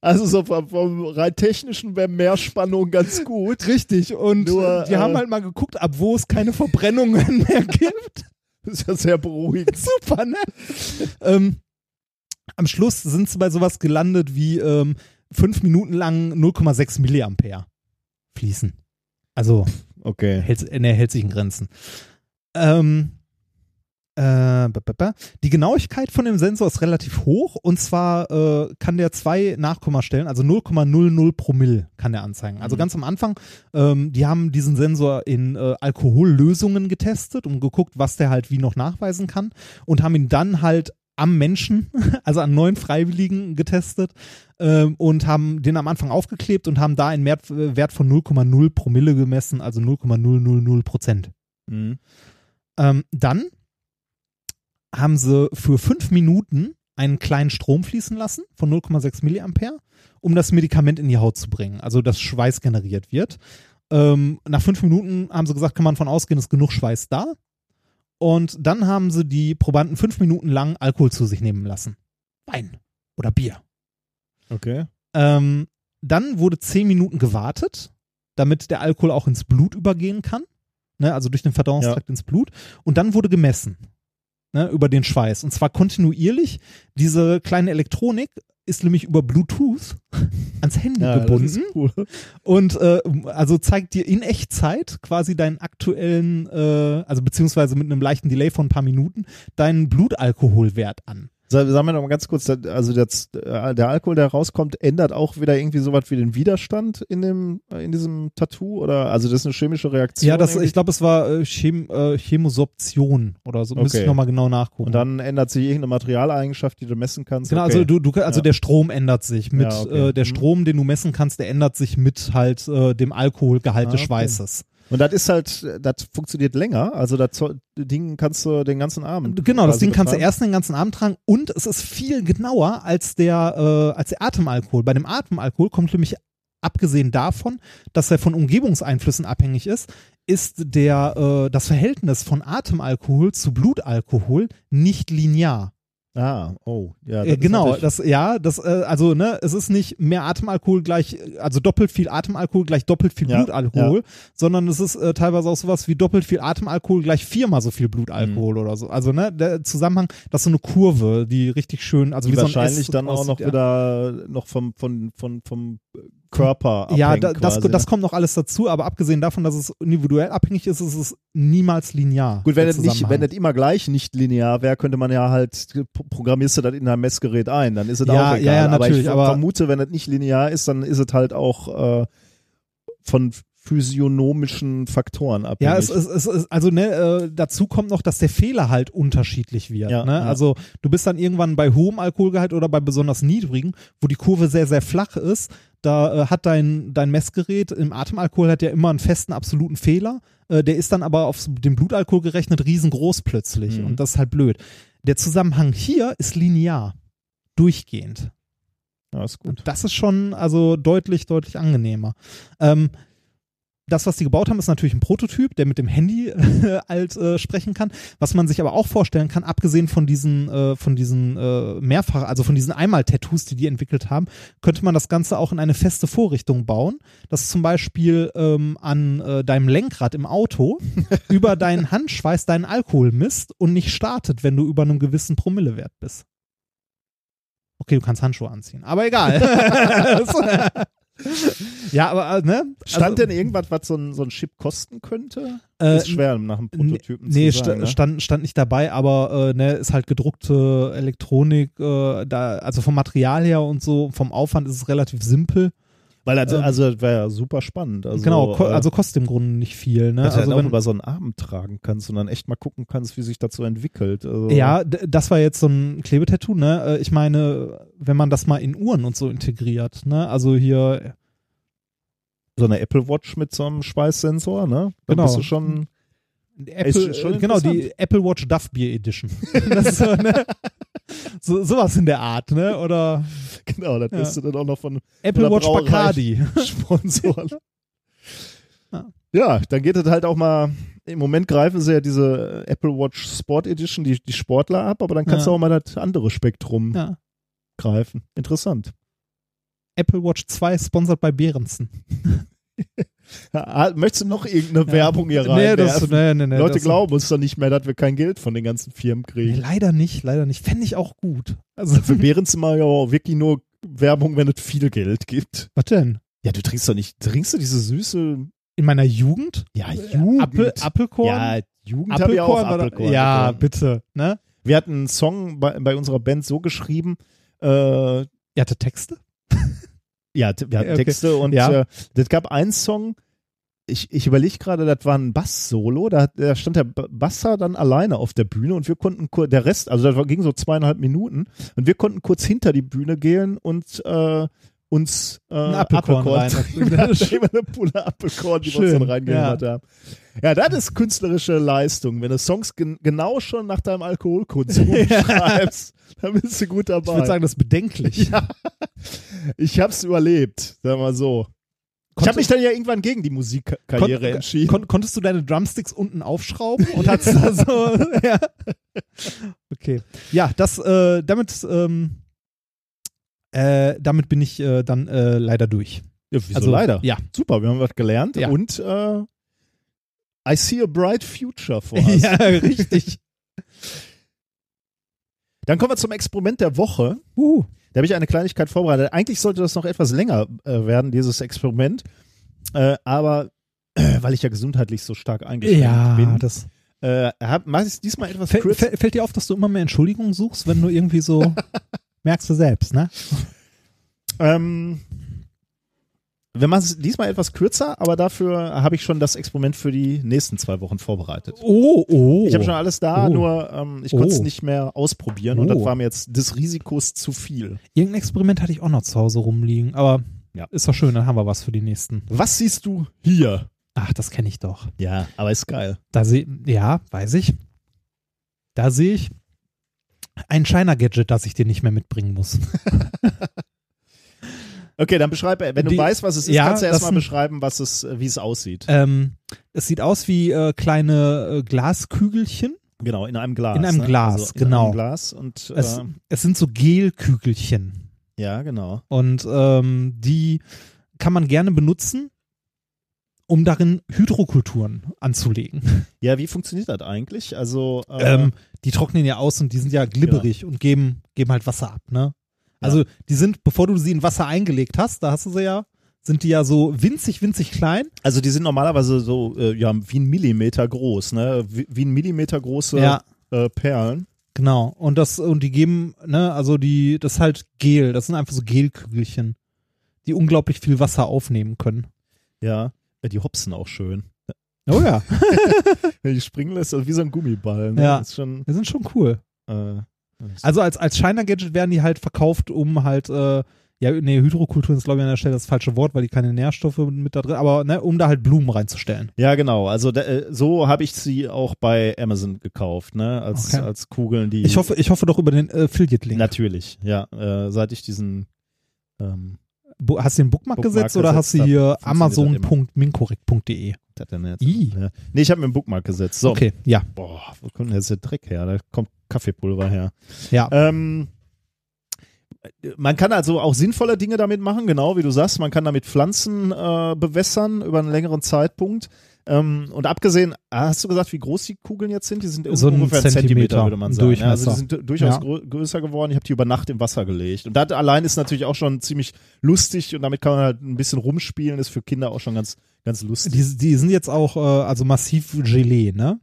Also so vom, vom rein technischen wäre mehr Spannung ganz gut. Richtig. Und Nur, die haben äh, halt mal geguckt, ab wo es keine Verbrennungen mehr gibt. Das *laughs* ist ja sehr beruhigend. *laughs* Super, ne? ähm, am Schluss sind sie bei sowas gelandet wie ähm, fünf Minuten lang 0,6 Milliampere fließen. Also Okay. hält, ne, hält sich in Grenzen. Ähm, äh. Die Genauigkeit von dem Sensor ist relativ hoch und zwar äh, kann der zwei Nachkommastellen, also 0,00 Promille kann der anzeigen. Also ganz am Anfang, ähm, die haben diesen Sensor in äh, Alkohollösungen getestet und geguckt, was der halt wie noch nachweisen kann und haben ihn dann halt am Menschen, *laughs* also an neuen Freiwilligen getestet ähm, und haben den am Anfang aufgeklebt und haben da einen Wert, Wert von 0,0 Promille gemessen, also 0,000 Prozent. Mhm. Ähm, dann haben sie für fünf Minuten einen kleinen Strom fließen lassen von 0,6 Milliampere, um das Medikament in die Haut zu bringen, also dass Schweiß generiert wird. Ähm, nach fünf Minuten haben sie gesagt, kann man von ausgehen, ist genug Schweiß da. Und dann haben sie die Probanden fünf Minuten lang Alkohol zu sich nehmen lassen. Wein oder Bier. Okay. Ähm, dann wurde zehn Minuten gewartet, damit der Alkohol auch ins Blut übergehen kann. Ne, also durch den Verdauungstrakt ins Blut. Und dann wurde gemessen. Ne, über den Schweiß. Und zwar kontinuierlich. Diese kleine Elektronik ist nämlich über Bluetooth *laughs* ans Handy Ja, gebunden cool. und äh, also zeigt dir in Echtzeit quasi deinen aktuellen, äh, also beziehungsweise mit einem leichten Delay von ein paar Minuten, deinen Blutalkoholwert an. Sag, sagen wir noch mal ganz kurz, also der, äh, der Alkohol, der rauskommt, ändert auch wieder irgendwie sowas wie den Widerstand in dem äh, in diesem Tattoo oder also das ist eine chemische Reaktion. Ja, das, irgendwie? ich glaube, es war äh, Chem, äh, Chemosorption oder so. Müsste ich Okay. nochmal genau nachgucken. und dann ändert sich irgendeine Materialeigenschaft, die du messen kannst. Genau, okay. also du, du also Ja. der Strom ändert sich mit Ja, okay. äh, der Mhm. Strom, den du messen kannst, der ändert sich mit halt äh, dem Alkoholgehalt Ah, des okay. Und das ist halt, das funktioniert länger. Also das Ding kannst du den ganzen Abend. Genau, das Ding kannst du erst den ganzen Abend tragen und es ist viel genauer als der äh, als der Atemalkohol. Bei dem Atemalkohol kommt nämlich abgesehen davon, dass er von Umgebungseinflüssen abhängig ist, ist der äh, das Verhältnis von Atemalkohol zu Blutalkohol nicht linear. Ah, oh, ja. Äh, das genau, das ja, das äh, also ne, es ist nicht mehr Atemalkohol gleich also doppelt viel Atemalkohol gleich doppelt viel Ja, Blutalkohol, sondern es ist äh, teilweise auch sowas wie doppelt viel Atemalkohol gleich viermal so viel Blutalkohol Mhm. oder so. Also ne, der Zusammenhang, das ist so eine Kurve, die richtig schön, also die wie so ein wahrscheinlich S dann auch noch ja. wieder noch vom, von, von, vom Körper Ja, da, das, quasi, das ne? kommt noch alles dazu, aber abgesehen davon, dass es individuell abhängig ist, ist es niemals linear. Gut, wenn das, nicht, wenn das immer gleich nicht linear wäre, könnte man ja halt, pro- programmierst du das in dein Messgerät ein, dann ist es Ja, auch ja, egal. ja, aber ich natürlich, aber- vermute, wenn das nicht linear ist, dann ist es halt auch äh, von physiognomischen Faktoren abhängig. Ja, es, es, es, es also ne, äh, dazu kommt noch, dass der Fehler halt unterschiedlich wird. Ja, ne? ja. Also du bist dann irgendwann bei hohem Alkoholgehalt oder bei besonders niedrigen, wo die Kurve sehr, sehr flach ist. Da äh, hat dein, dein Messgerät im Atemalkohol hat ja immer einen festen absoluten Fehler. Äh, der ist dann aber auf den Blutalkohol gerechnet riesengroß plötzlich. Mhm. Und das ist halt blöd. Der Zusammenhang hier ist linear. Durchgehend. ja, ist gut. Das ist schon also deutlich, deutlich angenehmer. Ähm, das, was die gebaut haben, ist natürlich ein Prototyp, der mit dem Handy *laughs* halt äh, sprechen kann. Was man sich aber auch vorstellen kann, abgesehen von diesen, äh, von diesen äh, mehrfach, also von diesen Einmal-Tattoos, die die entwickelt haben, könnte man das Ganze auch in eine feste Vorrichtung bauen, dass zum Beispiel ähm, an äh, deinem Lenkrad im Auto *laughs* über deinen Handschweiß deinen Alkohol misst und nicht startet, wenn du über einem gewissen Promillewert bist. Okay, du kannst Handschuhe anziehen, aber egal. *laughs* ja, aber äh, ne? Stand Also, denn irgendwas, was so ein, so ein Chip kosten könnte? äh, ist schwer nach einem Prototypen Nee, zu sagen. Ne? stand, stand nicht dabei, aber äh, ne, ist halt gedruckte Elektronik, äh, da, also vom Material her und so, vom Aufwand ist es relativ simpel. Weil also, ähm, also das wäre ja super spannend. Also, genau, ko äh, also kostet im Grunde nicht viel. Ne? dass du Also halt auch wenn, über so einen Arm tragen kannst und dann echt mal gucken kannst, wie sich so entwickelt. Also, ja, das war jetzt so ein Klebetattoo, ne? Äh, Ich meine, wenn man das mal in Uhren und so integriert, ne? Also hier, so eine Apple Watch mit so einem Schweißsensor, ne? Dann Genau. bist du schon. Apple, äh, genau, die. Apple Watch Duff Beer Edition. *laughs* so, ne? so, sowas in der Art, ne? Oder Genau, das Ja. bist du dann auch noch von Apple Watch Brauerei. Bacardi. *laughs* Sponsoren. *laughs* Ja. ja, dann geht es halt auch mal. Im Moment greifen sie ja diese Apple Watch Sport Edition, die, die Sportler ab, aber dann kannst Ja. du auch mal das andere Spektrum Ja. greifen. Interessant. Apple Watch 2 sponsert bei Behrensen. Möchtest du noch irgendeine Ja. Werbung hier rein? Nee, das, nee, nee, nee, Leute glauben uns doch nicht mehr, dass wir kein Geld von den ganzen Firmen Nee, kriegen. leider nicht, leider nicht. Fände ich auch gut. Also, Für *laughs* Behrensen ja auch wirklich nur Werbung, wenn es viel Geld gibt. was denn? Ja, du trinkst doch nicht, trinkst du diese süße, In meiner Jugend? ja, Apfel, Apfelkorn? Ja, Jugend habe ich auch Apfelkorn. Ja, getrunken. bitte. Ne? Wir hatten einen Song bei, bei unserer Band so geschrieben, äh, Ihr hatte Texte? Ja, wir hatten Okay. Texte und Ja. äh, das gab einen Song, ich, ich überlege gerade, das war ein Bass-Solo, da, da stand der Basser dann alleine auf der Bühne und wir konnten kur- der Rest, also das ging so zweieinhalb Minuten und wir konnten kurz hinter die Bühne gehen und äh, uns äh, Ein Apfelkorn rein. *laughs* da wir eine Pulle Apfelkorn, die wir uns Schön, dann reingehört haben. Ja, das ist künstlerische Leistung. Wenn du Songs gen genau schon nach deinem Alkoholkonsum *laughs* schreibst, dann bist du gut dabei. Ich würde sagen, das ist bedenklich. Ja. Ich hab's überlebt, sagen wir so. Ich habe mich dann ja irgendwann gegen die Musikkarriere Kon- entschieden. Kon konntest du deine Drumsticks unten aufschrauben und *laughs* hattest da so. *laughs* ja. Okay. Ja, das, äh, damit, ähm, äh, damit bin ich äh, dann äh, leider durch. ja, wieso also, leider? Ja. Super, wir haben was gelernt Ja. und äh, I see a bright future for *laughs* us. ja, richtig. Dann kommen wir zum Experiment der Woche. Uh. Da habe ich eine Kleinigkeit vorbereitet. Eigentlich sollte das noch etwas länger äh, werden, dieses Experiment. Äh, aber äh, weil ich ja gesundheitlich so stark eingeschränkt Ja, bin, das. Äh, hab, mach ich diesmal etwas Fäll, fäll, fällt dir auf, dass du immer mehr Entschuldigungen suchst, wenn du irgendwie so *laughs* merkst du selbst, ne? Ähm, wir machen es diesmal etwas kürzer, aber dafür habe ich schon das Experiment für die nächsten zwei Wochen vorbereitet. Oh, oh. Ich habe schon alles da, Oh. nur ähm, ich konnte es Oh. nicht mehr ausprobieren und das Oh. war mir jetzt des Risikos zu viel. Irgendein Experiment hatte ich auch noch zu Hause rumliegen, aber Ja. ist doch schön, dann haben wir was für die nächsten. Was siehst du hier? Ach, das kenne ich doch. Ja, aber ist geil. Da sehe, ja, weiß ich. Da sehe ich ein China-Gadget, das ich dir nicht mehr mitbringen muss. *laughs* Okay, dann beschreib, wenn du Die- weißt, was es ist, ja, kannst du erstmal beschreiben, was es, äh, wie es aussieht. ähm, es sieht aus wie äh, kleine äh, Glaskügelchen. Genau, in einem Glas. In einem ne? Glas, also in genau. einem Glas und Es, äh, es sind so Gelkügelchen. ja, genau. Und ähm, die kann man gerne benutzen, um darin Hydrokulturen anzulegen. *laughs* Ja, wie funktioniert das eigentlich? Also äh, Ähm, die trocknen ja aus und die sind ja glibberig und geben, geben halt Wasser ab, ne? Also die sind, bevor du sie in Wasser eingelegt hast, da hast du sie ja, sind die ja so winzig, winzig klein. Also die sind normalerweise so äh, ja wie ein Millimeter groß, ne? Wie, wie ein Millimeter große Ja. äh, Perlen. Genau. Und das, und die geben, ne, also die, das ist halt Gel, das sind einfach so Gelkügelchen, die unglaublich viel Wasser aufnehmen können. Ja, Ja, die hopsen auch schön. Oh ja. Wenn *laughs* die springen lässt, also wie so ein Gummiball. Ne? Ja. Schon, Die sind schon cool. äh, Also als, als China-Gadget werden die halt verkauft, um halt, äh, ja, nee, Hydrokultur ist glaube ich an der Stelle das falsche Wort, weil die keine Nährstoffe mit da drin, aber ne, um da halt Blumen reinzustellen. ja, genau. Also da, äh, so habe ich sie auch bei Amazon gekauft, ne? Als, Okay. als Kugeln, die. Ich hoffe, ich hoffe doch über den äh, Affiliate-Link. Natürlich, ja. Äh, seit ich diesen ähm, Hast du den Bookmark, Bookmark gesetzt oder hast du gesetzt hier das amazon.minkorrekt.de? ja. Nee, ich habe mir einen Bookmark gesetzt. So. Okay, ja. Boah, wo kommt denn jetzt der Dreck her? Da kommt Kaffeepulver her. Ja. Ähm, man kann also auch sinnvolle Dinge damit machen, genau wie du sagst. Man kann damit Pflanzen äh, bewässern über einen längeren Zeitpunkt. Ähm, und abgesehen, ah, hast du gesagt, wie groß die Kugeln jetzt sind? Die sind So ungefähr ein Zentimeter, Zentimeter würde man sagen. Ja, also die sind du- durchaus Ja. grö größer geworden. Ich habe die über Nacht im Wasser gelegt. Und das allein ist natürlich auch schon ziemlich lustig und damit kann man halt ein bisschen rumspielen. Ist für Kinder auch schon ganz, ganz lustig. Die, die sind jetzt auch, äh, also massiv Gelee, ne?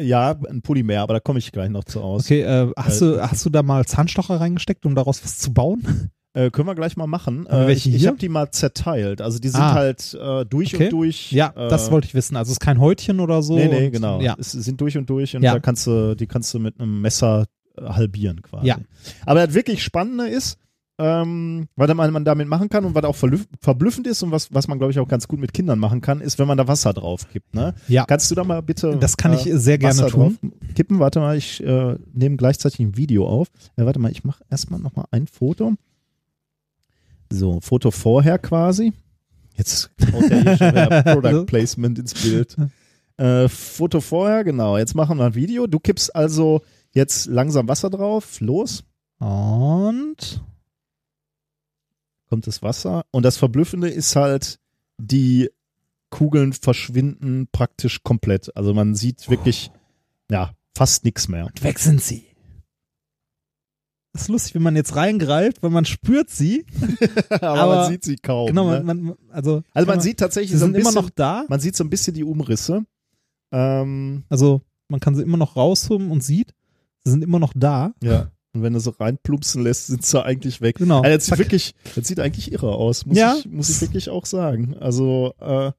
Ja, ein Polymer, aber da komme ich gleich noch zu aus. Okay, äh, hast, du, hast du da mal Zahnstocher reingesteckt, um daraus was zu bauen? Äh, können wir gleich mal machen. Äh, welche ich ich habe die mal zerteilt. Also die sind Ah. halt äh, durch Okay. und durch. Ja, äh, das wollte ich wissen. Also es ist kein Häutchen oder so. Nee, nee, und, genau. Ja. Es sind durch und durch und Ja. da kannst du, die kannst du mit einem Messer äh, halbieren quasi. Ja. Aber das wirklich Spannende ist, ähm, was man, damit machen kann und was auch verblüffend ist und was, was man, glaube ich, auch ganz gut mit Kindern machen kann, ist, wenn man da Wasser drauf kippt. Ne? Ja. Kannst du da mal bitte Das kann ich äh, sehr gerne Wasser tun. kippen? Warte mal, ich äh, nehme gleichzeitig ein Video auf. Äh, warte mal, ich mache erstmal nochmal ein Foto. So, Foto vorher quasi. Jetzt haut der hier schon wieder *laughs* Product Placement ins Bild. Äh, Foto vorher, genau. Jetzt machen wir ein Video. Du kippst also jetzt langsam Wasser drauf. Los, Und kommt das Wasser. Und das Verblüffende ist halt, die Kugeln verschwinden praktisch komplett. Also man sieht wirklich, ja, fast nichts mehr. weg sind sie. Das ist lustig, wenn man jetzt reingreift, weil man spürt sie. Aber, *laughs* Aber- man sieht sie kaum. genau, ne? man, man, also, also man kann sieht tatsächlich sie so sind immer bisschen, noch da. man sieht so ein bisschen die Umrisse. Ähm, Also man kann sie immer noch rausholen und sieht, sie sind immer noch da. ja. Und wenn du so reinplumpsen lässt, sind sie eigentlich weg. Genau. Also das, sieht Zack. wirklich, das sieht eigentlich irre aus, muss, Ja. ich, muss ich wirklich auch sagen. Also, äh,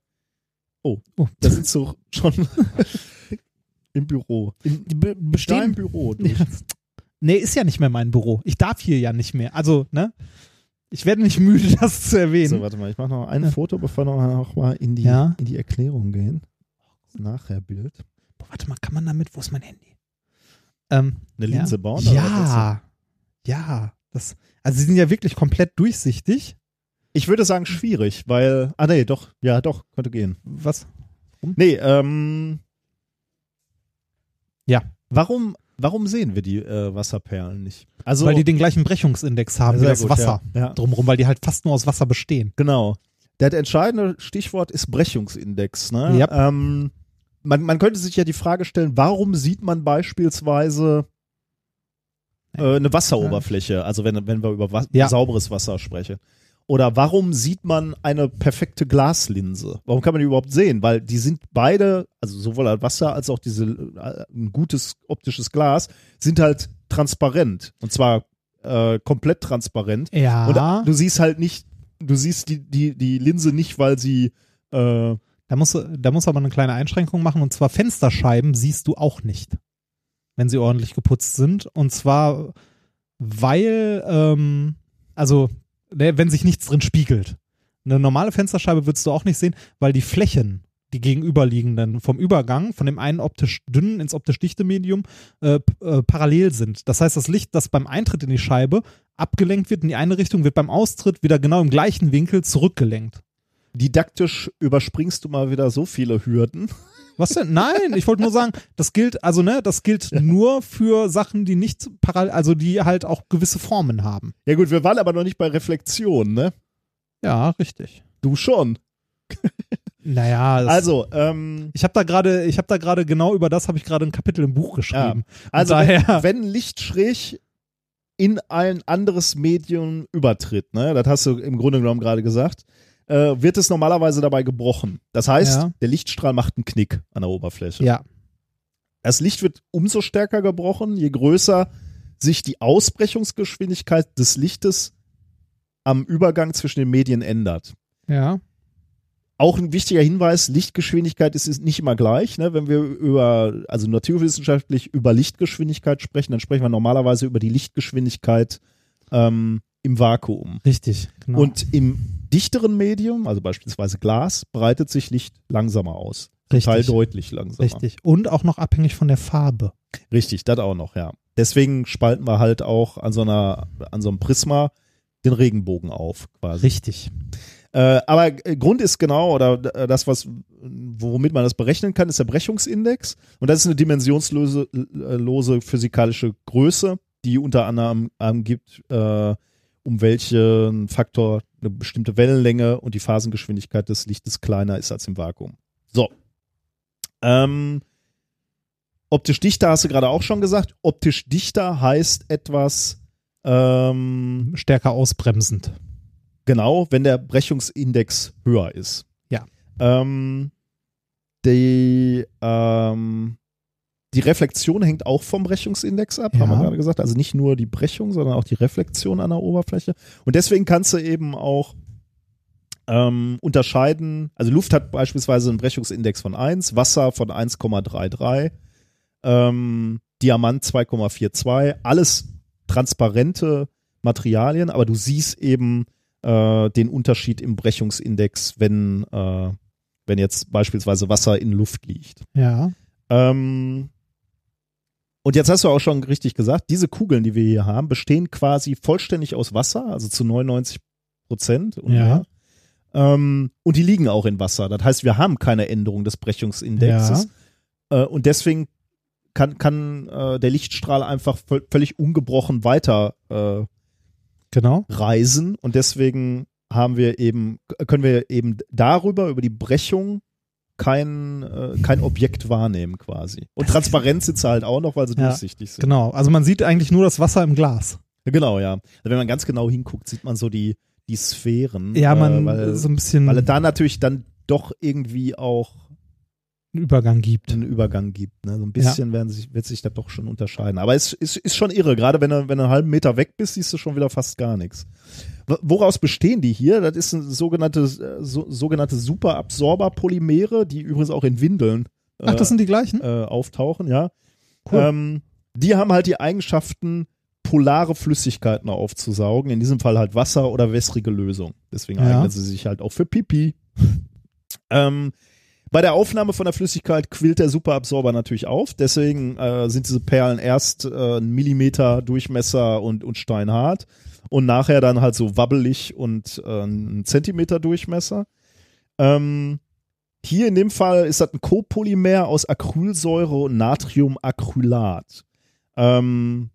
oh, Oh. da sind sie schon *laughs* im Büro. In, Die be- Dein bestehen. Büro. Ja. Nee, ist ja nicht mehr mein Büro. Ich darf hier ja nicht mehr. Also, ne? Ich werde nicht müde, *laughs* das zu erwähnen. So, warte mal, ich mache noch ein Ja. Foto, bevor wir noch mal in die, Ja. in die Erklärung gehen. Nachher Bild. Boah, warte mal, kann man damit, wo ist mein Handy? Ähm, Eine ja. Linse bauen? oder was Ja. Ja. Das, also sie sind ja wirklich komplett durchsichtig. Ich würde sagen schwierig, weil, ah nee, doch, ja doch, könnte gehen. Was? Nee, ähm, Ja. Warum, warum sehen wir die äh, Wasserperlen nicht? Also, weil die den gleichen Brechungsindex haben wie das gut, Wasser Ja, ja, drumherum, weil die halt fast nur aus Wasser bestehen. genau. Das entscheidende Stichwort ist Brechungsindex. Ne? Yep. Ähm, man, man könnte sich ja die Frage stellen, warum sieht man beispielsweise äh, eine Wasseroberfläche, also wenn, wenn wir über was Ja. sauberes Wasser sprechen. Oder warum sieht man eine perfekte Glaslinse? Warum kann man die überhaupt sehen? Weil die sind beide, also sowohl das Wasser als auch diese äh, ein gutes optisches Glas, sind halt transparent. Und zwar äh, komplett transparent. Ja. Und du siehst halt nicht, du siehst die, die, die Linse nicht, weil sie äh, Da musst, du, da musst du aber eine kleine Einschränkung machen und zwar Fensterscheiben siehst du auch nicht, wenn sie ordentlich geputzt sind. Und zwar, weil, ähm, also, ne, wenn sich nichts drin spiegelt. Eine normale Fensterscheibe würdest du auch nicht sehen, weil die Flächen, die gegenüberliegenden vom Übergang von dem einen optisch dünnen ins optisch dichte Medium äh, äh, parallel sind. Das heißt, das Licht, das beim Eintritt in die Scheibe abgelenkt wird in die eine Richtung, wird beim Austritt wieder genau im gleichen Winkel zurückgelenkt. Didaktisch überspringst du mal wieder so viele Hürden. Was denn? Nein, ich wollte nur sagen, das gilt, also ne, das gilt nur für Sachen, die nicht parallel, also die halt auch gewisse Formen haben. Ja gut, wir waren aber noch nicht bei Reflexion, ne? Ja, richtig. Du schon. Naja, Also, ähm, ich habe da gerade, ich habe da gerade genau über das habe ich gerade ein Kapitel im Buch geschrieben. also daher- wenn, wenn Licht schräg in ein anderes Medium übertritt, ne, das hast du im Grunde genommen gerade gesagt, äh, wird es normalerweise dabei gebrochen. Das heißt, Ja. der Lichtstrahl macht einen Knick an der Oberfläche. Ja, Das Licht wird umso stärker gebrochen, je größer sich die Ausbrechungsgeschwindigkeit des Lichtes am Übergang zwischen den Medien ändert. ja, Auch ein wichtiger Hinweis, Lichtgeschwindigkeit ist, ist nicht immer gleich. Ne? Wenn wir über, also naturwissenschaftlich über Lichtgeschwindigkeit sprechen, dann sprechen wir normalerweise über die Lichtgeschwindigkeit ähm, im Vakuum. richtig. Genau. Und im dichteren Medium, also beispielsweise Glas, breitet sich Licht langsamer aus. Total Richtig. deutlich langsamer. richtig. Und auch noch abhängig von der Farbe. Richtig, das auch noch, ja. Deswegen spalten wir halt auch an so einer, an so einem Prisma den Regenbogen auf, quasi. Richtig. Äh, aber Grund ist genau, oder äh, das, was, womit man das berechnen kann, ist der Brechungsindex. Und das ist eine dimensionslose äh, lose physikalische Größe, die unter anderem angibt, äh, um welchen Faktor eine bestimmte Wellenlänge und die Phasengeschwindigkeit des Lichtes kleiner ist als im Vakuum. So. Ähm, optisch dichter hast du gerade auch schon gesagt. Optisch dichter heißt etwas, ähm, Stärker ausbremsend. Genau, wenn der Brechungsindex höher ist. Ja. Ähm, die, ähm, die Reflexion hängt auch vom Brechungsindex ab, haben wir Ja. gerade gesagt. Also nicht nur die Brechung, sondern auch die Reflexion an der Oberfläche. Und deswegen kannst du eben auch ähm, unterscheiden. Also Luft hat beispielsweise einen Brechungsindex von 1, Wasser von 1,33, ähm, Diamant 2,42, alles transparente Materialien, aber du siehst eben äh, den Unterschied im Brechungsindex, wenn, äh, wenn jetzt beispielsweise Wasser in Luft liegt. Ja. Ähm, und jetzt hast du auch schon richtig gesagt, diese Kugeln, die wir hier haben, bestehen quasi vollständig aus Wasser, also zu 99 Prozent und Ja. Ähm, und die liegen auch in Wasser. Das heißt, wir haben keine Änderung des Brechungsindexes. Äh, und deswegen kann, kann äh, der Lichtstrahl einfach völ- völlig ungebrochen weiter äh, Genau. reisen. Und deswegen haben wir eben, können wir eben darüber, über die Brechung, kein, äh, kein Objekt wahrnehmen quasi. Und transparent sind sie halt auch noch, weil sie Ja, durchsichtig sind. Genau. Also man sieht eigentlich nur das Wasser im Glas. Genau, ja. Also wenn man ganz genau hinguckt, sieht man so die, die Sphären. Ja, man äh, weil, so ein bisschen weil da natürlich dann doch irgendwie auch einen Übergang gibt. einen Übergang gibt. Ne? So ein bisschen werden sich, wird sich das doch schon unterscheiden. Aber es ist, ist schon irre. Gerade wenn du, wenn du einen halben Meter weg bist, siehst du schon wieder fast gar nichts. Woraus bestehen die hier? Das ist ein sogenanntes, äh, so, sogenannte Superabsorber-Polymere, die übrigens auch in Windeln äh, Ach, das sind die gleichen? äh, auftauchen, ja. Cool. Ähm, die haben halt die Eigenschaften, polare Flüssigkeiten aufzusaugen. In diesem Fall halt Wasser oder wässrige Lösung. Deswegen Ja. eignen sie sich halt auch für Pipi. *laughs* ähm, bei der Aufnahme von der Flüssigkeit quillt der Superabsorber natürlich auf. Deswegen äh, sind diese Perlen erst äh, einen Millimeter Durchmesser und, und steinhart und nachher dann halt so wabbelig und äh, einen Zentimeter Durchmesser. Ähm, hier in dem Fall ist das ein Copolymer aus Acrylsäure und Natriumacrylat. Ähm,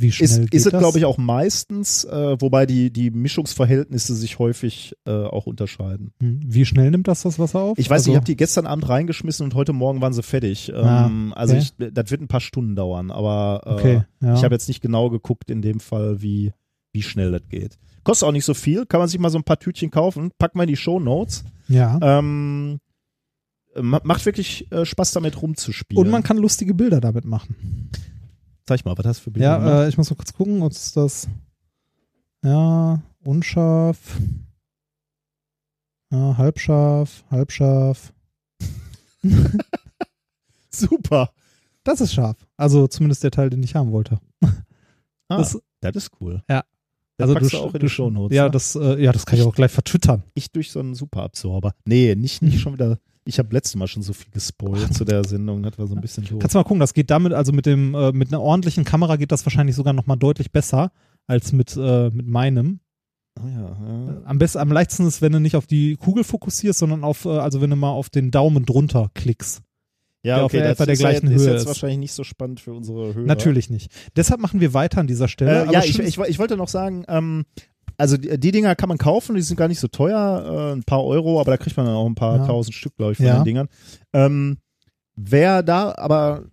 Wie schnell ist, geht ist es, glaube ich, auch meistens, äh, wobei die, die Mischungsverhältnisse sich häufig äh, auch unterscheiden. Hm, Wie schnell nimmt das das Wasser auf? Ich weiß nicht, Also- ich habe die gestern Abend reingeschmissen und heute Morgen waren sie fertig. Ah, Ähm, Also okay. ich, das wird ein paar Stunden dauern, aber äh, Okay, ja. ich habe jetzt nicht genau geguckt in dem Fall, wie, wie schnell das geht. Kostet auch nicht so viel, kann man sich mal so ein paar Tütchen kaufen, pack mal in die Show Notes. Ja. Ähm, ma- macht wirklich äh, Spaß damit rumzuspielen. Und man kann lustige Bilder damit machen. Zeig mal, was hast du für Bilder? Ja, äh, ich muss mal kurz gucken, ob es das. Ja, unscharf. Ja, halbscharf, halbscharf. *laughs* Super. Das ist scharf. Also zumindest der Teil, den ich haben wollte. Ah, Das- das, ist cool. Ja. Das also packst du, auch in die Shownotes. Ja, ne? das, äh, ja, das kann ich auch gleich vertwittern. ich durch so einen Superabsorber. Nee, nicht, nicht *laughs* schon wieder. Ich habe letztes Mal schon so viel gespoilt zu der Sendung. Das war so ein bisschen doof. Kannst du mal gucken, das geht damit, also mit dem, äh, mit einer ordentlichen Kamera geht das wahrscheinlich sogar nochmal deutlich besser als mit, äh, mit meinem. Ah, ja, ja. Am besten, am leichtesten ist, wenn du nicht auf die Kugel fokussierst, sondern auf, äh, also wenn du mal auf den Daumen drunter klickst. Ja, Der okay, auf das etwa der ist, ja gleichen jetzt, ist Höhe jetzt ist. wahrscheinlich nicht so spannend für unsere Hörer. Natürlich nicht. Deshalb machen wir weiter an dieser Stelle. Äh, ja, ich, ich, ich wollte noch sagen, ähm, also die, die Dinger kann man kaufen, die sind gar nicht so teuer, äh, ein paar Euro, aber da kriegt man dann auch ein paar Ja. tausend Stück, glaube ich, von Ja. den Dingern. Ähm, wer da aber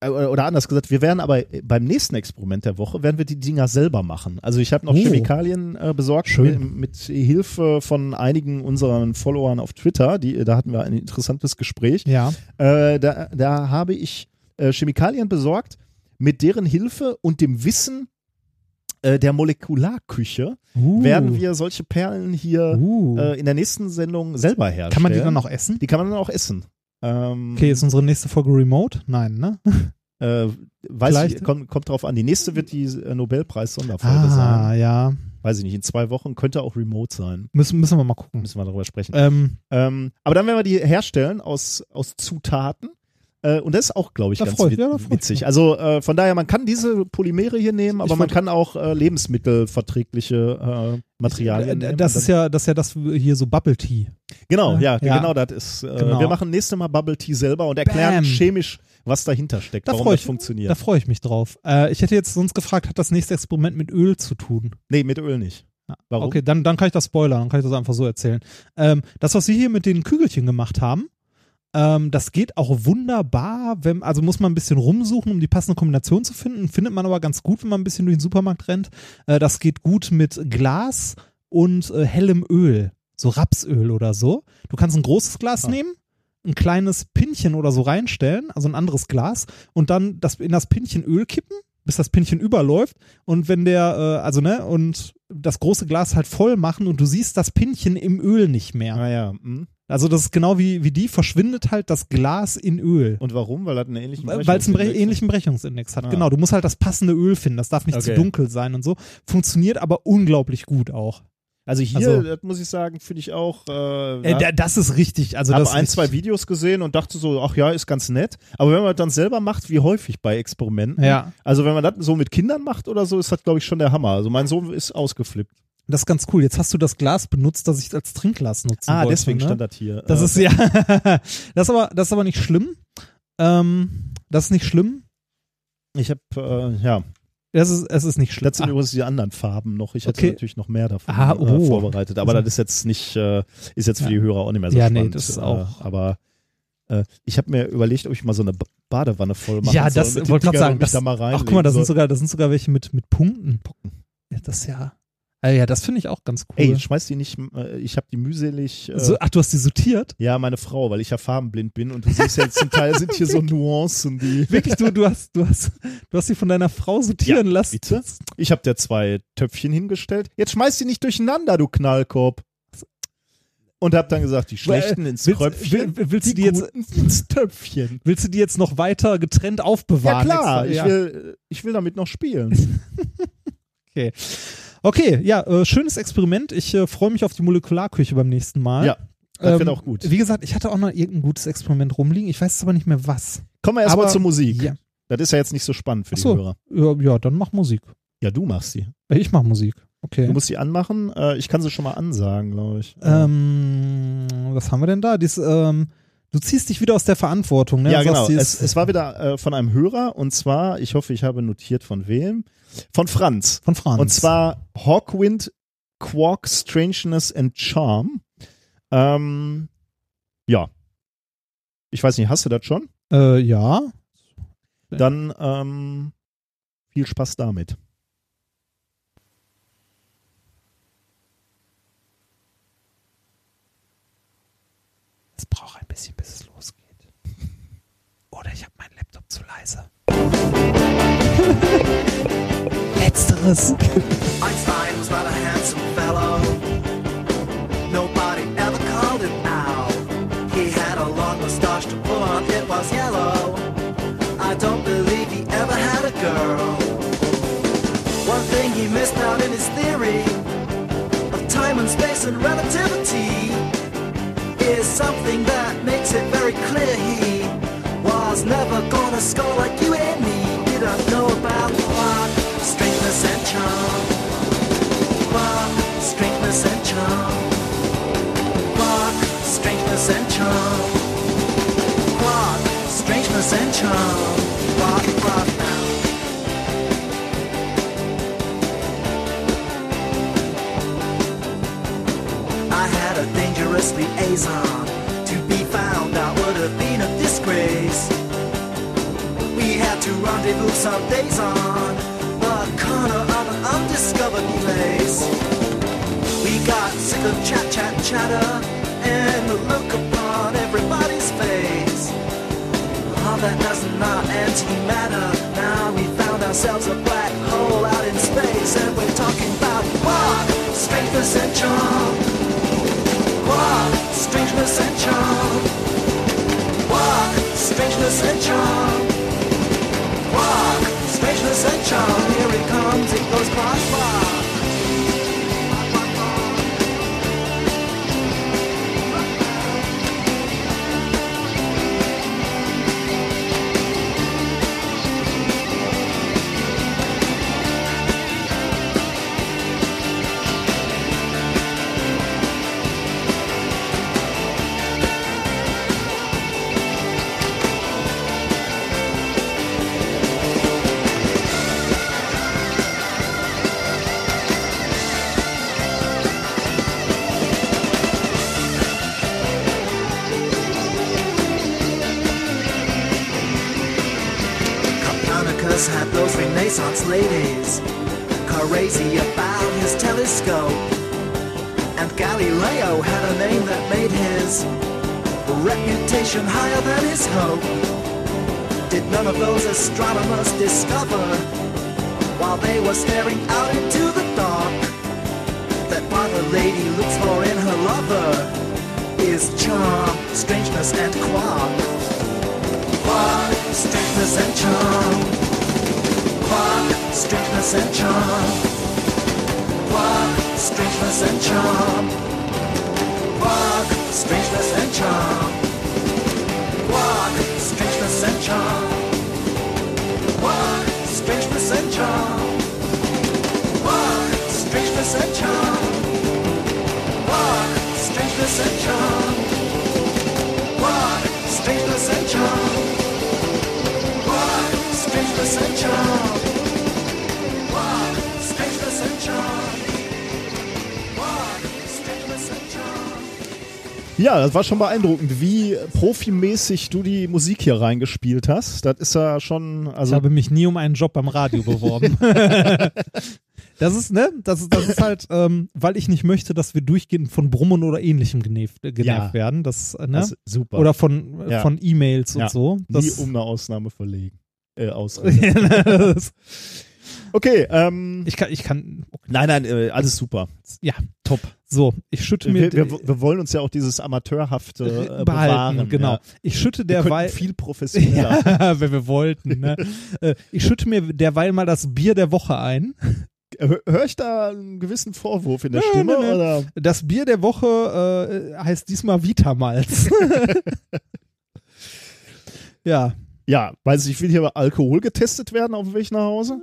äh, oder anders gesagt, wir werden aber beim nächsten Experiment der Woche, werden wir die Dinger selber machen. Also ich habe noch Oh. Chemikalien äh, besorgt Schön. mit, mit Hilfe von einigen unseren Followern auf Twitter. Die, da hatten wir ein interessantes Gespräch. ja. Äh, da, da habe ich äh, Chemikalien besorgt, mit deren Hilfe und dem Wissen äh, der Molekularküche Uh. werden wir solche Perlen hier Uh. äh, in der nächsten Sendung selber herstellen. Kann man die dann auch essen? Die kann man dann auch essen. Ähm, Okay, ist unsere nächste Folge remote? Nein, ne? *laughs* äh, weiß Vielleicht- ich, kommt, kommt drauf an. Die nächste wird die äh, Nobelpreis-Sonderfolge Ah, sein. ja. Weiß ich nicht, in zwei Wochen könnte auch remote sein. Müssen, müssen wir mal gucken. Müssen wir darüber sprechen. Ähm, Ähm, aber dann werden wir die herstellen aus, aus Zutaten. Äh, und das ist auch, glaube ich, Da ganz freu ich- wit ja, ich witzig. Also äh, von daher, man kann diese Polymere hier nehmen, aber Ich man kann auch äh, lebensmittelverträgliche äh, Materialien äh, nehmen. das ist ja, das ist ja das hier so Bubble Tea. Genau, ja, Ja. genau das ist. Genau. Wir machen nächste Mal Bubble Tea selber und erklären Bam. chemisch, was dahinter steckt, Da warum das ich- funktioniert. Da freue ich mich drauf. Ich hätte jetzt sonst gefragt, hat das nächste Experiment mit Öl zu tun? nee, mit Öl nicht. Warum? Okay, dann, dann kann ich das spoilern, dann kann ich das einfach so erzählen. Ähm, das, was wir hier mit den Kügelchen gemacht haben, ähm, das geht auch wunderbar, wenn, also muss man ein bisschen rumsuchen, um die passende Kombination zu finden. Findet man aber ganz gut, wenn man ein bisschen durch den Supermarkt rennt. Äh, das geht gut mit Glas und äh, hellem Öl, so Rapsöl oder so. Du kannst ein großes Glas Ah. nehmen, ein kleines Pinchen oder so reinstellen, also ein anderes Glas, und dann das, in das Pinchen Öl kippen, bis das Pinchen überläuft. Und wenn der, äh, also ne, und das große Glas halt voll machen und du siehst das Pinchen im Öl nicht mehr. Ah ja. hm. Also das ist genau wie, wie die, verschwindet halt das Glas in Öl. Und warum? Weil das einen ähnlichen Weil es einen bre Brechungsindex ähnlichen Brechungsindex hat. Ah. Genau, du musst halt das passende Öl finden. Das darf nicht zu Okay. dunkel sein und so. Funktioniert aber unglaublich gut auch. Also hier, Also- das muss ich sagen, finde ich auch. Äh, Äh, da- das ist richtig. Also habe das ein, zwei Videos gesehen und dachte so, ach ja, ist ganz nett. Aber wenn man das dann selber macht, wie häufig bei Experimenten, Ja, also wenn man das so mit Kindern macht oder so, ist das, glaube ich, schon der Hammer. Also mein Sohn ist ausgeflippt. Das ist ganz cool. Jetzt hast du das Glas benutzt, das ich als Trinkglas nutzen Ah, wollte. deswegen ne? stand das hier. Das Äh, ist ja, *laughs* das ist aber, das ist aber nicht schlimm. Ähm, das ist nicht schlimm. Ich habe, äh, ja, Das ist, es ist nicht schlimm. das sind übrigens die anderen Farben noch. Ich hatte Okay. natürlich noch mehr davon Ah, äh, oh. vorbereitet. Aber das ist jetzt nicht, äh, ist jetzt für die Hörer auch nicht mehr so Ja, nee, spannend. das ist äh, auch- Aber äh, ich habe mir überlegt, ob ich mal so eine Ba- Badewanne voll machen ja, das wollte ich gerade sagen. Das, da mal ach, guck mal, das sind sogar, das sind sogar welche mit, mit Punkten. Ja, das ist ja, ah, ja, das finde ich auch ganz cool. Ey, schmeiß die nicht, äh, ich habe die mühselig. Äh, so, ach, du hast die sortiert? Ja, meine Frau, weil ich ja farbenblind bin und du siehst ja, zum Teil sind hier so *laughs* Nuancen, die. Wirklich, du, du hast, du hast, du hast sie von deiner Frau sortieren Ja, lassen. bitte? Ich habe dir zwei Töpfchen hingestellt. Jetzt schmeiß die nicht durcheinander, du Knallkorb. Und hab dann gesagt, die schlechten ins willst- Kröpfchen, will- willst du die die jetzt- ins Töpfchen. Willst du die jetzt noch weiter getrennt Ja aufbewahren? klar, extra? ich ja. will, ich will damit noch spielen. *laughs* Okay. Okay, ja, äh, schönes Experiment. Ich äh, freue mich auf die Molekularküche beim nächsten Mal. Ja, das wird auch gut. Wie gesagt, ich hatte auch noch irgendein gutes Experiment rumliegen. Ich weiß jetzt aber nicht mehr was. Kommen wir erstmal zur Musik. Ja. Das ist ja jetzt nicht so spannend für Ach so. die Hörer. Ja, ja, dann mach Musik. Ja, du machst sie. Ich mach Musik. Okay. Du musst sie anmachen. Äh, ich kann sie schon mal ansagen, glaube ich. ähm, was haben wir denn da? Dies, ähm, du ziehst dich wieder aus der Verantwortung, ne? Ja, sagst, genau. Es, es war wieder äh, von einem Hörer und zwar, ich hoffe, ich habe notiert von wem, von Franz. Von Franz. Und zwar Hawkwind, Quark, Strangeness and Charm. Ähm, ja. Ich weiß nicht, hast du das schon? Äh, ja. Dann ähm, viel Spaß damit. Es braucht ein bisschen, bis es losgeht. Oder ich habe meinen Laptop zu leise. *laughs* Letzteres. Einstein was not a handsome fellow. Nobody ever called him out. He had a long mustache to pull on, it was yellow. I don't believe he ever had a girl. One thing he missed out in his theory of time and space and relativity is something that makes it very clear he was never gonna score like you and me. Didn't know about and charm. Rock, strangeness and charm. Rock now. I had a dangerous liaison. To be found out would have been a disgrace. We had to rendezvous some days on the corner of an undiscovered place. We got sick of chat, chat, chatter, and the look upon everybody's face. All that does not antimatter. Now we found ourselves a black hole out in space, and we're talking about rock, strangeness and charm. Rock, strangeness and charm. Rock, strangeness and charm. Rock, strangeness and charm. Here it comes, it goes rock, rock. His reputation higher than his hope. Did none of those astronomers discover while they were staring out into the dark that what a lady looks for in her lover is charm, strangeness, and quark? Quark, strangeness, and charm. Quark, strangeness, and charm. Quark, strangeness, and charm. Quark, strangeness, and charm. Quark, strangeness, and charm. Quark, strangeness, and charm. Quark, strangeness, and charm. Quark, strangeness, and charm. Quark, strangeness, and charm. Quark, strangeness, and charm. Ja, das war schon beeindruckend, wie profimäßig du die Musik hier reingespielt hast. Das ist ja schon, Ich also habe mich nie um einen Job beim Radio beworben. *laughs* das ist, ne? Das ist, das ist halt, ähm, weil ich nicht möchte, dass wir durchgehend von Brummen oder ähnlichem genervt, äh, genervt Ja. werden. Das, äh, ne? das ist super. Oder von, Ja. von E-Mails Ja. und so. nie Das, um eine Ausnahme verlegen. Äh, Ausrede. *laughs* Okay, ähm, ich kann, ich kann, nein, nein, äh, alles super. ja, top. So, ich schütte mir Wir, wir, wir wollen uns ja auch dieses Amateurhafte äh, behalten, bewahren. genau. Ja. Ich schütte derweil, viel professioneller. *laughs* ja, wenn wir wollten, ne? Äh, ich schütte mir derweil mal das Bier der Woche ein. Hör, ich da einen gewissen Vorwurf in der Nö, Stimme? nö, nö. Oder? Das Bier der Woche äh, heißt diesmal Vitamalz. *laughs* *laughs* ja, Ja, weiß ich, will hier Alkohol getestet werden auf dem Weg nach Hause?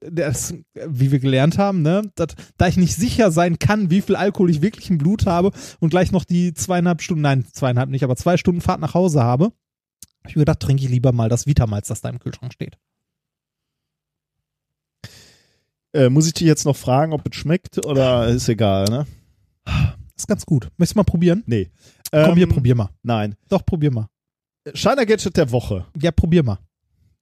Das, wie wir gelernt haben, ne, dat, da ich nicht sicher sein kann, wie viel Alkohol ich wirklich im Blut habe und gleich noch die zweieinhalb Stunden, nein, zweieinhalb nicht, aber zwei Stunden Fahrt nach Hause habe, habe ich mir gedacht, trinke ich lieber mal das Vitamalz, das da im Kühlschrank steht. Äh, muss ich dich jetzt noch fragen, ob es schmeckt oder ist egal, ne? Ist ganz gut. Möchtest du mal probieren? Nee. Komm, Ähm, hier, probier mal. Nein. Doch, probier mal. Shiner Gadget der Woche. Ja, probier mal.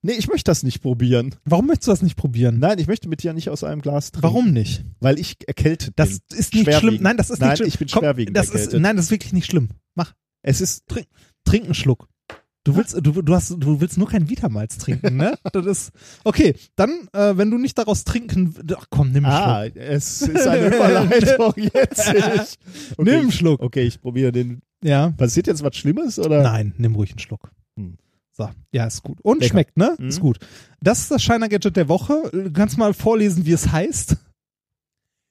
Nee, ich möchte das nicht probieren. Warum möchtest du das nicht probieren? Nein, ich möchte mit dir nicht aus einem Glas trinken. Warum nicht? Weil ich erkältet Das bin. ist nicht schlimm. Nein, das ist Nein, nicht schlimm. ich bin Komm, schwerwiegend das ist, erkältet. Nein, das ist wirklich nicht schlimm. Mach. Es ist, Trink einen Schluck. Du willst, du, du hast, du willst nur kein Vitamalz trinken, ne? *laughs* Das ist, okay, dann, äh, wenn du nicht daraus trinken, ach komm, nimm einen ah, Schluck. es ist eine Überleitung *laughs* jetzt. Ich, Nimm einen Schluck. Okay, ich probiere den. Ja. Passiert jetzt was Schlimmes oder? Nein, nimm ruhig einen Schluck. So, ja, ist gut. Und Lecker. schmeckt, ne? Mhm. Ist gut. Das ist das Shiner Gadget der Woche. Du kannst mal vorlesen, wie es heißt.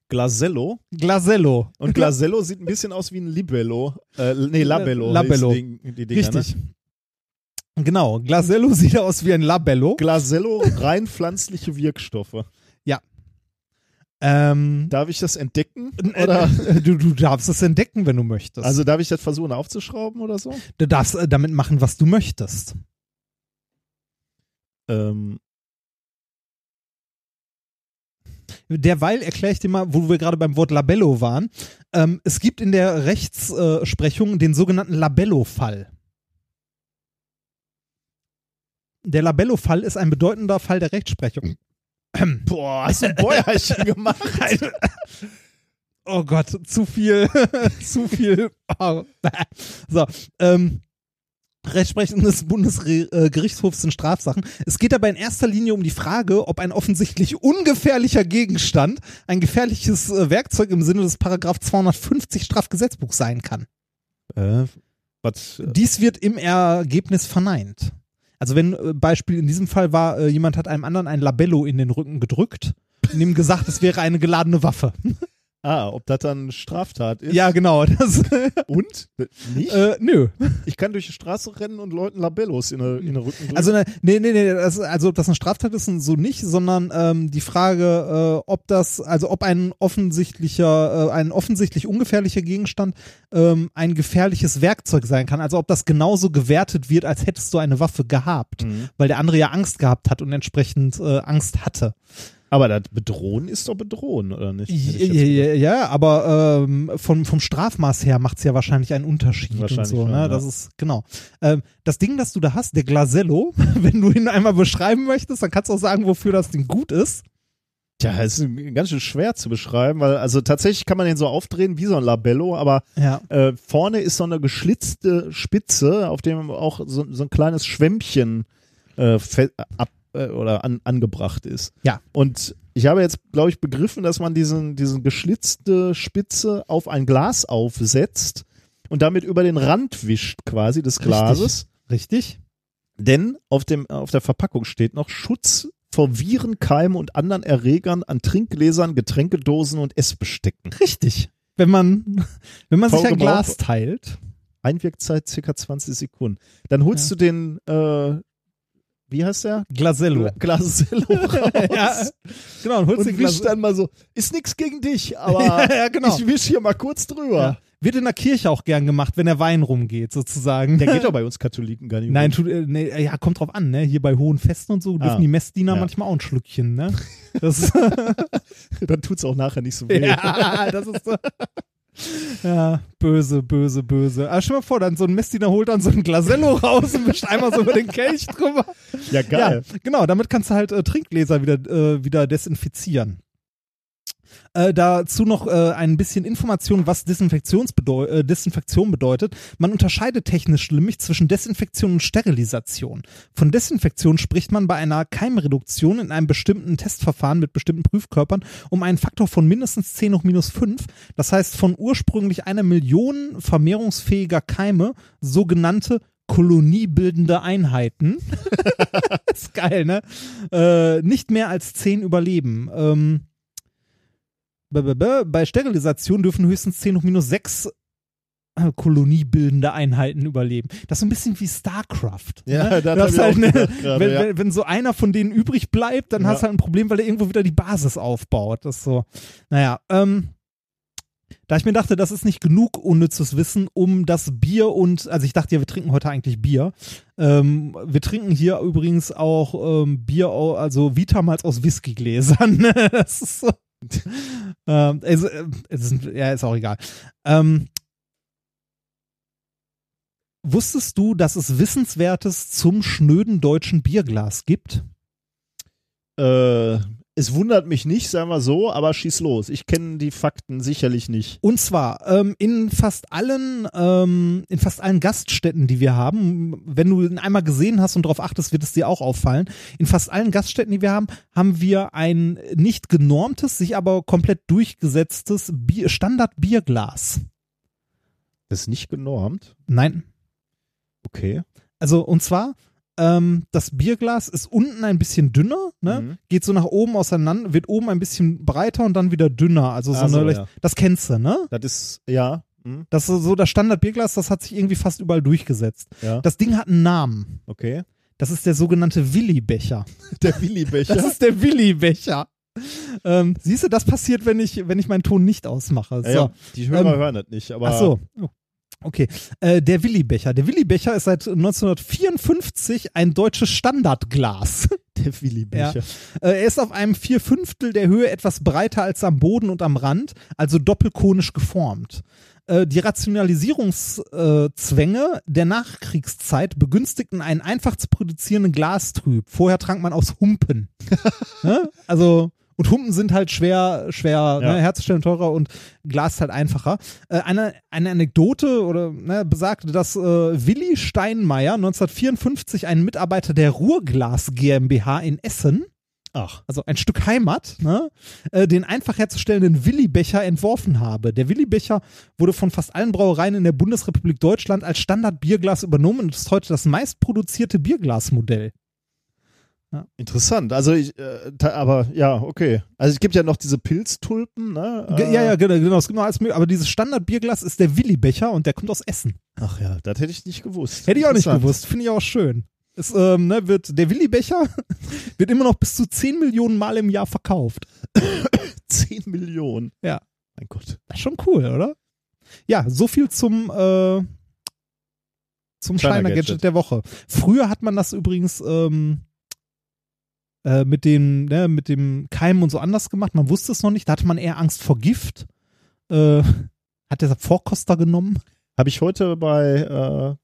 Glasello. Glasello. Und Glasello sieht ein bisschen aus wie ein Libello. Äh, nee, Labello. Labello. Die, die Dinger, Richtig. Ne? Genau. Glasello *laughs* sieht aus wie ein Labello. Glasello, rein pflanzliche Wirkstoffe. Ähm, Darf ich das entdecken? äh, Oder? du, du darfst es entdecken, wenn du möchtest. Also darf ich das versuchen aufzuschrauben oder so? du darfst äh, damit machen, was du möchtest. Ähm, Derweil erkläre ich dir mal, wo wir gerade beim Wort Labello waren. Ähm, es gibt in der Rechtsprechung den sogenannten Labello-Fall. Der Labello-Fall ist ein bedeutender Fall der Rechtsprechung. boah, *clears throat* hast du ein Bäuerchen *laughs* gemacht? Oh Gott, zu viel, *laughs* zu viel. Oh. *laughs* So, ähm, Rechtsprechung des Bundesgerichtshofs in Strafsachen. Es geht dabei in erster Linie um die Frage, ob ein offensichtlich ungefährlicher Gegenstand ein gefährliches äh, Werkzeug im Sinne des Paragraph 250 Strafgesetzbuchs sein kann. Äh, was? Dies wird im Ergebnis verneint. Also wenn äh, Beispiel in diesem Fall war, äh, jemand hat einem anderen ein Labello in den Rücken gedrückt und ihm gesagt, es wäre eine geladene Waffe. *laughs* Ah, ob das dann Straftat ist? Ja, genau. *laughs* Das, Und? Nicht? äh, nö. ich kann durch die Straße rennen und Leuten Labellos in den, Rücken drücken. Also ne, nee, nee, nee, das, also ob das eine Straftat ist, so nicht, sondern ähm, die Frage, äh, ob das, also ob ein offensichtlicher, äh, ein offensichtlich ungefährlicher Gegenstand ähm, ein gefährliches Werkzeug sein kann. Also ob das genauso gewertet wird, als hättest du eine Waffe gehabt, Mhm. weil der andere ja Angst gehabt hat und entsprechend äh, Angst hatte. Aber das Bedrohen ist doch Bedrohen, oder nicht? Ja, ja, aber ähm, vom, vom Strafmaß her macht es ja wahrscheinlich einen Unterschied und Wahrscheinlich so. schon, Ne? ja. Das ist, genau. Ähm, das Ding, das du da hast, der Glasello, *laughs* wenn du ihn einmal beschreiben möchtest, dann kannst du auch sagen, wofür das Ding gut ist. Tja, es ist ganz schön schwer zu beschreiben, weil also tatsächlich kann man den so aufdrehen wie so ein Labello, aber Ja. äh, vorne ist so eine geschlitzte Spitze, auf dem auch so, so ein kleines Schwämmchen äh, ab äh, oder an, angebracht ist. Ja. Und ich habe jetzt, glaube ich, begriffen, dass man diesen, diesen geschlitzte Spitze auf ein Glas aufsetzt und damit über den Rand wischt quasi des Glases. Richtig? Denn auf, dem, auf der Verpackung steht noch Schutz vor Viren, Keimen und anderen Erregern an Trinkgläsern, Getränkedosen und Essbestecken. Richtig. Wenn man, *laughs* wenn man sich ein Glas teilt. Einwirkzeit circa 20 Sekunden. Dann holst du den, äh, wie heißt der? Glasello. Glasello *laughs* ja, genau, und holst Und den wisch dann mal so, ist nix gegen dich, aber *laughs* Ja, ja, genau. ich wisch hier mal kurz drüber. Ja. Wird in der Kirche auch gern gemacht, wenn der Wein rumgeht, sozusagen. Der geht *laughs* doch bei uns Katholiken gar nicht Nein, tut, äh, nee, ja, kommt drauf an, ne? Hier bei hohen Festen und so dürfen Ah. die Messdiener manchmal auch ein Schlückchen, ne? Das, dann tut's auch nachher nicht so weh. ja, das ist so. Ja, böse, böse, böse. Aber stell mal vor, dann so ein Messdiener holt dann so ein Glasello raus und wischt einmal so über den Kelch drüber. Ja, geil. Ja, genau, damit kannst du halt äh, Trinkgläser wieder, äh, wieder desinfizieren. Äh, dazu noch äh, ein bisschen Information, was Desinfektionsbedeu äh, Desinfektion bedeutet. Man unterscheidet technisch nämlich zwischen Desinfektion und Sterilisation. Von Desinfektion spricht man bei einer Keimreduktion in einem bestimmten Testverfahren mit bestimmten Prüfkörpern um einen Faktor von mindestens 10 hoch minus 5. Das heißt, von ursprünglich einer Million vermehrungsfähiger Keime sogenannte koloniebildende Einheiten. *laughs* ist geil, ne? Äh, nicht mehr als 10 überleben. Ähm, bei Sterilisation dürfen höchstens 10 hoch minus 6 äh, koloniebildende Einheiten überleben. Das ist so ein bisschen wie StarCraft. Ja, ne? *laughs* das auch halt, ne, wenn, ja. wenn, so einer von denen übrig bleibt, dann Ja. hast du halt ein Problem, weil er irgendwo wieder die Basis aufbaut. Das ist so. Naja, ähm, da ich mir dachte, das ist nicht genug unnützes Wissen, um das Bier und, also ich dachte ja, wir trinken heute eigentlich Bier. Ähm, wir trinken hier übrigens auch ähm, Bier, also Vitamals aus Whiskygläsern. *laughs* das ist so. Ähm, es, äh, es ist, ja, ist auch egal. Ähm, wusstest du, dass es Wissenswertes zum schnöden deutschen Bierglas gibt? Äh, es wundert mich nicht, sagen wir so, aber schieß los. Ich kenne die Fakten sicherlich nicht. Und zwar ähm, in fast allen, ähm, in fast allen Gaststätten, die wir haben, wenn du ihn einmal gesehen hast und darauf achtest, wird es dir auch auffallen. In fast allen Gaststätten, die wir haben, haben wir ein nicht genormtes, sich aber komplett durchgesetztes Bier, Standard-Bierglas. Das ist nicht genormt. Nein, Okay. also und zwar ähm, das Bierglas ist unten ein bisschen dünner, ne? Mhm. geht so nach oben auseinander, wird oben ein bisschen breiter und dann wieder dünner. Also so Ach so, eine, ja. das kennst du, ne? Das ist, ja. Hm, Das ist so das Standard-Bierglas, das hat sich irgendwie fast überall durchgesetzt. ja. Das Ding hat einen Namen. Okay. Das ist der sogenannte Willi-Becher. *laughs* Der Willi-Becher. Das ist der Willi-Becher. Ähm, siehst du, das passiert, wenn ich, wenn ich meinen Ton nicht ausmache. So. ja, ja, die Hörer Ähm, hören das nicht, aber. Ach so. Okay. Äh, der Willi-Becher. Der Willi-Becher ist seit 1954 ein deutsches Standardglas. *laughs* Der Willi-Becher. Äh, er ist auf einem Vierfünftel der Höhe etwas breiter als am Boden und am Rand, also doppelkonisch geformt. Äh, die Rationalisierungszwänge der Nachkriegszeit begünstigten einen einfach zu produzierenden Glastrüb. Vorher trank man aus Humpen. *laughs* ne? Also und Humpen sind halt schwer, schwer Ja. ne, herzustellen, teurer und Glas ist halt einfacher. Äh, eine, eine Anekdote oder ne, besagte, dass äh, Willi Steinmeier 1954 einen Mitarbeiter der Ruhrglas GmbH in Essen Ach. also ein Stück Heimat, ne, äh, den einfach herzustellenden Willi-Becher entworfen habe. Der Willi-Becher wurde von fast allen Brauereien in der Bundesrepublik Deutschland als Standard-Bierglas übernommen und ist heute das meistproduzierte Bierglasmodell. Interessant. Also ich, äh, aber ja, okay. Also es gibt ja noch diese Pilztulpen, ne? Äh, ja, ja, genau, genau, es gibt noch alles mögliche, aber dieses Standard-Bierglas ist der Willi-Becher und der kommt aus Essen. Ach ja, das hätte ich nicht gewusst. Hätte ich auch nicht gewusst, finde ich auch schön. Es, ähm, ne, wird, der Willi-Becher *laughs* wird immer noch bis zu 10 Millionen Mal im Jahr verkauft. *coughs* 10 Millionen. Ja. Mein Gott. Das ist schon cool, oder? Ja, so viel zum, äh, zum Shiner Gadget Gadget. der Woche. Früher hat man das übrigens ähm, äh, mit, dem, ne, mit dem Keim und so anders gemacht. Man wusste es noch nicht. Da hatte man eher Angst vor Gift. Äh, *laughs* hat der Vorkoster genommen? Habe ich heute bei äh,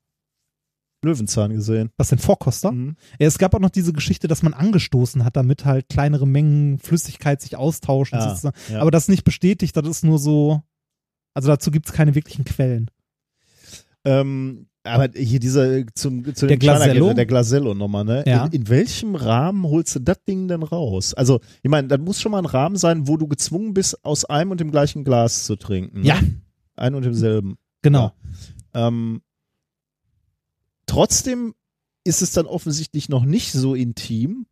Löwenzahn gesehen. Was denn Vorkoster? Mhm. Ja, es gab auch noch diese Geschichte, dass man angestoßen hat, damit halt kleinere Mengen Flüssigkeit sich austauschen. Ah, sozusagen. ja. Aber das ist nicht bestätigt, das ist nur so. Also dazu gibt es keine wirklichen Quellen. Ähm, aber hier dieser zum, zu Der Glasello? Der Glasello nochmal, ne? Ja. In, in welchem Rahmen holst du das Ding denn raus? Also, ich meine, das muss schon mal ein Rahmen sein, wo du gezwungen bist, aus einem und dem gleichen Glas zu trinken. Ne? Ja. Ein und demselben. Genau. Ähm, trotzdem ist es dann offensichtlich noch nicht so intim,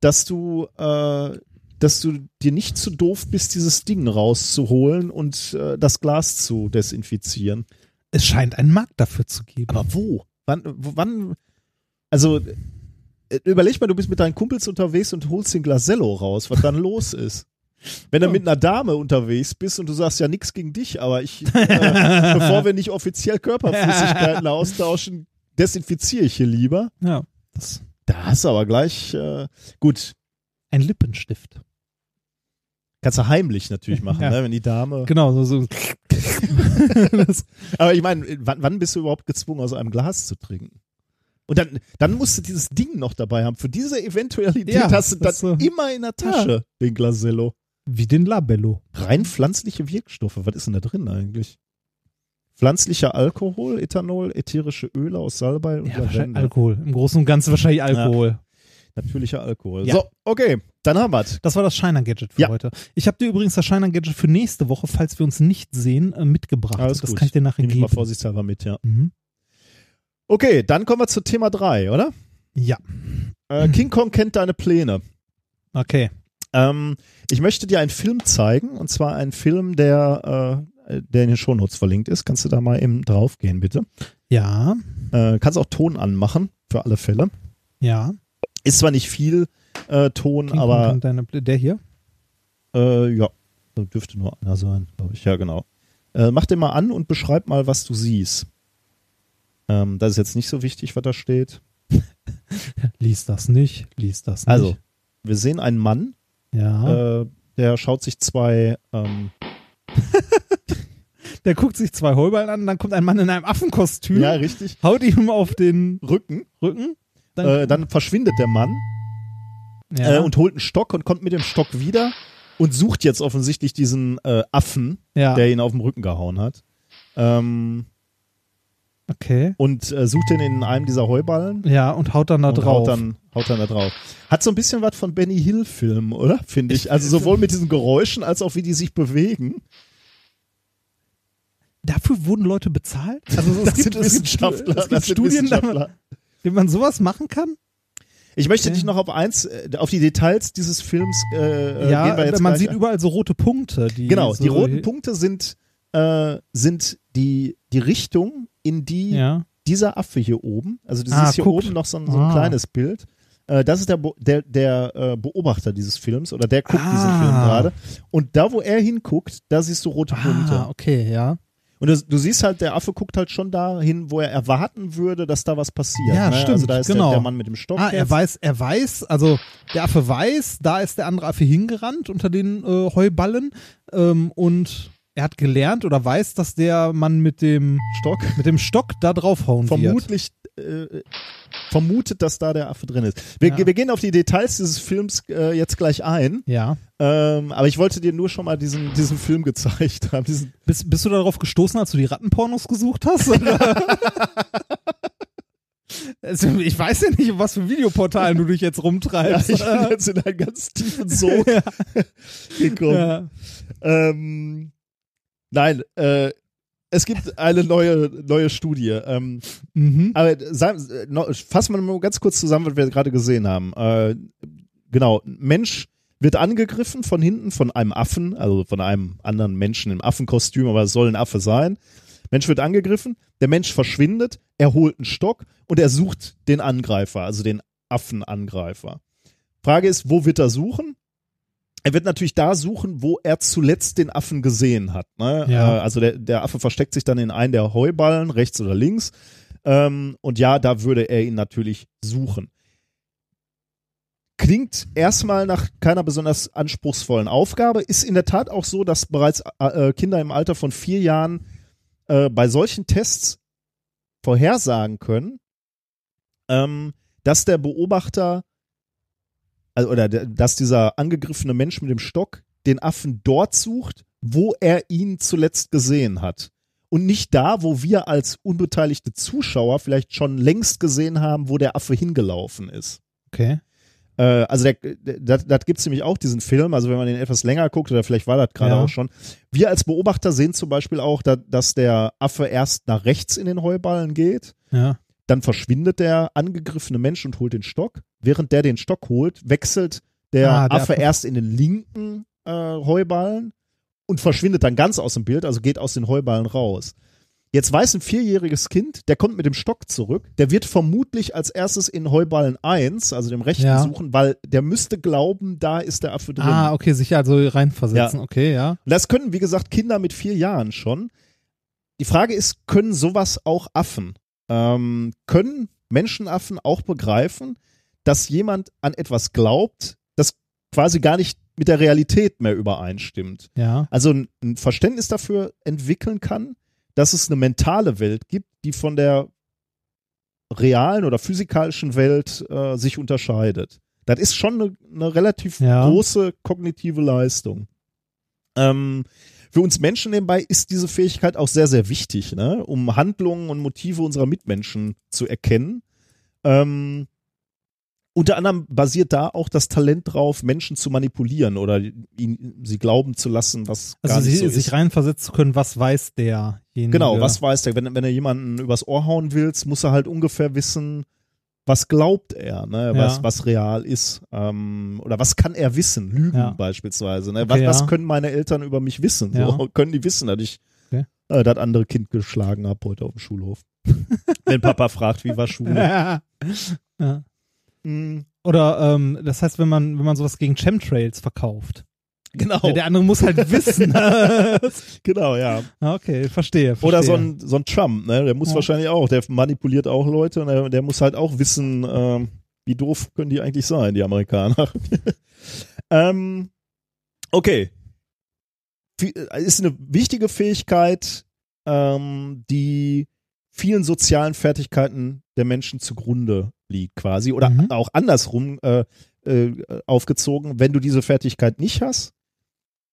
dass du, äh, dass du dir nicht zu doof bist, dieses Ding rauszuholen und äh, das Glas zu desinfizieren. Es scheint einen Markt dafür zu geben. Aber wo? Wann, wann? Also, äh, überleg mal, du bist mit deinen Kumpels unterwegs und holst den Glasello raus, was dann los ist. Wenn du mit einer Dame unterwegs bist und du sagst ja nichts gegen dich, aber ich, äh, bevor wir nicht offiziell Körperflüssigkeiten *laughs* austauschen, desinfiziere ich hier lieber. ja. Das Da hast du aber gleich, äh, gut, ein Lippenstift. Kannst du heimlich natürlich *laughs* machen, Ja. ne, wenn die Dame. Genau, so, so. *laughs* Aber ich meine, wann, wann bist du überhaupt gezwungen, aus einem Glas zu trinken? Und dann, dann musst du dieses Ding noch dabei haben. Für diese Eventualität Ja, hast du das dann so- immer in der Tasche, den Glasello. wie den Labello. Rein pflanzliche Wirkstoffe, was ist denn da drin eigentlich? Pflanzlicher Alkohol, Ethanol, ätherische Öle aus Salbei und Ja, wahrscheinlich Lavende. Alkohol. Im Großen und Ganzen wahrscheinlich Alkohol. Natürlicher Alkohol. Ja. So, okay, dann haben wir's. Das war das Shiner Gadget für Ja. heute. Ich habe dir übrigens das Shiner Gadget für nächste Woche, falls wir uns nicht sehen, äh, mitgebracht. Alles das gut. kann ich dir nachher Nehme ich mal geben. vorsichtshalber mit, ja. Mhm. Okay, dann kommen wir zu Thema 3, oder? Ja, Äh, King Kong kennt deine Pläne. okay. Ähm, ich möchte dir einen Film zeigen, und zwar einen Film, der, äh, der in den Shownotes verlinkt ist. Kannst du da mal eben draufgehen, bitte? Ja, Äh, kannst auch Ton anmachen, für alle Fälle. ja. Ist zwar nicht viel äh, Ton, Kong aber deine, der hier? äh, ja, da dürfte nur einer sein, glaube ich. Ja, genau. Äh, mach den mal an und beschreib mal, was du siehst. Ähm, das ist jetzt nicht so wichtig, was da steht. *laughs* Lies das nicht, lies das nicht. Also, wir sehen einen Mann, ja. äh, der schaut sich zwei ähm, *laughs* der guckt sich zwei Heuballen an, dann kommt ein Mann in einem Affenkostüm, ja, richtig, haut ihm auf den Rücken. Rücken. Äh, dann verschwindet der Mann. Ja. äh, und holt einen Stock und kommt mit dem Stock wieder und sucht jetzt offensichtlich diesen äh, Affen, ja. der ihn auf den Rücken gehauen hat. Ähm, okay. und äh, sucht den in einem dieser Heuballen. Ja, und haut dann da drauf. Haut dann, haut dann da drauf. Hat so ein bisschen was von Benny Hill-Filmen, oder? Finde ich. Also sowohl mit diesen Geräuschen als auch wie die sich bewegen. Dafür wurden Leute bezahlt? *laughs* Also es Das gibt, sind es gibt, Wissenschaftler. es gibt das sind Studien, Wie man sowas machen kann? Ich möchte Okay. dich noch auf eins, äh, auf die Details dieses Films äh, ja, gehen wir jetzt man sieht überall so rote Punkte. Die Genau, so die roten Punkte sind, äh, sind die, die Richtung, in die Ja. dieser Affe hier oben, also du Ah, siehst hier guckt. oben noch so ein, so ein Ah. kleines Bild. Äh, das ist der, der, der äh, Beobachter dieses Films oder der guckt diesen Ah. Film gerade. Und da, wo er hinguckt, da siehst du rote Punkte. Ah, okay, ja. Und du, du siehst halt, der Affe guckt halt schon dahin, wo er erwarten würde, dass da was passiert. Ja, ne? stimmt, Also da ist genau. der, der Mann mit dem Stock. Ah, er weiß, er weiß, also der Affe weiß, da ist der andere Affe hingerannt unter den äh, Heuballen ähm, und er hat gelernt oder weiß, dass der Mann mit dem Stock. mit dem Stock da draufhauen wird. vermutlich äh, vermutet, dass da der Affe drin ist. Wir, Ja. wir gehen auf die Details dieses Films äh, jetzt gleich ein, Ja. ähm, aber ich wollte dir nur schon mal diesen, diesen Film gezeigt haben. Diesen, Bist, bist du darauf gestoßen, als du die Rattenpornos gesucht hast? *laughs* Also, ich weiß ja nicht, was für Videoportalen du dich jetzt ja, rumtreibst. ich bin jetzt in einen ganz tiefen Sog *laughs* gekommen. ja. Ähm, nein, äh, es gibt eine neue, neue Studie. Ähm, Mhm. Aber äh, noch- fassen wir mal ganz kurz zusammen, was wir gerade gesehen haben. Äh, genau, Mensch wird angegriffen von hinten von einem Affen, also von einem anderen Menschen im Affenkostüm, aber es soll ein Affe sein. Mensch wird angegriffen, der Mensch verschwindet, er holt einen Stock und er sucht den Angreifer, also den Affenangreifer. Frage ist, wo wird er suchen? Er wird natürlich da suchen, wo er zuletzt den Affen gesehen hat. Ne? Ja. Äh, Also der, der Affe versteckt sich dann in einen der Heuballen, rechts oder links. Ähm, und ja, da würde er ihn natürlich suchen. Klingt erstmal nach keiner besonders anspruchsvollen Aufgabe. Ist in der Tat auch so, dass bereits äh, Kinder im Alter von vier Jahren äh, bei solchen Tests vorhersagen können, ähm, dass der Beobachter also, oder der, dass dieser angegriffene Mensch mit dem Stock den Affen dort sucht, wo er ihn zuletzt gesehen hat. Und nicht da, wo wir als unbeteiligte Zuschauer vielleicht schon längst gesehen haben, wo der Affe hingelaufen ist. Okay. Äh, also das, gibt es nämlich auch, diesen Film, also wenn man den etwas länger guckt, oder vielleicht war das gerade Ja. auch schon. Wir als Beobachter sehen zum Beispiel auch, da, dass der Affe erst nach rechts in den Heuballen geht, Ja. Dann verschwindet der angegriffene Mensch und holt den Stock. Während der den Stock holt, wechselt der, Ah, der Affe erst in den linken äh, Heuballen und verschwindet dann ganz aus dem Bild, also geht aus den Heuballen raus. Jetzt weiß ein vierjähriges Kind, der kommt mit dem Stock zurück, der wird vermutlich als erstes in Heuballen 1, also dem rechten, Ja. suchen, weil der müsste glauben, da ist der Affe drin. Ah, okay, sich also reinversetzen. Okay, ja. Das können, wie gesagt, Kinder mit vier Jahren schon. Die Frage ist, können sowas auch Affen? Ähm, können Menschenaffen auch begreifen, dass jemand an etwas glaubt, das quasi gar nicht mit der Realität mehr übereinstimmt? Ja. Also ein, ein Verständnis dafür entwickeln kann, dass es eine mentale Welt gibt, die von der realen oder physikalischen Welt äh, sich unterscheidet. Das ist schon eine, eine relativ Ja. große kognitive Leistung. Ähm, für uns Menschen nebenbei ist diese Fähigkeit auch sehr, sehr wichtig, ne? um Handlungen und Motive unserer Mitmenschen zu erkennen. Ähm, unter anderem basiert da auch das Talent drauf, Menschen zu manipulieren oder ihn, sie glauben zu lassen, was gar Also nicht sie, so sich ist. reinversetzen zu können, was weiß derjenige. Genau, was weiß der? Wenn, wenn er jemanden übers Ohr hauen willst, muss er halt ungefähr wissen, was glaubt er, ne? was, Ja. was real ist. Ähm, oder was kann er wissen? Lügen Ja. beispielsweise. Ne? Okay, was, was ja. können meine Eltern über mich wissen? So, können die wissen, dass ich Okay. äh, das andere Kind geschlagen habe heute auf dem Schulhof? *laughs* wenn Papa fragt, wie war Schule? *laughs* ja. Mm, Oder ähm, das heißt, wenn man, wenn man sowas gegen Chemtrails verkauft. Genau, Ja, der andere muss halt wissen. *laughs* *laughs* genau, ja. Ah, okay, verstehe, verstehe. Oder so ein, so ein Trump, ne? Der muss Ja. wahrscheinlich auch, der manipuliert auch Leute und der, der muss halt auch wissen, ähm, wie doof können die eigentlich sein, die Amerikaner. *laughs* ähm, okay. Äh, Ist eine wichtige Fähigkeit, ähm, die vielen sozialen Fertigkeiten der Menschen zugrunde liegt, quasi. Oder Mhm. auch andersrum. Äh, äh, aufgezogen, wenn du diese Fertigkeit nicht hast,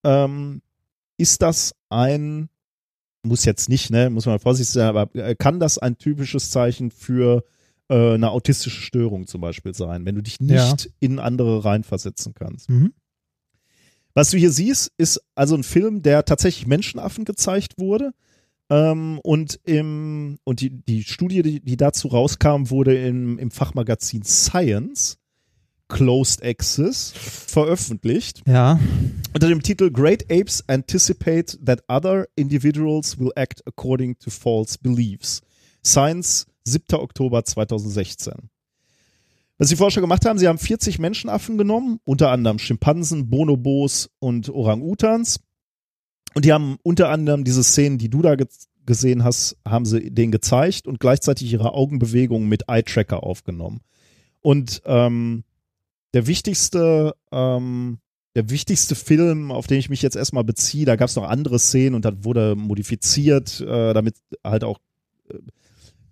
ähm, ist das ein, muss jetzt nicht, ne, muss man vorsichtig sein, aber äh, kann das ein typisches Zeichen für äh, eine autistische Störung zum Beispiel sein, wenn du dich nicht Ja. in andere reinversetzen kannst. Mhm. Was du hier siehst, ist also ein Film, der tatsächlich Menschenaffen gezeigt wurde. Ähm, und im, und die, die Studie, die, die dazu rauskam, wurde im, im Fachmagazin Science Closed Access veröffentlicht. Ja. Unter dem Titel Great Apes Anticipate that Other Individuals Will Act According to False Beliefs. Science, 7. Oktober 2016. Was die Forscher gemacht haben, sie haben 40 Menschenaffen genommen, unter anderem Schimpansen, Bonobos und Orang-Utans. Und die haben unter anderem diese Szenen, die du da ge gesehen hast, haben sie denen gezeigt und gleichzeitig ihre Augenbewegungen mit Eye-Tracker aufgenommen. Und ähm, der wichtigste, ähm, der wichtigste Film, auf den ich mich jetzt erstmal beziehe, da gab es noch andere Szenen und das wurde modifiziert, äh, damit halt auch äh,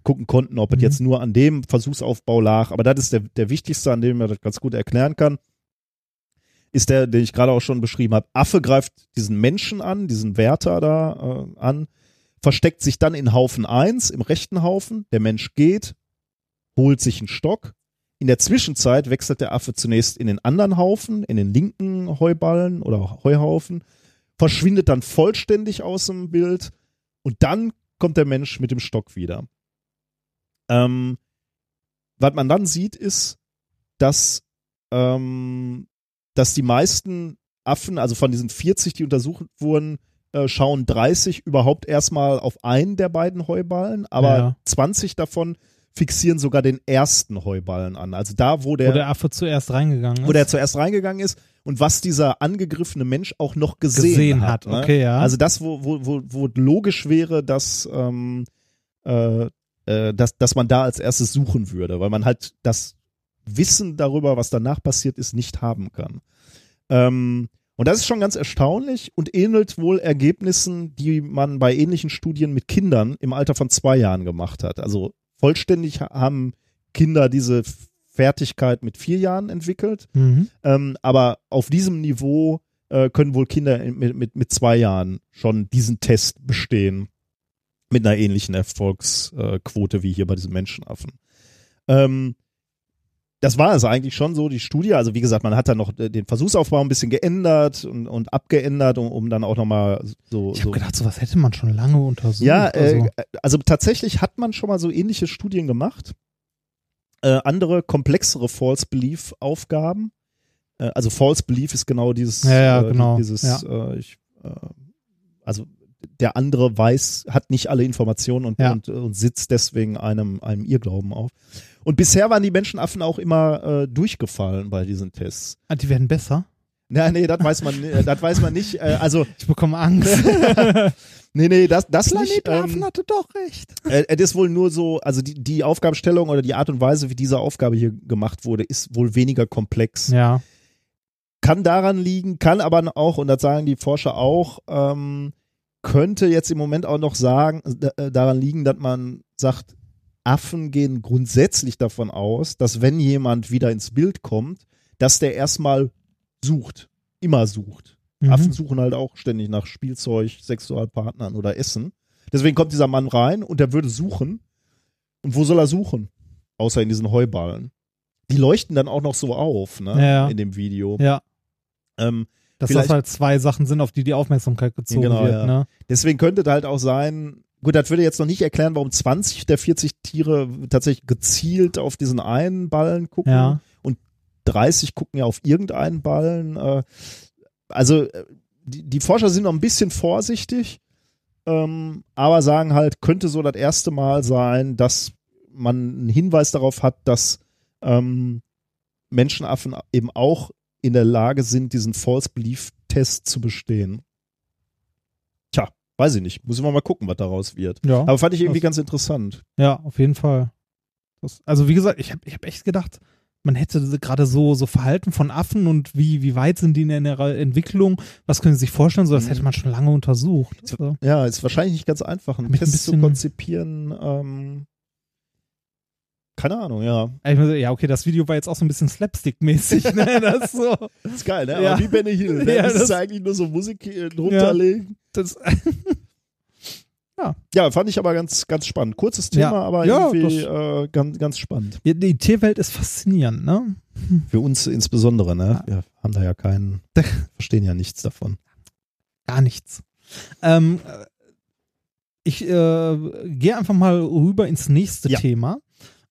gucken konnten, ob es Mhm. jetzt nur an dem Versuchsaufbau lag. Aber das ist der, der wichtigste, an dem man das ganz gut erklären kann. Ist der, den ich gerade auch schon beschrieben habe. Affe greift diesen Menschen an, diesen Wärter da äh, an, versteckt sich dann in Haufen 1, im rechten Haufen. Der Mensch geht, holt sich einen Stock. In der Zwischenzeit wechselt der Affe zunächst in den anderen Haufen, in den linken Heuballen oder Heuhaufen, verschwindet dann vollständig aus dem Bild und dann kommt der Mensch mit dem Stock wieder. Ähm, was man dann sieht, ist, dass, ähm, dass die meisten Affen, also von diesen 40, die untersucht wurden, äh, schauen 30 überhaupt erstmal auf einen der beiden Heuballen, aber Ja. 20 davon fixieren sogar den ersten Heuballen an. Also da, wo der, Wo der Affe zuerst reingegangen ist. wo der zuerst reingegangen ist und was dieser angegriffene Mensch auch noch gesehen, gesehen hat. hat. ne? Okay, ja. Also das, wo, wo, wo, wo logisch wäre, dass, ähm, äh, äh, dass, dass man da als erstes suchen würde, weil man halt das Wissen darüber, was danach passiert ist, nicht haben kann. Ähm, und das ist schon ganz erstaunlich und ähnelt wohl Ergebnissen, die man bei ähnlichen Studien mit Kindern im Alter von zwei Jahren gemacht hat. Also vollständig ha- haben Kinder diese Fertigkeit mit vier Jahren entwickelt. mhm. Ähm, aber auf diesem Niveau äh, können wohl Kinder in- mit, mit, mit zwei Jahren schon diesen Test bestehen. Mit einer ähnlichen Erfolgsquote wie hier bei diesen Menschenaffen. Ähm, das war es eigentlich schon so, die Studie. Also wie gesagt, man hat dann noch äh, den Versuchsaufbau ein bisschen geändert und, und abgeändert, um, um dann auch nochmal so. Ich so habe gedacht, sowas hätte man schon lange untersucht. ja, also. äh, also tatsächlich hat man schon mal so ähnliche Studien gemacht. Äh, andere komplexere False Belief Aufgaben. Äh, also False Belief ist genau dieses, Ja, ja, äh, genau, dieses, ja. ich, also der andere weiß, hat nicht alle Informationen und, und, und sitzt deswegen einem, einem Irrglauben auf. Und bisher waren die Menschenaffen auch immer äh, durchgefallen bei diesen Tests. Ah, die werden besser. Ja, nee, das weiß man, äh, das weiß man nicht. Äh, also, Ich bekomme Angst. *laughs* *laughs* nee, nee, das, das Planet nicht. der Affen Ähm, hatte doch recht. äh, es ist wohl nur so, also die, die Aufgabenstellung oder die Art und Weise, wie diese Aufgabe hier gemacht wurde, ist wohl weniger komplex. Ja. Kann daran liegen, kann aber auch, und das sagen die Forscher auch, ähm, könnte jetzt im Moment auch noch sagen, äh, daran liegen, dass man sagt, Affen gehen grundsätzlich davon aus, dass wenn jemand wieder ins Bild kommt, dass der erstmal sucht, immer sucht. Mhm. Affen suchen halt auch ständig nach Spielzeug, Sexualpartnern oder Essen. Deswegen kommt dieser Mann rein und der würde suchen. Und wo soll er suchen? Außer in diesen Heuballen. Die leuchten dann auch noch so auf, ne? Ja. In dem Video. Ja. Ähm, Dass das halt zwei Sachen sind, auf die die Aufmerksamkeit gezogen Genau, wird. ja. Ne? deswegen könnte da halt auch sein, gut, das würde jetzt noch nicht erklären, warum 20 der 40 Tiere tatsächlich gezielt auf diesen einen Ballen gucken. Ja. 30 gucken ja auf irgendeinen Ballen. Äh, also äh, die, die Forscher sind noch ein bisschen vorsichtig, ähm, aber sagen halt, könnte so das erste Mal sein, dass man einen Hinweis darauf hat, dass ähm, Menschenaffen eben auch in der Lage sind, diesen False Belief Test zu bestehen. Weiß ich nicht. Muss man mal gucken, was daraus wird. Ja. Aber fand ich irgendwie ganz interessant. Ja, auf jeden Fall. Das, also wie gesagt, ich habe ich hab echt gedacht, man hätte gerade so so Verhalten von Affen und wie wie weit sind die in ihrer Entwicklung, was können Sie sich vorstellen, so das Mhm. hätte man schon lange untersucht. Also, Ja, ist wahrscheinlich nicht ganz einfach, einen Mich ein Test zu konzipieren. Ähm, Keine Ahnung, ja. Muss- Ja, okay, das Video war jetzt auch so ein bisschen Slapstick-mäßig, *laughs* ne? Das ist so. Das ist geil, ne? Ja. Aber wie Benny Hill. Ne? *laughs* Ja, das, ist das- eigentlich nur so Musik äh, drunter legen. Das, *laughs* Ja, fand ich aber ganz, ganz spannend. Kurzes Thema, Ja. aber Ja, irgendwie äh, ganz, ganz spannend. Ja, die Tierwelt ist faszinierend, ne? Für uns insbesondere, ne? Wir haben da ja keinen, verstehen ja nichts davon. Gar nichts. Ähm, äh, ich äh, gehe einfach mal rüber ins nächste Ja. Thema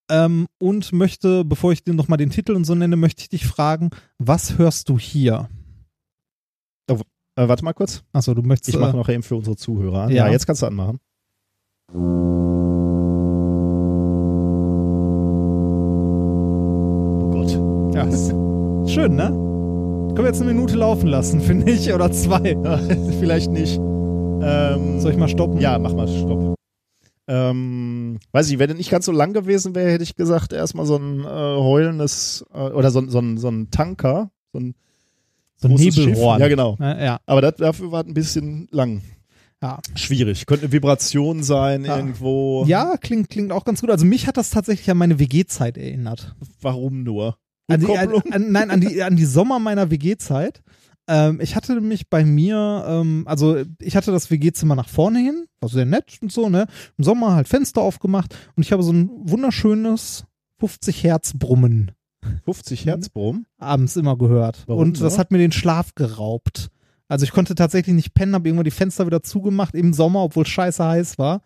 ähm, und möchte, bevor ich dir nochmal den Titel und so nenne, möchte ich dich fragen, was hörst du hier? Äh, warte mal kurz. Achso, du möchtest. Ich mache äh, noch eben für unsere Zuhörer an. Ja. Ja, jetzt kannst du anmachen. Oh Gott. ja, ist schön, ne? Können wir jetzt eine Minute laufen lassen, *laughs* finde ich, oder zwei. *laughs* Vielleicht nicht. Ähm, Soll ich mal stoppen? Ja, mach mal Stopp. Ähm, weiß ich, wenn er nicht ganz so lang gewesen wäre, hätte ich gesagt, erstmal so ein äh, heulendes äh, oder so, ein- so, so ein Tanker, so ein So ein. Nebelhorn. Ja, genau. Ja, ja. Aber das, dafür war es ein bisschen lang. Ja. Schwierig. Könnte eine Vibration sein Ja. irgendwo. ja, klingt, klingt auch ganz gut. Also mich hat das tatsächlich an meine WG-Zeit erinnert. Warum nur? An die, an, an, nein, an die, an die Sommer meiner WG-Zeit. Ähm, ich hatte nämlich bei mir, ähm, also ich hatte das WG-Zimmer nach vorne hin, war sehr nett und so, ne? Im Sommer halt Fenster aufgemacht und ich habe so ein wunderschönes 50 Hertz Brummen 50 Hertz Brumm. abends immer gehört. Warum, und das ja? hat mir den Schlaf geraubt. Also ich konnte tatsächlich nicht pennen, habe irgendwann die Fenster wieder zugemacht im Sommer, obwohl es scheiße heiß war.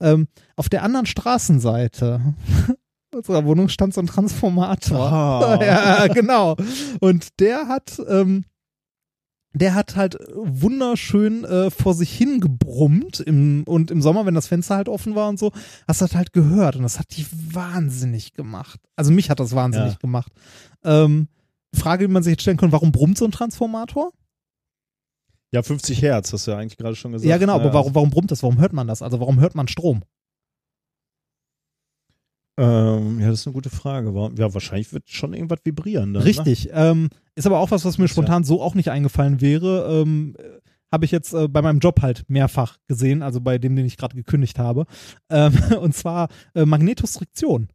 Ähm, auf der anderen Straßenseite *laughs* unserer Wohnung stand so ein Transformator. Ah. *laughs* ja, genau. Und der hat, ähm, der hat halt wunderschön äh, vor sich hingebrummt im, und im Sommer, wenn das Fenster halt offen war und so, hast du das halt gehört und das hat dich wahnsinnig gemacht. Also mich hat das wahnsinnig Ja. gemacht. Ähm, Frage, die man sich jetzt stellen kann, warum brummt so ein Transformator? Ja, 50 Hertz, hast du ja eigentlich gerade schon gesagt. ja, genau, aber Naja, warum, warum brummt das? Warum hört man das? Also warum hört man Strom? Ähm, ja, das ist eine gute Frage. Ja, wahrscheinlich wird schon irgendwas vibrieren. Dann, Ne? Richtig. Ähm, ist aber auch was, was mir Ist ja- spontan so auch nicht eingefallen wäre. Ähm, habe ich jetzt äh, bei meinem Job halt mehrfach gesehen, also bei dem, den ich gerade gekündigt habe. Ähm, *laughs* und zwar äh, Magnetostriktion.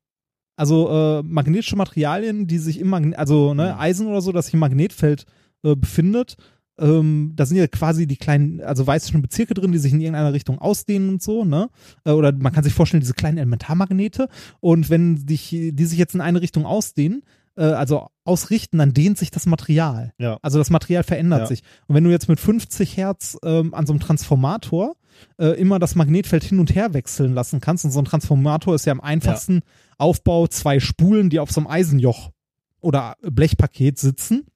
Also äh, magnetische Materialien, die sich im Magne also ne, Mhm. Eisen oder so, das sich im Magnetfeld äh, befindet. Ähm, da sind ja quasi die kleinen, also weißischen Bezirke drin, die sich in irgendeiner Richtung ausdehnen und so, ne? Äh, oder man kann sich vorstellen, diese kleinen Elementarmagnete. Und wenn dich, die sich jetzt in eine Richtung ausdehnen, äh, also ausrichten, dann dehnt sich das Material. Ja. Also das Material verändert Ja. sich. Und wenn du jetzt mit 50 Hertz ähm, an so einem Transformator äh, immer das Magnetfeld hin und her wechseln lassen kannst, und so ein Transformator ist ja am einfachsten Aufbau zwei Spulen, die auf so einem Eisenjoch oder Blechpaket sitzen.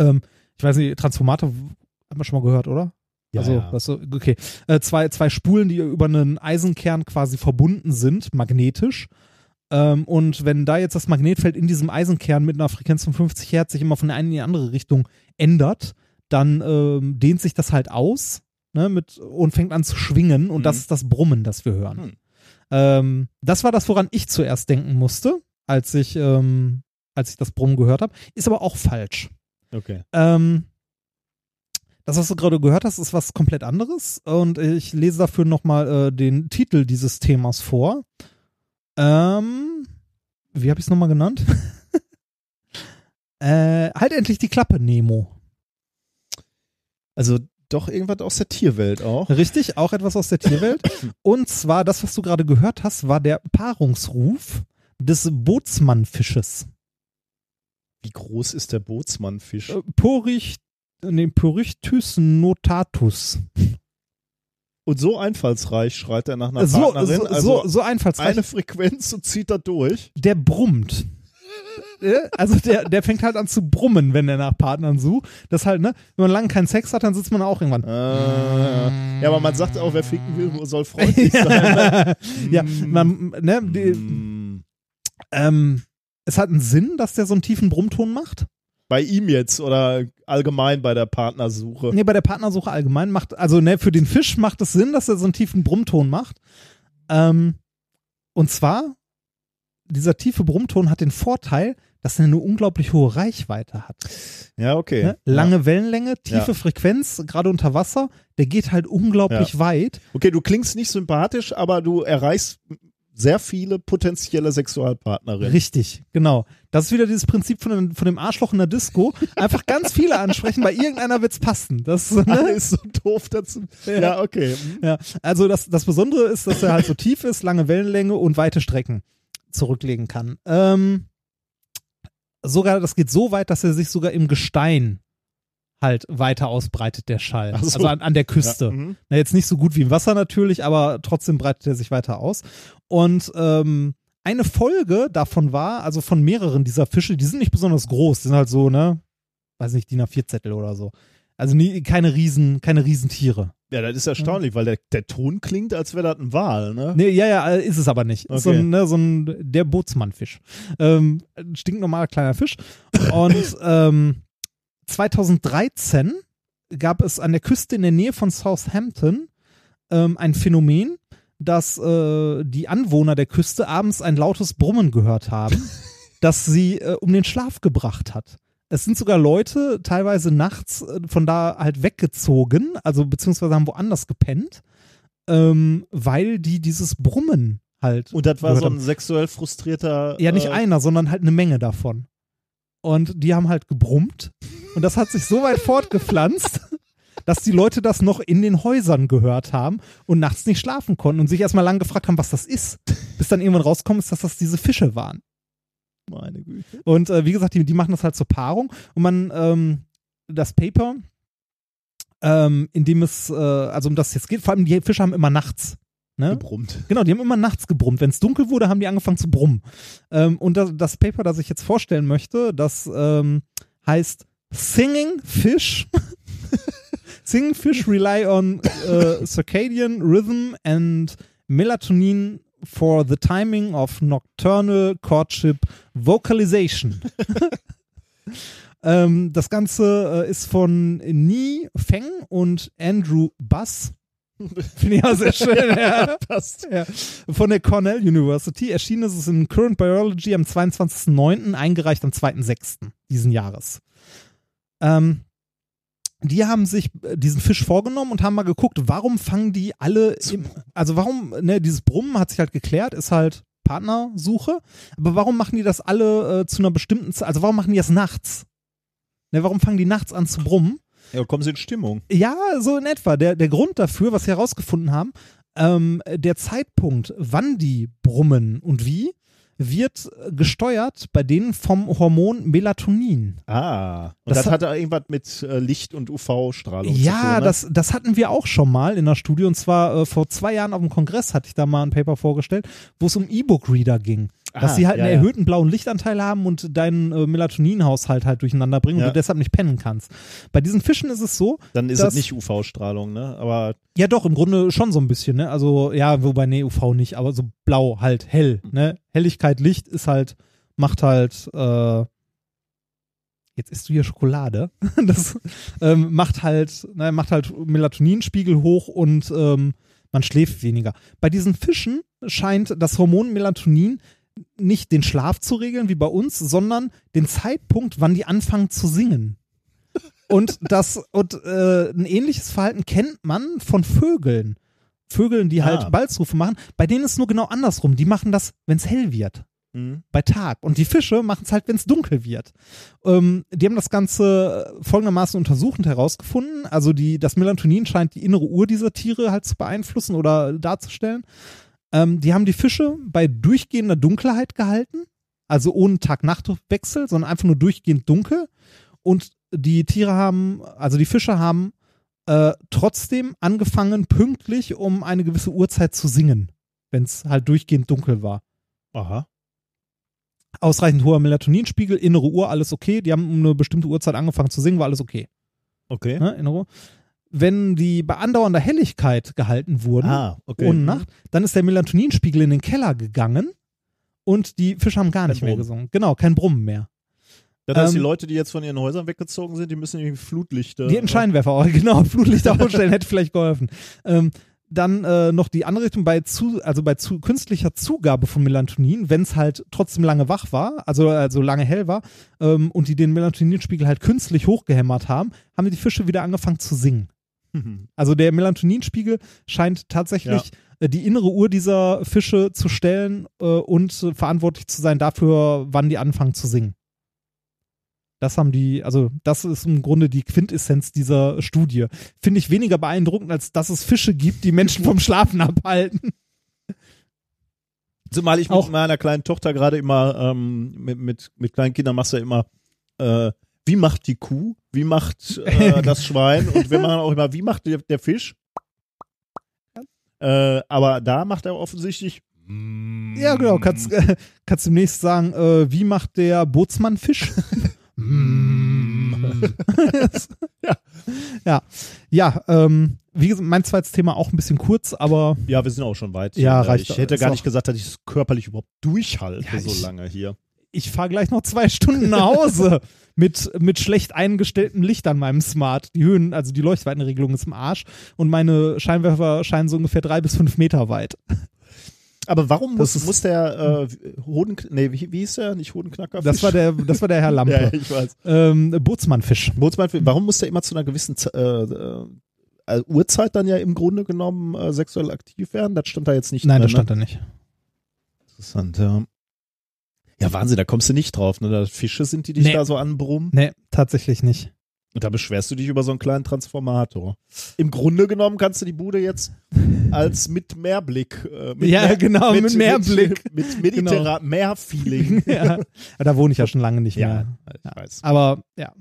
Ähm, ich weiß nicht, Transformator haben wir schon mal gehört, oder? Ja, also, ja. Das so, okay. Äh, zwei, zwei Spulen, die über einen Eisenkern quasi verbunden sind, magnetisch. Ähm, und wenn da jetzt das Magnetfeld in diesem Eisenkern mit einer Frequenz von 50 Hertz sich immer von der einen in die andere Richtung ändert, dann ähm, dehnt sich das halt aus ne, mit, und fängt an zu schwingen. Und Mhm. das ist das Brummen, das wir hören. Hm. Ähm, das war das, woran ich zuerst denken musste, als ich, ähm, als ich das Brummen gehört habe. Ist aber auch falsch. Okay. Ähm, das, was du gerade gehört hast, ist was komplett anderes. Und ich lese dafür nochmal äh, den Titel dieses Themas vor. Ähm, wie habe ich es nochmal genannt? *laughs* äh, halt endlich die Klappe, Nemo. Also doch irgendwas aus der Tierwelt auch. Richtig, auch etwas aus der Tierwelt. *laughs* Und zwar, das, was du gerade gehört hast, war der Paarungsruf des Bootsmannfisches. Wie groß ist der Bootsmannfisch? Äh, Porich, nee, Porichthys notatus. Und so einfallsreich schreit er nach einer So, Partnerin. so, also so, so einfallsreich. eine Frequenz und zieht da durch. der brummt. Also der, der fängt halt an zu brummen, wenn er nach Partnern sucht. Das halt, ne, wenn man lange keinen Sex hat, dann sitzt man auch irgendwann. Äh, ja, aber man sagt auch, wer ficken will, *laughs* soll freundlich sein. Ne? ja, man, ne, die, Mm. ähm, es hat einen Sinn, dass der so einen tiefen Brummton macht. Bei ihm jetzt oder allgemein bei der Partnersuche. Nee, bei der Partnersuche allgemein macht, also ne, für den Fisch macht es Sinn, dass er so einen tiefen Brummton macht. Ähm, und zwar, dieser tiefe Brummton hat den Vorteil, dass er eine unglaublich hohe Reichweite hat. Ja, okay. Ne? Lange Wellenlänge, tiefe Ja. Frequenz, gerade unter Wasser, der geht halt unglaublich weit. Okay, du klingst nicht sympathisch, aber du erreichst sehr viele potenzielle Sexualpartnerinnen. Richtig, genau. Das ist wieder dieses Prinzip von dem, von dem Arschloch in der Disco. Einfach ganz viele ansprechen, bei irgendeiner wird's passen. Das Alle ne? ist so doof dazu. Ja, okay. Mhm. ja. Also das, das Besondere ist, dass er halt so tief ist, lange Wellenlänge und weite Strecken zurücklegen kann. Ähm, sogar, das geht so weit, dass er sich sogar im Gestein halt weiter ausbreitet, der Schall. So. Also an, an der Küste. Ja, mhm. Na, jetzt nicht so gut wie im Wasser natürlich, aber trotzdem breitet er sich weiter aus. Und ähm, eine Folge davon war, also von mehreren dieser Fische, die sind nicht besonders groß, die sind halt so, ne, weiß nicht, DIN A4-Zettel oder so. Also nie, keine Riesen, keine Riesentiere. Ja, das ist erstaunlich, weil der, der Ton klingt, als wäre das ein Wal, ne? Nee, ja, ja, äh, ist es aber nicht. Ist So, Okay. ein, ne, so ein, der Bootsmannfisch. Ähm, ein stinknormaler kleiner Fisch. Und ähm, 2013 gab es an der Küste in der Nähe von Southampton ähm, ein Phänomen, dass äh, die Anwohner der Küste abends ein lautes Brummen gehört haben, *laughs* das sie äh, um den Schlaf gebracht hat. Es sind sogar Leute teilweise nachts äh, von da halt weggezogen, also beziehungsweise haben woanders gepennt, ähm, weil die dieses Brummen halt. Und das war so haben. ein sexuell frustrierter. Ja, nicht äh, einer, sondern halt eine Menge davon. Und die haben halt gebrummt. Und das hat sich so weit fortgepflanzt, *laughs* dass die Leute das noch in den Häusern gehört haben und nachts nicht schlafen konnten und sich erstmal lang gefragt haben, was das ist. Bis dann irgendwann rauskommt, ist, dass das diese Fische waren. Meine Güte. Und äh, wie gesagt, die, die machen das halt zur Paarung. Und man, ähm, das Paper, ähm, in dem es, äh, also um das jetzt geht, vor allem die Fische haben immer nachts. Ne? Gebrummt. Genau, die haben immer nachts gebrummt. Wenn es dunkel wurde, haben die angefangen zu brummen. Ähm, und das, das Paper, das ich jetzt vorstellen möchte, das ähm, heißt Singing Fish. *laughs* Singing Fish rely on uh, circadian rhythm and melatonin for the timing of nocturnal courtship vocalization. *laughs* ähm, das Ganze äh, ist von Ni Feng und Andrew Buss. Finde ich auch sehr schön. *laughs* ja. Passt. Ja. Von der Cornell University. Erschienen ist es in Current Biology am 22.09., eingereicht am 2.06. diesen Jahres. Ähm, die haben sich äh, diesen Fisch vorgenommen und haben mal geguckt, warum fangen die alle, im, also warum, ne, dieses Brummen hat sich halt geklärt, ist halt Partnersuche, aber warum machen die das alle äh, zu einer bestimmten Zeit, also warum machen die das nachts? Ne, warum fangen die nachts an zu brummen? Ja, kommen sie in Stimmung. Ja, so in etwa. Der, der Grund dafür, was wir herausgefunden haben, ähm, der Zeitpunkt, wann die brummen und wie, wird gesteuert bei denen vom Hormon Melatonin. Ah. Und Das das, hat- hat da irgendwas mit äh, Licht- und UV-Strahlung zu tun. Ja, ne? das, das hatten wir auch schon mal in der Studie und zwar äh, vor zwei Jahren auf dem Kongress hatte ich da mal ein Paper vorgestellt, wo es um E-Book-Reader ging. Dass sie halt ja, einen ja. erhöhten blauen Lichtanteil haben und deinen äh, Melatoninhaushalt halt durcheinander bringen Ja. und du deshalb nicht pennen kannst. Bei diesen Fischen ist es so, Dann ist das- es nicht UV-Strahlung, ne? Aber Ja, doch, im Grunde schon so ein bisschen, ne? Also, ja, wobei, nee, UV nicht, aber so blau halt, hell, ne? Helligkeit, Licht ist halt, macht halt, äh, jetzt isst du hier Schokolade. *laughs* Das ähm, macht halt, ne, macht halt Melatoninspiegel hoch und ähm, man schläft weniger. Bei diesen Fischen scheint das Hormon Melatonin nicht den Schlaf zu regeln wie bei uns, sondern den Zeitpunkt, wann die anfangen zu singen. Und das und äh, ein ähnliches Verhalten kennt man von Vögeln. Vögeln, die halt Ah. Balzrufe machen, bei denen ist es nur genau andersrum. Die machen das, wenn es hell wird hm. bei Tag. Und die Fische machen es halt, wenn es dunkel wird. Ähm, die haben das Ganze folgendermaßen untersucht und herausgefunden. Also die, das Melatonin scheint die innere Uhr dieser Tiere halt zu beeinflussen oder darzustellen. Ähm, die haben die Fische bei durchgehender Dunkelheit gehalten, also ohne Tag-Nacht-Wechsel, sondern einfach nur durchgehend dunkel. Und die Tiere haben, also die Fische haben äh, trotzdem angefangen, pünktlich um eine gewisse Uhrzeit zu singen, wenn es halt durchgehend dunkel war Aha. ausreichend hoher Melatoninspiegel, innere Uhr, alles okay. Die haben um eine bestimmte Uhrzeit angefangen zu singen, war alles okay. Okay. Ne, innere Uhr. Wenn die bei andauernder Helligkeit gehalten wurden, Ah, okay. ohne Nacht, dann ist der Melatoninspiegel in den Keller gegangen und die Fische haben gar Kein nicht mehr Brummen. gesungen. Genau, kein Brummen mehr. Das heißt, die Ähm, Leute, die jetzt von ihren Häusern weggezogen sind, die müssen irgendwie Flutlichter. Die hätten Scheinwerfer, auch, *laughs* genau, Flutlichter aufstellen hätte vielleicht geholfen. Ähm, dann äh, noch die andere Richtung bei zu, also bei zu, künstlicher Zugabe von Melatonin, wenn es halt trotzdem lange wach war, also, also lange hell war, ähm, und die den Melatoninspiegel halt künstlich hochgehämmert haben, haben die Fische wieder angefangen zu singen. *laughs* Also der Melatoninspiegel scheint tatsächlich äh, die innere Uhr dieser Fische zu stellen äh, und äh, verantwortlich zu sein dafür, wann die anfangen zu singen. Das haben die, also das ist im Grunde die Quintessenz dieser Studie. Finde ich weniger beeindruckend, als dass es Fische gibt, die Menschen vom Schlafen *laughs* abhalten. Zumal ich mit Auch- meiner kleinen Tochter gerade immer, ähm, mit, mit, mit kleinen Kindern machst du ja immer, äh, wie macht die Kuh? Wie macht äh, *laughs* das Schwein? Und wir machen auch immer, wie macht der, der Fisch? Äh, aber da macht er offensichtlich. Ja, genau. Kannst, äh, *laughs* kannst demnächst sagen, äh, wie macht der Bootsmann Fisch? *laughs* ja. Ja. Ja, ähm, wie gesagt, mein zweites Thema auch ein bisschen kurz, aber Ja, wir sind auch schon weit. Ja, Äh, reicht- Ich hätte gar nicht gesagt, dass ich es körperlich überhaupt durchhalte Ja, so lange hier. Ich fahre gleich noch zwei Stunden nach Hause *laughs* mit, mit schlecht eingestelltem Licht an meinem Smart. Die Höhen, also die Leuchtweitenregelung ist im Arsch und meine Scheinwerfer scheinen so ungefähr drei bis fünf Meter weit. Aber warum muss, ist- muss der äh, Hoden, nee, wie, wie hieß der? Nicht Hodenknacker? Das war der, das war der Herr Lampe. *laughs* Ja, ich weiß. Ähm, Bootsmannfisch. Bootsmann, warum muss der immer zu einer gewissen äh, äh, Uhrzeit dann ja im Grunde genommen äh, sexuell aktiv werden? Das stand da jetzt nicht Nein, drin. das stand ne? da nicht. Interessant, ja. Ja, Wahnsinn, da kommst du nicht drauf, ne? Da Fische sind, die dich Nee. da so anbrummen. Nee, tatsächlich nicht. Und da beschwerst du dich über so einen kleinen Transformator. Im Grunde genommen kannst du die Bude jetzt als mit Mehrblick. Äh, mit Ja, genau, mit Mehrblick. Mit, mit *laughs* mediterran Mehrfeeling. *laughs* ja. Da wohne ich ja schon lange nicht Ja, mehr. ich Ja. weiß. Aber ja.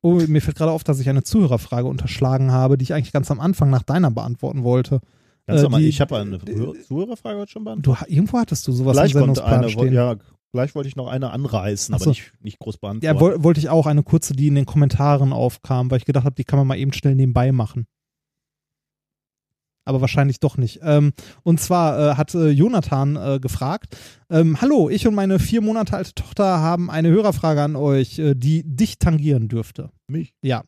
Oh, mir fällt gerade auf, dass ich eine Zuhörerfrage unterschlagen habe, die ich eigentlich ganz am Anfang nach deiner beantworten wollte. Ganz Äh, normal. die- ich habe eine Zuhörer- Zuhörerfrage heute schon beantwortet. Du, irgendwo hattest du sowas Gleich im Sendungsplan eine, stehen. ja, gleich wollte ich noch eine anreißen, Ach aber so. nicht, nicht groß beantworten. Ja, woll, wollte ich auch eine kurze, die in den Kommentaren aufkam, weil ich gedacht habe, die kann man mal eben schnell nebenbei machen. Aber wahrscheinlich doch nicht. Ähm, und zwar äh, hat äh, Jonathan äh, gefragt, ähm, hallo, ich und meine vier Monate alte Tochter haben eine Hörerfrage an euch, äh, die dich tangieren dürfte. Mich? Ja.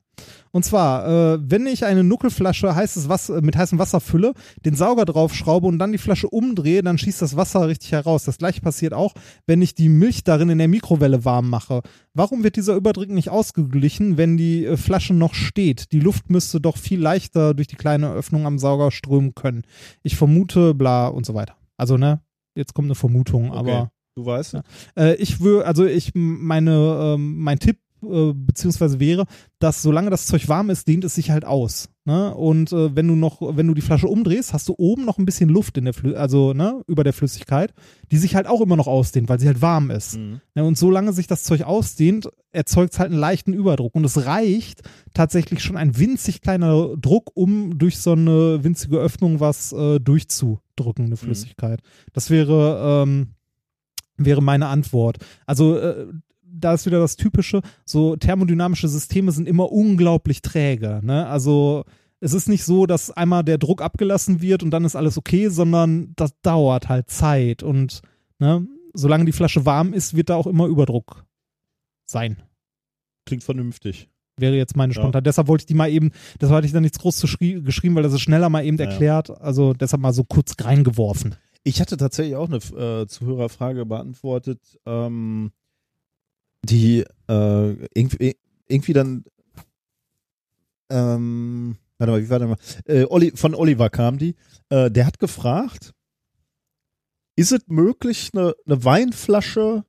Und zwar, äh, wenn ich eine Nuckelflasche heißes Wasser, mit heißem Wasser fülle, den Sauger draufschraube und dann die Flasche umdrehe, dann schießt das Wasser richtig heraus. Das gleiche passiert auch, wenn ich die Milch darin in der Mikrowelle warm mache. Warum wird dieser Überdruck nicht ausgeglichen, wenn die äh, Flasche noch steht? Die Luft müsste doch viel leichter durch die kleine Öffnung am Sauger strömen können. Ich vermute, bla und so weiter. Also, ne, jetzt kommt eine Vermutung, aber. Du weißt? Ja. Äh, ich würde, also ich, meine, ähm, mein Tipp äh, beziehungsweise wäre, dass solange das Zeug warm ist, dehnt es sich halt aus. Ne? Und äh, wenn du noch, wenn du die Flasche umdrehst, hast du oben noch ein bisschen Luft in der Flü also ne, über der Flüssigkeit, die sich halt auch immer noch ausdehnt, weil sie halt warm ist. Mhm. Ne? Und solange sich das Zeug ausdehnt, erzeugt es halt einen leichten Überdruck. Und es reicht tatsächlich schon ein winzig kleiner Druck, um durch so eine winzige Öffnung was äh, durchzudrücken, eine Flüssigkeit. Das wäre ähm, wäre meine Antwort. Also äh, da ist wieder das Typische, so thermodynamische Systeme sind immer unglaublich träge. Ne? Also es ist nicht so, dass einmal der Druck abgelassen wird und dann ist alles okay, sondern das dauert halt Zeit und ne, solange die Flasche warm ist, wird da auch immer Überdruck sein. Klingt vernünftig. Wäre jetzt meine Ja. Spontan. Deshalb wollte ich die mal eben, deshalb hatte ich da nichts groß zu schrie- geschrieben, weil das ist schneller mal eben Ja. erklärt. Also deshalb mal so kurz reingeworfen. Ich hatte tatsächlich auch eine äh, Zuhörerfrage beantwortet, ähm, die äh, irgendwie, irgendwie dann, ähm, warte mal, wie war der mal? Äh, Olli, von Oliver kam die. Äh, der hat gefragt, ist es möglich, eine, eine Weinflasche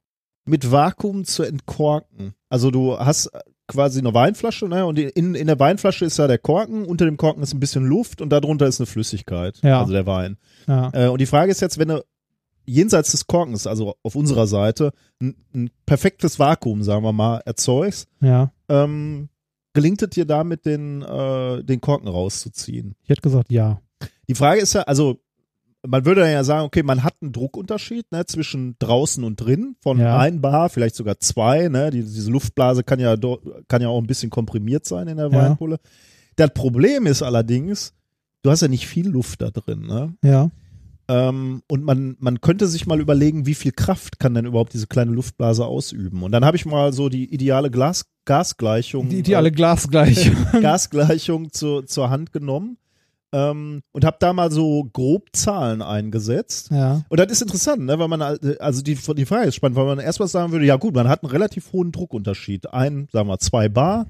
mit Vakuum zu entkorken? Also du hast quasi eine Weinflasche, ne? Und in, in der Weinflasche ist ja der Korken, unter dem Korken ist ein bisschen Luft und darunter ist eine Flüssigkeit, Ja. also der Wein. Ja. Äh, und die Frage ist jetzt, wenn du jenseits des Korkens, also auf unserer Seite, ein, ein perfektes Vakuum, sagen wir mal, erzeugst, Ja. ähm, gelingt es dir damit, den, äh, den Korken rauszuziehen? Ich hätte gesagt, ja. Die Frage ist ja, also man würde ja sagen, okay, man hat einen Druckunterschied ne, zwischen draußen und drin von Ja. ein Bar, vielleicht sogar zwei. Ne, die, diese Luftblase kann ja, kann ja auch ein bisschen komprimiert sein in der Ja. Weinpulle. Das Problem ist allerdings, du hast ja nicht viel Luft da drin. Ne? Ja. Ähm, und man, man könnte sich mal überlegen, wie viel Kraft kann denn überhaupt diese kleine Luftblase ausüben. Und dann habe ich mal so die ideale Glas, Gasgleichung, Die ideale Glasgleichung. äh, *laughs* Gasgleichung zu, zur Hand genommen ähm, und habe da mal so grob Zahlen eingesetzt. ja. Und das ist interessant, ne, weil man, also die, die Frage ist spannend, weil man erstmal sagen würde, ja gut, man hat einen relativ hohen Druckunterschied. Ein, sagen wir, zwei Bar.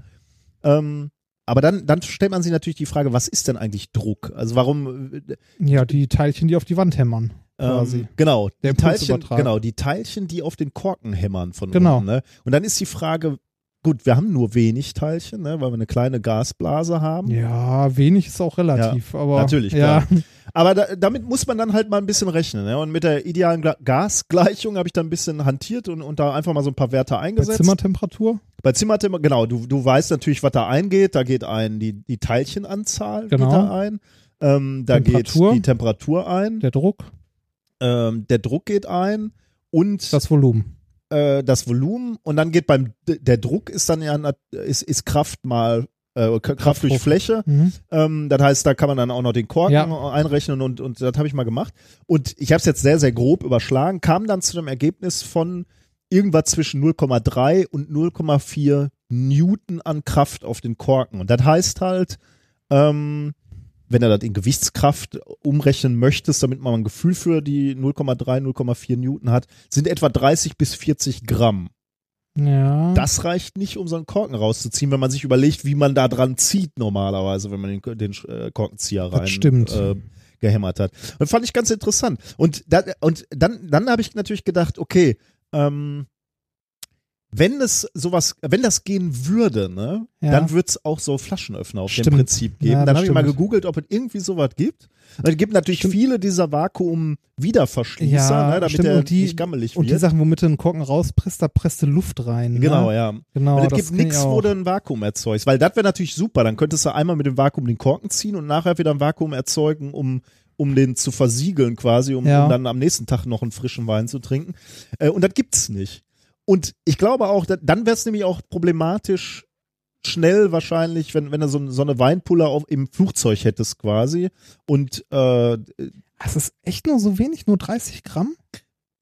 Ähm, aber dann, dann stellt man sich natürlich die Frage, was ist denn eigentlich Druck? Also warum äh, Ja, die Teilchen, die auf die Wand hämmern. Quasi. ähm, genau, Der die Teilchen, genau, die Teilchen, die auf den Korken hämmern von Genau. unten. Ne? Und dann ist die Frage, gut, wir haben nur wenig Teilchen, ne, weil wir eine kleine Gasblase haben. Ja, wenig ist auch relativ, aber. Natürlich, ja. klar. Aber da, damit muss man dann halt mal ein bisschen rechnen. Ne? Und mit der idealen Gasgleichung habe ich dann ein bisschen hantiert und, und da einfach mal so ein paar Werte Bei eingesetzt. Zimmertemperatur? Bei Zimmertemperatur, genau, du, du weißt natürlich, was da eingeht. Da geht ein, die, die Teilchenanzahl Genau. geht da ein. Ähm, da geht die Temperatur ein. Der Druck, Ähm, der Druck geht ein und das Volumen. Äh, das Volumen. Und dann geht beim, der Druck ist dann ja, ist, ist Kraft mal, äh, Kraft durch. Fläche. Mhm. Ähm, das heißt, da kann man dann auch noch den Korken Ja. einrechnen und, und das habe ich mal gemacht. Und ich habe es jetzt sehr, sehr grob überschlagen, kam dann zu dem Ergebnis von irgendwas zwischen 0,3 und 0,4 Newton an Kraft auf den Korken. Und das heißt halt, ähm, wenn du das in Gewichtskraft umrechnen möchtest, damit man ein Gefühl für die 0,3, 0,4 Newton hat, sind etwa 30 bis 40 Gramm. Ja. Das reicht nicht, um so einen Korken rauszuziehen, wenn man sich überlegt, wie man da dran zieht normalerweise, wenn man den, den äh, Korkenzieher Das rein stimmt. Äh, gehämmert hat. Und fand ich ganz interessant. Und, da, und dann, dann habe ich natürlich gedacht, okay, ähm, wenn es sowas, wenn das gehen würde, ne, Ja. dann wird es auch so Flaschenöffner auf dem Stimmt. Prinzip geben. Ja, dann habe ich mal stimmt. gegoogelt, ob es irgendwie sowas gibt. Und es gibt natürlich viele dieser Vakuum-Wiederverschließer, Ja, ne, damit stimmt. der Und die- nicht gammelig Und die wird. Sachen, womit du einen Korken rauspresst, da presst du Luft rein. Genau, ne? ja. Genau, Und es gibt nichts, wo du ein Vakuum erzeugst, weil das wäre natürlich super. Dann könntest du einmal mit dem Vakuum den Korken ziehen und nachher wieder ein Vakuum erzeugen, um um den zu versiegeln quasi, um, Ja. um dann am nächsten Tag noch einen frischen Wein zu trinken. Äh, und das gibt's nicht. Und ich glaube auch, da, dann wäre es nämlich auch problematisch schnell wahrscheinlich, wenn, wenn du so, so eine Weinpuller auf, im Flugzeug hättest quasi und äh, Das ist echt nur so wenig, nur 30 Gramm?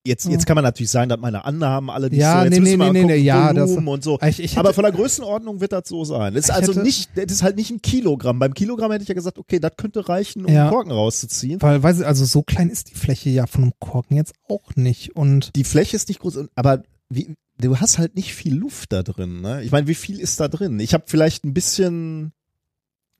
Jetzt, jetzt kann man natürlich sagen, dass meine Annahmen alle nicht Ja, so, jetzt nee, müssen nee, nee, mal nee, gucken, ja, das- und so. Ich, ich Aber hätte, von der Größenordnung wird das so sein. Das ist also hätte- nicht, das ist halt nicht ein Kilogramm. Beim Kilogramm hätte ich ja gesagt, okay, das könnte reichen, um Ja. Korken rauszuziehen. weil, ich, also so klein ist die Fläche ja von einem Korken jetzt auch nicht. Und Die Fläche ist nicht groß, aber wie, du hast halt nicht viel Luft da drin. Ne? Ich meine, wie viel ist da drin? Ich habe vielleicht ein bisschen,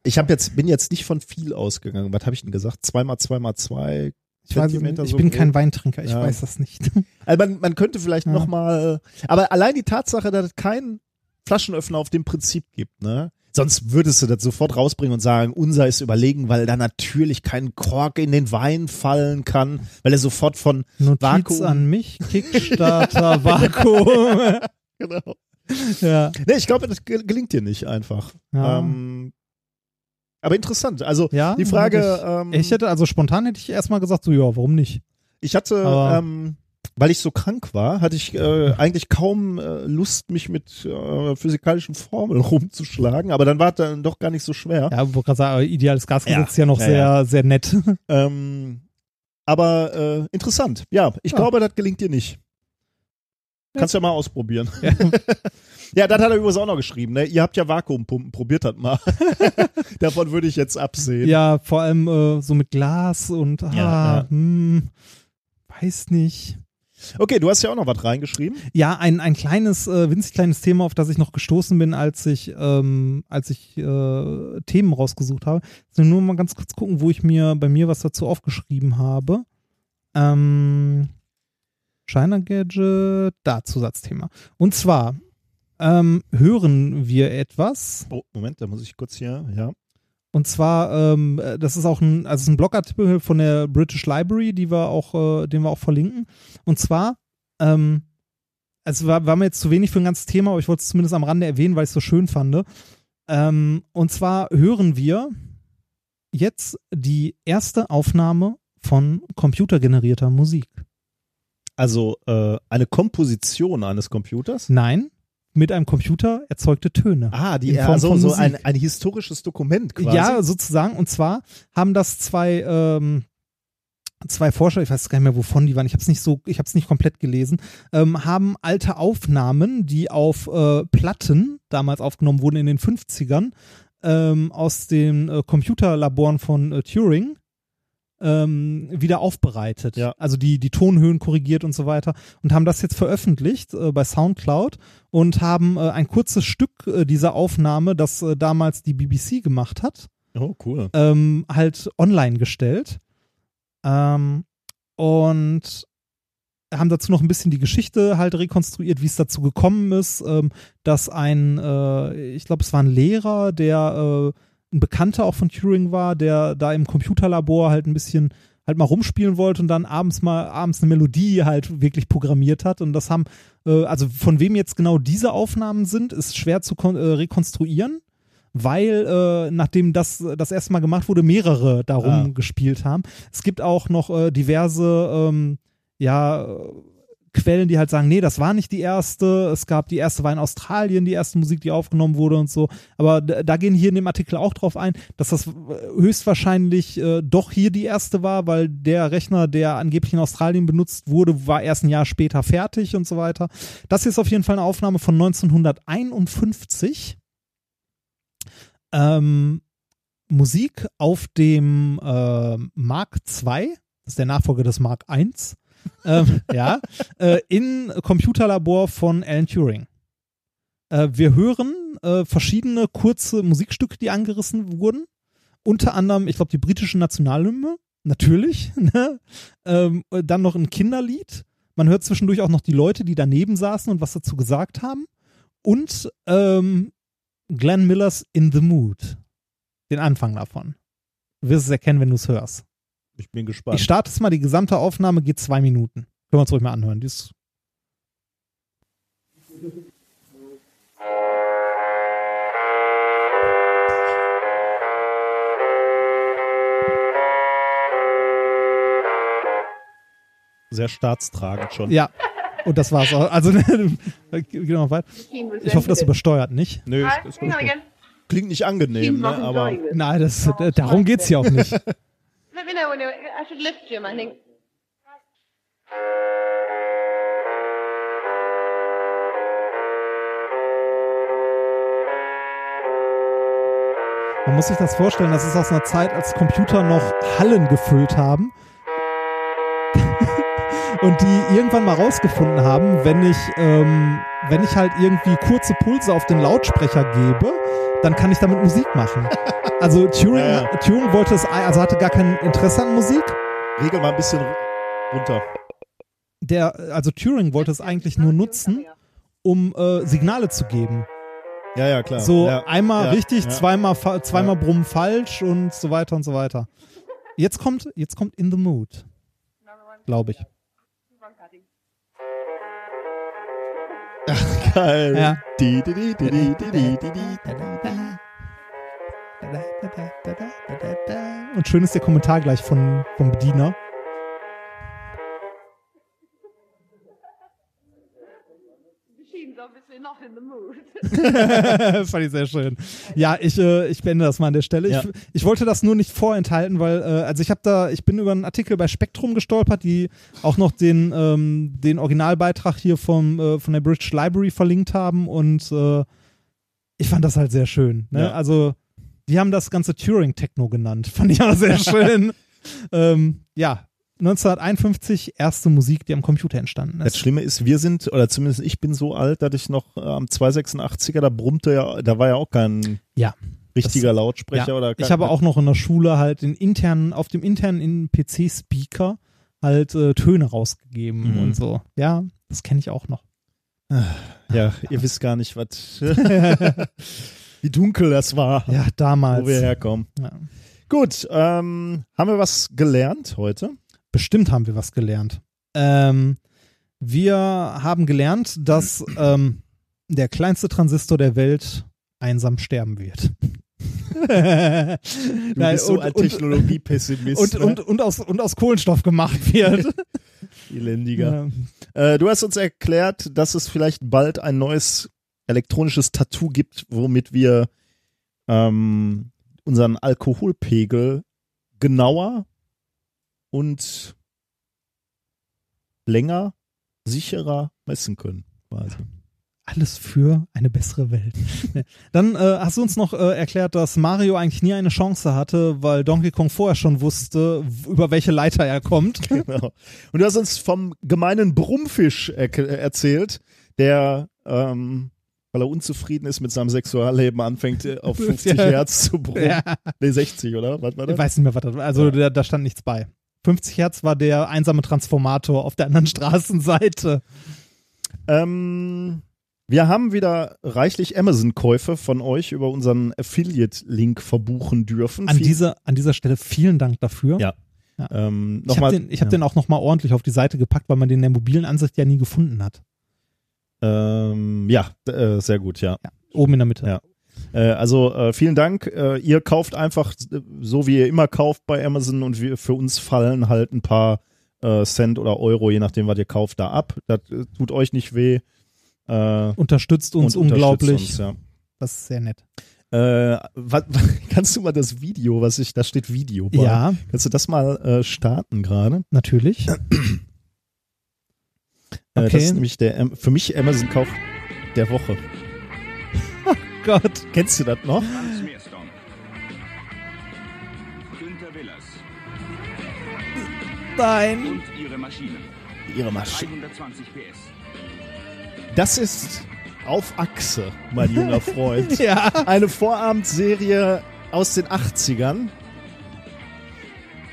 ich habe jetzt, bin jetzt nicht von viel ausgegangen. Was habe ich denn gesagt? Zweimal, zweimal zwei. ich weiß Zentimeter ich so bin grob. kein Weintrinker, ich Ja. weiß das nicht. *laughs* Also man, man könnte vielleicht Ja. noch mal, aber allein die Tatsache, dass es keinen Flaschenöffner auf dem Prinzip gibt, ne? Sonst würdest du das sofort rausbringen und sagen, unser ist überlegen, weil da natürlich kein Kork in den Wein fallen kann, weil er sofort von Notiz Vakuum. an mich, Kickstarter, *laughs* Vakuum. *laughs* genau. ja. Nee, ich glaube, das ge- gelingt dir nicht einfach. Ja. Ähm, aber interessant. Also ja, die Frage, hätte ähm, Ich, ich hätte, also spontan hätte ich erstmal gesagt, so, ja, warum nicht? Ich hatte, ähm, weil ich so krank war, hatte ich äh, eigentlich kaum äh, Lust, mich mit äh, physikalischen Formeln *laughs* rumzuschlagen, aber dann war es dann doch gar nicht so schwer. Ja, wo gerade sagen, ideales Gasgesetz Ja. ist ja noch Ja, sehr, ja. sehr nett. *laughs* Ähm, aber äh, interessant. Ja, ich glaube, das gelingt dir nicht. Kannst ja mal ausprobieren. Ja. *laughs* Ja, das hat er übrigens auch noch geschrieben. Ne? Ihr habt ja Vakuumpumpen, probiert das mal. Davon würde ich jetzt absehen. Ja, vor allem äh, so mit Glas und ah, Ja, ja. Hm, weiß nicht. Okay, du hast ja auch noch was reingeschrieben. Ja, ein, ein kleines, äh, winzig kleines Thema, auf das ich noch gestoßen bin, als ich, ähm, als ich äh, Themen rausgesucht habe. Also nur mal ganz kurz gucken, wo ich mir bei mir was dazu aufgeschrieben habe. Ähm, Shiner Gadget, da Zusatzthema. Und zwar ähm, hören wir etwas, Oh, Moment, da muss ich kurz hier, ja. Und zwar, ähm, äh, das ist auch ein, also ein Blogartikel von der British Library, die wir auch, äh, den wir auch verlinken. Und zwar, ähm, also war, war mir jetzt zu wenig für ein ganzes Thema, aber ich wollte es zumindest am Rande erwähnen, weil ich es so schön fand. Ähm, und zwar hören wir jetzt die erste Aufnahme von computergenerierter Musik. Also äh, eine Komposition eines Computers. Nein, mit einem Computer erzeugte Töne. Ah, die In Form also von so ein, ein historisches Dokument quasi. Ja, sozusagen. Und zwar haben das zwei, ähm, zwei Forscher, ich weiß gar nicht mehr, wovon die waren, ich habe es nicht so, ich habe es nicht komplett gelesen, ähm, haben alte Aufnahmen, die auf äh, Platten damals aufgenommen wurden in den 50ern, ähm, aus den äh, Computerlaboren von äh, Turing ähm, wieder aufbereitet. Ja. Also die, die Tonhöhen korrigiert und so weiter. Und haben das jetzt veröffentlicht äh, bei Soundcloud und haben äh, ein kurzes Stück äh, dieser Aufnahme, das äh, damals die BBC gemacht hat, Oh, cool. ähm, halt online gestellt. Ähm, und haben dazu noch ein bisschen die Geschichte halt rekonstruiert, wie es dazu gekommen ist, ähm, dass ein, äh, ich glaube, es war ein Lehrer, der äh, ein Bekannter auch von Turing war, der da im Computerlabor halt ein bisschen halt mal rumspielen wollte und dann abends mal abends eine Melodie halt wirklich programmiert hat. Und das haben äh, also von wem jetzt genau diese Aufnahmen sind, ist schwer zu kon- äh, rekonstruieren, weil äh, nachdem das das erste Mal gemacht wurde, mehrere darum Ah. gespielt haben. Es gibt auch noch äh, diverse ähm, ja äh, Quellen, die halt sagen, nee, das war nicht die erste. Es gab die erste war in Australien, die erste Musik, die aufgenommen wurde und so. Aber da, gehen hier in dem Artikel auch drauf ein, dass das äh, höchstwahrscheinlich äh, doch hier die erste war, weil der Rechner, der angeblich in Australien benutzt wurde, war erst ein Jahr später fertig und so weiter. Das hier ist auf jeden Fall eine Aufnahme von 1951. Ähm, Musik auf dem äh, Mark II, das ist der Nachfolger des Mark I, *laughs* ähm, ja, äh, in Computerlabor von Alan Turing. Äh, wir hören äh, verschiedene kurze Musikstücke, die angerissen wurden. Unter anderem, ich glaube, die britische Nationalhymne, natürlich. *laughs* Ne? Ähm, dann noch ein Kinderlied. Man hört zwischendurch auch noch die Leute, die daneben saßen und was dazu gesagt haben. Und ähm, Glenn Millers In the Mood. Den Anfang davon. Du wirst es erkennen, wenn du es hörst. Ich bin gespannt. Ich starte es mal, die gesamte Aufnahme geht zwei Minuten. Können wir uns ruhig mal anhören. Die ist Sehr staatstragend schon. ja. Und das war's auch. Also, *laughs* geh noch weiter. Ich hoffe, das übersteuert nicht. Nö, ist, ist gut. Klingt nicht angenehm, ne? aber Nein, das, äh, darum geht's hier auch nicht. Let me know when you, I should lift Jim, I think. Man muss sich das vorstellen, das ist aus einer Zeit, als Computer noch Hallen gefüllt haben. Und die irgendwann mal rausgefunden haben, wenn ich, ähm, wenn ich halt irgendwie kurze Pulse auf den Lautsprecher gebe, dann kann ich damit Musik machen. *laughs* Also Turing, Ja, ja. Turing wollte es, also hatte gar kein Interesse an Musik. regel mal ein bisschen runter. Der, also Turing wollte es eigentlich nur nutzen, um äh, Signale zu geben. Ja, ja, klar. So ja. einmal ja. richtig, ja. zweimal, fa- zweimal brummen falsch und so weiter und so weiter. Jetzt kommt, jetzt kommt In the Mood. Glaube ich. Die, die. Und schön ist der Kommentar gleich von, vom Bediener. Not in the mood. *laughs* Fand ich sehr schön. Ja, ich, äh, ich beende das mal an der Stelle. Ja. Ich, ich wollte das nur nicht vorenthalten, weil, äh, also ich habe da, ich bin über einen Artikel bei Spektrum gestolpert, die auch noch den, ähm, den Originalbeitrag hier vom, äh, von der British Library verlinkt haben und äh, ich fand das halt sehr schön. Ne? Ja. Also, die haben das ganze Turing-Techno genannt. *laughs* Fand ich auch sehr schön. *laughs* ähm, ja, 1951 erste Musik, die am Computer entstanden Das ist. Schlimme ist, wir sind, oder zumindest ich bin so alt, dass ich noch äh, am 286er, da brummte ja, da war ja auch kein Ja. richtiger Lautsprecher Ja, oder kein, ich habe auch noch in der Schule halt den internen, auf dem internen PC-Speaker halt äh, Töne rausgegeben Mhm. und so. Ja, das kenne ich auch noch. Ja, ihr wisst gar nicht, was, *laughs* wie dunkel das war, Ja, damals. wo wir herkommen. Ja. Gut, ähm, haben wir was gelernt heute? Bestimmt haben wir was gelernt. Ähm, wir haben gelernt, dass ähm, der kleinste Transistor der Welt einsam sterben wird. *laughs* Du Nein, bist so und, ein Technologiepessimist. und, ne? und, und, aus, und aus Kohlenstoff gemacht wird. *laughs* Elendiger. Ja. Äh, du hast uns erklärt, dass es vielleicht bald ein neues elektronisches Tattoo gibt, womit wir ähm, unseren Alkoholpegel genauer und länger, sicherer messen können. Quasi. Alles für eine bessere Welt. *laughs* Dann äh, hast du uns noch äh, erklärt, dass Mario eigentlich nie eine Chance hatte, weil Donkey Kong vorher schon wusste, über welche Leiter er kommt. *laughs* Genau. Und du hast uns vom gemeinen Brummfisch er erzählt, der, ähm, weil er unzufrieden ist mit seinem Sexualleben, anfängt äh, auf *laughs* 50 Ja. Hertz zu brummen. Ja. Nee, 60, oder? Was war Ich das? weiß nicht mehr, was das war. Also da, da stand nichts bei. 50 Hertz war der einsame Transformator auf der anderen *laughs* Straßenseite. Ähm, wir haben wieder reichlich Amazon-Käufe von euch über unseren Affiliate-Link verbuchen dürfen. An Viel- dieser, an dieser Stelle vielen Dank dafür. Ja. Ja. Ähm, Ich habe den, ich hab ja. den auch nochmal ordentlich auf die Seite gepackt, weil man den in der mobilen Ansicht ja nie gefunden hat. ähm, ja, äh, sehr gut, ja. Oben in der Mitte. Ja. Äh, also äh, vielen Dank. Äh, ihr kauft einfach äh, so, wie ihr immer kauft bei Amazon und wir, für uns fallen halt ein paar äh, Cent oder Euro, je nachdem, was ihr kauft, da ab. Das tut euch nicht weh. Unterstützt uns unglaublich. unterstützt Uns, Das ist sehr nett. ja. äh, was, *laughs* kannst du mal das Video, was ich, da steht Video bei. Ja, Kannst du das mal äh, starten gerade? natürlich. Äh, Okay. Das ist nämlich der, für mich Amazon-Kauf der Woche. Gott. Kennst du das noch? Nein. Und ihre Maschine. Ihre Maschine. 320 PS. Das ist auf Achse, mein junger Freund. *laughs* Ja. Eine Vorabendserie aus den 80ern.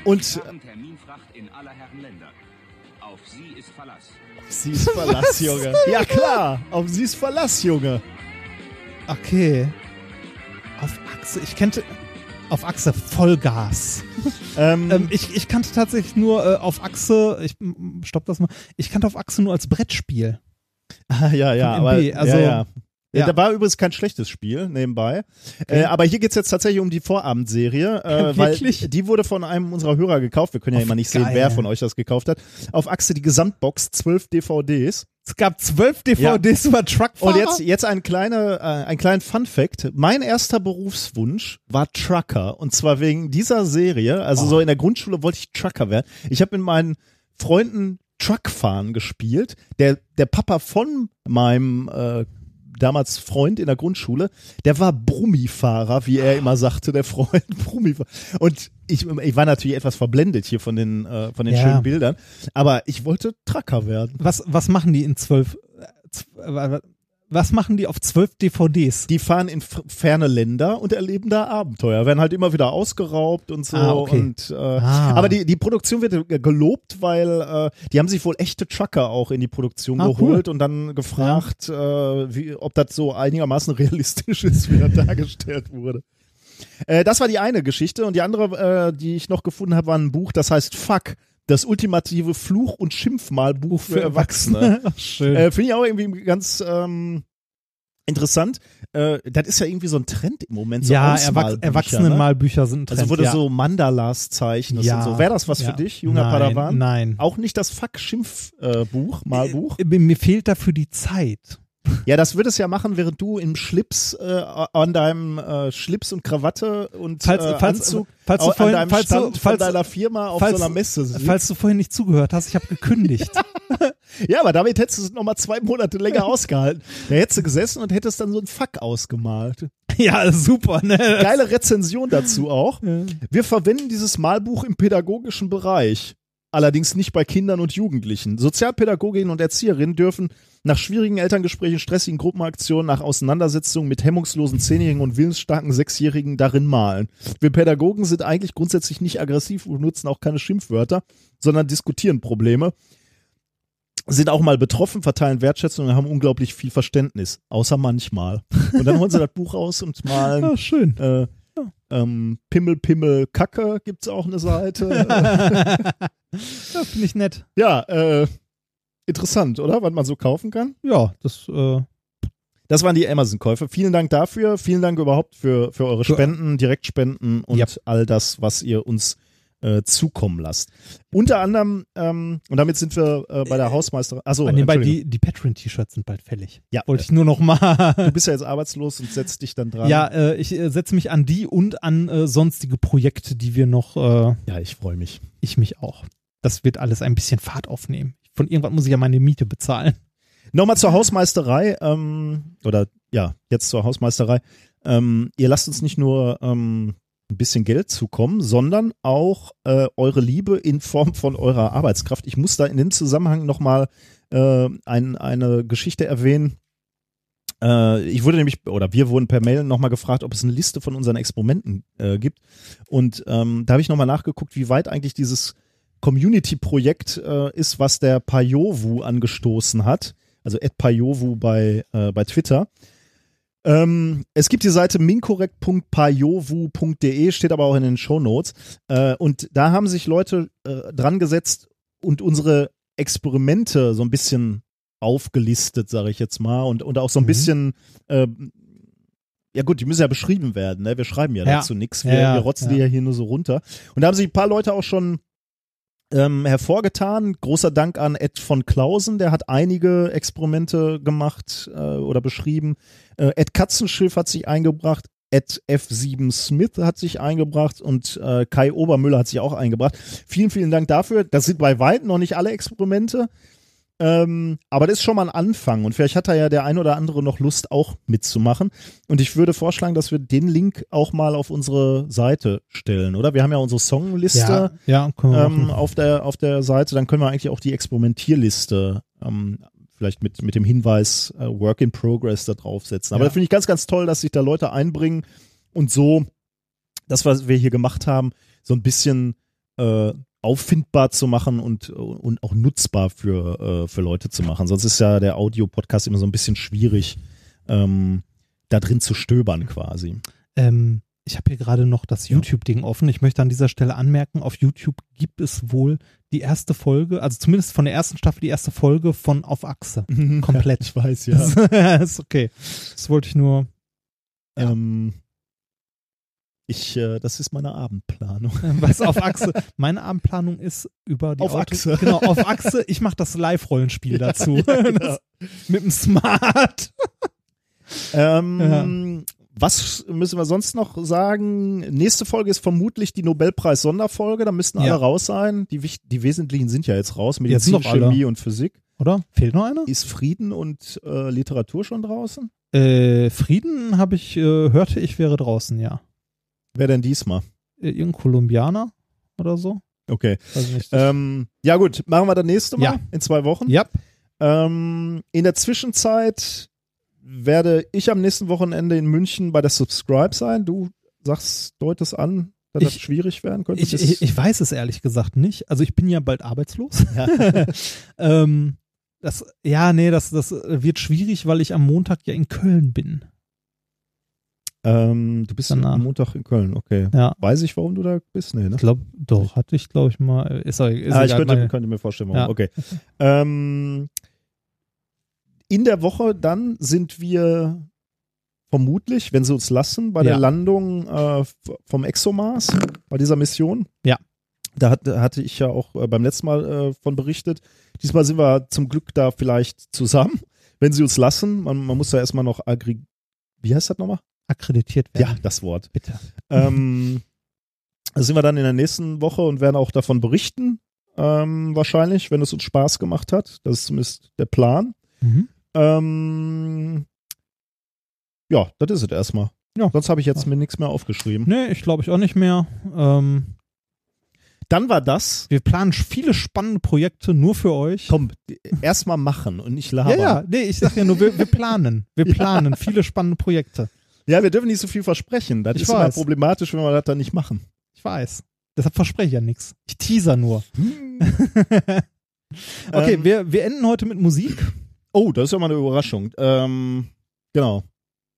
Und Waren Terminfracht in aller Herren Länder. Auf sie ist Verlass. sie ist Verlass, Junge. Ja klar, auf sie ist Verlass, Junge. Okay. Auf Achse. Ich kannte. Auf Achse Vollgas. *laughs* Ähm, ähm, ich, ich kannte tatsächlich nur äh, auf Achse. Ich stopp das mal. Ich kannte auf Achse nur als Brettspiel. ah, ja, ja, aber also- ja, ja. Ja. Da war übrigens kein schlechtes Spiel nebenbei. Äh, aber hier geht's jetzt tatsächlich um die Vorabendserie, äh, weil Wirklich? die wurde von einem unserer Hörer gekauft. Wir können ja Auf immer nicht geil. sehen, wer von euch das gekauft hat. Auf Achse die Gesamtbox, 12 DVDs. Es gab zwölf DVDs über Truckfahrer. Und jetzt, jetzt ein kleiner, äh, ein kleinen Fun Fact. Mein erster Berufswunsch war Trucker. Und zwar wegen dieser Serie. Also Oh. so in der Grundschule wollte ich Trucker werden. Ich habe mit meinen Freunden Truckfahren gespielt. Der, der Papa von meinem äh, damals Freund in der Grundschule, der war Brummifahrer, wie er immer sagte, der Freund *laughs* Brummifahrer. Und ich, ich war natürlich etwas verblendet hier von den, äh, von den Ja. schönen Bildern. Aber ich wollte Trucker werden. was, was machen die in zwölf? Was machen die auf zwölf DVDs? die fahren in ferne Länder und erleben da Abenteuer, werden halt immer wieder ausgeraubt und so. Ah, okay. und, äh, Ah. Aber die, die Produktion wird gelobt, weil äh, die haben sich wohl echte Trucker auch in die Produktion Ah, geholt und dann gefragt, äh, wie, ob das so einigermaßen *laughs* realistisch ist, wie das dargestellt wurde. Äh, das war die eine Geschichte und die andere, äh, die ich noch gefunden habe, war ein Buch, das heißt Fuck. Das ultimative Fluch- und Schimpfmalbuch für Erwachsene. Ach, *laughs* schön. Äh, Finde ich auch irgendwie ganz ähm, interessant. Äh, das ist ja irgendwie so ein Trend im Moment. So ja, Erwach Erwachsenenmalbücher sind ein Ne? Trend. Also du ja. so Mandalas zeichnest ja. und so. Wäre das was ja. für dich, junger nein, Padawan? Nein. Auch nicht das Fuck-Schimpf-Buch, Malbuch? Äh, Mir fehlt dafür die Zeit. Ja, das würdest ja machen, während du im Schlips äh, an deinem äh, Schlips und Krawatte und Falls, äh, falls, Anzug falls du vorhin, an deinem falls du, Stand falls, von deiner Firma auf falls- so einer Messe sitzt. falls du vorhin nicht zugehört hast, ich habe gekündigt. *laughs* Ja, aber damit hättest du es nochmal zwei Monate länger ausgehalten. Da hättest du gesessen und hättest dann so ein Fuck ausgemalt. ja, super, ne? Geile Rezension dazu auch. Wir verwenden dieses Malbuch im pädagogischen Bereich. Allerdings nicht bei Kindern und Jugendlichen. Sozialpädagoginnen und Erzieherinnen dürfen nach schwierigen Elterngesprächen, stressigen Gruppenaktionen, nach Auseinandersetzungen mit hemmungslosen Zehnjährigen und willensstarken Sechsjährigen darin malen. Wir Pädagogen sind eigentlich grundsätzlich nicht aggressiv und nutzen auch keine Schimpfwörter, sondern diskutieren Probleme. Sind auch mal betroffen, verteilen Wertschätzung und haben unglaublich viel Verständnis. Außer manchmal. Und dann holen sie das Buch raus und malen *laughs* Ah, schön. äh, ähm, Pimmel, Pimmel, Kacke gibt's auch eine Seite. *laughs* Ja, finde ich nett. ja, äh, interessant, oder? Was man so kaufen kann. Ja, das, äh, Das waren die Amazon-Käufe. Vielen Dank dafür. Vielen Dank überhaupt für, für eure Spenden, Direktspenden und Ja. all das, was ihr uns äh, zukommen lasst. Unter anderem, ähm, und damit sind wir äh, bei der Hausmeisterin. Achso, oh, nebenbei, die, die Patreon-T-Shirts sind bald fällig. Ja. Wollte ich nur noch mal. du bist ja jetzt arbeitslos und setzt dich dann dran. Ja, äh, ich äh, setze mich an die und an äh, sonstige Projekte, die wir noch, äh, ja ich freue mich. ich mich auch. Das wird alles ein bisschen Fahrt aufnehmen. Von irgendwann muss ich ja meine Miete bezahlen. Nochmal zur Hausmeisterei, ähm, oder ja, jetzt zur Hausmeisterei. Ähm, ihr lasst uns nicht nur ähm, ein bisschen Geld zukommen, sondern auch äh, eure Liebe in Form von eurer Arbeitskraft. Ich muss da in dem Zusammenhang nochmal äh, ein, eine Geschichte erwähnen. Äh, ich wurde nämlich, oder wir wurden per Mail nochmal gefragt, ob es eine Liste von unseren Experimenten äh, gibt. Und ähm, da habe ich nochmal nachgeguckt, wie weit eigentlich dieses Community-Projekt äh, ist, was der Payovu angestoßen hat. Also Ed Payovu bei, äh, bei Twitter. Ähm, es gibt die Seite minkorrekt.payovu.de, steht aber auch in den Shownotes. Äh, und da haben sich Leute äh, dran gesetzt und unsere Experimente so ein bisschen aufgelistet, sage ich jetzt mal, und, und auch so ein Mhm. bisschen, äh, ja gut, die müssen ja beschrieben werden, ne? Wir schreiben ja, Ja. dazu nichts, wir, Ja, wir rotzen die ja. ja hier nur so runter. Und da haben sich ein paar Leute auch schon ähm, hervorgetan. Großer Dank an Ed von Klausen, der hat einige Experimente gemacht äh, oder beschrieben. Äh, Ed Katzenschiff hat sich eingebracht. Ed F7 Smith hat sich eingebracht und äh, Kai Obermüller hat sich auch eingebracht. Vielen, vielen Dank dafür. Das sind bei weitem noch nicht alle Experimente. Ähm, aber das ist schon mal ein Anfang und vielleicht hat da ja der ein oder andere noch Lust, auch mitzumachen. Und ich würde vorschlagen, dass wir den Link auch mal auf unsere Seite stellen, oder? Wir haben ja unsere Songliste Ja, ja, ähm, auf, der, auf der Seite. Dann können wir eigentlich auch die Experimentierliste ähm, vielleicht mit, mit dem Hinweis äh, Work in Progress da draufsetzen. Aber Ja. da finde ich ganz, ganz toll, dass sich da Leute einbringen und so das, was wir hier gemacht haben, so ein bisschen äh, auffindbar zu machen und, und auch nutzbar für, äh, für Leute zu machen. Sonst ist ja der Audio-Podcast immer so ein bisschen schwierig, ähm, da drin zu stöbern quasi. Ähm, ich habe hier gerade noch das YouTube-Ding offen. Ich möchte an dieser Stelle anmerken, auf YouTube gibt es wohl die erste Folge, also zumindest von der ersten Staffel die erste Folge von Auf Achse. *laughs* Komplett. ich weiß, Das *laughs* ist okay. Das wollte ich nur. Ähm, ich, äh, das ist meine Abendplanung. *laughs* Was auf Achse. Meine Abendplanung ist über die Auf Auto- Achse. *laughs* Genau, auf Achse. Ich mache das Live-Rollenspiel *laughs* Ja, dazu. ja, genau. mit dem Smart. Ähm, Was müssen wir sonst noch sagen? Nächste Folge ist vermutlich die Nobelpreis-Sonderfolge. Da müssten alle Ja. raus sein. Die, die wesentlichen sind ja jetzt raus. Jetzt Medizin, alle. Chemie und Physik. Oder? Fehlt noch einer? Ist Frieden und äh, Literatur schon draußen? Äh, Frieden habe ich, äh, hörte ich, wäre draußen, ja. Wer denn diesmal? Äh, Irgendein Kolumbianer oder so? Okay. Nicht. Ähm, ja gut, machen wir das nächste Mal Ja. in zwei Wochen. ja. Ähm, in der Zwischenzeit werde ich am nächsten Wochenende in München bei der Subscribe sein. Du sagst, deutest an, dass das Ich- schwierig werden könnte. Ich, ich, ich weiß es ehrlich gesagt nicht. Also ich bin ja bald arbeitslos. *laughs* Ja. *laughs* ähm, das, ja, nee, das, das wird schwierig, weil ich am Montag ja in Köln bin. Ähm, du bist Danach. am Montag in Köln, okay. Ja. Weiß ich, warum du da bist? Nee, ne? Ich glaube, doch, hatte ich, glaube ich, mal. Ist, ist ah, ich könnte, meine- könnte mir vorstellen, warum. Ja. Okay. *laughs* Ähm, in der Woche dann sind wir vermutlich, wenn sie uns lassen, bei Ja. der Landung äh, vom ExoMars, bei dieser Mission. Ja. Da hat, hatte ich ja auch äh, beim letzten Mal äh, von berichtet. Diesmal sind wir zum Glück da vielleicht zusammen, wenn sie uns lassen. Man, man muss da erstmal noch aggrig... Wie heißt das nochmal? Akkreditiert Ja, werden. das Wort. bitte. Ähm, *laughs* da sind wir dann in der nächsten Woche und werden auch davon berichten, ähm, wahrscheinlich, wenn es uns Spaß gemacht hat. Das ist zumindest der Plan. Mhm. Ähm, ja, das ist es erstmal. Ja. Sonst habe ich jetzt mir nichts mehr aufgeschrieben. Nee, ich glaube ich auch nicht mehr. Ähm, Dann war das. wir planen viele spannende Projekte nur für euch. Komm, erstmal machen und nicht ja, labern. ja, nee, ich sag ja nur, wir, wir planen. Wir *laughs* Ja. planen viele spannende Projekte. Ja, wir dürfen nicht so viel versprechen. Das Ich ist immer weiß. problematisch, wenn wir das dann nicht machen. Ich weiß. Deshalb verspreche ich ja nichts. Ich teaser nur. *laughs* *laughs* okay, Ähm, wir, wir enden heute mit Musik. Oh, das ist ja mal eine Überraschung. Ähm, genau.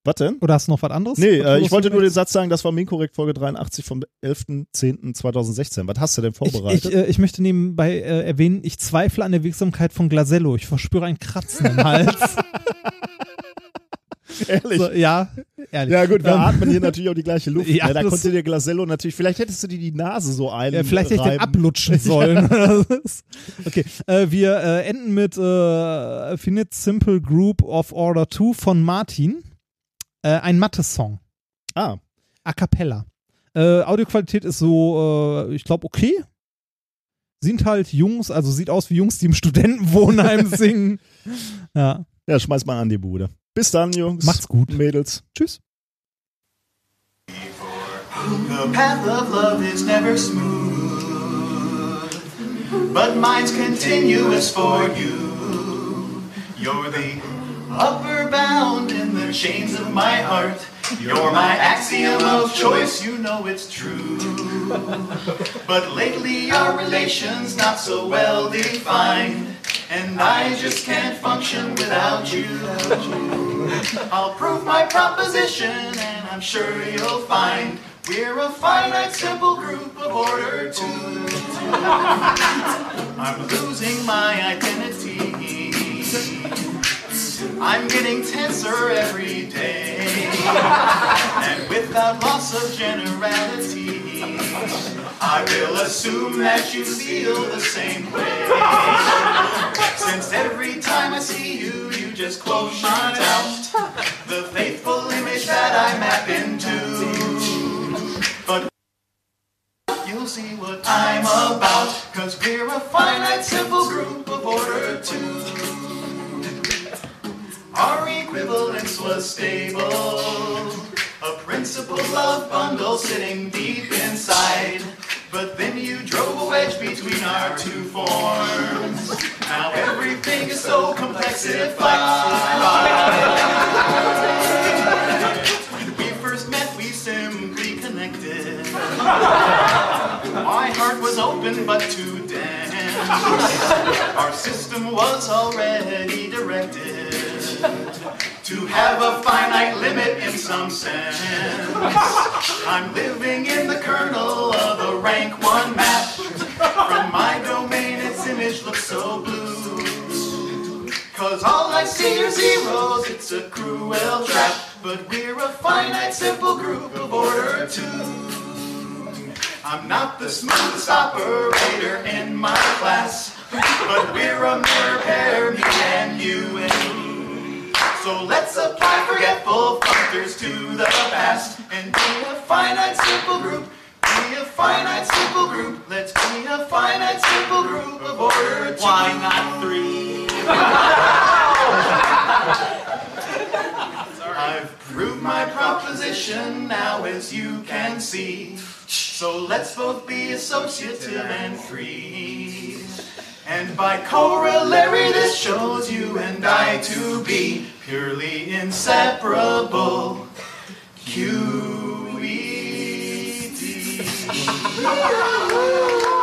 Was denn? Oder hast du noch was anderes? Nee, Was äh, ich wollte nur den Satz sagen, das war Minkorrekt Folge 83 vom 11.10.2016. Was hast du denn willst? ich, vorbereitet? ich, äh, ich möchte nebenbei äh, erwähnen, ich zweifle an der Wirksamkeit von Glasello. Ich verspüre ein Kratzen im Hals. *laughs* *laughs* Ehrlich. so, ja, ehrlich. ja gut, wir Ähm, atmen hier natürlich auch die gleiche Luft. *laughs* Ja, ne? Da konnte dir Glasello natürlich, vielleicht hättest du dir die Nase so ein. Ja, vielleicht hätte ich den ablutschen *laughs* sollen. okay, äh, wir äh, enden mit äh, Finite Simple Group of Order 2 von Martin. Äh, ein Mathe-Song. Ah, A cappella. Äh, Audioqualität ist so, äh, ich glaube, okay. Sind halt Jungs, also sieht aus wie Jungs, die im Studentenwohnheim singen. Ja. Ja, schmeiß mal an die Bude. Bis dann, Jungs. Macht's gut. Mädels. Tschüss. The path of love is never smooth, but mine's continuous for you. You're the upper bound in the chains of my heart. You're my axiom of choice, you know it's true. *laughs* But lately our relation's not so well defined, and I just can't function without you. I'll prove my proposition, and I'm sure you'll find we're a finite, simple group of order two. *laughs* I'm losing my identity. I'm getting tenser every day. And without loss of generality, I will assume that you feel the same way. Since every time I see you, you just close my out, the faithful image that I map into. But you'll see what I'm about, cause we're a finite, simple group of order two. Our equivalence was stable. A principal love bundle sitting deep inside. But then you drove a wedge between our two forms. Now everything is so complexified. When we first met, we simply connected. My heart was open but too dense. Our system was already directed to have a finite limit in some sense. I'm living in the kernel of a rank one map. From my domain, its image looks so blue. Cause all I see are zeros, it's a cruel trap. But we're a finite, simple group of order two. I'm not the smoothest operator in my class, but we're a mirror pair, me and you and So let's apply forgetful functors to the past and be a finite, simple group. Be a finite, simple group. Let's be a finite, simple group of order two. Why not three? *laughs* I've proved my proposition now, as you can see. So let's both be associative and free. And by corollary this shows you and I to be purely inseparable. QED. *laughs*